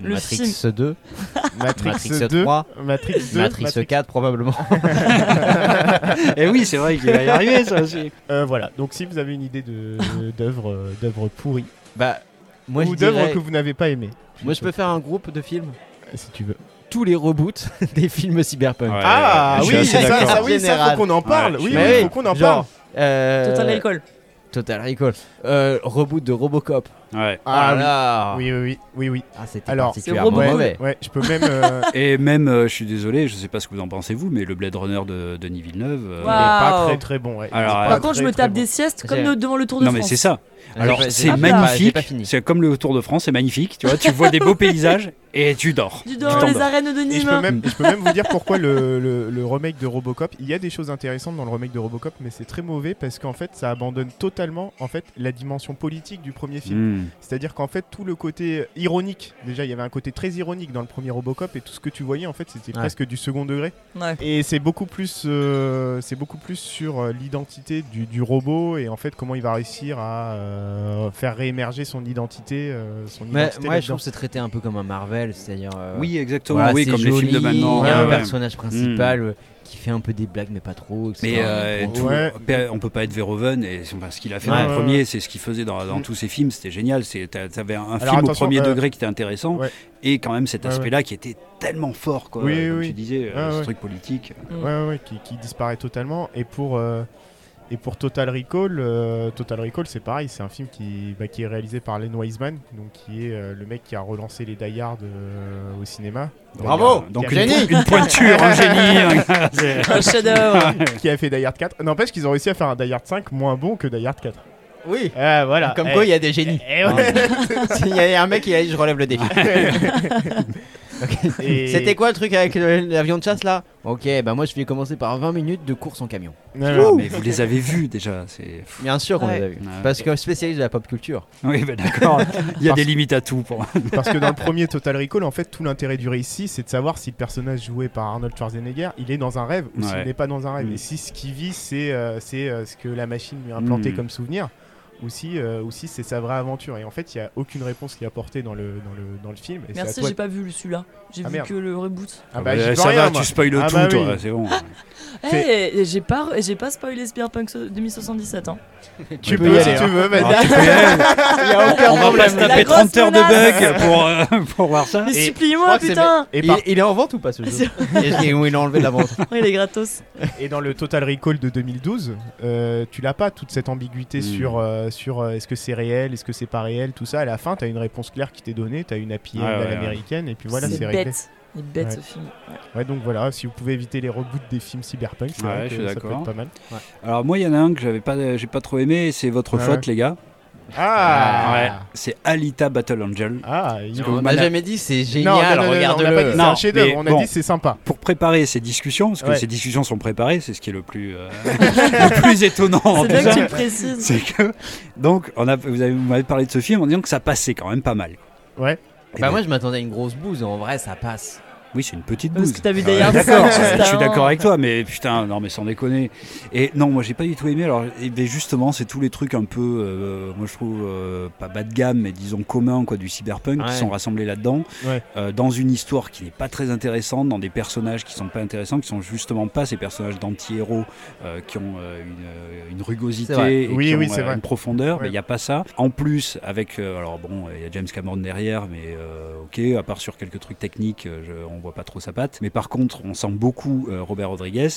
Speaker 1: Le
Speaker 3: Matrix 2,
Speaker 2: Matrix,
Speaker 3: Matrix
Speaker 2: 2,
Speaker 3: 3,
Speaker 2: Matrix 2,
Speaker 3: Matrix 4 probablement.
Speaker 4: Et oui, c'est vrai qu'il va y arriver ça aussi.
Speaker 2: Euh, voilà. Donc si vous avez une idée d'œuvre euh, d'œuvre pourrie
Speaker 3: Bah moi
Speaker 2: ou d'œuvre
Speaker 3: dirais-
Speaker 2: que vous n'avez pas aimé,
Speaker 3: moi je peux faire un groupe de films.
Speaker 2: si tu veux.
Speaker 3: Tous les reboots des films cyberpunk.
Speaker 4: Ouais,
Speaker 2: ah oui, ça, ça, oui, ça faut qu'on en parle.
Speaker 4: Ouais,
Speaker 2: oui, oui, faut qu'on en
Speaker 3: Genre,
Speaker 2: parle.
Speaker 3: Euh,
Speaker 1: Total Recall.
Speaker 3: Total Recall. Euh, reboot de Robocop.
Speaker 4: Ouais.
Speaker 3: Ah,
Speaker 2: oui.
Speaker 3: là.
Speaker 2: Oui, oui, oui, oui, oui.
Speaker 3: Ah, c'était
Speaker 2: Alors,
Speaker 3: particulièrement
Speaker 1: c'est
Speaker 3: mauvais.
Speaker 2: Ouais, je peux même. euh,
Speaker 4: Et même, euh, je suis désolé, je sais pas ce que vous en pensez vous, mais le Blade Runner de Denis Villeneuve. euh,
Speaker 2: il est pas très très bon. ouais.
Speaker 4: Alors,
Speaker 1: Par contre, je me tape
Speaker 2: bon.
Speaker 1: des siestes comme devant le Tour de
Speaker 4: Non
Speaker 1: France.
Speaker 4: mais c'est ça. Alors c'est magnifique. C'est comme le Tour de France, c'est magnifique. Tu vois, tu vois des beaux paysages et tu dors. Tu
Speaker 1: dans les
Speaker 4: t'endors.
Speaker 1: arènes de
Speaker 2: Et je
Speaker 1: Nîmes.
Speaker 2: peux, même, je peux même vous dire pourquoi le, le- le remake de Robocop. Il y a des choses intéressantes dans le remake de Robocop, mais c'est très mauvais parce qu'en fait, ça abandonne totalement en fait la dimension politique du premier film.
Speaker 4: Mm.
Speaker 2: C'est-à-dire qu'en fait, tout le côté ironique, déjà, il y avait un côté très ironique dans le premier Robocop, et tout ce que tu voyais, en fait, c'était
Speaker 3: Ouais.
Speaker 2: presque du second degré.
Speaker 1: Ouais.
Speaker 2: Et c'est beaucoup plus, euh, c'est beaucoup plus sur euh, l'identité du, du robot et en fait comment il va réussir à, euh, euh, faire réémerger son identité. euh, son
Speaker 3: Mais
Speaker 2: identité
Speaker 3: moi, je trouve que c'est traité un peu comme un Marvel, c'est-à-dire. euh,
Speaker 4: Oui, exactement.
Speaker 3: voilà,
Speaker 4: oui,
Speaker 3: c'est
Speaker 4: comme les films de
Speaker 3: joli,
Speaker 4: maintenant.
Speaker 3: Il y a
Speaker 2: ouais,
Speaker 3: un
Speaker 2: ouais.
Speaker 3: personnage principal euh, qui fait un peu des blagues, mais pas trop. etc.
Speaker 4: Mais euh, tout-
Speaker 2: Ouais.
Speaker 4: on peut pas être Verhoeven et enfin, ce qu'il a fait
Speaker 2: Ouais,
Speaker 4: dans le premier, c'est ce qu'il faisait dans, dans
Speaker 2: Mm.
Speaker 4: tous ses films, c'était génial. T'avais un,
Speaker 2: Alors,
Speaker 4: film au premier
Speaker 2: euh,
Speaker 4: degré qui était intéressant
Speaker 2: ouais.
Speaker 4: et quand même cet
Speaker 2: Ouais,
Speaker 4: aspect-là qui était tellement fort, quoi.
Speaker 2: Oui,
Speaker 4: comme
Speaker 2: oui.
Speaker 4: tu disais,
Speaker 2: Ouais,
Speaker 4: ce
Speaker 2: ouais.
Speaker 4: truc politique.
Speaker 1: Mm.
Speaker 2: Ouais, ouais, qui, qui disparaît totalement. Et pour, euh, et pour Total Recall, euh, Total Recall, c'est pareil, c'est un film qui, bah, qui est réalisé par Len Wiseman, donc qui est euh, le mec qui a relancé les Die Hard euh, au cinéma.
Speaker 3: Bravo
Speaker 4: Donc
Speaker 2: a
Speaker 4: une, po- une pointure, un génie.
Speaker 1: Un chef-d'œuvre.
Speaker 2: qui a fait Die Hard 4. N'empêche qu'ils ont réussi à faire un Die Hard 5 moins bon que Die Hard 4.
Speaker 3: Oui.
Speaker 2: Ah, voilà.
Speaker 3: Comme
Speaker 2: Eh,
Speaker 3: quoi, il y a des génies.
Speaker 2: eh, ouais.
Speaker 3: Il y a un mec qui a dit Je relève le défi.
Speaker 2: Et-
Speaker 3: C'était quoi le truc avec l'avion de chasse là Ok, bah moi je vais commencer par 20 minutes de course en camion.
Speaker 2: Ouais.
Speaker 4: mais vous les avez vus déjà. C'est...
Speaker 3: Bien sûr qu'on
Speaker 1: Ouais.
Speaker 3: les a vus.
Speaker 4: Ouais.
Speaker 3: Parce que spécialiste de la pop culture.
Speaker 4: Oui, bah, d'accord. Il y a
Speaker 2: Parce-
Speaker 4: des limites à tout. Pour...
Speaker 2: Parce que dans le premier Total Recall, en fait, tout l'intérêt du récit, c'est de savoir si le personnage joué par Arnold Schwarzenegger, il est dans un rêve ou s'il
Speaker 4: Ouais.
Speaker 2: n'est pas dans un rêve.
Speaker 4: Mm.
Speaker 2: Et si ce qu'il vit, c'est euh, c'est, euh, ce que la machine lui a implanté
Speaker 4: Mm.
Speaker 2: comme souvenir, ou si, euh, ou si c'est sa vraie aventure. Et en fait, il n'y a aucune réponse qui est apportée dans le, dans le, dans le film. Et
Speaker 1: Merci, j'ai pas vu celui-là. J'ai
Speaker 2: Ah,
Speaker 1: vu
Speaker 2: merde.
Speaker 1: que le reboot.
Speaker 2: Ah bah,
Speaker 4: ça
Speaker 2: rien,
Speaker 4: va,
Speaker 2: moi.
Speaker 4: tu spoiles
Speaker 2: Ah
Speaker 4: tout,
Speaker 2: bah
Speaker 4: toi. C'est bon.
Speaker 1: Eh, j'ai pas, j'ai pas spoilé Cyberpunk 2077. Hein.
Speaker 2: Tu
Speaker 3: peux y
Speaker 2: si
Speaker 3: aller,
Speaker 2: tu
Speaker 3: hein.
Speaker 2: veux, vas-y.
Speaker 4: Ah, tu peux y aller. On va pas se taper
Speaker 1: grosse
Speaker 4: 30 heures de bugs pour, euh, pour voir ça.
Speaker 1: Mais supplie-moi, putain
Speaker 2: Et,
Speaker 3: il,
Speaker 2: par-
Speaker 3: il est en vente ou pas ce jeu Et il il a enlevé de la vente.
Speaker 1: Il est gratos.
Speaker 2: et dans le Total Recall de 2012, euh, tu l'as pas toute cette ambiguïté
Speaker 4: Mm.
Speaker 2: sur, sur euh, est-ce que c'est réel, est-ce que c'est pas réel, tout ça. À la fin, tu as une réponse claire qui t'est donnée, tu as une end
Speaker 4: Ouais,
Speaker 2: à l'américaine, et puis voilà,
Speaker 1: c'est
Speaker 2: c'est réglé.
Speaker 1: bête. Il est bête
Speaker 2: Ouais.
Speaker 1: ce film. Ouais.
Speaker 2: Ouais, donc voilà, si vous pouvez éviter les reboots des films cyberpunk, c'est
Speaker 4: Ouais,
Speaker 2: vrai
Speaker 4: je
Speaker 2: que
Speaker 4: suis
Speaker 2: ça peut être pas mal.
Speaker 4: Alors moi, il y en a un que j'avais pas, j'ai pas trop aimé. et C'est votre
Speaker 2: Ouais,
Speaker 4: faute,
Speaker 2: ouais.
Speaker 4: les gars.
Speaker 2: Ah
Speaker 4: Ouais. C'est Alita Battle Angel.
Speaker 2: Ah, il
Speaker 3: On m'a jamais dit c'est
Speaker 2: Non, non,
Speaker 3: génial,
Speaker 2: non, non, non, on n'a pas dit un
Speaker 4: mais
Speaker 2: on a
Speaker 4: bon.
Speaker 2: dit c'est sympa.
Speaker 4: Pour préparer ces discussions, parce que
Speaker 2: Ouais.
Speaker 4: ces discussions sont préparées, c'est ce qui est le plus, euh, le plus étonnant
Speaker 1: C'est bien que tu le précises.
Speaker 4: C'est que donc on a, vous avez- vous m'avez parlé de ce film en disant que ça passait quand même pas mal.
Speaker 2: Ouais.
Speaker 4: Et
Speaker 3: Bah
Speaker 4: ben,
Speaker 3: moi je m'attendais à une grosse bouse, en vrai ça passe.
Speaker 4: Oui, c'est une petite
Speaker 1: Parce
Speaker 4: bouse.
Speaker 1: que t'as vu Die Hard
Speaker 4: d'accord,
Speaker 1: 5 juste
Speaker 4: je suis d'accord avec toi, mais putain, non, mais sans déconner. Et non, moi j'ai pas du tout aimé. Alors, et ben, justement, c'est tous les trucs un peu, euh, moi je trouve euh, pas bas de gamme, mais disons communs quoi, du cyberpunk qui sont rassemblés là-dedans,
Speaker 2: Ouais.
Speaker 4: euh, dans une histoire qui n'est pas très intéressante, dans des personnages qui sont pas intéressants, qui sont justement pas ces personnages d'anti-héros euh, qui ont euh, une, euh, une rugosité et
Speaker 2: Oui,
Speaker 4: qui
Speaker 2: oui,
Speaker 4: ont
Speaker 2: c'est
Speaker 4: euh,
Speaker 2: vrai.
Speaker 4: une profondeur.
Speaker 2: Ouais.
Speaker 4: Mais il y a pas ça. En plus, avec, euh, alors bon, il y a James Cameron derrière, mais euh, ok, à part sur quelques trucs techniques, je, on voit pas trop sa patte. Mais par contre, on sent beaucoup euh, Robert Rodriguez,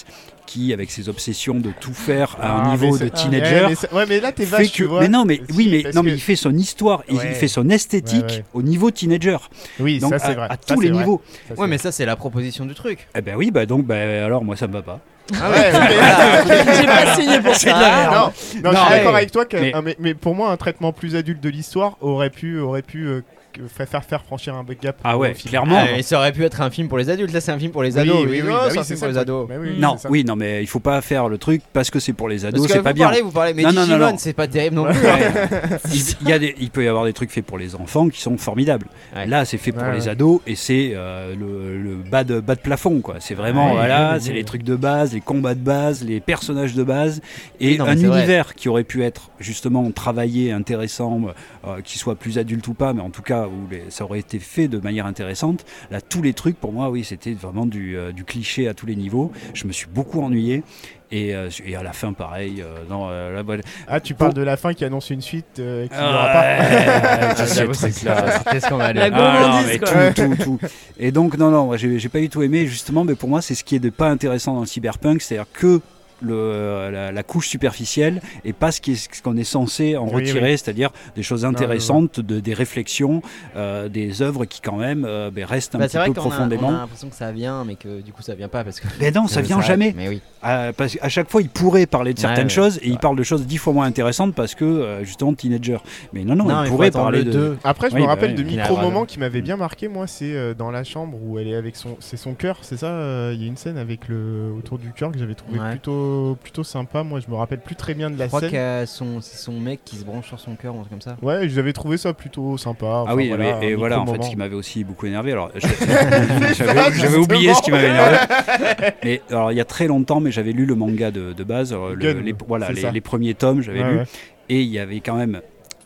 Speaker 4: qui, avec ses obsessions de tout faire à un
Speaker 2: Ah,
Speaker 4: niveau
Speaker 2: mais
Speaker 4: de teenager,
Speaker 2: Ouais, mais, ouais, mais là t'es vache, tu
Speaker 4: que-
Speaker 2: vois.
Speaker 4: mais non, mais
Speaker 2: Si,
Speaker 4: oui, mais non, mais
Speaker 2: que-
Speaker 4: il fait son histoire, et
Speaker 2: Ouais.
Speaker 4: il fait son esthétique
Speaker 2: Ouais, ouais.
Speaker 4: au niveau teenager.
Speaker 2: Oui,
Speaker 4: Donc
Speaker 2: ça
Speaker 4: à,
Speaker 2: c'est vrai.
Speaker 4: à
Speaker 2: Ça,
Speaker 4: tous les
Speaker 2: vrai.
Speaker 4: niveaux.
Speaker 2: Ça,
Speaker 3: Ouais mais ça c'est la proposition du truc.
Speaker 4: Eh ben oui, bah donc, bah, alors moi ça me va pas.
Speaker 3: Ah
Speaker 2: Ouais, mais-
Speaker 1: J'ai pas signé pour ça.
Speaker 2: non, non,
Speaker 4: Non,
Speaker 2: je suis
Speaker 4: ouais.
Speaker 2: d'accord avec toi. que-
Speaker 4: Mais-
Speaker 2: ah, mais... mais pour moi, un traitement plus adulte de l'histoire aurait pu, aurait pu euh, faire faire faire franchir un gap.
Speaker 4: Ah ouais, clairement.
Speaker 3: Ah, et ça aurait pu être un film pour les adultes, là c'est un film pour les
Speaker 2: Oui,
Speaker 3: ados.
Speaker 2: oui, oui,
Speaker 3: Oh,
Speaker 2: bah
Speaker 3: c'est
Speaker 2: oui,
Speaker 3: pour les
Speaker 2: le
Speaker 3: ados.
Speaker 2: Bah oui,
Speaker 4: Non, oui, non, mais il faut pas faire le truc parce que c'est pour les ados, c'est
Speaker 3: vous
Speaker 4: pas bien.
Speaker 3: parlez, vous parlez, mais
Speaker 4: Non, non, non,
Speaker 3: Digimon
Speaker 4: non.
Speaker 3: c'est pas terrible non plus.
Speaker 4: il, il y a des, il peut y avoir des trucs faits pour les enfants qui sont formidables.
Speaker 3: Ouais.
Speaker 4: Là, c'est fait pour
Speaker 2: Ouais,
Speaker 4: les
Speaker 2: ouais.
Speaker 4: ados et c'est euh, le, le bas, de, bas de plafond. quoi. C'est vraiment,
Speaker 2: Ouais,
Speaker 4: voilà,
Speaker 2: ouais,
Speaker 4: c'est les trucs de base, les combats de base, les personnages de base et
Speaker 3: Oui,
Speaker 4: un univers qui aurait pu être justement travaillé, intéressant, euh, qui soit plus adulte ou pas, mais en tout cas où les- ça aurait été fait de manière intéressante. Là, tous les trucs, pour moi, oui, c'était vraiment du, euh, du cliché à tous les niveaux. Je me suis beaucoup ennuyé. Et, euh, et à la fin, pareil. euh, non, euh, là, voilà.
Speaker 2: Ah, tu parles de la fin qui annonce une suite euh, qui n'y
Speaker 4: Ah,
Speaker 2: aura pas.
Speaker 3: Ah. C'était scandaleux.
Speaker 1: La
Speaker 4: Ah, non,
Speaker 1: gourmandise,
Speaker 4: mais tout, tout, tout. Et donc, non, non, moi, j'ai j'ai pas du tout aimé, justement, mais pour moi, c'est ce qui est de pas intéressant dans le cyberpunk, c'est-à-dire que le, la, la couche superficielle et pas ce qui est- ce qu'on est censé en
Speaker 2: Oui,
Speaker 4: retirer, c'est-à-dire des choses
Speaker 2: non,
Speaker 4: intéressantes, de, des réflections, euh, des œuvres qui, quand même, euh, ben, restent un
Speaker 3: Bah,
Speaker 4: petit
Speaker 3: vrai
Speaker 4: peu
Speaker 3: a, on a
Speaker 4: profondément.
Speaker 3: l'impression que ça vient, mais que du coup ça vient pas parce que.
Speaker 4: Mais non, ça vient jamais.
Speaker 3: Mais oui.
Speaker 4: Ah, parce qu'à chaque fois, il pourrait parler de certaines
Speaker 3: ouais,
Speaker 4: choses et il parle de choses dix fois moins intéressantes parce que, euh, justement, teenager. Mais non, non, il pourrait parler
Speaker 3: le
Speaker 4: de.
Speaker 3: 2.
Speaker 2: Après, je
Speaker 4: Oui,
Speaker 2: me
Speaker 4: bah
Speaker 2: rappelle de micro-moments
Speaker 3: vraiment.
Speaker 2: qui m'avaient bien marqué. Moi, c'est euh, dans la chambre où elle est avec son, c'est son cœur, c'est ça. euh, Il y a une scène avec le autour du cœur que j'avais trouvé
Speaker 3: Ouais.
Speaker 2: Plutôt, plutôt sympa. Moi, je me rappelle plus très bien de la
Speaker 3: Je crois
Speaker 2: scène.
Speaker 3: que son- c'est son mec qui se branche sur son cœur ou un truc comme ça.
Speaker 2: Ouais, j'avais trouvé ça plutôt sympa.
Speaker 4: Ah oui,
Speaker 2: voilà,
Speaker 4: mais- et voilà, en fait, ce qui m'avait aussi beaucoup énervé. Alors, j'avais oublié ce qui m'avait énervé. Mais alors, il y a très longtemps, mais j'avais lu le manga de, de base, euh, le- les, voilà, les, premiers tomes, j'avais
Speaker 2: Ouais,
Speaker 4: lu,
Speaker 2: ouais.
Speaker 4: et il y avait quand même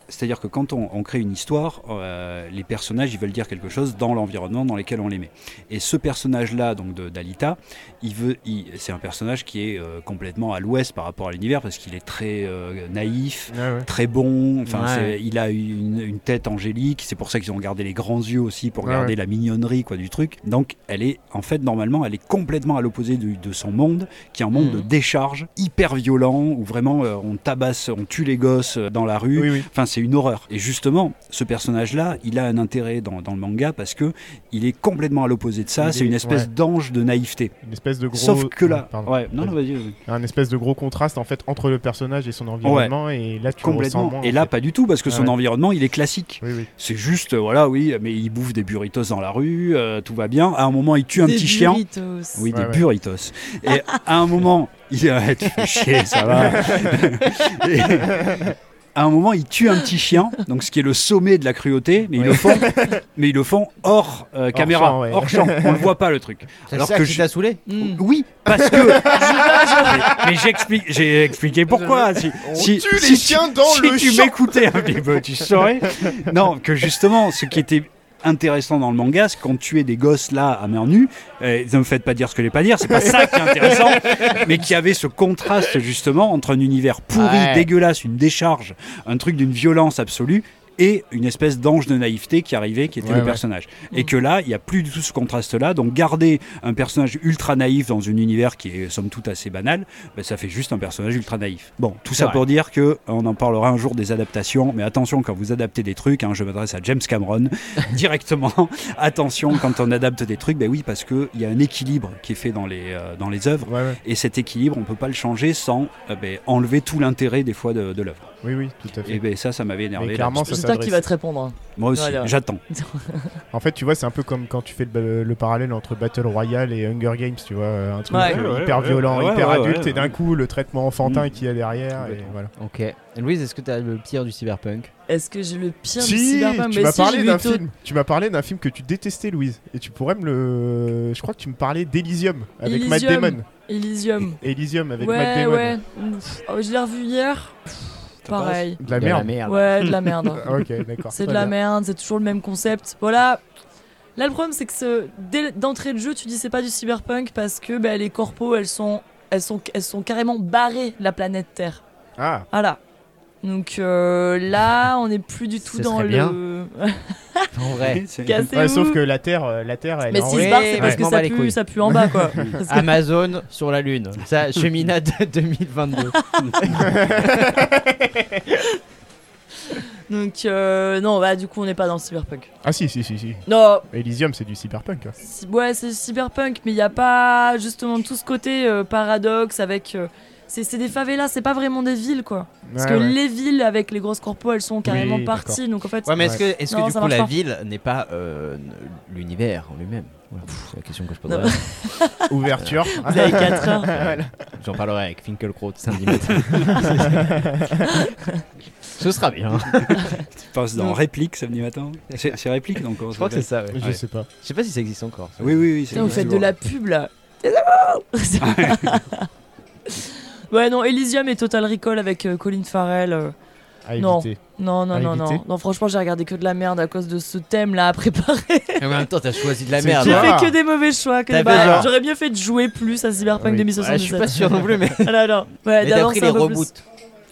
Speaker 4: C'est-à-dire que quand on, on crée une histoire, euh, les personnages ils veulent dire quelque chose dans l'environnement dans lequel on les met. Et ce personnage-là, donc d'Alita, il veut, c'est un personnage qui est euh, complètement à l'ouest par rapport à l'univers parce qu'il est très euh, naïf,
Speaker 2: Ouais, ouais.
Speaker 4: très bon. Enfin,
Speaker 3: Ouais.
Speaker 4: il a une, une tête angélique. C'est pour ça qu'ils ont gardé les grands yeux aussi pour garder la mignonnerie quoi du truc. Donc, elle est en fait normalement, elle est complètement à l'opposé de, son monde, qui est un monde
Speaker 3: Mhm.
Speaker 4: de décharge hyper violent où vraiment on tabasse, on tue les gosses dans la rue.
Speaker 2: Oui, oui.
Speaker 4: Enfin, c'est une horreur. Et justement, ce personnage-là, il a un intérêt dans, dans le manga parce que il est complètement à l'opposé de ça. C'est une espèce
Speaker 2: ouais.
Speaker 4: d'ange de naïveté.
Speaker 2: Une espèce de gros.
Speaker 4: Sauf que là,
Speaker 2: Pardon.
Speaker 4: ouais, non, non,
Speaker 2: Vas-y.
Speaker 4: vas-y, vas-y.
Speaker 2: Un espèce de gros contraste en fait entre le personnage et son environnement et là tu
Speaker 4: complètement.
Speaker 2: moins.
Speaker 4: Et
Speaker 2: en
Speaker 4: là,
Speaker 2: fait.
Speaker 4: pas du tout parce que
Speaker 2: Ah
Speaker 4: son
Speaker 2: ouais.
Speaker 4: environnement, il est classique.
Speaker 2: Oui, oui.
Speaker 4: C'est juste, euh, voilà, oui, mais il bouffe des burritos dans la rue, euh, tout va bien. À un moment, il tue un
Speaker 1: Des
Speaker 4: petit chien.
Speaker 1: burritos.
Speaker 4: Oui,
Speaker 2: Ouais,
Speaker 4: des
Speaker 2: ouais.
Speaker 4: burritos. Et à un moment, il ouais, tu fais chier, ça va. Et à un moment, il tue un petit chien, donc ce qui est le sommet de la cruauté, mais ils le font, mais ils le font hors euh, caméra,
Speaker 2: champ, ouais.
Speaker 4: hors champ. On le voit pas le truc. Alors
Speaker 3: ça
Speaker 4: que
Speaker 3: qui
Speaker 4: je-
Speaker 3: t'a saoulé
Speaker 1: Mm.
Speaker 4: Oui, parce que. mais mais j'explique, j'ai expliqué pourquoi. Si,
Speaker 2: On
Speaker 4: si-
Speaker 2: tue
Speaker 4: si
Speaker 2: les
Speaker 4: tu-
Speaker 2: chiens dans
Speaker 4: si
Speaker 2: le
Speaker 4: tu m'écoutais un petit peu, tu saurais. Non, que justement, ce qui était intéressant dans le manga, c'est qu'on tuait des gosses là à main nue. Euh, ne me faites pas dire ce que je vais pas dire, c'est pas ça qui est intéressant, mais qu'il y avait ce contraste justement entre un univers pourri,
Speaker 3: Ouais.
Speaker 4: dégueulasse, une décharge, un truc d'une violence absolue. Et une espèce d'ange de naïveté qui arrivait, qui était
Speaker 2: Ouais,
Speaker 4: le
Speaker 2: ouais.
Speaker 4: personnage. Et
Speaker 1: Mm.
Speaker 4: que là, il n'y a plus du tout ce contraste-là. Donc, garder un personnage ultra naïf dans un univers qui est somme toute assez banal, ben, ça fait juste un personnage ultra naïf. Bon, tout ça
Speaker 3: vrai.
Speaker 4: pour dire que on en parlera un jour des adaptations, mais attention quand vous adaptez des trucs, hein, je m'adresse à James Cameron directement. attention quand on adapte des trucs, ben oui, parce qu'il y a un équilibre qui est fait dans les, euh, dans les œuvres,
Speaker 2: Ouais, ouais.
Speaker 4: et cet équilibre, on peut pas le changer sans euh, ben, enlever tout l'intérêt des fois de, de l'œuvre.
Speaker 2: Oui, oui, tout à fait.
Speaker 4: Et ben ça, ça m'avait énervé.
Speaker 2: Mais clairement,
Speaker 4: là.
Speaker 2: ça
Speaker 1: J'espère qu'il va te répondre. hein.
Speaker 4: Moi aussi,
Speaker 1: Voilà.
Speaker 4: j'attends.
Speaker 2: En fait, tu vois, c'est un peu comme quand tu fais le, le parallèle entre Battle Royale et Hunger Games, tu vois, un truc
Speaker 1: Ouais.
Speaker 2: hyper
Speaker 4: ouais,
Speaker 2: violent,
Speaker 4: ouais,
Speaker 2: hyper
Speaker 4: ouais,
Speaker 2: adulte,
Speaker 4: ouais,
Speaker 2: et d'un coup, le traitement enfantin qu'il y a derrière, et voilà.
Speaker 3: Ok. Et Louise, est-ce que t'as le pire du cyberpunk?
Speaker 1: Est-ce que j'ai le pire du
Speaker 2: Si,
Speaker 1: cyberpunk?
Speaker 2: tu m'as
Speaker 1: si,
Speaker 2: parlé d'un film. Tu m'as parlé d'un film que tu détestais, Louise. Et tu pourrais me le. Je crois que tu me parlais d'Elysium avec Matt
Speaker 1: Elysium.
Speaker 2: Damon.
Speaker 1: Elysium.
Speaker 2: Elysium avec Matt Damon.
Speaker 1: ouais. Oh, je l'ai revu hier. Pareil.
Speaker 2: De la
Speaker 3: De
Speaker 2: merde.
Speaker 1: Ouais, de la merde.
Speaker 2: Ah, ok, d'accord.
Speaker 1: C'est de la
Speaker 2: bien.
Speaker 1: merde, c'est toujours le même concept. Voilà. Là, le problème, c'est que ce- dès d'entrée de jeu, tu dis c'est pas du cyberpunk parce que bah, les corpos, elles sont, elles, sont, elles sont carrément barrées de la planète Terre.
Speaker 2: Ah,
Speaker 1: Voilà. Donc euh, là, on n'est plus du tout
Speaker 3: Ce
Speaker 1: dans le.
Speaker 3: bien. En vrai.
Speaker 2: Ouais, sauf que la Terre, euh, la Terre, elle
Speaker 1: Mais
Speaker 2: est en
Speaker 1: barrent, c'est parce
Speaker 3: ouais.
Speaker 1: que ça pue, ça pue en bas, quoi. Parce que-
Speaker 3: Amazon sur la Lune. Ça, cheminade 2022.
Speaker 1: Donc, euh, non, bah, du coup, on n'est pas dans le cyberpunk.
Speaker 2: Ah, si, si, si, si.
Speaker 1: Non,
Speaker 2: Elysium, c'est du cyberpunk. hein.
Speaker 1: si- ouais, c'est cyberpunk, mais il n'y a pas justement tout ce côté euh, paradoxe avec. euh, c'est c'est des favelas, c'est pas vraiment des villes, quoi. Parce
Speaker 2: Ouais,
Speaker 1: que
Speaker 2: ouais.
Speaker 1: les villes avec les grosses corpos, elles sont carrément
Speaker 2: Oui,
Speaker 1: parties. Donc en fait,
Speaker 3: Ouais, mais est-ce que, est-ce que
Speaker 1: Non,
Speaker 3: du coup la
Speaker 1: pas.
Speaker 3: ville n'est pas euh, l'univers en lui-même Voilà, C'est la question que je poserais.
Speaker 2: Ouverture.
Speaker 1: vous avez 4 heures.
Speaker 2: Voilà.
Speaker 3: J'en parlerai avec Finkelkraut samedi matin. Ce sera bien.
Speaker 4: Tu passes dans réplique samedi matin. C'est c'est réplique donc
Speaker 3: Je crois que c'est ça. ouais.
Speaker 2: Je
Speaker 3: Ouais.
Speaker 2: sais pas.
Speaker 3: Je sais pas si ça existe encore.
Speaker 4: Oui, oui, oui. c'est
Speaker 1: vous faites de la pub là. Ouais, non, Elysium et Total Recall avec euh, Colin Farrell. euh,
Speaker 2: À
Speaker 1: Non.
Speaker 2: éviter.
Speaker 1: Non, non,
Speaker 2: À
Speaker 1: non,
Speaker 2: éviter.
Speaker 1: non. Non, franchement, j'ai regardé que de la merde à cause de ce thème là à préparer.
Speaker 3: Et en même temps, t'as choisi de la
Speaker 2: C'est
Speaker 3: merde.
Speaker 1: J'ai fait que des mauvais choix. que des- bah,
Speaker 3: genre.
Speaker 1: J'aurais mieux fait de jouer plus à Cyberpunk
Speaker 2: Oui.
Speaker 1: 2077.
Speaker 3: Ouais, je suis pas sûr non plus, mais,
Speaker 1: Ah, non, non. Ouais,
Speaker 3: mais t'as
Speaker 1: d'avancer
Speaker 3: pris les
Speaker 1: un peu plus.
Speaker 3: reboots.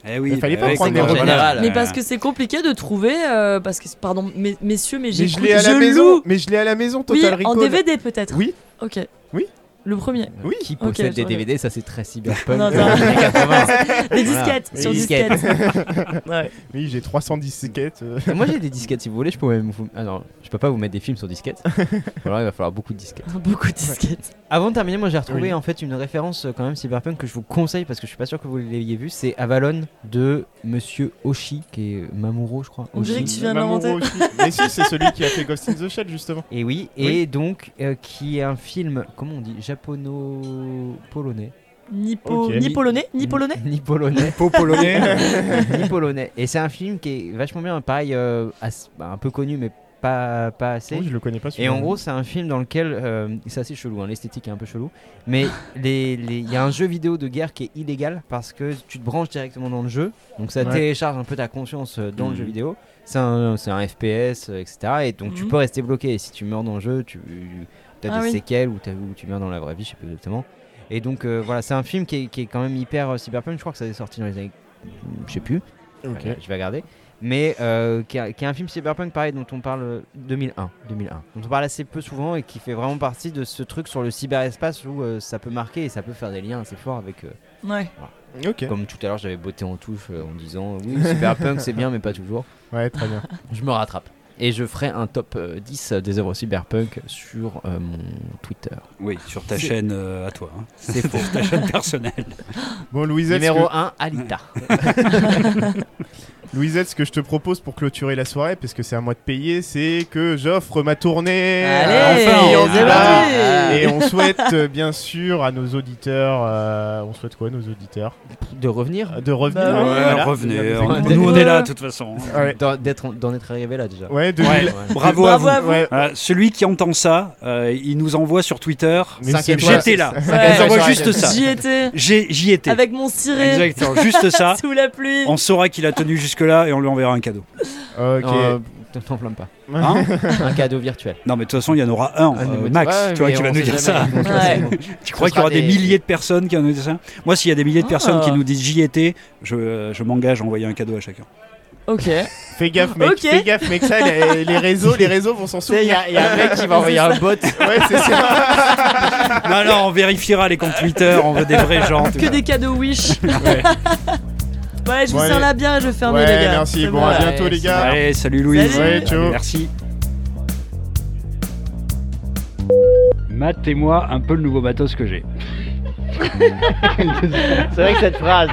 Speaker 4: Eh oui,
Speaker 2: Il fallait
Speaker 4: bah
Speaker 2: pas prendre
Speaker 4: c'est
Speaker 3: reboots.
Speaker 4: général.
Speaker 1: Mais parce que c'est compliqué de trouver, euh, parce que pardon, mes- messieurs, mais
Speaker 2: Mais
Speaker 1: j'ai
Speaker 2: je l'ai à la maison.
Speaker 1: loue.
Speaker 2: Mais je l'ai à la maison,
Speaker 1: Oui,
Speaker 2: Total
Speaker 1: en
Speaker 2: Recall.
Speaker 1: DVD peut-être.
Speaker 2: Oui.
Speaker 1: Ok.
Speaker 2: Oui.
Speaker 1: Le premier.
Speaker 2: Oui.
Speaker 3: Qui possède des DVD, ça c'est très cyberpunk.
Speaker 1: Non,
Speaker 3: des
Speaker 1: non.
Speaker 3: années 80.
Speaker 1: Les
Speaker 3: Voilà.
Speaker 1: disquettes sur
Speaker 3: disquettes.
Speaker 1: disquette. ouais.
Speaker 2: Oui, j'ai 310 disquettes. euh.
Speaker 3: Moi j'ai des disquettes si vous voulez, je peux même vous. Ah non, je peux pas vous mettre des films sur disquette. Alors il va falloir beaucoup de disquettes.
Speaker 1: Beaucoup de disquettes.
Speaker 3: Avant de terminer, moi j'ai retrouvé
Speaker 2: Oui.
Speaker 3: en fait une référence euh, quand même cyberpunk que je vous conseille parce que je suis pas sûr que vous l'ayez vu. C'est Avalon de Monsieur Oshi, qui est Mamuro, je crois.
Speaker 1: On dirait
Speaker 3: Oshi.
Speaker 1: que tu viens de l'inventer.
Speaker 2: Mais si, c'est celui qui a fait Ghost in the Shell, justement.
Speaker 3: Et oui, et donc euh, qui est un film, comment on dit, japono-polonais.
Speaker 2: Ok.
Speaker 1: Ni polonais Ni polonais
Speaker 3: Ni polonais. Ni polonais. Et c'est un film qui est vachement bien, pareil, euh, bah, un peu connu, mais pas, pas assez.
Speaker 2: Oui, je le connais pas.
Speaker 3: Et en gros, c'est un film dans lequel. euh, c'est assez chelou, hein, l'esthétique est un peu chelou. Mais les- les- il y a un jeu vidéo de guerre qui est illégal parce que tu te branches directement dans le jeu. Donc ça
Speaker 2: Ouais.
Speaker 3: télécharge un peu ta conscience euh, dans le
Speaker 4: Mhm.
Speaker 3: jeu vidéo. C'est un, FPS, euh, etc. Et donc tu
Speaker 1: Mhm.
Speaker 3: peux rester bloqué. Et si tu meurs dans le jeu, tu as
Speaker 1: Ah
Speaker 3: des
Speaker 1: oui.
Speaker 3: séquelles ou, tu meurs dans la vraie vie, je sais pas exactement. Et donc euh, voilà, c'est un film qui est, qui est quand même hyper euh, cyberpunk. Je crois que ça est sorti dans les années. Je sais plus.
Speaker 2: Ok.
Speaker 3: Euh, je vais regarder. Mais euh, qui, a- qui est un film cyberpunk pareil dont on parle euh, 2001, 2001, dont on parle assez peu souvent et qui fait vraiment partie de ce truc sur le cyberespace où euh, ça peut marquer et ça peut faire des liens assez forts avec. euh,
Speaker 1: Ouais.
Speaker 2: Ok.
Speaker 3: Comme tout à l'heure, j'avais botté en touche euh, en disant oui, cyberpunk c'est bien, mais pas toujours.
Speaker 2: Ouais, très bien.
Speaker 3: Je me rattrape. Et je ferai un top euh, 10 des œuvres cyberpunk sur euh, mon Twitter.
Speaker 4: Oui, sur ta chaîne euh, à toi. hein.
Speaker 3: C'est faux.
Speaker 4: ta chaîne personnelle.
Speaker 2: Bon, Louisette, ce
Speaker 3: Numéro
Speaker 2: que-
Speaker 3: 1, Alita.
Speaker 2: Louisette, ce que je te propose pour clôturer la soirée, parce que c'est à moi de payer, c'est que j'offre ma tournée.
Speaker 1: Allez,
Speaker 2: Enfin,
Speaker 1: on
Speaker 2: on là. Et on souhaite euh, bien sûr à nos auditeurs, euh, on souhaite quoi nos auditeurs
Speaker 3: De revenir
Speaker 2: De revenir.
Speaker 1: Bah
Speaker 2: voilà. De nous
Speaker 4: on- nous, on est là, de toute façon.
Speaker 2: Ouais.
Speaker 3: D'en d'être- d'en être arrivé là déjà.
Speaker 2: Ouais, de
Speaker 4: Ouais.
Speaker 2: mille-
Speaker 4: Bravo, à
Speaker 1: Bravo
Speaker 4: vous.
Speaker 1: à vous.
Speaker 2: Ouais.
Speaker 4: Euh, celui qui entend ça, euh, il nous envoie sur Twitter. J'étais là.
Speaker 1: Ouais.
Speaker 4: Il nous envoie juste ça.
Speaker 1: J'y étais.
Speaker 4: J'y étais.
Speaker 1: Avec mon ciré.
Speaker 4: Exactement, juste ça.
Speaker 1: Sous la pluie.
Speaker 4: On saura qu'il a tenu jusque-là et on lui enverra un cadeau.
Speaker 2: Ok.
Speaker 3: Euh, T'en flamme pas.
Speaker 4: Hein
Speaker 3: un cadeau virtuel.
Speaker 4: non, mais de toute façon, il y en aura un,
Speaker 3: Un
Speaker 4: euh, max.
Speaker 3: Ouais,
Speaker 4: tu vois, qui va nous dire ça.
Speaker 3: jamais. Donc,
Speaker 1: Ouais.
Speaker 3: euh,
Speaker 4: Tu crois qu'il y aura des
Speaker 3: des-
Speaker 4: milliers de personnes qui vont nous dire ça Moi, s'il y a des milliers de
Speaker 1: Ah.
Speaker 4: personnes qui nous disent j'y étais, je, je m'engage à envoyer un cadeau à chacun.
Speaker 1: Ok.
Speaker 2: Fais gaffe, mec.
Speaker 1: Ok.
Speaker 2: Fais gaffe, mec. Ça, les, les réseaux, les réseaux vont s'en
Speaker 3: il y,
Speaker 2: souvenir.
Speaker 3: a- il y a un mec qui va envoyer un bot.
Speaker 2: Ouais, c'est ça.
Speaker 4: non, non, on vérifiera les comptes Twitter, on veut des vrais gens.
Speaker 1: Que des cadeaux Wish.
Speaker 4: Ouais.
Speaker 1: Ouais, je vous
Speaker 2: Ouais.
Speaker 1: serre la bière et je vais fermer
Speaker 2: Ouais,
Speaker 1: les gars.
Speaker 2: merci.
Speaker 1: C'est
Speaker 2: Bon, à
Speaker 3: Ouais,
Speaker 2: bientôt, les gars.
Speaker 4: Allez, salut Louise.
Speaker 1: Salut.
Speaker 2: Ouais, ciao.
Speaker 4: Merci. Matez-moi un peu le nouveau matos que j'ai.
Speaker 3: C'est vrai que cette phrase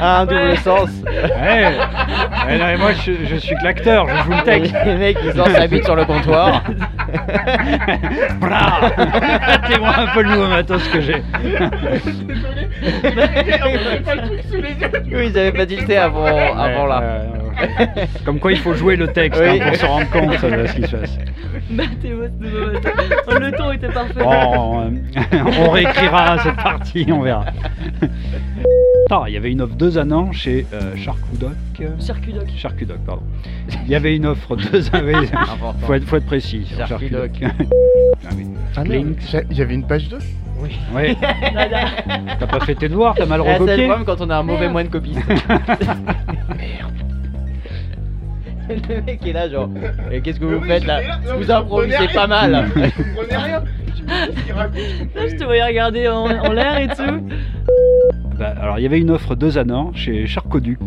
Speaker 3: a un double sens.
Speaker 4: Ouais. non, mais moi, je, je suis que l'acteur, je joue le texte.
Speaker 3: Les mecs ils sortent sa bite sur le comptoir.
Speaker 4: Bra Matez-moi un peu le nouveau matos que j'ai.
Speaker 3: Oui, ils avaient pas tilté avant, avant là.
Speaker 4: Ouais, ouais, ouais. Comme quoi, il faut jouer le texte
Speaker 3: Oui.
Speaker 4: hein, pour se rendre compte de ce qui se passe.
Speaker 1: Matin. Oh, le ton était parfait.
Speaker 4: Bon, euh, on réécrira cette partie, on verra. Ah, il y avait une offre deux an chez euh, Charcudoc.
Speaker 1: Charcudoc.
Speaker 4: Charcudoc, pardon. Il y avait une offre deux ans. oui, faut, être, faut être précis.
Speaker 3: Charcudoc.
Speaker 4: Ah oui. Clink.
Speaker 2: J'avais une page 2
Speaker 4: Ouais. T'as pas fait tes devoirs, t'as mal
Speaker 3: Ah, c'est le problème quand on a un mauvais moine copiste. Le mec est là genre, et qu'est-ce que vous faites là Vous improvisez pas mal.
Speaker 2: comprenez rien.
Speaker 1: Là, je te voyais regarder en, en l'air et tout.
Speaker 4: Bah, alors, il y avait une offre deux an chez Charcoduc.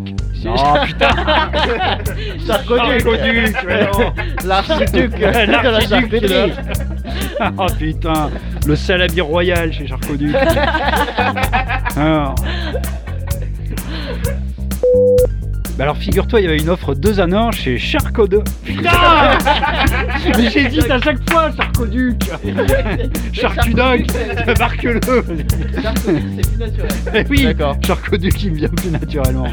Speaker 4: Oh putain Charcoduc.
Speaker 3: L'archiduc de la
Speaker 4: L'archiduc là. Oh putain, le salami royal chez Charcoduc. alors... Bah alors figure-toi, il y avait une offre deux en un chez Charcoduc. Putain Mais j'hésite à chaque fois, Charcoduc Charcudoc Marque-le
Speaker 3: Charcuterie, c'est plus naturel.
Speaker 4: Eh oui,
Speaker 3: D'accord.
Speaker 4: Charcoduc qui me vient plus naturellement.